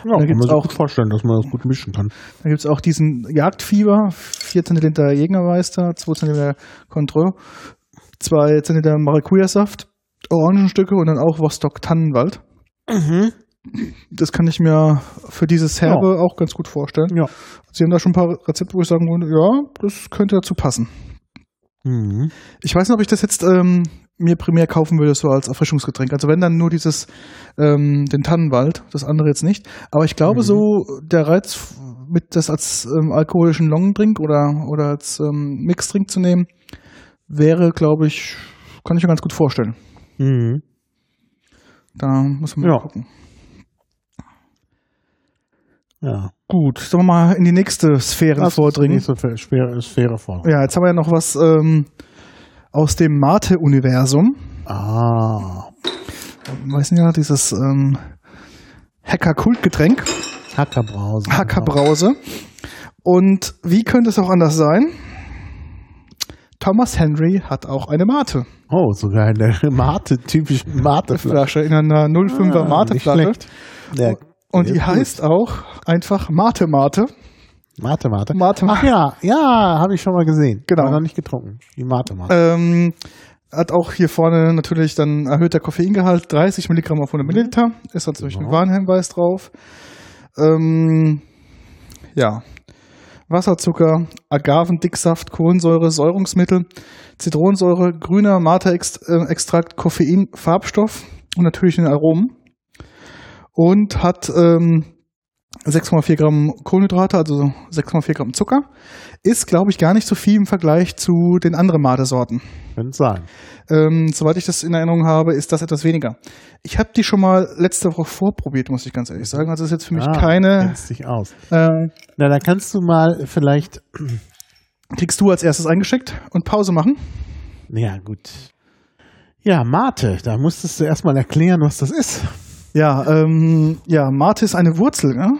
[SPEAKER 2] Ja,
[SPEAKER 1] Da
[SPEAKER 2] kann man sich
[SPEAKER 1] auch-
[SPEAKER 2] gut vorstellen, dass man das gut mischen kann.
[SPEAKER 1] Dann gibt's auch diesen Jagdfieber, 14 Liter Jägermeister, 2 Zentiliter Cointreau, 2 Zentiliter Maracuja-Saft, Orangenstücke und dann auch Vostok Tannenwald.
[SPEAKER 2] Mhm.
[SPEAKER 1] Das kann ich mir für dieses Herbe auch ganz gut vorstellen.
[SPEAKER 2] Ja.
[SPEAKER 1] Sie haben da schon ein paar Rezepte, wo ich sagen würde, ja, das könnte dazu passen.
[SPEAKER 2] Mhm.
[SPEAKER 1] Ich weiß nicht, ob ich das jetzt ähm, mir primär kaufen würde, so als Erfrischungsgetränk. Also wenn dann nur dieses, ähm, den Tannenwald, das andere jetzt nicht. Aber ich glaube
[SPEAKER 2] Mhm.
[SPEAKER 1] so, der Reiz, mit das als ähm, alkoholischen Longdrink oder, oder als ähm, Mixdrink zu nehmen, wäre, glaube ich, kann ich mir ganz gut vorstellen.
[SPEAKER 2] Mhm.
[SPEAKER 1] Da muss man mal
[SPEAKER 2] Ja.
[SPEAKER 1] gucken.
[SPEAKER 2] Ja.
[SPEAKER 1] Gut, sollen wir mal in die nächste Sphäre
[SPEAKER 2] Das
[SPEAKER 1] vordringen.
[SPEAKER 2] nächste schwere Sphäre vor.
[SPEAKER 1] Ja, jetzt haben wir ja noch was ähm, aus dem Mate-Universum.
[SPEAKER 2] Ah.
[SPEAKER 1] Wir wissen ja, dieses ähm, Hacker-Kultgetränk,
[SPEAKER 2] Hackerbrause.
[SPEAKER 1] Hackerbrause. Und wie könnte es auch anders sein? Thomas Henry hat auch eine Mate.
[SPEAKER 2] Oh, sogar eine Mate, typisch Mate-Flasche.
[SPEAKER 1] Flasche in einer 05er
[SPEAKER 2] Ah,
[SPEAKER 1] Mate-Flasche.
[SPEAKER 2] nicht. Ja,
[SPEAKER 1] Und die
[SPEAKER 2] gut.
[SPEAKER 1] heißt auch einfach Mate-Mate.
[SPEAKER 2] Mate, Mate.
[SPEAKER 1] Mate,
[SPEAKER 2] Ach ja, ja, habe ich schon mal gesehen.
[SPEAKER 1] Genau.
[SPEAKER 2] Aber noch nicht getrunken. Die Mate, Mate.
[SPEAKER 1] Ähm, hat auch hier vorne natürlich dann erhöhter Koffeingehalt, 30 Milligramm auf 100 Milliliter. Ist natürlich ein
[SPEAKER 2] Genau.
[SPEAKER 1] Warnhinweis drauf. Ähm, ja. Wasserzucker, Agavendicksaft, Kohlensäure, Säurungsmittel, Zitronensäure, grüner Mate-Extrakt, Koffein, Farbstoff und natürlich den Aromen. Und hat ähm, 6,4 Gramm Kohlenhydrate, also 6,4 Gramm Zucker. Ist, glaube ich, gar nicht so viel im Vergleich zu den anderen Mate-Sorten.
[SPEAKER 2] Könnte sein.
[SPEAKER 1] Ähm, soweit ich das in Erinnerung habe, ist das etwas weniger. Ich habe die schon mal letzte Woche vorprobiert, muss ich ganz ehrlich sagen. Also ist jetzt für mich
[SPEAKER 2] Ah,
[SPEAKER 1] keine.
[SPEAKER 2] kennst dich aus.
[SPEAKER 1] Äh,
[SPEAKER 2] Na, dann kannst du mal vielleicht.
[SPEAKER 1] kriegst du als erstes eingeschickt und Pause machen?
[SPEAKER 2] Ja, gut. Ja, Mate, da musstest du erstmal erklären, was das ist.
[SPEAKER 1] Ja, ähm, ja, Mate ist eine Wurzel, ne?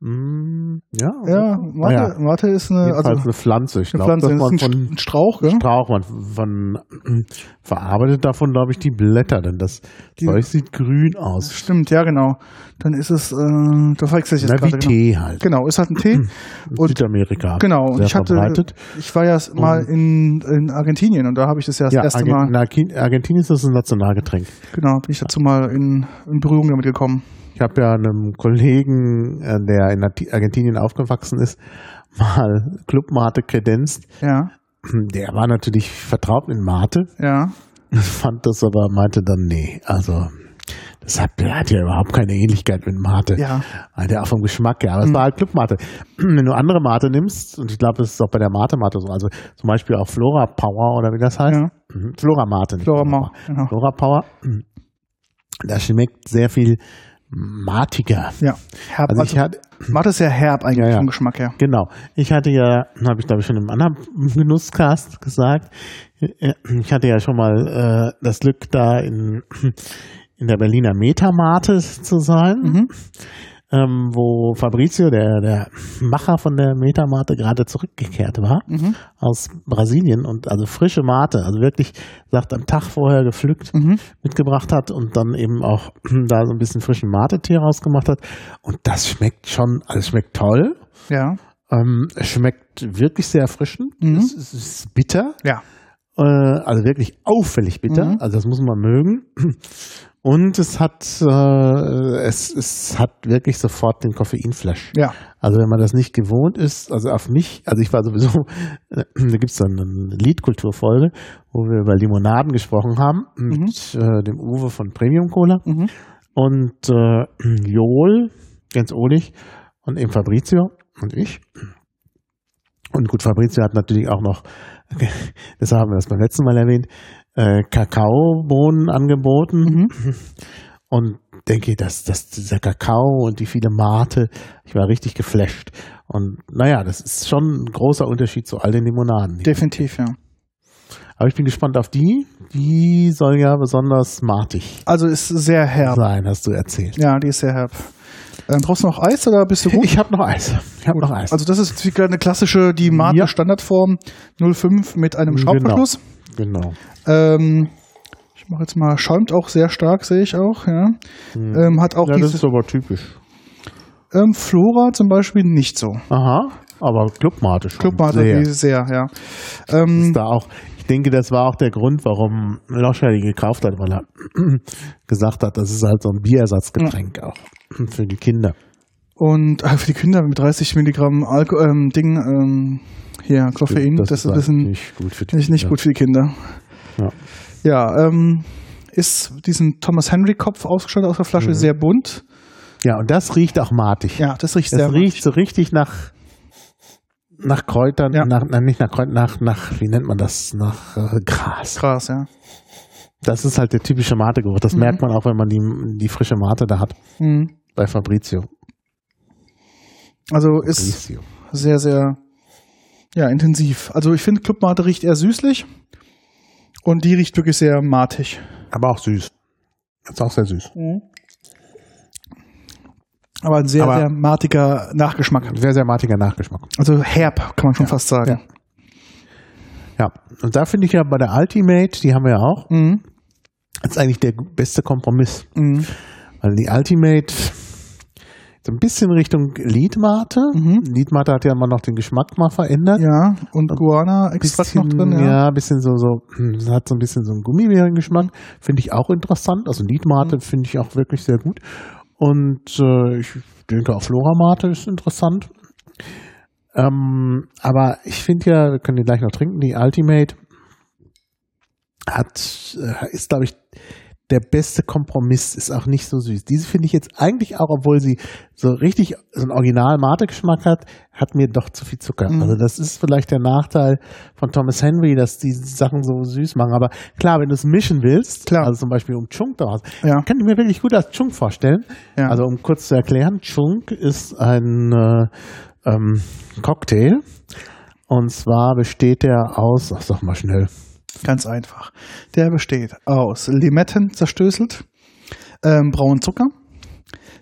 [SPEAKER 2] Mm, ja,
[SPEAKER 1] Ja,
[SPEAKER 2] so.
[SPEAKER 1] Mate,
[SPEAKER 2] Ja,
[SPEAKER 1] Mate ist eine,
[SPEAKER 2] jedenfalls
[SPEAKER 1] also
[SPEAKER 2] eine Pflanze. Ich glaube,
[SPEAKER 1] Pflanze,
[SPEAKER 2] dass man
[SPEAKER 1] ist ein,
[SPEAKER 2] von
[SPEAKER 1] Strauch, gell?
[SPEAKER 2] Strauch, man, man verarbeitet davon, glaube ich, die Blätter, denn das
[SPEAKER 1] Die-
[SPEAKER 2] Zeug sieht grün aus.
[SPEAKER 1] Stimmt, ja, genau. Dann ist es, äh, da verwechsel ich jetzt
[SPEAKER 2] Na, wie
[SPEAKER 1] gerade. Genau.
[SPEAKER 2] Tee halt.
[SPEAKER 1] genau, ist halt ein Tee. Und-
[SPEAKER 2] Südamerika.
[SPEAKER 1] Genau, und ich hatte,
[SPEAKER 2] verbreitet.
[SPEAKER 1] ich war ja mal in, in Argentinien und da habe ich das ja das
[SPEAKER 2] Ja,
[SPEAKER 1] erste
[SPEAKER 2] Argen-
[SPEAKER 1] Mal,
[SPEAKER 2] in Argen- Argentinien ist das ein Nationalgetränk.
[SPEAKER 1] genau, bin ich dazu mal in, in Berührung damit gekommen.
[SPEAKER 2] Ich habe ja einem Kollegen, äh, der in Argentinien aufgewachsen ist, mal Clubmate kredenzt.
[SPEAKER 1] Ja,
[SPEAKER 2] Der war natürlich vertraut mit Mate,
[SPEAKER 1] ja,
[SPEAKER 2] fand das aber, meinte dann, nee, also das hat, der hat ja überhaupt keine Ähnlichkeit mit Mate.
[SPEAKER 1] ja,
[SPEAKER 2] Der auch vom Geschmack her, aber es
[SPEAKER 1] Mhm.
[SPEAKER 2] war halt Clubmate. Wenn du andere Mate nimmst, und ich glaube, das ist auch bei der Mate-Mate so, also zum Beispiel auch Flora Power oder wie das heißt.
[SPEAKER 1] ja.
[SPEAKER 2] Mhm. Flora Mate. nicht
[SPEAKER 1] Flora Mau, genau.
[SPEAKER 2] Flora Power. Das schmeckt sehr viel matiger.
[SPEAKER 1] Ja, herb.
[SPEAKER 2] Also
[SPEAKER 1] Also,
[SPEAKER 2] ich hatte,
[SPEAKER 1] Mate ist sehr herb eigentlich
[SPEAKER 2] Ja, ja.
[SPEAKER 1] vom Geschmack her.
[SPEAKER 2] genau. Ich hatte ja, habe ich glaube ich schon im anderen Genusscast gesagt, ich hatte ja schon mal äh, das Glück da in, in der Berliner Metamate zu sein.
[SPEAKER 1] Mhm.
[SPEAKER 2] Ähm, wo Fabrizio, der, der Macher von der Metamate, gerade zurückgekehrt war
[SPEAKER 1] Mhm.
[SPEAKER 2] aus Brasilien und also frische Mate, also wirklich, sagt, am Tag vorher gepflückt,
[SPEAKER 1] Mhm.
[SPEAKER 2] mitgebracht hat und dann eben auch da so ein bisschen frischen Mate-Tee rausgemacht hat. Und das schmeckt schon, also schmeckt toll.
[SPEAKER 1] Ja,
[SPEAKER 2] Ähm, es schmeckt wirklich sehr erfrischend.
[SPEAKER 1] Mhm.
[SPEAKER 2] Es, es ist bitter.
[SPEAKER 1] ja,
[SPEAKER 2] Äh, also wirklich auffällig bitter.
[SPEAKER 1] Mhm.
[SPEAKER 2] Also das muss man mögen. Und es hat, äh, es, es hat wirklich sofort den Koffeinflash.
[SPEAKER 1] ja.
[SPEAKER 2] Also wenn man das nicht gewohnt ist, also auf mich, also ich war sowieso, da gibt's dann eine Liedkulturfolge, wo wir über Limonaden gesprochen haben, mit äh, dem Uwe von Premium Cola
[SPEAKER 1] Mhm.
[SPEAKER 2] und äh, Joel, ganz ohlig, und eben Fabrizio und ich. Und gut, Fabrizio hat natürlich auch noch, das haben wir das beim letzten Mal erwähnt, äh, Kakaobohnen angeboten.
[SPEAKER 1] Mhm.
[SPEAKER 2] Und denke, dass, dass dieser Kakao und die viele Mate, ich war richtig geflasht. Und naja, das ist schon ein großer Unterschied zu all den Limonaden.
[SPEAKER 1] Definitiv, ja.
[SPEAKER 2] Aber ich bin gespannt auf die. Die soll ja besonders matig
[SPEAKER 1] Also ist sehr herb.
[SPEAKER 2] sein, hast du erzählt.
[SPEAKER 1] Ja, die ist sehr herb. Ähm, brauchst du noch Eis oder bist du gut?
[SPEAKER 2] Ich habe noch Eis. Ich habe noch Eis.
[SPEAKER 1] Also das ist eine klassische, die Mate
[SPEAKER 2] Ja.
[SPEAKER 1] Standardform 05 mit einem
[SPEAKER 2] Genau.
[SPEAKER 1] Schraubverschluss.
[SPEAKER 2] genau.
[SPEAKER 1] Ähm, ich mache jetzt mal, schäumt auch sehr stark, sehe ich auch, ja. Ähm, hat auch
[SPEAKER 2] Hm. Ja, das ist aber typisch.
[SPEAKER 1] ähm, Flora zum Beispiel nicht so.
[SPEAKER 2] Aha. Aber Clubmate schon.
[SPEAKER 1] Clubmate
[SPEAKER 2] sehr.
[SPEAKER 1] sehr, ja. Ähm,
[SPEAKER 2] ist da auch, ich denke, das war auch der Grund, warum Loscher die gekauft hat, weil er gesagt hat, das ist halt so ein Bierersatzgetränk auch für die Kinder.
[SPEAKER 1] und äh, für die Kinder mit 30 Milligramm Alko ähm, Ding, ähm, hier, Koffein, das, ist ein bisschen
[SPEAKER 2] nicht gut für die
[SPEAKER 1] nicht, nicht
[SPEAKER 2] Kinder.
[SPEAKER 1] gut für die Kinder.
[SPEAKER 2] Ja.
[SPEAKER 1] Ja, ähm, ist diesen Thomas Henry Kopf ausgestattet aus der Flasche,
[SPEAKER 2] Mhm.
[SPEAKER 1] sehr bunt.
[SPEAKER 2] Ja, und das riecht auch matig.
[SPEAKER 1] Ja, das riecht
[SPEAKER 2] das
[SPEAKER 1] sehr
[SPEAKER 2] riecht so richtig nach nach Kräutern,
[SPEAKER 1] Ja.
[SPEAKER 2] nach, nein, nicht nach Kräutern, nach, nach, wie nennt man das? Nach äh, Gras.
[SPEAKER 1] krass, ja.
[SPEAKER 2] Das ist halt der typische Mate-Geruch. Das
[SPEAKER 1] Mhm.
[SPEAKER 2] merkt man auch, wenn man die, die frische Mate da hat.
[SPEAKER 1] Mhm.
[SPEAKER 2] Bei Fabrizio.
[SPEAKER 1] Also ist
[SPEAKER 2] Fabrizio.
[SPEAKER 1] sehr, sehr ja, intensiv. Also ich finde, Clubmate riecht eher süßlich und die riecht wirklich sehr matig.
[SPEAKER 2] Aber auch süß. Ist auch sehr süß.
[SPEAKER 1] Aber ein sehr,
[SPEAKER 2] Aber-
[SPEAKER 1] sehr matiger Nachgeschmack.
[SPEAKER 2] Sehr, sehr matiger Nachgeschmack.
[SPEAKER 1] Also herb, kann man schon fast sagen.
[SPEAKER 2] Ja. Und da finde ich ja bei der Ultimate, die haben wir ja auch,
[SPEAKER 1] Mhm.
[SPEAKER 2] Ist eigentlich der beste Kompromiss.
[SPEAKER 1] Mhm.
[SPEAKER 2] Weil die Ultimate so ein bisschen Richtung Liedmate.
[SPEAKER 1] Mhm.
[SPEAKER 2] Liedmate hat ja immer noch den Geschmack mal verändert.
[SPEAKER 1] Ja, und Guana-Extrakt noch drin, ja.
[SPEAKER 2] ja, ein bisschen so, so, hm, hat so ein bisschen so einen Gummibärengeschmack. Finde ich auch interessant. Also Liedmate
[SPEAKER 1] Mhm.
[SPEAKER 2] finde ich auch wirklich sehr gut. Und äh, ich denke auch Floramate ist interessant. Ähm, aber ich finde ja, wir können die gleich noch trinken, die Ultimate hat, äh, ist, glaube ich, der beste Kompromiss ist auch nicht so süß. Diese finde ich jetzt eigentlich auch, obwohl sie so richtig so einen Original-Mate-Geschmack hat, hat mir doch zu viel Zucker.
[SPEAKER 1] Mhm.
[SPEAKER 2] Also das ist vielleicht der Nachteil von Thomas Henry, dass die Sachen so süß machen. Aber klar, wenn du es mischen willst,
[SPEAKER 1] Klar.
[SPEAKER 2] also zum Beispiel um Chunk daraus,
[SPEAKER 1] Ja.
[SPEAKER 2] kann ich mir wirklich gut als Chunk vorstellen.
[SPEAKER 1] Ja.
[SPEAKER 2] Also um kurz zu erklären, Chunk ist ein äh, ähm, Cocktail. Und zwar besteht er aus, ach sag mal schnell,
[SPEAKER 1] Ganz einfach. Der besteht aus Limetten zerstößelt, ähm, braunen Zucker,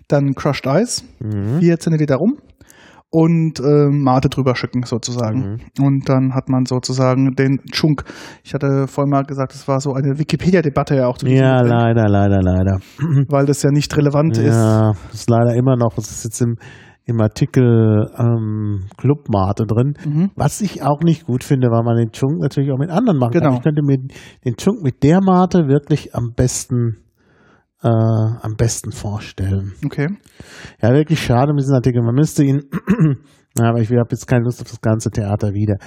[SPEAKER 1] dann Crushed Ice,
[SPEAKER 2] Mhm.
[SPEAKER 1] 4 Zentiliter rum und ähm, Mate drüber schicken sozusagen.
[SPEAKER 2] Mhm.
[SPEAKER 1] Und dann hat man sozusagen den Chunk. Ich hatte vorhin mal gesagt, es war so eine Wikipedia-Debatte ja auch zu diesem
[SPEAKER 2] Ja,
[SPEAKER 1] Getränk,
[SPEAKER 2] leider, leider, leider.
[SPEAKER 1] weil das ja nicht relevant ist.
[SPEAKER 2] Ja, das ist leider immer noch, es ist jetzt im, im Artikel ähm, Clubmate drin,
[SPEAKER 1] Mhm.
[SPEAKER 2] was ich auch nicht gut finde, weil man den Chunk natürlich auch mit anderen machen
[SPEAKER 1] Genau.
[SPEAKER 2] kann. Ich könnte mir den Chunk mit der Mate wirklich am besten äh, am besten vorstellen.
[SPEAKER 1] Okay.
[SPEAKER 2] Ja, wirklich schade mit diesem Artikel. Man müsste ihn, aber ich habe jetzt keine Lust auf das ganze Theater wieder.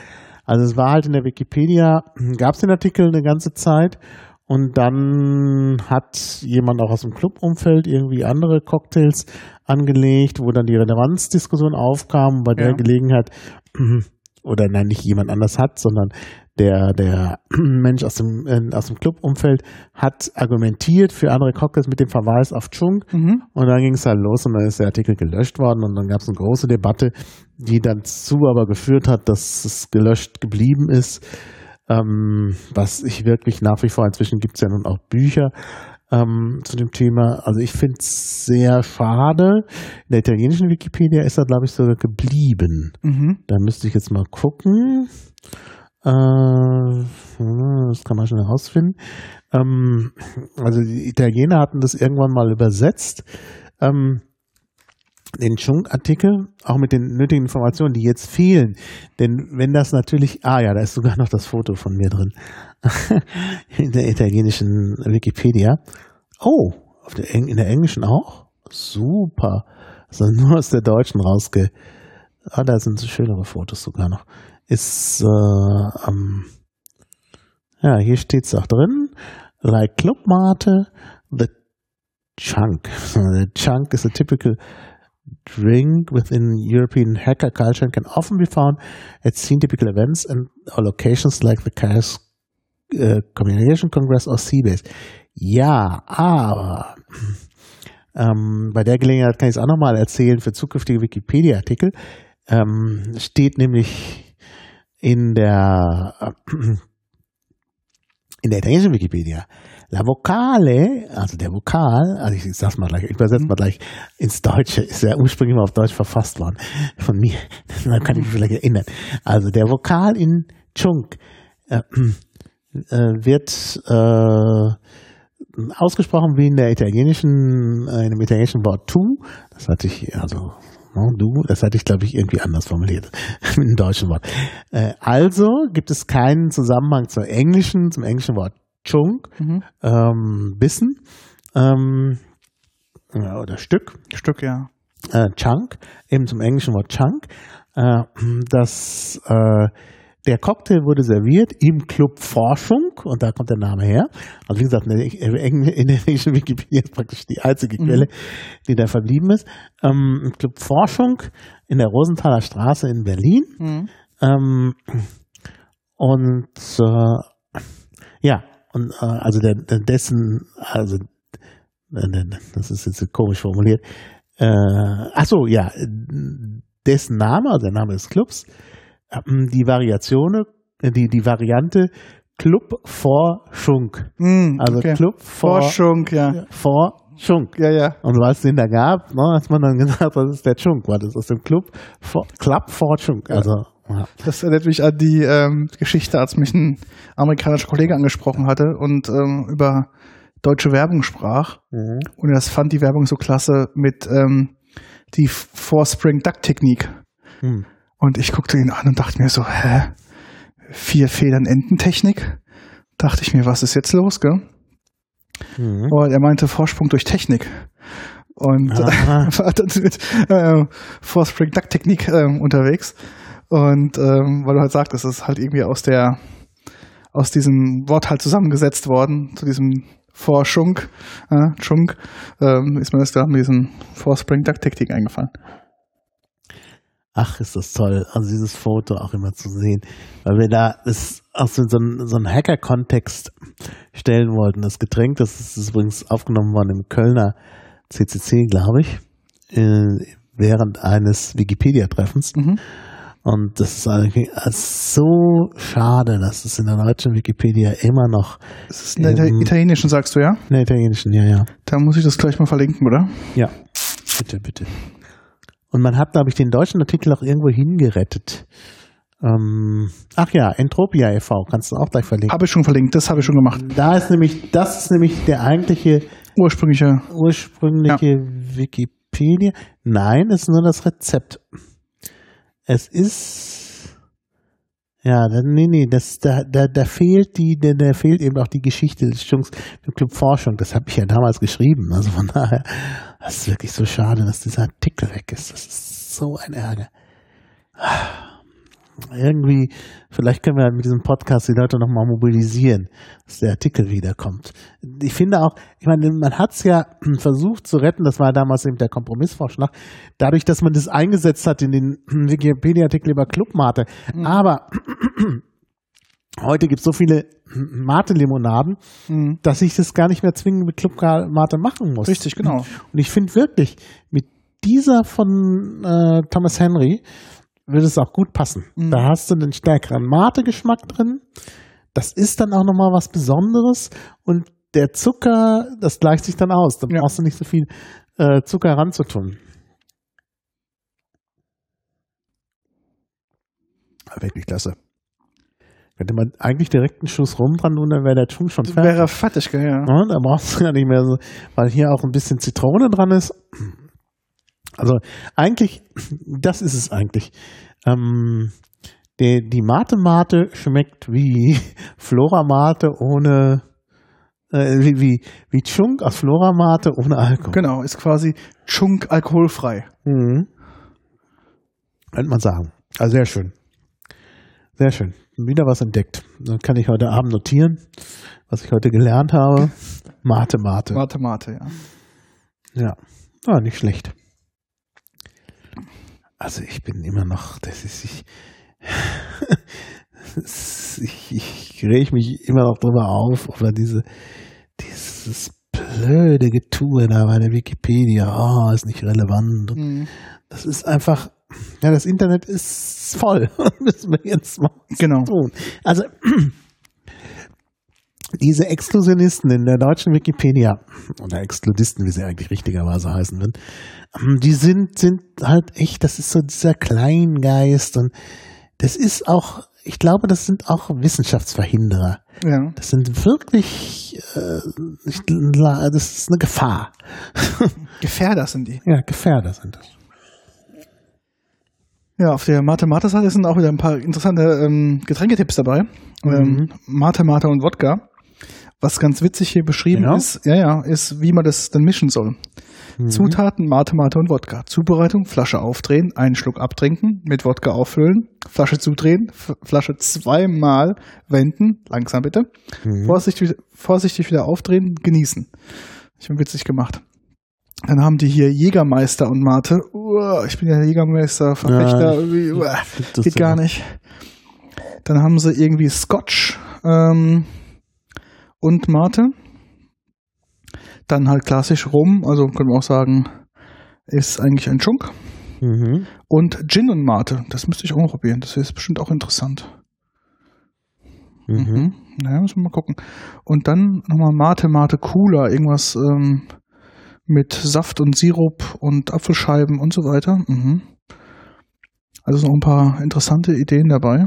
[SPEAKER 2] Also es war halt in der Wikipedia, gab es den Artikel eine ganze Zeit und dann hat jemand auch aus dem Clubumfeld irgendwie andere Cocktails angelegt, wo dann die Relevanzdiskussion aufkam. Bei der
[SPEAKER 1] Ja.
[SPEAKER 2] Gelegenheit, oder nein, nicht jemand anders hat, sondern der, der Mensch aus dem, äh, aus dem Clubumfeld hat argumentiert für andere Cocktails mit dem Verweis auf Chung.
[SPEAKER 1] Mhm.
[SPEAKER 2] Und dann ging es halt los und dann ist der Artikel gelöscht worden und dann gab es eine große Debatte, die dann zu aber geführt hat, dass es gelöscht geblieben ist. Ähm, was ich wirklich nach wie vor, inzwischen gibt es ja nun auch Bücher ähm, zu dem Thema. Also ich finde es sehr schade. In der italienischen Wikipedia ist er, glaube ich, sogar geblieben.
[SPEAKER 1] Mhm.
[SPEAKER 2] Da müsste ich jetzt mal gucken. Äh, das kann man schon herausfinden. Ähm, also die Italiener hatten das irgendwann mal übersetzt. Ähm, den Chung-Artikel, auch mit den nötigen Informationen, die jetzt fehlen. Denn wenn das natürlich, ah ja, da ist sogar noch das Foto von mir drin. in der italienischen Wikipedia. Oh, der, in der englischen auch? Super. Also nur aus der deutschen rausge, Ah, da sind so schönere Fotos sogar noch. Ist, äh, am, ja, hier steht's auch drin. Like Club Mate, the chunk. The chunk is a typical drink within European hacker culture and can often be found at scene typical events and locations like the Chaos uh, Communication Congress or Seabase. Ja, aber ähm, bei der Gelegenheit kann ich es auch nochmal erzählen für zukünftige Wikipedia-Artikel. Ähm, steht nämlich in der äh, in der italienischen Wikipedia La Vocale, also der Vokal, also ich sag's mal gleich, ich übersetze mal gleich ins Deutsche, ist ja ursprünglich mal auf Deutsch verfasst worden von mir, da kann ich mich vielleicht erinnern. Also der Vokal in Chunk äh, äh, wird äh, ausgesprochen wie in der italienischen, äh, in dem italienischen Wort tu. Das hatte ich, also ne, du, das hatte ich, glaube ich, irgendwie anders formuliert mit dem deutschen Wort. Äh, also gibt es keinen Zusammenhang zur englischen, zum englischen Wort Chunk,
[SPEAKER 1] Mhm.
[SPEAKER 2] ähm, Bissen ähm, ja, oder Stück
[SPEAKER 1] Stück, ja.
[SPEAKER 2] äh, Chunk, eben zum englischen Wort Chunk. Äh, das, äh, der Cocktail wurde serviert im Club Forschung und da kommt der Name her. Also wie gesagt, in der, in der englischen Wikipedia ist praktisch die einzige Quelle, die da verblieben ist. Ähm, im Club Forschung in der Rosenthaler Straße in Berlin.
[SPEAKER 1] Mhm.
[SPEAKER 2] Ähm, und äh, ja, und äh, also der, dessen, also äh, das ist jetzt komisch formuliert. Äh, ach so, ja, dessen Name, also der Name des Clubs, ähm, die Variation, äh, die, die Variante Club Forschung.
[SPEAKER 1] Mhm,
[SPEAKER 2] Also
[SPEAKER 1] okay.
[SPEAKER 2] Club vor,
[SPEAKER 1] Forschung, ja.
[SPEAKER 2] Forschung.
[SPEAKER 1] Ja, ja.
[SPEAKER 2] Und weil es den da gab, ne, hat man dann gesagt, das ist der Chunk, war das aus dem Club, For, Club Forschung. Also, ja.
[SPEAKER 1] Das erinnert mich an die ähm, Geschichte, als mich ein amerikanischer Kollege angesprochen hatte und ähm, über deutsche Werbung sprach.
[SPEAKER 2] Mhm.
[SPEAKER 1] Und er fand die Werbung so klasse mit ähm, die Four Spring Duck Technik.
[SPEAKER 2] Hm.
[SPEAKER 1] Und ich guckte ihn an und dachte mir so, hä? Vier Federn Ententechnik? Dachte ich mir, was ist jetzt los, gell?
[SPEAKER 2] Mhm.
[SPEAKER 1] Und er meinte Vorsprung durch Technik. Und war dann mit äh, Four Spring Duck Technik ähm, unterwegs. Und ähm, weil du halt sagtest, es ist halt irgendwie aus der aus diesem Wort halt zusammengesetzt worden, zu diesem Forschung, äh, Chunk, ähm, ist mir das gerade mit diesen Forspring Duck Technik eingefallen.
[SPEAKER 2] Ach, ist das toll, also dieses Foto auch immer zu sehen, weil wir da das auch so, so einen Hacker-Kontext stellen wollten. Das Getränk, das ist übrigens aufgenommen worden im Kölner CCC, glaube ich, äh, während eines Wikipedia-Treffens.
[SPEAKER 1] Mhm.
[SPEAKER 2] Und das ist eigentlich so schade, dass es in der deutschen Wikipedia immer noch
[SPEAKER 1] Das ist in der italienischen, sagst du, ja?
[SPEAKER 2] in der italienischen, ja, ja.
[SPEAKER 1] Da muss ich das gleich mal verlinken, oder?
[SPEAKER 2] Ja, bitte, bitte. Und man hat, glaube ich, den deutschen Artikel auch irgendwo hingerettet. Ähm, ach ja, Entropia e.V. kannst du auch gleich verlinken.
[SPEAKER 1] Habe ich schon verlinkt, das habe ich schon gemacht.
[SPEAKER 2] Da ist nämlich, das ist nämlich der eigentliche
[SPEAKER 1] Ursprüngliche,
[SPEAKER 2] ursprüngliche Wikipedia. Nein, es ist nur das Rezept. Es ist ja, nee, nee, das, da, da, da fehlt die, da, da fehlt eben auch die Geschichte des Jungs im Club Forschung. Das habe ich ja damals geschrieben. Also von daher, das ist wirklich so schade, dass dieser Artikel weg ist. Das ist so ein Ärger. Irgendwie, vielleicht können wir mit diesem Podcast die Leute nochmal mobilisieren, dass der Artikel wiederkommt. Ich finde auch, ich meine, man hat es ja versucht zu retten, das war damals eben der Kompromissvorschlag, dadurch, dass man das eingesetzt hat in den Wikipedia-Artikel über Clubmate. Aber heute gibt es so viele Mate-Limonaden,
[SPEAKER 1] Mhm.
[SPEAKER 2] dass ich das gar nicht mehr zwingend mit Clubmate machen muss.
[SPEAKER 1] Richtig, genau.
[SPEAKER 2] Und ich finde wirklich, mit dieser von äh, Thomas Henry würde es auch gut passen.
[SPEAKER 1] Mhm.
[SPEAKER 2] Da hast du einen stärkeren Mate-Geschmack drin. Das ist dann auch nochmal was Besonderes. Und der Zucker, das gleicht sich dann aus. Da
[SPEAKER 1] Ja.
[SPEAKER 2] brauchst du nicht so viel äh, Zucker ranzutun. Aber Wirklich klasse. Könnte man eigentlich direkt einen Schuss rum dran tun, dann wäre der Chung schon fertig.
[SPEAKER 1] Wäre fertig, gell, ja.
[SPEAKER 2] Ja, da brauchst du ja nicht mehr so, weil hier auch ein bisschen Zitrone dran ist. Also eigentlich, das ist es eigentlich. Ähm, die, die Mate Mate schmeckt wie Flora Mate ohne, äh, wie, wie, wie Chunk aus Flora Mate ohne Alkohol.
[SPEAKER 1] Genau, ist quasi Chunk alkoholfrei.
[SPEAKER 2] Mhm. Könnte man sagen. Also sehr schön. Sehr schön. Wieder was entdeckt. Dann kann ich heute Abend notieren, was ich heute gelernt habe. Mate Mate.
[SPEAKER 1] Mate, Mate, ja.
[SPEAKER 2] Ja, ah, nicht schlecht. Also ich bin immer noch, das ist ich, ich, ich reg mich immer noch drüber auf, über diese, dieses blöde Getue da bei der Wikipedia, oh, ist nicht relevant.
[SPEAKER 1] Mhm.
[SPEAKER 2] Das ist einfach, ja, das Internet ist voll. Müssen wir jetzt mal
[SPEAKER 1] Genau.
[SPEAKER 2] tun. Also diese Exklusionisten in der deutschen Wikipedia oder Exkludisten, wie sie eigentlich richtigerweise heißen würden, ähm, die sind sind halt echt, das ist so dieser Kleingeist und das ist auch, ich glaube, das sind auch Wissenschaftsverhinderer.
[SPEAKER 1] Ja.
[SPEAKER 2] Das sind wirklich, äh, ich, das ist eine Gefahr.
[SPEAKER 1] Gefährder sind die.
[SPEAKER 2] Ja, Gefährder sind das.
[SPEAKER 1] Ja, auf der Mate Mate Seite sind auch wieder ein paar interessante ähm, Getränketipps dabei.
[SPEAKER 2] Mhm.
[SPEAKER 1] Ähm, Mate Mate und Wodka. Was ganz witzig hier beschrieben
[SPEAKER 2] Genau.
[SPEAKER 1] ist, ja, ja, ist, wie man das dann mischen soll.
[SPEAKER 2] Mhm.
[SPEAKER 1] Zutaten, Mate Mate und Wodka. Zubereitung, Flasche aufdrehen, einen Schluck abtrinken, mit Wodka auffüllen, Flasche zudrehen, Flasche zweimal wenden, langsam bitte,
[SPEAKER 2] Mhm.
[SPEAKER 1] vorsichtig, vorsichtig wieder aufdrehen, genießen. Ich bin witzig gemacht. Dann haben die hier Jägermeister und Mate. Uah, ich bin ja Jägermeister, Verfechter.
[SPEAKER 2] Ja,
[SPEAKER 1] irgendwie, uah, geht gar nicht. Dann haben sie irgendwie Scotch ähm, und Mate. Dann halt klassisch Rum, also können wir auch sagen, ist eigentlich ein Chunk.
[SPEAKER 2] Mhm.
[SPEAKER 1] Und Gin und Mate, das müsste ich auch mal probieren. Das ist bestimmt auch interessant.
[SPEAKER 2] Mhm.
[SPEAKER 1] Mhm. Naja, müssen wir mal gucken. Und dann nochmal Mate, Mate Cooler, irgendwas ähm, mit Saft und Sirup und Apfelscheiben und so weiter. Mhm. Also noch ein paar interessante Ideen dabei.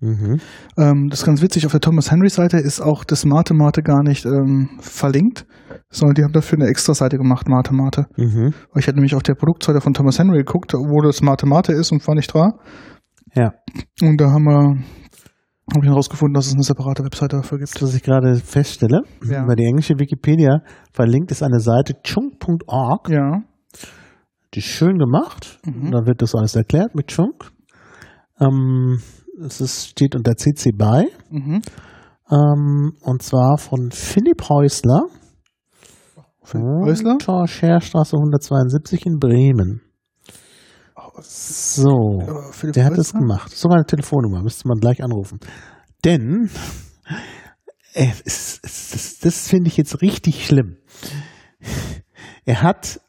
[SPEAKER 2] Mhm.
[SPEAKER 1] Ähm, das ist ganz witzig, auf der Thomas Henry Seite ist auch das Mate Mate gar nicht ähm, verlinkt, sondern die haben dafür eine extra Seite gemacht, Mate Mate.
[SPEAKER 2] Mhm.
[SPEAKER 1] Ich hatte nämlich auf der Produktseite von Thomas Henry geguckt, wo das Mate Mate ist und war nicht da.
[SPEAKER 2] Ja.
[SPEAKER 1] Und da haben wir, habe ich herausgefunden, dass es eine separate Webseite dafür gibt.
[SPEAKER 2] Was ich gerade feststelle,
[SPEAKER 1] Ja.
[SPEAKER 2] über die englische Wikipedia verlinkt ist eine Seite chunk.org,
[SPEAKER 1] Ja.
[SPEAKER 2] die ist schön gemacht.
[SPEAKER 1] Mhm.
[SPEAKER 2] Da wird das alles erklärt mit Chunk. Ähm, es ist, steht unter CC BY.
[SPEAKER 1] Mhm.
[SPEAKER 2] Ähm, und zwar von Philipp Häusler.
[SPEAKER 1] Häusler?
[SPEAKER 2] Scherstraße 172 in Bremen. So,
[SPEAKER 1] Philipp
[SPEAKER 2] der hat es
[SPEAKER 1] Häusler?
[SPEAKER 2] gemacht. Sogar eine Telefonnummer, müsste man gleich anrufen. Denn, äh, es, es, das, das finde ich jetzt richtig schlimm. Er hat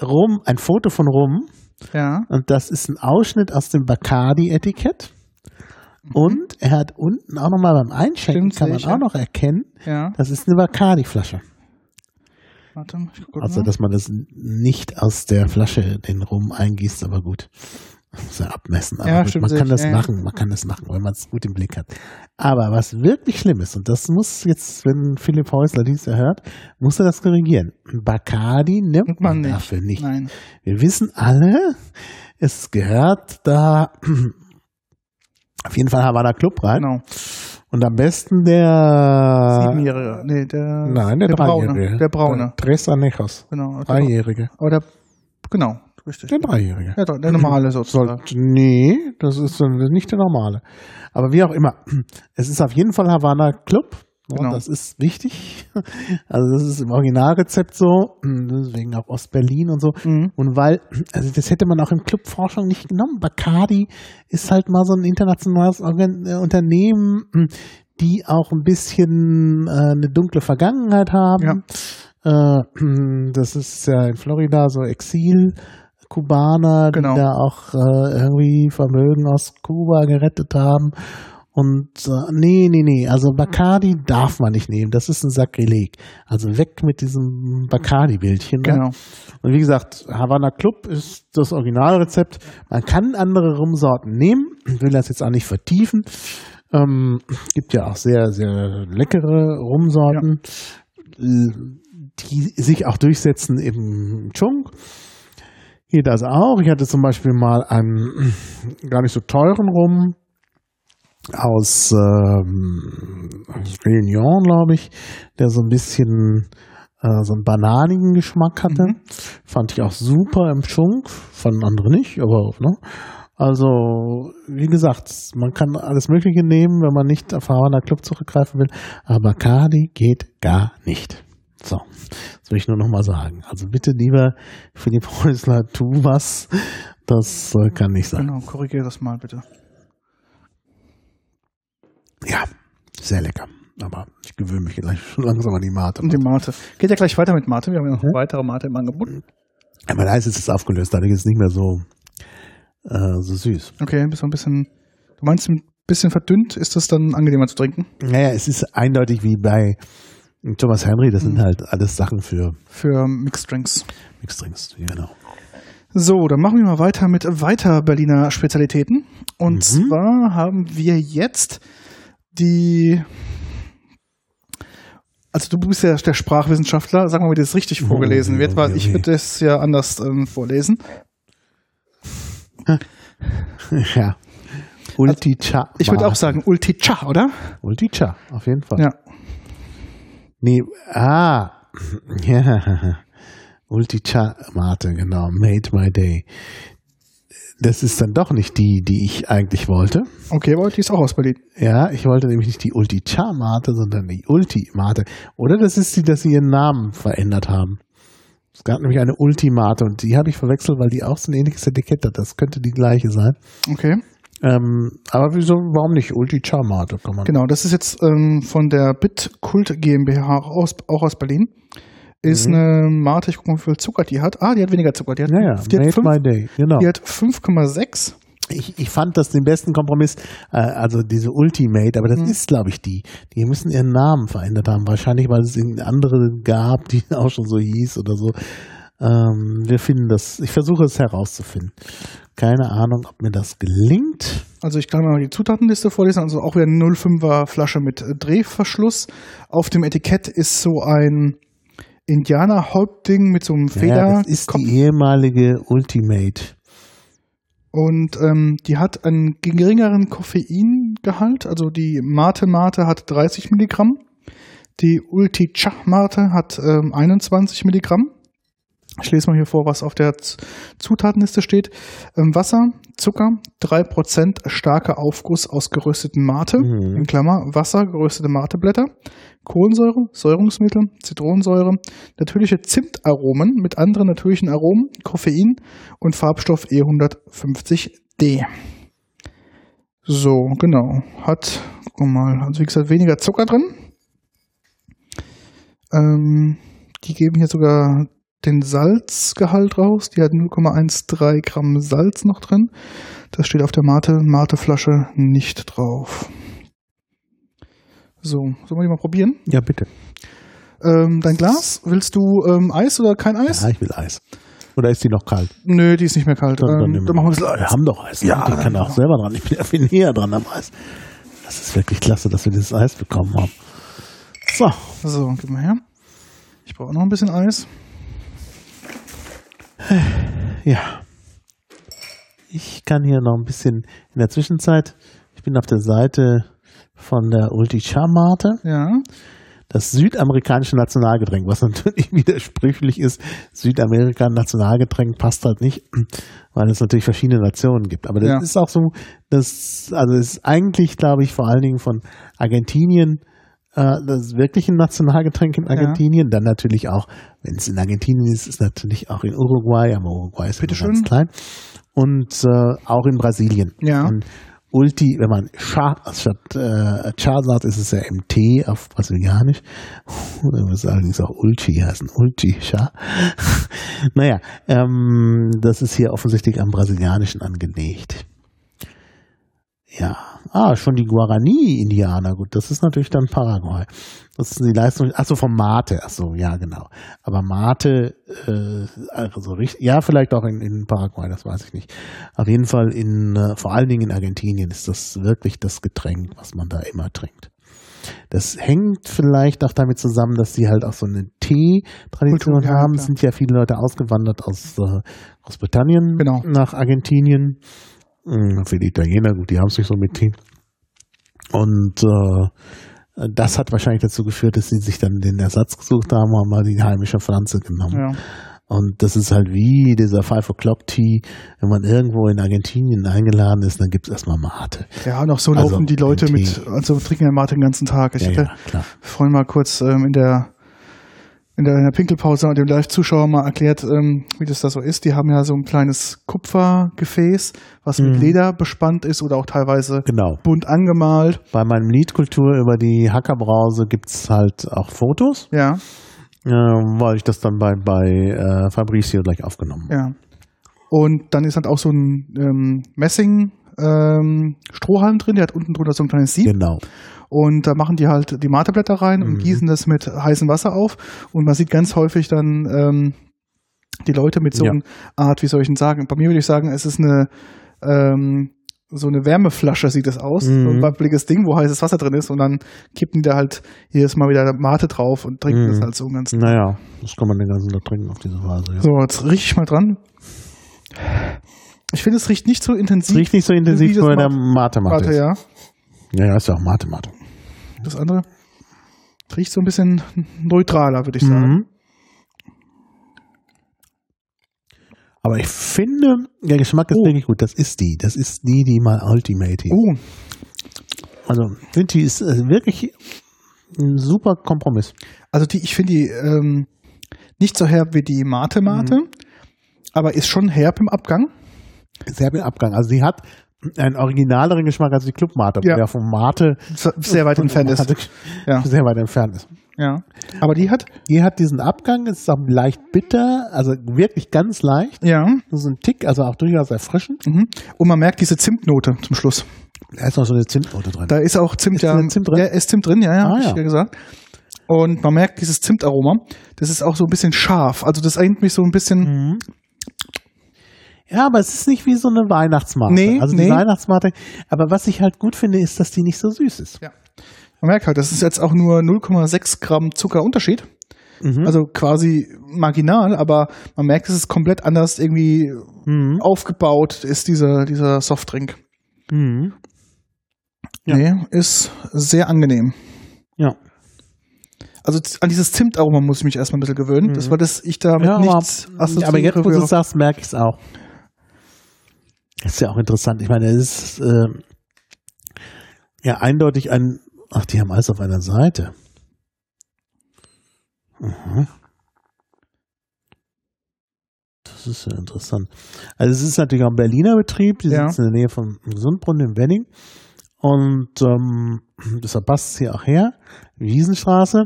[SPEAKER 2] Rum, ein Foto von Rum,
[SPEAKER 1] Ja.
[SPEAKER 2] und das ist ein Ausschnitt aus dem Bacardi-Etikett. Und er hat unten auch nochmal beim Einschenken,
[SPEAKER 1] Stimmt,
[SPEAKER 2] kann man
[SPEAKER 1] ich,
[SPEAKER 2] auch noch erkennen,
[SPEAKER 1] Ja.
[SPEAKER 2] das ist eine Bacardi-Flasche.
[SPEAKER 1] Warte, ich guck
[SPEAKER 2] Also,
[SPEAKER 1] mal.
[SPEAKER 2] dass man das nicht aus der Flasche den Rum eingießt, aber gut. Ja abmessen. Aber
[SPEAKER 1] Ja,
[SPEAKER 2] gut, man kann das
[SPEAKER 1] ja,
[SPEAKER 2] machen, man kann das machen, wenn man es gut im Blick hat. Aber was wirklich schlimm ist, und das muss jetzt, wenn Philipp Häusler dies hört, muss er das korrigieren. Bacardi nimmt man,
[SPEAKER 1] man nicht.
[SPEAKER 2] dafür nicht.
[SPEAKER 1] Nein.
[SPEAKER 2] Wir wissen alle, es gehört da auf jeden Fall Havana Club rein.
[SPEAKER 1] Genau.
[SPEAKER 2] Und am besten der
[SPEAKER 1] Siebenjährige. Nee, der,
[SPEAKER 2] Nein, der,
[SPEAKER 1] der Braune. Der Braune.
[SPEAKER 2] Tres Anejos.
[SPEAKER 1] Genau. Der,
[SPEAKER 2] Dreijährige.
[SPEAKER 1] aber der, genau, richtig.
[SPEAKER 2] Der Dreijährige.
[SPEAKER 1] Ja, doch, der normale sozusagen.
[SPEAKER 2] Sollte, nee, das ist nicht der normale. Aber wie auch immer. Es ist auf jeden Fall Havana Club. Und
[SPEAKER 1] Genau.
[SPEAKER 2] Das ist wichtig. Also das ist im Originalrezept so. Deswegen auch Ostberlin und so.
[SPEAKER 1] Mhm.
[SPEAKER 2] Und weil, also das hätte man auch im Clubforschung nicht genommen. Bacardi ist halt mal so ein internationales äh, Unternehmen, die auch ein bisschen äh, eine dunkle Vergangenheit haben. Äh, das ist ja in Florida so Exil. Kubaner,
[SPEAKER 1] Genau.
[SPEAKER 2] die da auch äh, irgendwie Vermögen aus Kuba gerettet haben. Und äh, nee, nee, nee, also Bacardi darf man nicht nehmen. Das ist ein Sakrileg. Also weg mit diesem Bacardi-Bildchen. Ne?
[SPEAKER 1] Genau.
[SPEAKER 2] Und wie gesagt, Havana Club ist das Originalrezept. Man kann andere Rumsorten nehmen. Ich will das jetzt auch nicht vertiefen. Ähm, gibt ja auch sehr, sehr leckere Rumsorten, die sich auch durchsetzen im Chung. Hier das auch. Ich hatte zum Beispiel mal einen gar nicht so teuren Rum aus ähm, Réunion, glaube ich, der so ein bisschen äh, so einen bananigen Geschmack hatte.
[SPEAKER 1] Mhm.
[SPEAKER 2] Fand ich auch super im Schunk, fanden andere nicht, aber ne. Also, wie gesagt, man kann alles Mögliche nehmen, wenn man nicht auf Havana Club zurückgreifen will, aber Bacardi geht gar nicht. So, das will ich nur noch mal sagen. Also bitte, lieber Philipp Häusler, tu was. Das äh, kann nicht sein.
[SPEAKER 1] Genau, korrigiere das mal bitte.
[SPEAKER 2] Ja, sehr lecker. Aber ich gewöhne mich gleich schon langsam an die Mate.
[SPEAKER 1] Und die Mate. Geht ja gleich weiter mit Mate. Wir haben ja noch
[SPEAKER 2] Mhm.
[SPEAKER 1] weitere Mate im Angebot.
[SPEAKER 2] Aber da ist es aufgelöst, dadurch ist es nicht mehr so, äh, so süß.
[SPEAKER 1] Okay, bist du ein bisschen. Du meinst, ein bisschen verdünnt ist das dann angenehmer zu trinken?
[SPEAKER 2] Naja, es ist eindeutig wie bei Thomas Henry, das sind
[SPEAKER 1] Mhm.
[SPEAKER 2] halt alles Sachen für
[SPEAKER 1] Für Mixed Drinks.
[SPEAKER 2] Mixed Drinks. Genau.
[SPEAKER 1] So, dann machen wir mal weiter mit weiter Berliner Spezialitäten. Und
[SPEAKER 2] Mhm.
[SPEAKER 1] zwar haben wir jetzt die. Also du bist ja der Sprachwissenschaftler, sag mal, wie das richtig
[SPEAKER 2] Oh,
[SPEAKER 1] vorgelesen wird, weil
[SPEAKER 2] oh,
[SPEAKER 1] ich
[SPEAKER 2] oh.
[SPEAKER 1] würde das ja anders ähm, vorlesen.
[SPEAKER 2] ja. Ulticha.
[SPEAKER 1] Ich würde auch sagen Ulticha, oder?
[SPEAKER 2] Ulticha, auf jeden Fall.
[SPEAKER 1] Ja.
[SPEAKER 2] Nee, ah. Ja. Ulticha Mate, genau. Made my day. Das ist dann doch nicht die, die ich eigentlich wollte.
[SPEAKER 1] Okay, aber die ist auch aus Berlin.
[SPEAKER 2] Ja, ich wollte nämlich nicht die Ulti-Cha-Mate, sondern die Ulti-Mate. Oder das ist die, dass sie ihren Namen verändert haben. Es gab nämlich eine Ultimate und die habe ich verwechselt, weil die auch so ein ähnliches Etikett hat. Das könnte die gleiche sein.
[SPEAKER 1] Okay.
[SPEAKER 2] Ähm, aber wieso, warum nicht Ulti-Cha-Mate? Kann man.
[SPEAKER 1] Genau, das ist jetzt ähm, von der Bitkult GmbH aus, auch aus Berlin. Ist
[SPEAKER 2] Mhm.
[SPEAKER 1] eine Mate, ich gucke mal, wie viel Zucker die hat. Ah, die hat weniger Zucker. Die hat,
[SPEAKER 2] Ja, ja,
[SPEAKER 1] die hat,
[SPEAKER 2] made
[SPEAKER 1] fünf,
[SPEAKER 2] my day. Genau.
[SPEAKER 1] die hat 5,6.
[SPEAKER 2] Ich, ich fand das den besten Kompromiss, äh, also diese Ultimate, aber das
[SPEAKER 1] Mhm.
[SPEAKER 2] ist, glaube ich, die. Die müssen ihren Namen verändert haben. Wahrscheinlich, weil es irgendeine andere gab, die auch schon so hieß oder so. Ähm, wir finden das, ich versuche es herauszufinden. Keine Ahnung, ob mir das gelingt.
[SPEAKER 1] Also ich kann mal die Zutatenliste vorlesen. Also auch wieder eine 05er Flasche mit Drehverschluss. Auf dem Etikett ist so ein Indianerhäuptding mit so einem
[SPEAKER 2] Ja,
[SPEAKER 1] Feder.
[SPEAKER 2] das ist die ehemalige Ultimate.
[SPEAKER 1] Und ähm, die hat einen geringeren Koffeingehalt. Also die Mate Mate hat 30 Milligramm. Die Ulti Cha Mate hat ähm, 21 Milligramm. Ich lese mal hier vor, was auf der Zutatenliste steht. Ähm, Wasser, Zucker, 3% starker Aufguss aus gerösteten Mate,
[SPEAKER 2] Mhm.
[SPEAKER 1] in Klammer Wasser, geröstete Mateblätter, Kohlensäure, Säurungsmittel, Zitronensäure, natürliche Zimtaromen mit anderen natürlichen Aromen, Koffein und Farbstoff E E150D. So, genau. Hat, guck mal, also wie gesagt, weniger Zucker drin. Ähm, die geben hier sogar den Salzgehalt raus. Die hat 0,13 Gramm Salz noch drin. Das steht auf der Mate, Mateflasche nicht drauf. So, sollen wir die mal probieren?
[SPEAKER 2] Ja, bitte.
[SPEAKER 1] Ähm, dein Glas, willst du ähm, Eis oder kein Eis?
[SPEAKER 2] Ja, ich will Eis. Oder ist die noch kalt?
[SPEAKER 1] Nö, die ist nicht mehr kalt.
[SPEAKER 2] Dann, dann,
[SPEAKER 1] ähm, dann machen wir ein bisschen
[SPEAKER 2] wir
[SPEAKER 1] Eis.
[SPEAKER 2] haben doch Eis.
[SPEAKER 1] Ja,
[SPEAKER 2] Ja, ich kann auch selber dran. Ich bin ja viel näher dran am Eis. Das ist wirklich klasse, dass wir dieses Eis bekommen haben. So,
[SPEAKER 1] So, gib mal her. Ich brauche noch ein bisschen Eis.
[SPEAKER 2] Ja. Ich kann hier noch ein bisschen in der Zwischenzeit, ich bin auf der Seite von der Ulti Chamate,
[SPEAKER 1] Ja.
[SPEAKER 2] das südamerikanische Nationalgetränk, was natürlich widersprüchlich ist. Südamerika Nationalgetränk passt halt nicht, weil es natürlich verschiedene Nationen gibt. Aber das
[SPEAKER 1] Ja.
[SPEAKER 2] ist auch so, das, also ist eigentlich, glaube ich, vor allen Dingen von Argentinien äh, das wirkliche Nationalgetränk in Argentinien. Dann natürlich auch, wenn es in Argentinien ist, ist natürlich auch in Uruguay, aber Uruguay ist ja
[SPEAKER 1] Bitteschön.
[SPEAKER 2] ganz klein. Und äh, auch in Brasilien.
[SPEAKER 1] Ja.
[SPEAKER 2] Und Ulti, wenn man Cha statt äh, Cha sagt, ist es ja MT auf Brasilianisch. Oder muss allerdings auch Ulti heißen. Ulti, Cha. naja, ähm, das ist hier offensichtlich am Brasilianischen angelegt. Ja. Ah, schon die Guarani-Indianer. Gut, das ist natürlich dann Paraguay. Das ist die Leistung. Achso, vom Mate. Achso, ja, genau. Aber Mate, äh, also richtig, ja, vielleicht auch in, in Paraguay, das weiß ich nicht. Auf jeden Fall in, äh, vor allen Dingen in Argentinien ist das wirklich das Getränk, was man da immer trinkt. Das hängt vielleicht auch damit zusammen, dass sie halt auch so eine Tee-Tradition
[SPEAKER 1] ja,
[SPEAKER 2] haben. Es sind ja viele Leute ausgewandert aus äh, Großbritannien
[SPEAKER 1] Genau.
[SPEAKER 2] nach Argentinien. Hm, Für die Italiener, gut, die haben es nicht so mit Tee. Und äh, das hat wahrscheinlich dazu geführt, dass sie sich dann den Ersatz gesucht haben, haben mal die heimische Pflanze genommen.
[SPEAKER 1] Ja.
[SPEAKER 2] Und das ist halt wie dieser Five O'Clock Tea, wenn man irgendwo in Argentinien eingeladen ist, dann gibt es erstmal Mate.
[SPEAKER 1] Ja, und auch so
[SPEAKER 2] Also,
[SPEAKER 1] laufen die Leute mit, also trinken ja Mate den ganzen Tag. Ich
[SPEAKER 2] Ja,
[SPEAKER 1] hatte
[SPEAKER 2] ja,
[SPEAKER 1] vorhin mal kurz ähm, in der in der, in der Pinkelpause dem Live-Zuschauer mal erklärt, ähm, wie das da so ist. Die haben ja so ein kleines Kupfergefäß, was mit
[SPEAKER 2] Mhm.
[SPEAKER 1] Leder bespannt ist oder auch teilweise
[SPEAKER 2] Genau.
[SPEAKER 1] bunt angemalt.
[SPEAKER 2] Bei meinem Liedkultur über die Hackerbrause gibt's halt auch Fotos,
[SPEAKER 1] Ja,
[SPEAKER 2] äh, weil ich das dann bei, bei äh, Fabricio gleich aufgenommen habe.
[SPEAKER 1] ja. Und dann ist halt auch so ein ähm, Messing ähm, Strohhalm drin, der hat unten drunter so ein kleines Sieb.
[SPEAKER 2] Genau.
[SPEAKER 1] Und da machen die halt die Mateblätter rein und
[SPEAKER 2] Mhm.
[SPEAKER 1] gießen das mit heißem Wasser auf. Und man sieht ganz häufig dann ähm, die Leute mit so
[SPEAKER 2] Ja.
[SPEAKER 1] einer Art, wie soll ich denn sagen? Bei mir würde ich sagen, es ist eine ähm, so eine Wärmeflasche sieht es aus,
[SPEAKER 2] Mhm.
[SPEAKER 1] so ein wabbeliges Ding, wo heißes Wasser drin ist und dann kippen die da halt jedes Mal wieder Mate drauf und trinken
[SPEAKER 2] Mhm.
[SPEAKER 1] das halt so ganz.
[SPEAKER 2] Naja, das kann man den ganzen Tag trinken auf diese Weise. Ja.
[SPEAKER 1] So, jetzt riech ich mal dran. Ich finde, es riecht nicht so
[SPEAKER 2] Es
[SPEAKER 1] intensiv.
[SPEAKER 2] riecht nicht so intensiv
[SPEAKER 1] Wie
[SPEAKER 2] wie der
[SPEAKER 1] Mate-
[SPEAKER 2] Mate Mate.
[SPEAKER 1] Ja.
[SPEAKER 2] Ja, ist ja auch Mate Mate.
[SPEAKER 1] Das andere riecht so ein bisschen neutraler, würde ich sagen.
[SPEAKER 2] Mhm. Aber ich finde, der Geschmack ist
[SPEAKER 1] Oh.
[SPEAKER 2] wirklich gut. Das ist die. Das ist die, die mal Ultimate.
[SPEAKER 1] Oh,
[SPEAKER 2] Also, finde die ist äh, wirklich ein super Kompromiss.
[SPEAKER 1] Also die, ich finde die ähm, nicht so herb wie die Mate Mate,
[SPEAKER 2] Mhm.
[SPEAKER 1] aber ist schon herb im Abgang.
[SPEAKER 2] Sehr viel Abgang. Also, sie hat einen originaleren Geschmack als die Club Mate,
[SPEAKER 1] Ja.
[SPEAKER 2] der vom Mate
[SPEAKER 1] Sehr weit entfernt ist. Ja,
[SPEAKER 2] sehr weit entfernt ist.
[SPEAKER 1] ja. Aber die hat,
[SPEAKER 2] Die hat diesen Abgang, ist auch leicht bitter, also wirklich ganz leicht.
[SPEAKER 1] ja.
[SPEAKER 2] Das ist ein Tick, also auch durchaus erfrischend.
[SPEAKER 1] Mhm. Und man merkt diese Zimtnote zum Schluss.
[SPEAKER 2] Da ist noch so eine Zimtnote drin.
[SPEAKER 1] Da ist auch Zimt,
[SPEAKER 2] Ist
[SPEAKER 1] ja.
[SPEAKER 2] Zimt drin?
[SPEAKER 1] Ja, ist Zimt drin, ja, ja,
[SPEAKER 2] Ah,
[SPEAKER 1] hab ich
[SPEAKER 2] ja.
[SPEAKER 1] ja gesagt. Und man merkt dieses Zimtaroma. Das ist auch so ein bisschen scharf. Also das erinnert mich so ein bisschen.
[SPEAKER 2] Mhm. Ja, aber es ist nicht wie so eine Weihnachtsmate.
[SPEAKER 1] Nee,
[SPEAKER 2] also die
[SPEAKER 1] nee.
[SPEAKER 2] Weihnachtsmate. Aber was ich halt gut finde, ist, dass die nicht so süß ist.
[SPEAKER 1] Man merkt halt, das ist jetzt auch nur 0,6 Gramm Zucker Unterschied.
[SPEAKER 2] Mhm.
[SPEAKER 1] Also quasi marginal, aber man merkt, es ist komplett anders irgendwie
[SPEAKER 2] Mhm.
[SPEAKER 1] aufgebaut, ist dieser, dieser Softdrink.
[SPEAKER 2] Mhm. Ja.
[SPEAKER 1] Nee, ist sehr angenehm.
[SPEAKER 2] Ja.
[SPEAKER 1] Also an dieses Zimtaroma muss ich mich erstmal ein bisschen gewöhnen. Das war das, ich damit
[SPEAKER 2] Ja,
[SPEAKER 1] nichts
[SPEAKER 2] aber,
[SPEAKER 1] assoziiere.
[SPEAKER 2] aber jetzt, wo du es sagst, merke ich es auch. Das ist ja auch interessant. Ich meine, es ist äh, ja eindeutig ein. Ach, die haben alles auf einer Seite. Mhm. Das ist ja interessant. Also es ist natürlich auch ein Berliner Betrieb, die
[SPEAKER 1] Ja.
[SPEAKER 2] sitzen in der Nähe vom Gesundbrunnen in Wenning. Und ähm, deshalb passt es hier auch her. Wiesenstraße.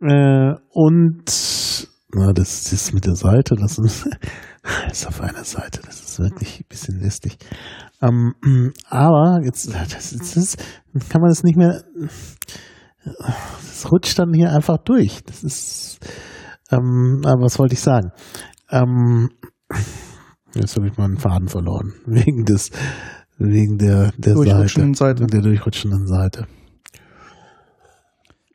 [SPEAKER 2] Äh, und na, das, das mit der Seite, das ist, das ist auf einer Seite, das ist wirklich ein bisschen lästig. Ähm, aber jetzt, das, das ist, kann man das nicht mehr, das rutscht dann hier einfach durch. Das ist, ähm, aber was wollte ich sagen? Ähm, jetzt habe ich mal einen Faden verloren, wegen des, wegen der, der
[SPEAKER 1] Durchrutschenden
[SPEAKER 2] Seite,
[SPEAKER 1] Seite.
[SPEAKER 2] der durchrutschenden Seite.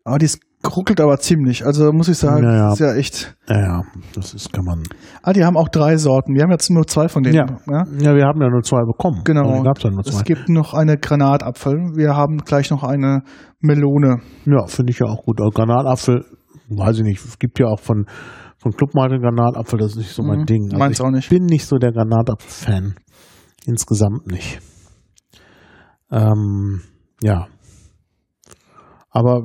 [SPEAKER 1] Aber die ruckelt aber ziemlich. Also muss ich sagen,
[SPEAKER 2] Ja, ja.
[SPEAKER 1] ist ja echt.
[SPEAKER 2] Ja, ja, das ist, kann man.
[SPEAKER 1] Ah, die haben auch drei Sorten. Wir haben jetzt nur zwei von denen.
[SPEAKER 2] Ja.
[SPEAKER 1] Ja?
[SPEAKER 2] Ja, wir haben ja nur zwei bekommen.
[SPEAKER 1] Genau.
[SPEAKER 2] Gab es ja nur zwei.
[SPEAKER 1] Es gibt noch eine Granatapfel. Wir haben gleich noch eine Melone.
[SPEAKER 2] Ja, finde ich ja auch gut. Aber Granatapfel, weiß ich nicht. Es gibt ja auch von, von Clubmate Granatapfel, das ist nicht so mein
[SPEAKER 1] Mhm.
[SPEAKER 2] Ding. Also
[SPEAKER 1] Meins
[SPEAKER 2] ich
[SPEAKER 1] auch nicht.
[SPEAKER 2] bin nicht so der Granatapfel-Fan. Insgesamt nicht. Ähm, ja. Aber,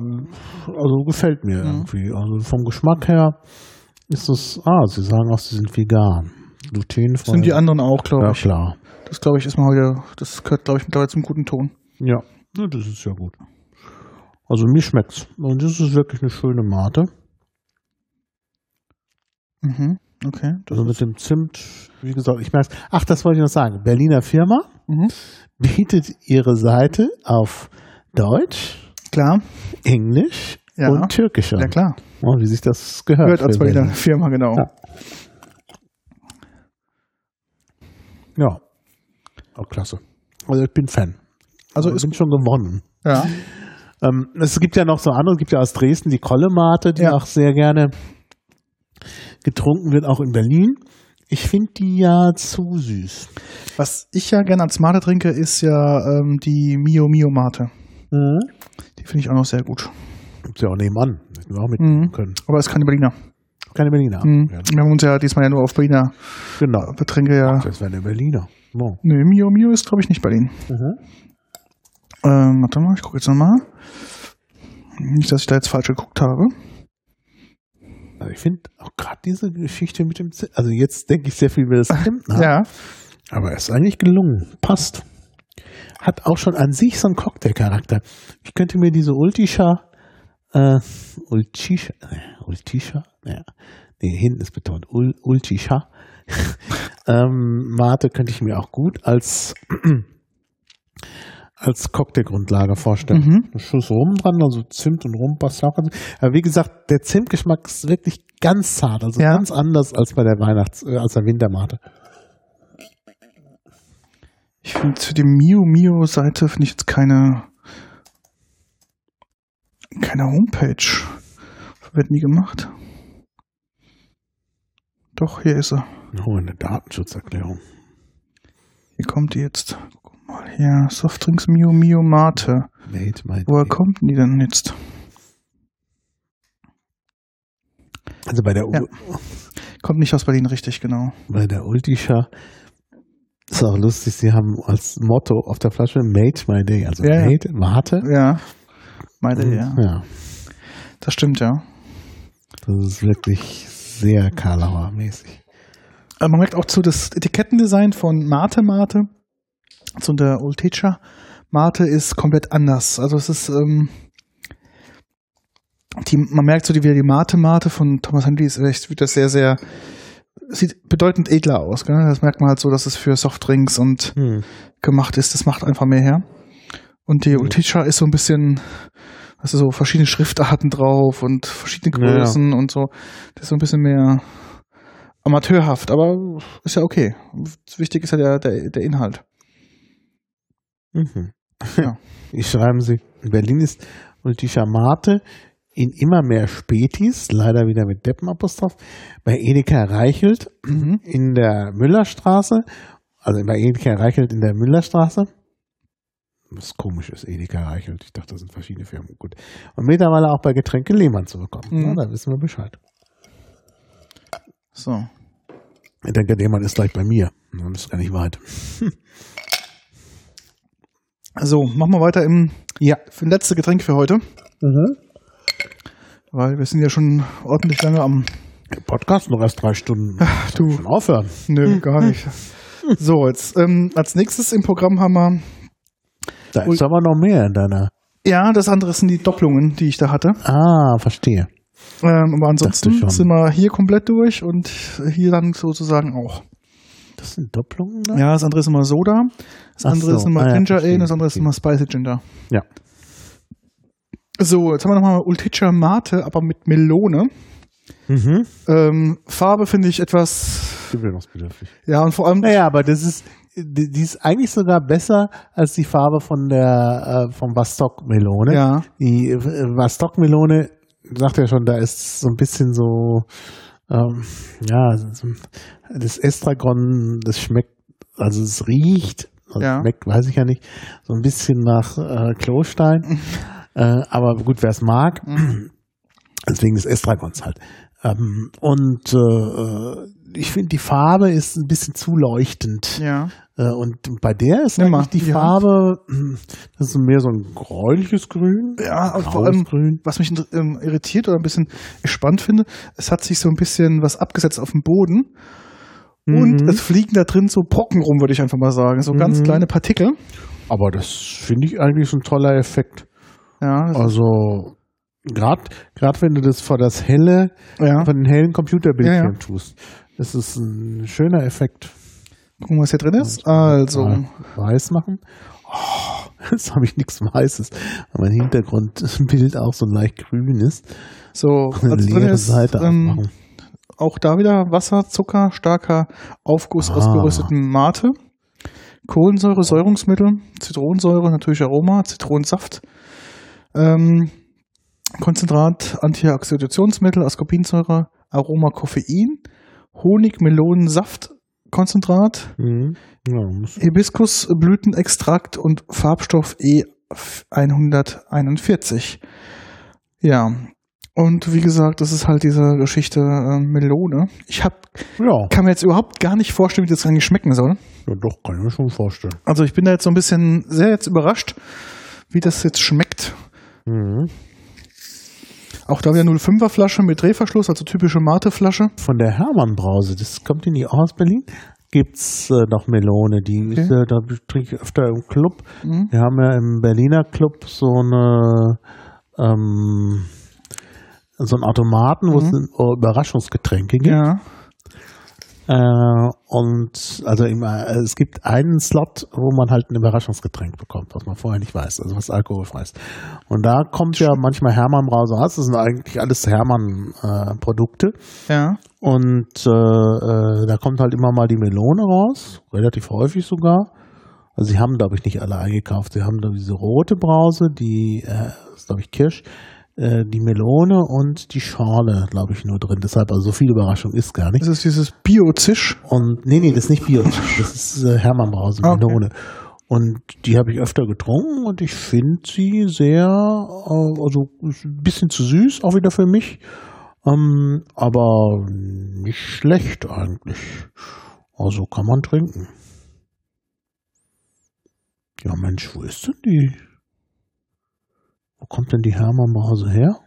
[SPEAKER 2] also gefällt mir
[SPEAKER 1] Mhm.
[SPEAKER 2] irgendwie. Also vom Geschmack her ist es, ah, sie sagen auch, sie sind vegan. Glutenfrei.
[SPEAKER 1] Sind die anderen auch, glaube
[SPEAKER 2] Ja,
[SPEAKER 1] ich.
[SPEAKER 2] klar.
[SPEAKER 1] Das glaube ich ist mal heute, das gehört, glaube ich, mittlerweile zum guten Ton.
[SPEAKER 2] Ja, ja, das ist ja gut. Also mir schmeckt's. Und das ist wirklich eine schöne Mate.
[SPEAKER 1] Mhm. Okay. Das
[SPEAKER 2] Also mit dem Zimt, wie gesagt, ich merke Ach, das wollte ich noch sagen. Berliner Firma
[SPEAKER 1] mhm.
[SPEAKER 2] bietet ihre Seite auf Deutsch,
[SPEAKER 1] Klar.
[SPEAKER 2] Englisch
[SPEAKER 1] Ja.
[SPEAKER 2] und Türkisch an.
[SPEAKER 1] Ja, klar.
[SPEAKER 2] Oh, wie sich das gehört.
[SPEAKER 1] Gehört als Berliner
[SPEAKER 2] Berlin.
[SPEAKER 1] Firma, genau.
[SPEAKER 2] Ja. Ja. Oh, klasse. Also ich bin Fan.
[SPEAKER 1] Also
[SPEAKER 2] ich bin schon gewonnen.
[SPEAKER 1] ja.
[SPEAKER 2] Ähm, es gibt ja noch so andere, es gibt ja aus Dresden die Kollemate, die
[SPEAKER 1] Ja.
[SPEAKER 2] auch sehr gerne getrunken wird, auch in Berlin. Ich finde die ja zu süß.
[SPEAKER 1] Was ich ja gerne als Mate trinke, ist ja ähm, die Mio Mio Mate. Die finde ich auch noch sehr gut.
[SPEAKER 2] Gibt's ja auch nebenan. Hätten wir auch mitnehmen
[SPEAKER 1] Mhm.
[SPEAKER 2] können.
[SPEAKER 1] Aber es ist keine Berliner.
[SPEAKER 2] Keine Berliner.
[SPEAKER 1] Mhm.
[SPEAKER 2] Ja,
[SPEAKER 1] Wir haben uns ja diesmal ja nur auf Berliner
[SPEAKER 2] genau.
[SPEAKER 1] Getränke ja.
[SPEAKER 2] Das wäre eine Berliner. No.
[SPEAKER 1] Nö, Mio Mio ist, glaube ich, nicht Berlin. Ähm, warte mal, ich gucke jetzt nochmal. Nicht, dass ich da jetzt falsch geguckt habe.
[SPEAKER 2] Also ich finde auch gerade diese Geschichte mit dem Zimt, also jetzt denke ich sehr viel über das Zimt nach,
[SPEAKER 1] Ja.
[SPEAKER 2] aber es ist eigentlich gelungen. Passt. Hat auch schon an sich so einen Cocktailcharakter. Ich könnte mir diese Ultisha, äh, Ultisha, äh, Ultisha, ja, nee, hinten ist betont, Ul, Ultisha, ähm, Mate könnte ich mir auch gut als, als Cocktailgrundlage vorstellen.
[SPEAKER 1] Mhm.
[SPEAKER 2] Ein Schuss Rum dran, also Zimt und Rum passt auch. Aber wie gesagt, der Zimtgeschmack ist wirklich ganz zart, also
[SPEAKER 1] Ja.
[SPEAKER 2] ganz anders als bei der Weihnachts-, äh, als der Wintermate.
[SPEAKER 1] Ich finde zu dem Mio Mio Seite finde ich jetzt keine keine Homepage. Wird nie gemacht. Doch, hier ist er.
[SPEAKER 2] Oh, eine Datenschutzerklärung.
[SPEAKER 1] Hier kommt die jetzt. Guck mal hier. Softdrinks Mio Mio Mate.
[SPEAKER 2] Made my
[SPEAKER 1] Woher kommt die denn jetzt?
[SPEAKER 2] Also bei der, U
[SPEAKER 1] Ja. Kommt nicht aus Berlin richtig, genau.
[SPEAKER 2] bei der Ultisha ist auch lustig, sie haben als Motto auf der Flasche Made my day, also
[SPEAKER 1] Ja, ja.
[SPEAKER 2] Made, Mate.
[SPEAKER 1] Ja. Meinte ja.
[SPEAKER 2] ja.
[SPEAKER 1] Das stimmt, ja.
[SPEAKER 2] Das ist wirklich sehr Karlauer mäßig.
[SPEAKER 1] Aber man merkt auch zu das Etikettendesign von Mate Mate, zu der Ultecha Mate ist komplett anders. Also es ist, ähm, die, man merkt so die, wieder die Mate Mate von Thomas Henry ist echt wieder sehr, sehr, sieht bedeutend edler aus. Gell? Das merkt man halt so, dass es für Softdrinks und
[SPEAKER 2] Hm.
[SPEAKER 1] gemacht ist. Das macht einfach mehr her. Und die Ultecha ist so ein bisschen, also so verschiedene Schriftarten drauf und verschiedene
[SPEAKER 2] Ja, ja.
[SPEAKER 1] Größen und so. Das ist so ein bisschen mehr amateurhaft, aber ist ja okay. Wichtig ist ja der, der, der Inhalt.
[SPEAKER 2] Mhm.
[SPEAKER 1] Ja.
[SPEAKER 2] Ich schreiben Sie, in Berlin ist Ultisha Mate in immer mehr Spätis, leider wieder mit Deppenapostroph, bei Edeka Reichelt
[SPEAKER 1] Mhm.
[SPEAKER 2] in der Müllerstraße, also bei Edeka Reichelt in der Müllerstraße, was komisch ist, Edeka Reichelt. Ich dachte, das sind verschiedene Firmen. Gut. Und mittlerweile auch bei Getränke Lehmann zu bekommen.
[SPEAKER 1] Mhm.
[SPEAKER 2] Na, da wissen wir Bescheid.
[SPEAKER 1] So.
[SPEAKER 2] Ich denke, Lehmann ist gleich bei mir. Das ist gar nicht weit.
[SPEAKER 1] So, machen wir weiter im
[SPEAKER 2] Ja.
[SPEAKER 1] letzte Getränk für heute, weil wir sind ja schon ordentlich lange am.
[SPEAKER 2] Der Podcast noch erst drei Stunden.
[SPEAKER 1] Du,
[SPEAKER 2] Schon aufhören.
[SPEAKER 1] nö, gar nicht. So, jetzt ähm, als nächstes im Programm haben wir.
[SPEAKER 2] Da ist aber noch mehr in deiner.
[SPEAKER 1] Ja, das andere sind die Doppelungen, die ich da hatte.
[SPEAKER 2] Ah, verstehe.
[SPEAKER 1] Ähm, aber ansonsten sind wir hier komplett durch und hier dann sozusagen auch.
[SPEAKER 2] Das sind Doppelungen? da?
[SPEAKER 1] Ja, das andere ist immer Soda, das
[SPEAKER 2] Ach
[SPEAKER 1] andere
[SPEAKER 2] so.
[SPEAKER 1] ist immer
[SPEAKER 2] Ah ja,
[SPEAKER 1] Ginger Ale
[SPEAKER 2] verstehe.
[SPEAKER 1] und das andere ist immer Spicy Ginger.
[SPEAKER 2] Ja.
[SPEAKER 1] So, jetzt haben wir nochmal Ulticha Mate, aber mit Melone.
[SPEAKER 2] Mhm.
[SPEAKER 1] Ähm, Farbe finde ich etwas,
[SPEAKER 2] Gewöhnungsbedürftig.
[SPEAKER 1] ja, und vor allem,
[SPEAKER 2] Naja, aber das ist, die, die ist eigentlich sogar besser als die Farbe von der, äh, vom Vastok-Melone.
[SPEAKER 1] ja,
[SPEAKER 2] Die äh, Vastok-Melone, sagt ja schon, da ist so ein bisschen so, ähm, ja, das Estragon, das schmeckt, also es riecht, also
[SPEAKER 1] Ja.
[SPEAKER 2] schmeckt, weiß ich ja nicht, so ein bisschen nach äh, Klostein. äh, aber gut, wer es mag, deswegen des Estragons halt. Ähm, und äh, ich finde, die Farbe ist ein bisschen zu leuchtend.
[SPEAKER 1] ja,
[SPEAKER 2] Äh, und bei der ist
[SPEAKER 1] Nimm mal,
[SPEAKER 2] eigentlich die
[SPEAKER 1] die
[SPEAKER 2] Farbe, das ist mehr so ein gräuliches Grün.
[SPEAKER 1] ja, und vor allem,
[SPEAKER 2] Grün.
[SPEAKER 1] was mich ähm, irritiert oder ein bisschen spannend finde, es hat sich so ein bisschen was abgesetzt auf dem Boden und
[SPEAKER 2] Mhm.
[SPEAKER 1] es fliegen da drin so Brocken rum, würde ich einfach mal sagen, so ganz
[SPEAKER 2] Mhm.
[SPEAKER 1] kleine Partikel.
[SPEAKER 2] Aber das finde ich eigentlich ein toller Effekt.
[SPEAKER 1] Ja,
[SPEAKER 2] Also gerade gerade wenn du das vor das helle,
[SPEAKER 1] ja.
[SPEAKER 2] vor den hellen Computerbildschirm
[SPEAKER 1] Ja, ja.
[SPEAKER 2] tust, das ist ein schöner Effekt.
[SPEAKER 1] Gucken, was hier drin ist. Also,
[SPEAKER 2] weiß machen. Oh, jetzt habe ich nichts Weißes, weil mein Hintergrundbild auch so leicht grün ist.
[SPEAKER 1] so,
[SPEAKER 2] Eine
[SPEAKER 1] also drin
[SPEAKER 2] leere
[SPEAKER 1] ist
[SPEAKER 2] Seite
[SPEAKER 1] ähm,
[SPEAKER 2] aufmachen.
[SPEAKER 1] auch da wieder Wasser, Zucker, starker Aufguss aus
[SPEAKER 2] Ah.
[SPEAKER 1] gerösteten Mate, Kohlensäure, Säurungsmittel, Zitronensäure, natürlich Aroma, Zitronensaft, ähm, Konzentrat, Antioxidationsmittel, Ascorbinsäure, Aroma, Koffein, Honig, Melonensaft, Konzentrat,
[SPEAKER 2] Mhm. Ja,
[SPEAKER 1] Hibiskusblütenextrakt und Farbstoff E141. Ja. Und wie gesagt, das ist halt diese Geschichte äh, Melone. Ich hab,
[SPEAKER 2] Ja,
[SPEAKER 1] kann mir jetzt überhaupt gar nicht vorstellen, wie das eigentlich schmecken soll.
[SPEAKER 2] ja, doch, kann ich mir schon vorstellen.
[SPEAKER 1] Also ich bin da jetzt so ein bisschen sehr jetzt überrascht, wie das jetzt schmeckt.
[SPEAKER 2] Mhm.
[SPEAKER 1] Auch da wieder 05er Flasche mit Drehverschluss, also typische Mate-Flasche.
[SPEAKER 2] Von der Hermann Brause, das kommt in die auch aus Berlin, gibt's äh, noch Melone. Die
[SPEAKER 1] Okay.
[SPEAKER 2] ist, äh, da trinke ich öfter im Club.
[SPEAKER 1] Mhm.
[SPEAKER 2] Wir haben ja im Berliner Club so eine ähm, so einen Automaten, wo es
[SPEAKER 1] Mhm.
[SPEAKER 2] äh, Überraschungsgetränke gibt.
[SPEAKER 1] Ja.
[SPEAKER 2] Äh, und also immer, äh, es gibt einen Slot, wo man halt ein Überraschungsgetränk bekommt, was man vorher nicht weiß, also was alkoholfrei ist. Und da kommt ja manchmal Hermann Brause raus. Das sind eigentlich alles Hermann-Produkte.
[SPEAKER 1] Ja.
[SPEAKER 2] Und äh, äh, da kommt halt immer mal die Melone raus, relativ häufig sogar. Also sie haben, glaube ich, nicht alle eingekauft. Sie haben da diese rote Brause, die äh, ist, glaube ich, Kirsch, äh, die Melone und die Schorle, glaube ich, nur drin. Deshalb, also so viel Überraschung ist gar nicht.
[SPEAKER 1] Das ist dieses Bio-Zisch.
[SPEAKER 2] Und nee, nee, das ist nicht Bio, das ist äh, Hermann Brause,
[SPEAKER 1] Ah, okay.
[SPEAKER 2] Melone. Und die habe ich öfter getrunken und ich finde sie sehr, äh, also ein bisschen zu süß, auch wieder für mich. Ähm, aber nicht schlecht eigentlich. Also kann man trinken. Ja, Mensch, wo ist denn die? Wo kommt denn die Hermann Brause her?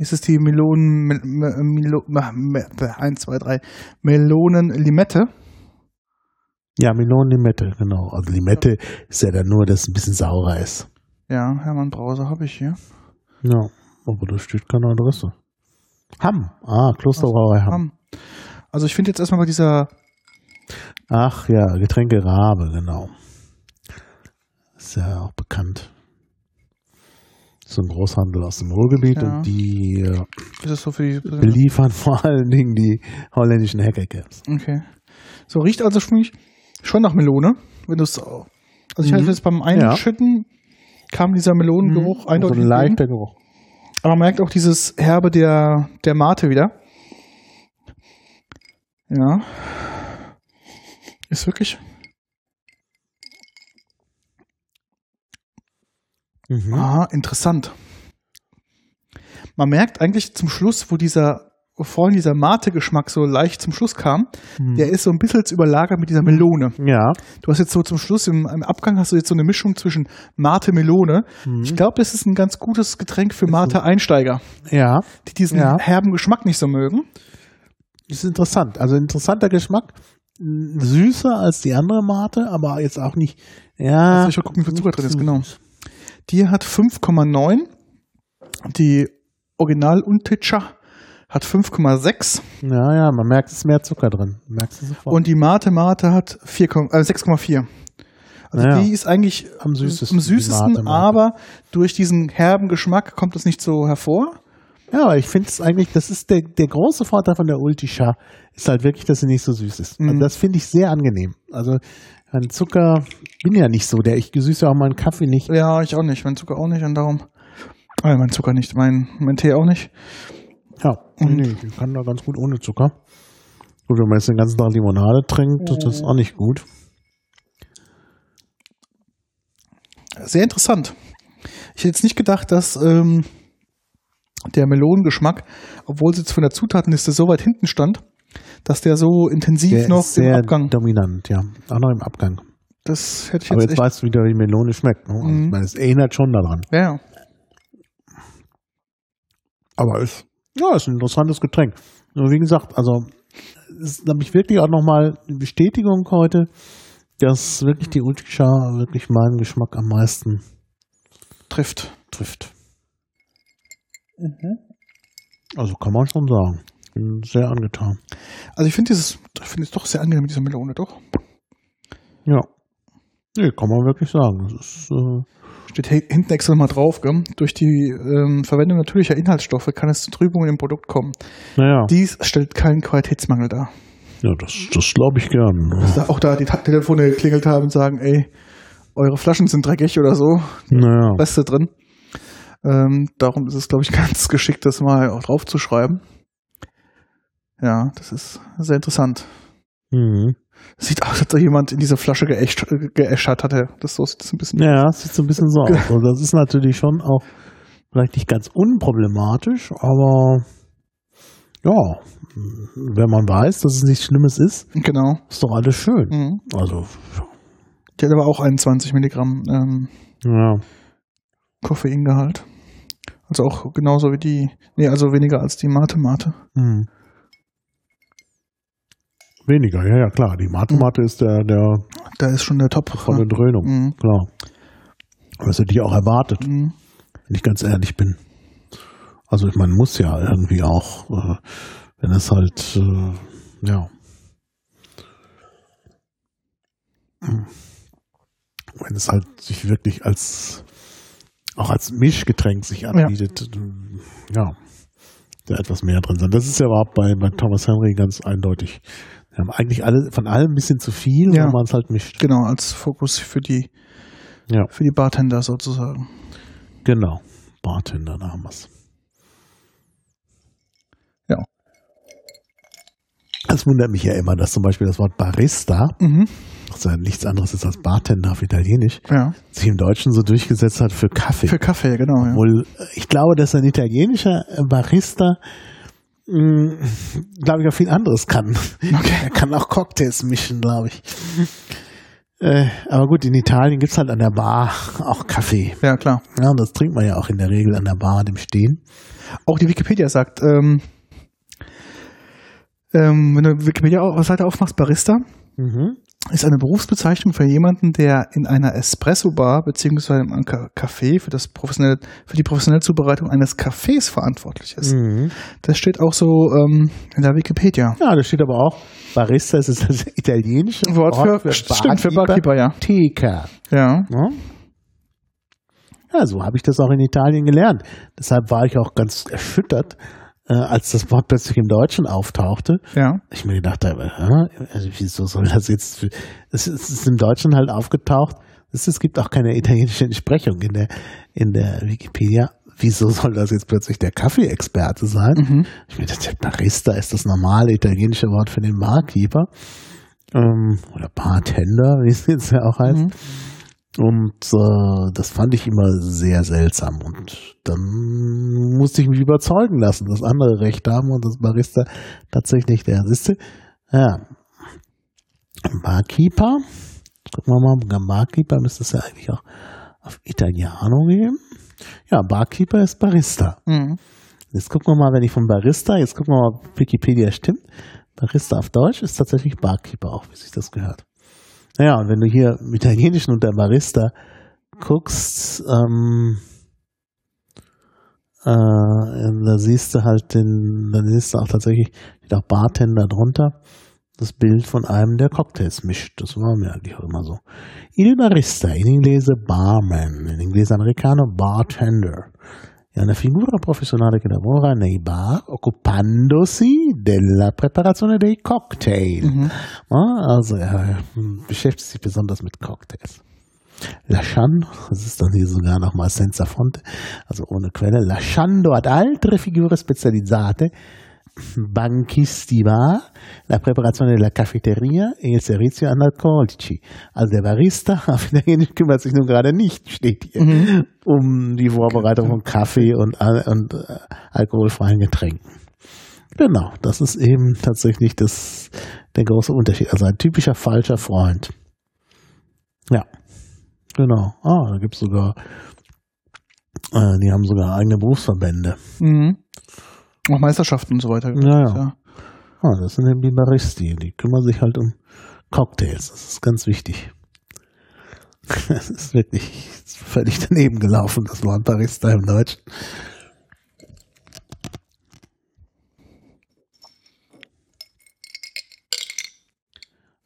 [SPEAKER 1] Ist es die Melonen, Mel, Mel, Melo, Mel, Mel, 1, 2, 3, Melonen-Limette?
[SPEAKER 2] Ja, Melonenlimette, genau. Also Limette ist ja dann nur, dass es ein bisschen saurer ist.
[SPEAKER 1] Ja, Hermann Brause habe ich hier.
[SPEAKER 2] Ja, aber da steht keine Adresse. Hamm. Ah, Klosterbrauerei Hamm.
[SPEAKER 1] Hamm. Also ich finde jetzt erstmal bei dieser,
[SPEAKER 2] Ach ja, Getränke Rabe, genau. Ist ja auch bekannt. So ein Großhandel aus dem Ruhrgebiet
[SPEAKER 1] Ja.
[SPEAKER 2] und die äh,
[SPEAKER 1] so die,
[SPEAKER 2] beliefern vor allen Dingen die holländischen Hackercaps.
[SPEAKER 1] okay. So riecht also für mich schon nach Melone, wenn du es, also ich
[SPEAKER 2] Mhm.
[SPEAKER 1] hatte jetzt beim Einschütten kam dieser Melonengeruch
[SPEAKER 2] So
[SPEAKER 1] eindeutig
[SPEAKER 2] ein
[SPEAKER 1] entgegen.
[SPEAKER 2] leichter Geruch.
[SPEAKER 1] Aber man merkt auch dieses Herbe der, der Mate wieder. Ja. Ist wirklich.
[SPEAKER 2] Mhm.
[SPEAKER 1] Ah, interessant. Man merkt eigentlich zum Schluss, wo dieser, wo vorhin dieser Mate-Geschmack so leicht zum Schluss kam,
[SPEAKER 2] Mhm.
[SPEAKER 1] der ist so ein bisschen überlagert mit dieser Melone.
[SPEAKER 2] Ja.
[SPEAKER 1] Du hast jetzt so zum Schluss im, im Abgang hast du jetzt so eine Mischung zwischen Mate Melone.
[SPEAKER 2] Mhm.
[SPEAKER 1] Ich glaube, das ist ein ganz gutes Getränk für Mate Einsteiger,
[SPEAKER 2] Ja.
[SPEAKER 1] die diesen
[SPEAKER 2] Ja.
[SPEAKER 1] herben Geschmack nicht so mögen.
[SPEAKER 2] Ist interessant. Also interessanter Geschmack. Süßer als die andere Mate, aber jetzt auch nicht. Ja.
[SPEAKER 1] Also ich mal gucken, wie viel Zucker drin ist, genau. Die hat 5,9. Die Original Untitscher hat 5,6
[SPEAKER 2] Ja, ja, man merkt, es ist mehr Zucker drin. Merkst du sofort.
[SPEAKER 1] und die Mate Mate hat 4, äh, 6,4. Also
[SPEAKER 2] Ja.
[SPEAKER 1] die ist eigentlich
[SPEAKER 2] Am süßesten,
[SPEAKER 1] am süßesten
[SPEAKER 2] Mate Mate.
[SPEAKER 1] aber durch diesen herben Geschmack kommt es nicht so hervor.
[SPEAKER 2] ja, aber ich finde es eigentlich, das ist der, der große Vorteil von der Ultisha, ist halt wirklich, dass sie nicht so süß ist.
[SPEAKER 1] Mhm.
[SPEAKER 2] Also das finde ich sehr angenehm. Also an Zucker bin ja nicht so, der ich gesüße auch meinen Kaffee nicht.
[SPEAKER 1] Ja, ich auch nicht, mein Zucker auch nicht und darum äh, mein Zucker nicht, mein, mein Tee auch nicht.
[SPEAKER 2] Ja, nee, nee, ich kann da ganz gut ohne Zucker. Gut, wenn man jetzt den ganzen Tag Limonade trinkt, das ist auch nicht gut.
[SPEAKER 1] Sehr interessant. Ich hätte jetzt nicht gedacht, dass ähm, der Melonengeschmack, obwohl es jetzt von der Zutatenliste so weit hinten stand, dass der so intensiv
[SPEAKER 2] Der
[SPEAKER 1] noch
[SPEAKER 2] ist
[SPEAKER 1] im
[SPEAKER 2] sehr
[SPEAKER 1] Abgang.
[SPEAKER 2] dominant, ja. Auch noch im Abgang.
[SPEAKER 1] Das hätte ich
[SPEAKER 2] Aber
[SPEAKER 1] jetzt,
[SPEAKER 2] jetzt
[SPEAKER 1] echt.
[SPEAKER 2] weißt du, wie die Melone schmeckt. Ne? Also,
[SPEAKER 1] Mhm.
[SPEAKER 2] Ich meine, es erinnert schon daran.
[SPEAKER 1] Ja.
[SPEAKER 2] Aber ist, ja, ist ein interessantes Getränk. Nur wie gesagt, also, es ist, glaube ich, wirklich auch nochmal eine Bestätigung heute, dass wirklich die Ultisha wirklich meinen Geschmack am meisten
[SPEAKER 1] trifft.
[SPEAKER 2] trifft. Also kann man schon sagen. Bin sehr angetan.
[SPEAKER 1] Also ich finde dieses, ich finde es doch sehr angenehm mit dieser Melone, doch.
[SPEAKER 2] Ja. Nee, kann man wirklich sagen. Das ist, äh,
[SPEAKER 1] Steht hinten extra mal drauf, gell? Durch die ähm, Verwendung natürlicher Inhaltsstoffe kann es zu Trübungen im Produkt kommen.
[SPEAKER 2] naja.
[SPEAKER 1] Dies stellt keinen Qualitätsmangel dar.
[SPEAKER 2] Ja, das, das glaube ich gern.
[SPEAKER 1] Da, auch da die Telefone geklingelt haben und sagen, ey, eure Flaschen sind dreckig oder so,
[SPEAKER 2] Naja.
[SPEAKER 1] Reste drin. Ähm, darum ist es, glaube ich, ganz geschickt, das mal auch draufzuschreiben. Ja, das ist sehr interessant.
[SPEAKER 2] Mhm.
[SPEAKER 1] Sieht aus, als ob da jemand in diese Flasche geäscht, geäschert hatte. Das so sieht es ein bisschen.
[SPEAKER 2] Ja, es sieht so ein bisschen so aus. Also das ist natürlich schon auch vielleicht nicht ganz unproblematisch, aber ja, wenn man weiß, dass es nichts Schlimmes ist,
[SPEAKER 1] Genau.
[SPEAKER 2] ist doch alles schön.
[SPEAKER 1] Mhm.
[SPEAKER 2] Also,
[SPEAKER 1] Die hat aber auch 21 Milligramm ähm,
[SPEAKER 2] ja.
[SPEAKER 1] Koffeingehalt. Also auch genauso wie die, nee, also weniger als die Mate-Mate.
[SPEAKER 2] Hm. Weniger, ja, ja, klar. Die Mathemate ist der, der
[SPEAKER 1] Da ist schon der Top.
[SPEAKER 2] von der Dröhnung,
[SPEAKER 1] Mhm.
[SPEAKER 2] klar. Was hätte ich auch erwartet,
[SPEAKER 1] Mhm.
[SPEAKER 2] wenn ich ganz ehrlich bin. Also, ich meine, muss ja irgendwie auch, äh, wenn es halt, äh, ja. Wenn es halt sich wirklich als, auch als Mischgetränk sich anbietet, äh, ja, da etwas mehr drin sein. Das ist ja überhaupt bei, bei Thomas Henry ganz eindeutig. Wir haben eigentlich alle, von allem ein bisschen zu viel,
[SPEAKER 1] Ja.
[SPEAKER 2] wenn man es halt mischt.
[SPEAKER 1] Genau, als Fokus für die,
[SPEAKER 2] Ja.
[SPEAKER 1] für die Bartender sozusagen.
[SPEAKER 2] Genau. Bartender, da haben wir's.
[SPEAKER 1] Ja.
[SPEAKER 2] Es wundert mich ja immer, dass zum Beispiel das Wort Barista,
[SPEAKER 1] Mhm.
[SPEAKER 2] was ja nichts anderes ist als Bartender auf Italienisch,
[SPEAKER 1] Ja.
[SPEAKER 2] sich im Deutschen so durchgesetzt hat für Kaffee.
[SPEAKER 1] Für Kaffee, genau. Ja.
[SPEAKER 2] Obwohl, äh, ich glaube, dass ein italienischer äh, Barista, glaube ich, auch viel anderes kann.
[SPEAKER 1] Okay.
[SPEAKER 2] Er kann auch Cocktails mischen, glaube ich. Äh, aber gut, in Italien gibt's halt an der Bar auch Kaffee.
[SPEAKER 1] Ja, klar.
[SPEAKER 2] Ja, und das trinkt man ja auch in der Regel an der Bar, dem Stehen.
[SPEAKER 1] Auch die Wikipedia sagt, ähm, ähm, wenn du Wikipedia-Seite aufmachst, Barista
[SPEAKER 2] Mhm.
[SPEAKER 1] Ist eine Berufsbezeichnung für jemanden, der in einer Espresso-Bar beziehungsweise im Café für, das professionelle, für die professionelle Zubereitung eines Kaffees verantwortlich ist.
[SPEAKER 2] Mhm.
[SPEAKER 1] Das steht auch so ähm, in der Wikipedia.
[SPEAKER 2] Ja, da steht aber auch, Barista ist das italienische
[SPEAKER 1] Wort für, stimmt, für Barkeeper, ja. Ja.
[SPEAKER 2] Ne? Ja, so habe ich das auch in Italien gelernt. Deshalb war ich auch ganz erschüttert, äh, als das Wort plötzlich im Deutschen auftauchte.
[SPEAKER 1] Ja.
[SPEAKER 2] Ich mir gedacht habe, hä? also wieso soll das jetzt, für, es ist, im Deutschen halt aufgetaucht. Es, gibt auch keine italienische Entsprechung in der, in der Wikipedia. Wieso soll das jetzt plötzlich der Kaffeeexperte sein?
[SPEAKER 1] Mhm.
[SPEAKER 2] Ich mir dachte, Barista ist das normale italienische Wort für den Barkeeper. Ähm, oder Bartender, wie es jetzt ja auch heißt.
[SPEAKER 1] Mhm.
[SPEAKER 2] Und äh, das fand ich immer sehr seltsam. Und dann musste ich mich überzeugen lassen, dass andere recht haben und das Barista tatsächlich der ist. Ja. Barkeeper. Gucken wir mal, Barkeeper müsste es ja eigentlich auch auf Italiano geben. Ja, Barkeeper ist Barista.
[SPEAKER 1] Mhm.
[SPEAKER 2] Jetzt gucken wir mal, wenn ich von Barista, jetzt gucken wir mal, ob Wikipedia stimmt. Barista auf Deutsch ist tatsächlich Barkeeper, auch wie sich das gehört. Naja, und wenn du hier im Italienischen unter Barista guckst, ähm, äh, da siehst du halt den, dann siehst du auch tatsächlich, steht auch Bartender drunter, das Bild von einem, der Cocktails mischt. Das war mir eigentlich auch immer so. Il barista, in inglese barman, in inglese americano bartender. È una figura professionale che lavora nei bar occupandosi della preparazione dei cocktail.
[SPEAKER 1] Mhm.
[SPEAKER 2] Also er beschäftigt sich besonders mit Cocktails. Lasciando, das ist dann hier sogar nochmal senza fonte, also ohne Quelle. Lasciando ad altre figure specializzate, banchisti bar, la preparazione della caffetteria e il servizio analcolici. Also der Barista auf Italienisch kümmert sich nun gerade nicht, steht hier,
[SPEAKER 1] Mhm.
[SPEAKER 2] um die Vorbereitung von Kaffee und, und äh, alkoholfreien Getränken. Genau, das ist eben tatsächlich das, der große Unterschied. Also ein typischer falscher Freund. Ja, genau. Ah, da gibt's sogar, äh, die haben sogar eigene Berufsverbände.
[SPEAKER 1] Mhm. Auch Meisterschaften und so weiter.
[SPEAKER 2] Ja, ja. Ah, das sind eben die Baristi. Die kümmern sich halt um Cocktails. Das ist ganz wichtig. Das ist wirklich völlig daneben gelaufen, das Wort Barista im Deutschen.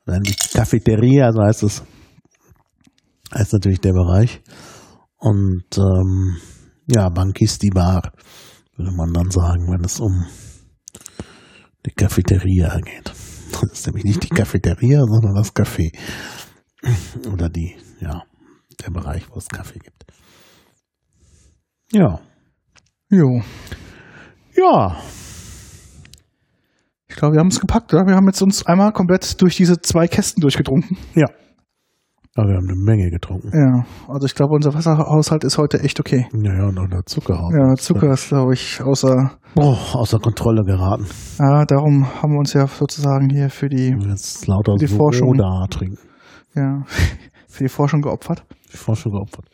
[SPEAKER 2] Dann die Cafeteria, so heißt es, heißt natürlich der Bereich. Und ähm, ja, Bankisti Bar, würde man dann sagen, wenn es um die Cafeteria geht. Das ist nämlich nicht die Cafeteria, sondern das Café. Oder die, ja, der Bereich, wo es Kaffee gibt. Ja.
[SPEAKER 1] Jo.
[SPEAKER 2] Ja.
[SPEAKER 1] Ich glaube, wir haben es gepackt, oder? Wir haben jetzt uns einmal komplett durch diese zwei Kästen durchgetrunken.
[SPEAKER 2] Ja. Aber wir haben eine Menge getrunken.
[SPEAKER 1] Ja. Also ich glaube, unser Wasserhaushalt ist heute echt okay.
[SPEAKER 2] Ja, ja, und auch der Zucker.
[SPEAKER 1] Ja, Zucker ist, glaube ich, außer.
[SPEAKER 2] Oh, außer Kontrolle geraten.
[SPEAKER 1] Ja, darum haben wir uns ja sozusagen hier für die,
[SPEAKER 2] Jetzt lauter
[SPEAKER 1] Die Forschung.
[SPEAKER 2] Soda trinken.
[SPEAKER 1] ja, für die Forschung geopfert.
[SPEAKER 2] Die Forschung geopfert.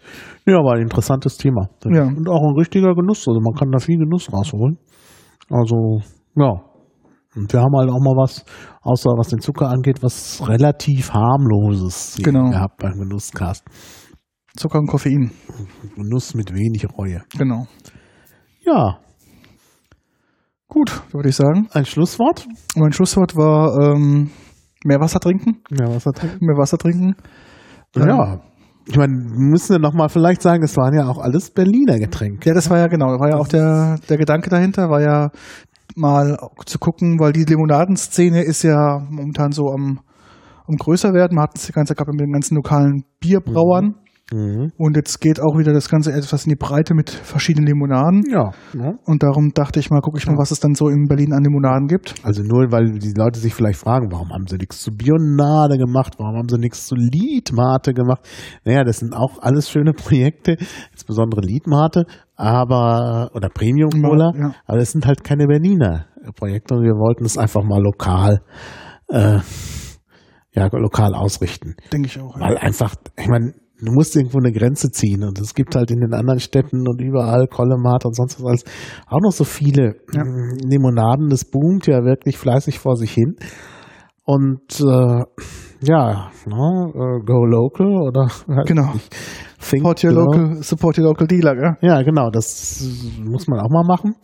[SPEAKER 2] Ja, aber ein interessantes Thema.
[SPEAKER 1] Ja.
[SPEAKER 2] Und auch ein richtiger Genuss. Also man kann da viel Genuss rausholen. Also, ja. Und wir haben halt auch mal was, außer was den Zucker angeht, was relativ harmloses
[SPEAKER 1] Genau.
[SPEAKER 2] gehabt beim Genusscast.
[SPEAKER 1] Zucker und Koffein.
[SPEAKER 2] Genuss mit wenig Reue.
[SPEAKER 1] Genau.
[SPEAKER 2] Ja,
[SPEAKER 1] Gut, würde ich sagen.
[SPEAKER 2] ein Schlusswort?
[SPEAKER 1] Mein Schlusswort war ähm, mehr Wasser trinken.
[SPEAKER 2] Ja, was hat
[SPEAKER 1] Mehr Wasser trinken.
[SPEAKER 2] Ja. Ich meine, müssen wir nochmal vielleicht sagen, es waren ja auch alles Berliner Getränke.
[SPEAKER 1] Ja, das war ja genau, war ja auch der, der Gedanke dahinter, war ja mal zu gucken, weil die Limonadenszene ist ja momentan so am, am größer werden. Man hat es die ganze Zeit gehabt mit den ganzen lokalen Bierbrauern.
[SPEAKER 2] Mhm.
[SPEAKER 1] Und jetzt geht auch wieder das Ganze etwas in die Breite mit verschiedenen Limonaden.
[SPEAKER 2] Ja. ne?
[SPEAKER 1] Und darum dachte ich mal, gucke ich mal, was es dann so in Berlin an Limonaden gibt.
[SPEAKER 2] Also nur, weil die Leute sich vielleicht fragen, warum haben sie nichts zu Bionade gemacht, warum haben sie nichts zu Liedmate gemacht. Naja, das sind auch alles schöne Projekte, insbesondere Liedmate, aber, oder Premium Cola,
[SPEAKER 1] Ja.
[SPEAKER 2] aber das sind halt keine Berliner Projekte und wir wollten es einfach mal lokal, äh, ja, lokal ausrichten.
[SPEAKER 1] Denke ich auch. Ja.
[SPEAKER 2] Weil einfach, ich meine, du musst irgendwo eine Grenze ziehen und es gibt halt in den anderen Städten und überall Kollemat und sonst was alles auch noch so viele
[SPEAKER 1] Ja.
[SPEAKER 2] mm, Limonaden. Das boomt ja wirklich fleißig vor sich hin. Und äh, ja, ne, äh, go local oder halt
[SPEAKER 1] Genau.
[SPEAKER 2] think
[SPEAKER 1] Support your local, support your local dealer, gell?
[SPEAKER 2] Ja, genau, das muss man auch mal machen.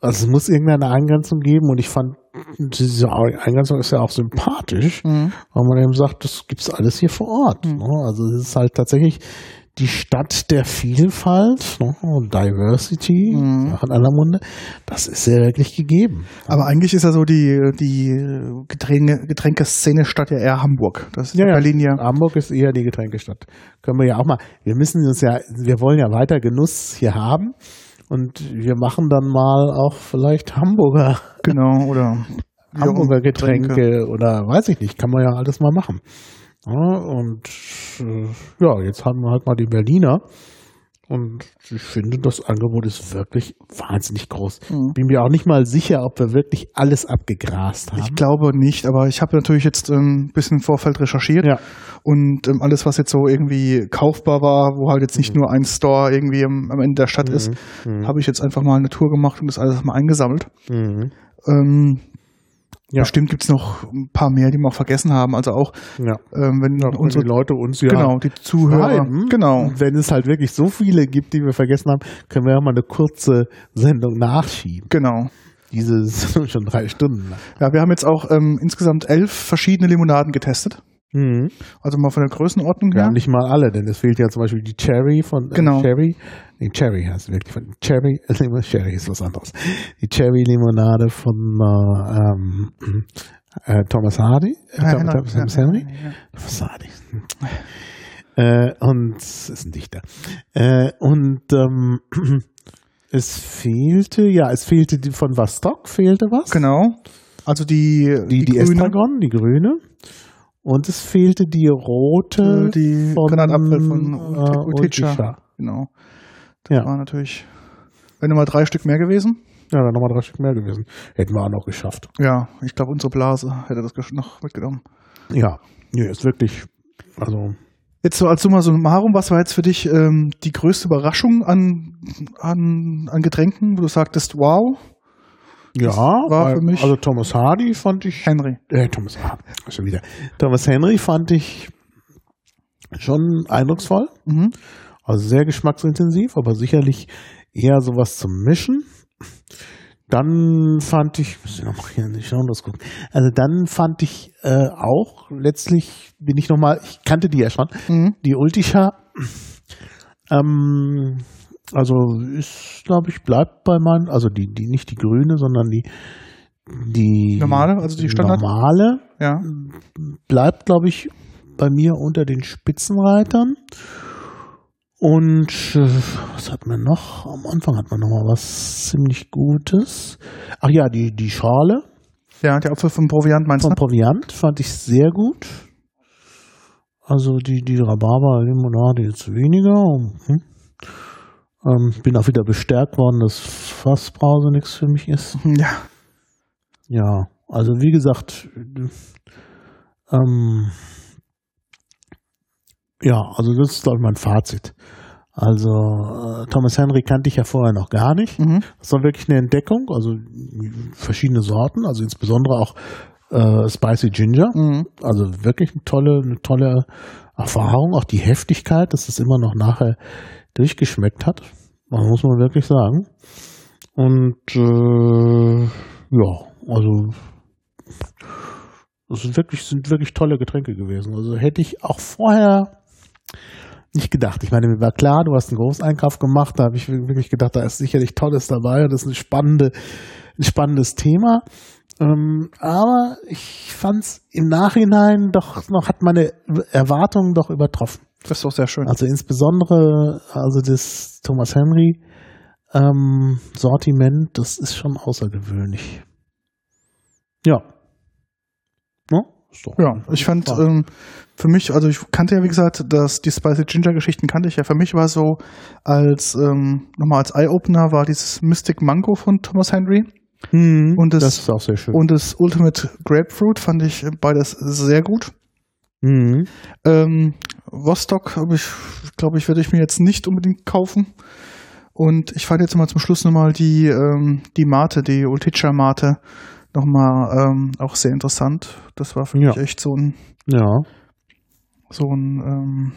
[SPEAKER 2] Also es muss irgendeine Eingrenzung geben und ich fand, diese Eingrenzung ist ja auch sympathisch,
[SPEAKER 1] Mhm.
[SPEAKER 2] weil man eben sagt, das gibt's alles hier vor Ort. Ne? Also es ist halt tatsächlich die Stadt der Vielfalt ne? Diversity,
[SPEAKER 1] Mhm.
[SPEAKER 2] in aller Munde, das ist ja wirklich gegeben.
[SPEAKER 1] Aber eigentlich ist ja so die, die Getränke, Getränkeszene Stadt ja eher Hamburg. Das ist
[SPEAKER 2] Ja, ja.
[SPEAKER 1] Berlin ja.
[SPEAKER 2] Hamburg ist eher die Getränkestadt. Können wir ja auch mal, wir müssen uns ja, wir wollen ja weiter Genuss hier haben und wir machen dann mal auch vielleicht Hamburger
[SPEAKER 1] Genau, oder
[SPEAKER 2] Hamburger Getränke oder weiß ich nicht, kann man ja alles mal machen. Ja, und äh, ja, jetzt haben wir halt mal die Berliner. Und ich finde, das Angebot ist wirklich wahnsinnig groß.
[SPEAKER 1] Mhm.
[SPEAKER 2] Bin mir auch nicht mal sicher, ob wir wirklich alles abgegrast haben.
[SPEAKER 1] Ich glaube nicht, aber ich habe natürlich jetzt ein ähm, bisschen im Vorfeld recherchiert
[SPEAKER 2] Ja.
[SPEAKER 1] und ähm, alles, was jetzt so irgendwie kaufbar war, wo halt jetzt nicht nur ein Store irgendwie am, Ende der Stadt ist,
[SPEAKER 2] Mhm.
[SPEAKER 1] habe ich jetzt einfach mal eine Tour gemacht und das alles mal eingesammelt.
[SPEAKER 2] Mhm.
[SPEAKER 1] Ähm,
[SPEAKER 2] Ja.
[SPEAKER 1] Bestimmt gibt's noch ein paar mehr, die wir auch vergessen haben. Also auch,
[SPEAKER 2] Ja.
[SPEAKER 1] ähm, wenn
[SPEAKER 2] Ja,
[SPEAKER 1] unsere
[SPEAKER 2] Leute uns ja
[SPEAKER 1] genau die Zuhörer,
[SPEAKER 2] schreiben.
[SPEAKER 1] genau,
[SPEAKER 2] wenn es halt wirklich so viele gibt, die wir vergessen haben, können wir ja mal eine kurze Sendung nachschieben.
[SPEAKER 1] genau.
[SPEAKER 2] Diese sind schon drei Stunden lang.
[SPEAKER 1] Ja, wir haben jetzt auch ähm, insgesamt elf verschiedene Limonaden getestet.
[SPEAKER 2] Mhm.
[SPEAKER 1] Also mal von der Größenordnung
[SPEAKER 2] Ja,
[SPEAKER 1] her.
[SPEAKER 2] nicht mal alle, denn es fehlt ja zum Beispiel die Cherry von äh,
[SPEAKER 1] Genau.
[SPEAKER 2] Cherry. Nee, Cherry heißt wirklich von Cherry. Limo- Cherry ist was anderes. Die Cherry Limonade von äh, ähm, äh, Thomas Hardy. Äh,
[SPEAKER 1] Ja, genau.
[SPEAKER 2] Thomas,
[SPEAKER 1] Ja,
[SPEAKER 2] Henry.
[SPEAKER 1] ja, ja.
[SPEAKER 2] Thomas Hardy. Äh, und es ist ein Dichter. Äh, und ähm, es fehlte, ja, es fehlte die von Vostok, fehlte was.
[SPEAKER 1] Genau. Also die
[SPEAKER 2] Die, die,
[SPEAKER 1] grüne,
[SPEAKER 2] Estragon, die grüne. Und es fehlte die rote
[SPEAKER 1] äh, die
[SPEAKER 2] von,
[SPEAKER 1] Granatapfel von
[SPEAKER 2] äh.
[SPEAKER 1] Ulticha. Genau. Das
[SPEAKER 2] Ja.
[SPEAKER 1] war natürlich, wenn mal drei Stück mehr gewesen.
[SPEAKER 2] Ja, dann nochmal drei Stück mehr gewesen. Hätten wir auch noch geschafft.
[SPEAKER 1] Ja, ich glaube, unsere Blase hätte das noch mitgenommen.
[SPEAKER 2] Ja, nee, ist wirklich, also,
[SPEAKER 1] Jetzt so als Summa summarum, was war jetzt für dich ähm, die größte Überraschung an, an, an Getränken, wo du sagtest, wow,
[SPEAKER 2] ja,
[SPEAKER 1] war
[SPEAKER 2] weil-
[SPEAKER 1] für mich-
[SPEAKER 2] also Thomas Hardy fand ich,
[SPEAKER 1] Henry.
[SPEAKER 2] äh, Thomas, ah, schon wieder. Thomas Henry fand ich schon eindrucksvoll.
[SPEAKER 1] Mhm.
[SPEAKER 2] Also sehr geschmacksintensiv, aber sicherlich eher sowas zum Mischen. Dann fand ich, muss ich noch mal hier in die Shownotes gucken. Also dann fand ich äh, auch letztlich bin ich noch mal, ich kannte die ja schon,
[SPEAKER 1] Mhm.
[SPEAKER 2] die Ultisha. Ähm, also ist, glaube ich, bleibt bei meinen, also die, die nicht die grüne, sondern die die
[SPEAKER 1] Normale, also die Standard?
[SPEAKER 2] normale
[SPEAKER 1] Ja.
[SPEAKER 2] bleibt, glaube ich, bei mir unter den Spitzenreitern. Und äh, was hat man noch? Am Anfang hat man noch mal was ziemlich Gutes. Ach ja, die, die Schale
[SPEAKER 1] Ja, der Apfel vom Proviant meinst
[SPEAKER 2] vom
[SPEAKER 1] du?
[SPEAKER 2] Proviant fand ich sehr gut. Also die, die Rhabarber-Limonade jetzt weniger. Hm. Ähm, bin auch wieder bestärkt worden, dass Fassbrause nichts für mich ist.
[SPEAKER 1] Ja.
[SPEAKER 2] Ja, also wie gesagt, ähm, ja, also das ist, glaube ich, mein Fazit. Also äh, Thomas Henry kannte ich ja vorher noch gar nicht.
[SPEAKER 1] Mhm.
[SPEAKER 2] Das war wirklich eine Entdeckung, also verschiedene Sorten, also insbesondere auch äh, Spicy Ginger.
[SPEAKER 1] Mhm.
[SPEAKER 2] Also wirklich eine tolle, eine tolle Erfahrung, auch die Heftigkeit, dass es immer noch nachher durchgeschmeckt hat. Muss man wirklich sagen. Und äh, ja, also das sind wirklich, sind wirklich tolle Getränke gewesen. Also hätte ich auch vorher nicht gedacht. Ich meine, mir war klar, du hast einen Großeinkauf gemacht, da habe ich wirklich gedacht, da ist sicherlich Tolles dabei und das ist eine spannende, ein spannendes Thema. Ähm, aber ich fand es im Nachhinein doch noch, hat meine Erwartungen doch übertroffen.
[SPEAKER 1] Das ist doch sehr schön.
[SPEAKER 2] Also insbesondere, also das Thomas Henry ähm, Sortiment, das ist schon außergewöhnlich. Ja. Doch
[SPEAKER 1] Ja, ich fand ähm, für mich, also ich kannte ja wie gesagt, dass die Spicy Ginger Geschichten kannte ich ja. Für mich war so als ähm, nochmal als Eye-Opener war dieses Mystic Mango von Thomas Henry
[SPEAKER 2] Mhm,
[SPEAKER 1] Und das-
[SPEAKER 2] das ist auch sehr schön.
[SPEAKER 1] und das Ultimate Grapefruit fand ich beides sehr gut.
[SPEAKER 2] Mhm.
[SPEAKER 1] Ähm, Vostok habe ich, glaube ich, werde ich mir jetzt nicht unbedingt kaufen. Und ich fand jetzt mal zum Schluss nochmal die, ähm, die Mate, die Ulticha Mate, nochmal ähm, auch sehr interessant. Das war für
[SPEAKER 2] Ja.
[SPEAKER 1] mich echt so ein,
[SPEAKER 2] Ja,
[SPEAKER 1] so ein, ähm,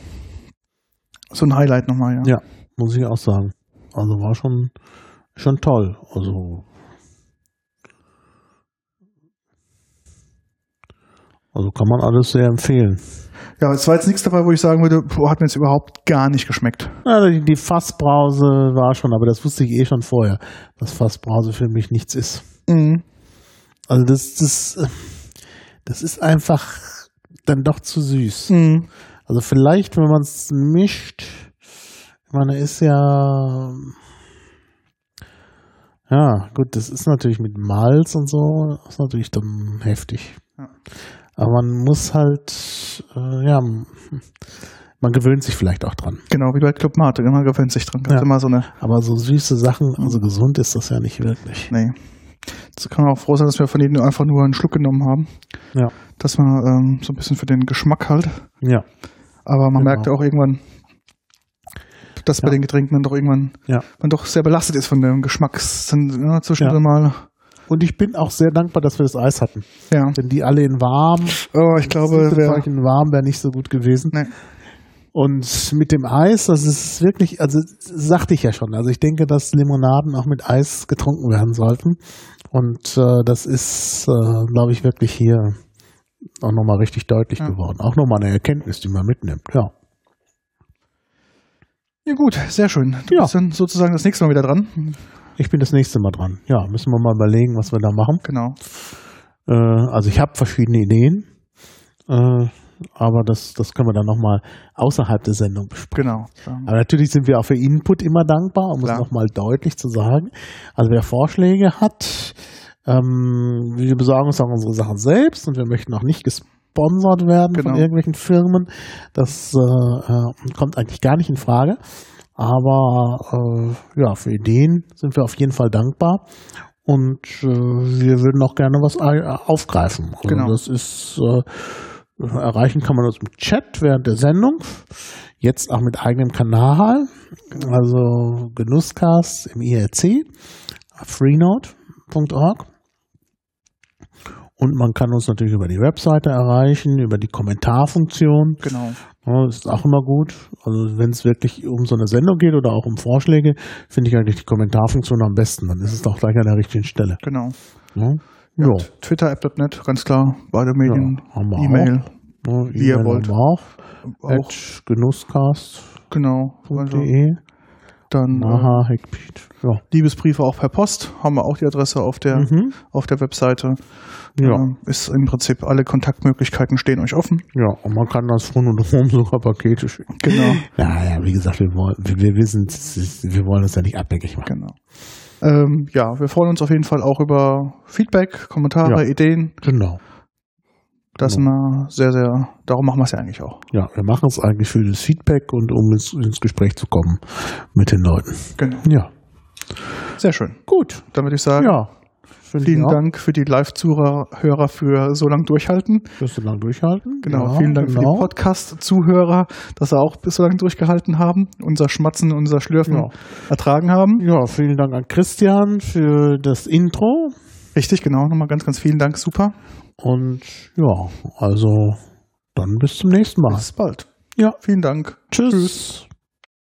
[SPEAKER 1] so ein Highlight nochmal, ja.
[SPEAKER 2] Ja. muss ich auch sagen. Also war schon, schon toll. Also, also kann man alles sehr empfehlen.
[SPEAKER 1] Ja, es war jetzt nichts dabei, wo ich sagen würde, boah, hat mir jetzt überhaupt gar nicht geschmeckt.
[SPEAKER 2] Die, die Fassbrause war schon, aber das wusste ich eh schon vorher, dass Fassbrause für mich nichts ist.
[SPEAKER 1] Mhm.
[SPEAKER 2] Also das, das, äh, das ist einfach dann doch zu süß.
[SPEAKER 1] Mhm.
[SPEAKER 2] Also vielleicht, wenn man es mischt, ich meine, ist ja, ja, gut, das ist natürlich mit Malz und so, ist natürlich dann heftig.
[SPEAKER 1] Ja.
[SPEAKER 2] Aber man muss halt, äh, ja, man gewöhnt sich vielleicht auch dran.
[SPEAKER 1] Genau, wie bei Club Mate, man gewöhnt sich dran.
[SPEAKER 2] Ja.
[SPEAKER 1] immer so eine,
[SPEAKER 2] Aber so süße Sachen, also gesund ist das ja nicht wirklich.
[SPEAKER 1] nee. Jetzt kann man auch froh sein, dass wir von denen einfach nur einen Schluck genommen haben.
[SPEAKER 2] Ja.
[SPEAKER 1] Dass man ähm, so ein bisschen für den Geschmack halt.
[SPEAKER 2] Ja.
[SPEAKER 1] Aber man
[SPEAKER 2] Genau.
[SPEAKER 1] merkt auch irgendwann, dass bei
[SPEAKER 2] Ja.
[SPEAKER 1] den Getränken man doch irgendwann,
[SPEAKER 2] Ja.
[SPEAKER 1] man doch sehr belastet ist von dem Geschmacks. Ja, zwischendrin
[SPEAKER 2] Ja.
[SPEAKER 1] mal.
[SPEAKER 2] Und ich bin auch sehr dankbar, dass wir das Eis hatten.
[SPEAKER 1] Ja.
[SPEAKER 2] Denn die alle in warm,
[SPEAKER 1] Oh, ich glaube, wer,
[SPEAKER 2] in warm wäre nicht so gut gewesen.
[SPEAKER 1] Nee.
[SPEAKER 2] Und mit dem Eis, das ist wirklich, also sagte ich ja schon, also ich denke, dass Limonaden auch mit Eis getrunken werden sollten. Und äh, das ist, äh, glaube ich, wirklich hier auch nochmal richtig deutlich
[SPEAKER 1] Ja.
[SPEAKER 2] geworden. Auch nochmal eine Erkenntnis, die man mitnimmt, ja.
[SPEAKER 1] ja gut, sehr schön. Du
[SPEAKER 2] Ja.
[SPEAKER 1] bist dann sozusagen das nächste Mal wieder dran.
[SPEAKER 2] Ich bin das nächste Mal dran. Ja, müssen wir mal überlegen, was wir da machen.
[SPEAKER 1] Genau.
[SPEAKER 2] Äh, also ich habe verschiedene Ideen, äh, aber das, das können wir dann nochmal außerhalb der Sendung besprechen.
[SPEAKER 1] Genau.
[SPEAKER 2] Aber natürlich sind wir auch für Input immer dankbar, um
[SPEAKER 1] Klar.
[SPEAKER 2] es nochmal deutlich zu sagen. Also wer Vorschläge hat, ähm, wir besorgen uns auch unsere Sachen selbst und wir möchten auch nicht gesponsert werden von
[SPEAKER 1] Genau.
[SPEAKER 2] irgendwelchen Firmen. Das äh, äh, kommt eigentlich gar nicht in Frage. Aber äh, ja, für Ideen sind wir auf jeden Fall dankbar. Und äh, wir würden auch gerne was ei- aufgreifen. Also
[SPEAKER 1] Genau.
[SPEAKER 2] Das ist äh, erreichen kann man uns im Chat während der Sendung. Jetzt auch mit eigenem Kanal. Also Genusscast im IRC, freenode.org. Und man kann uns natürlich über die Webseite erreichen, über die Kommentarfunktion.
[SPEAKER 1] genau.
[SPEAKER 2] Das ist auch immer gut. Also wenn es wirklich um so eine Sendung geht oder auch um Vorschläge, finde ich eigentlich die Kommentarfunktion am besten. Dann ist es auch gleich an der richtigen Stelle.
[SPEAKER 1] Genau.
[SPEAKER 2] Ja, ja.
[SPEAKER 1] Twitter, app.net, ganz klar. Beide Medien.
[SPEAKER 2] Ja,
[SPEAKER 1] E-Mail.
[SPEAKER 2] Ja,
[SPEAKER 1] wie ihr wollt.
[SPEAKER 2] Auch.
[SPEAKER 1] Auch.
[SPEAKER 2] At genusscast.de.
[SPEAKER 1] Genau. Also,
[SPEAKER 2] E.
[SPEAKER 1] dann äh,
[SPEAKER 2] Aha, Heckpiet. Ja.
[SPEAKER 1] Liebesbriefe auch per Post. Haben wir auch die Adresse auf der,
[SPEAKER 2] Mhm.
[SPEAKER 1] auf der Webseite.
[SPEAKER 2] Ja.
[SPEAKER 1] Ähm, ist im Prinzip alle Kontaktmöglichkeiten stehen euch offen.
[SPEAKER 2] ja, und man kann das von und um sogar Pakete schicken.
[SPEAKER 1] Genau.
[SPEAKER 2] Ja, ja, wie gesagt, wir wollen, wir, wir, sind, wir wollen uns ja nicht abhängig machen.
[SPEAKER 1] Genau. Ähm, ja, wir freuen uns auf jeden Fall auch über Feedback, Kommentare,
[SPEAKER 2] Ja.
[SPEAKER 1] Ideen.
[SPEAKER 2] Genau.
[SPEAKER 1] Das sind wir sehr, sehr, darum machen wir es ja eigentlich auch.
[SPEAKER 2] Ja, wir machen es eigentlich für das Feedback und um ins, ins Gespräch zu kommen mit den Leuten.
[SPEAKER 1] Genau.
[SPEAKER 2] Ja.
[SPEAKER 1] Sehr schön.
[SPEAKER 2] Gut.
[SPEAKER 1] Dann würde ich sagen,
[SPEAKER 2] Ja.
[SPEAKER 1] Vielen
[SPEAKER 2] auch.
[SPEAKER 1] Dank für die Live-Zuhörer für so lang durchhalten.
[SPEAKER 2] Wirst du lang durchhalten?
[SPEAKER 1] Genau,
[SPEAKER 2] Ja,
[SPEAKER 1] vielen Dank für
[SPEAKER 2] genau.
[SPEAKER 1] die Podcast-Zuhörer, dass sie auch bis so lange durchgehalten haben, unser Schmatzen, unser Schlürfen
[SPEAKER 2] Ja.
[SPEAKER 1] ertragen haben.
[SPEAKER 2] Ja, vielen Dank an Christian für das Intro.
[SPEAKER 1] Richtig, genau. Nochmal ganz, ganz vielen Dank. Super.
[SPEAKER 2] Und ja, also dann bis zum nächsten Mal.
[SPEAKER 1] Bis bald.
[SPEAKER 2] Ja.
[SPEAKER 1] Vielen Dank.
[SPEAKER 2] Tschüss.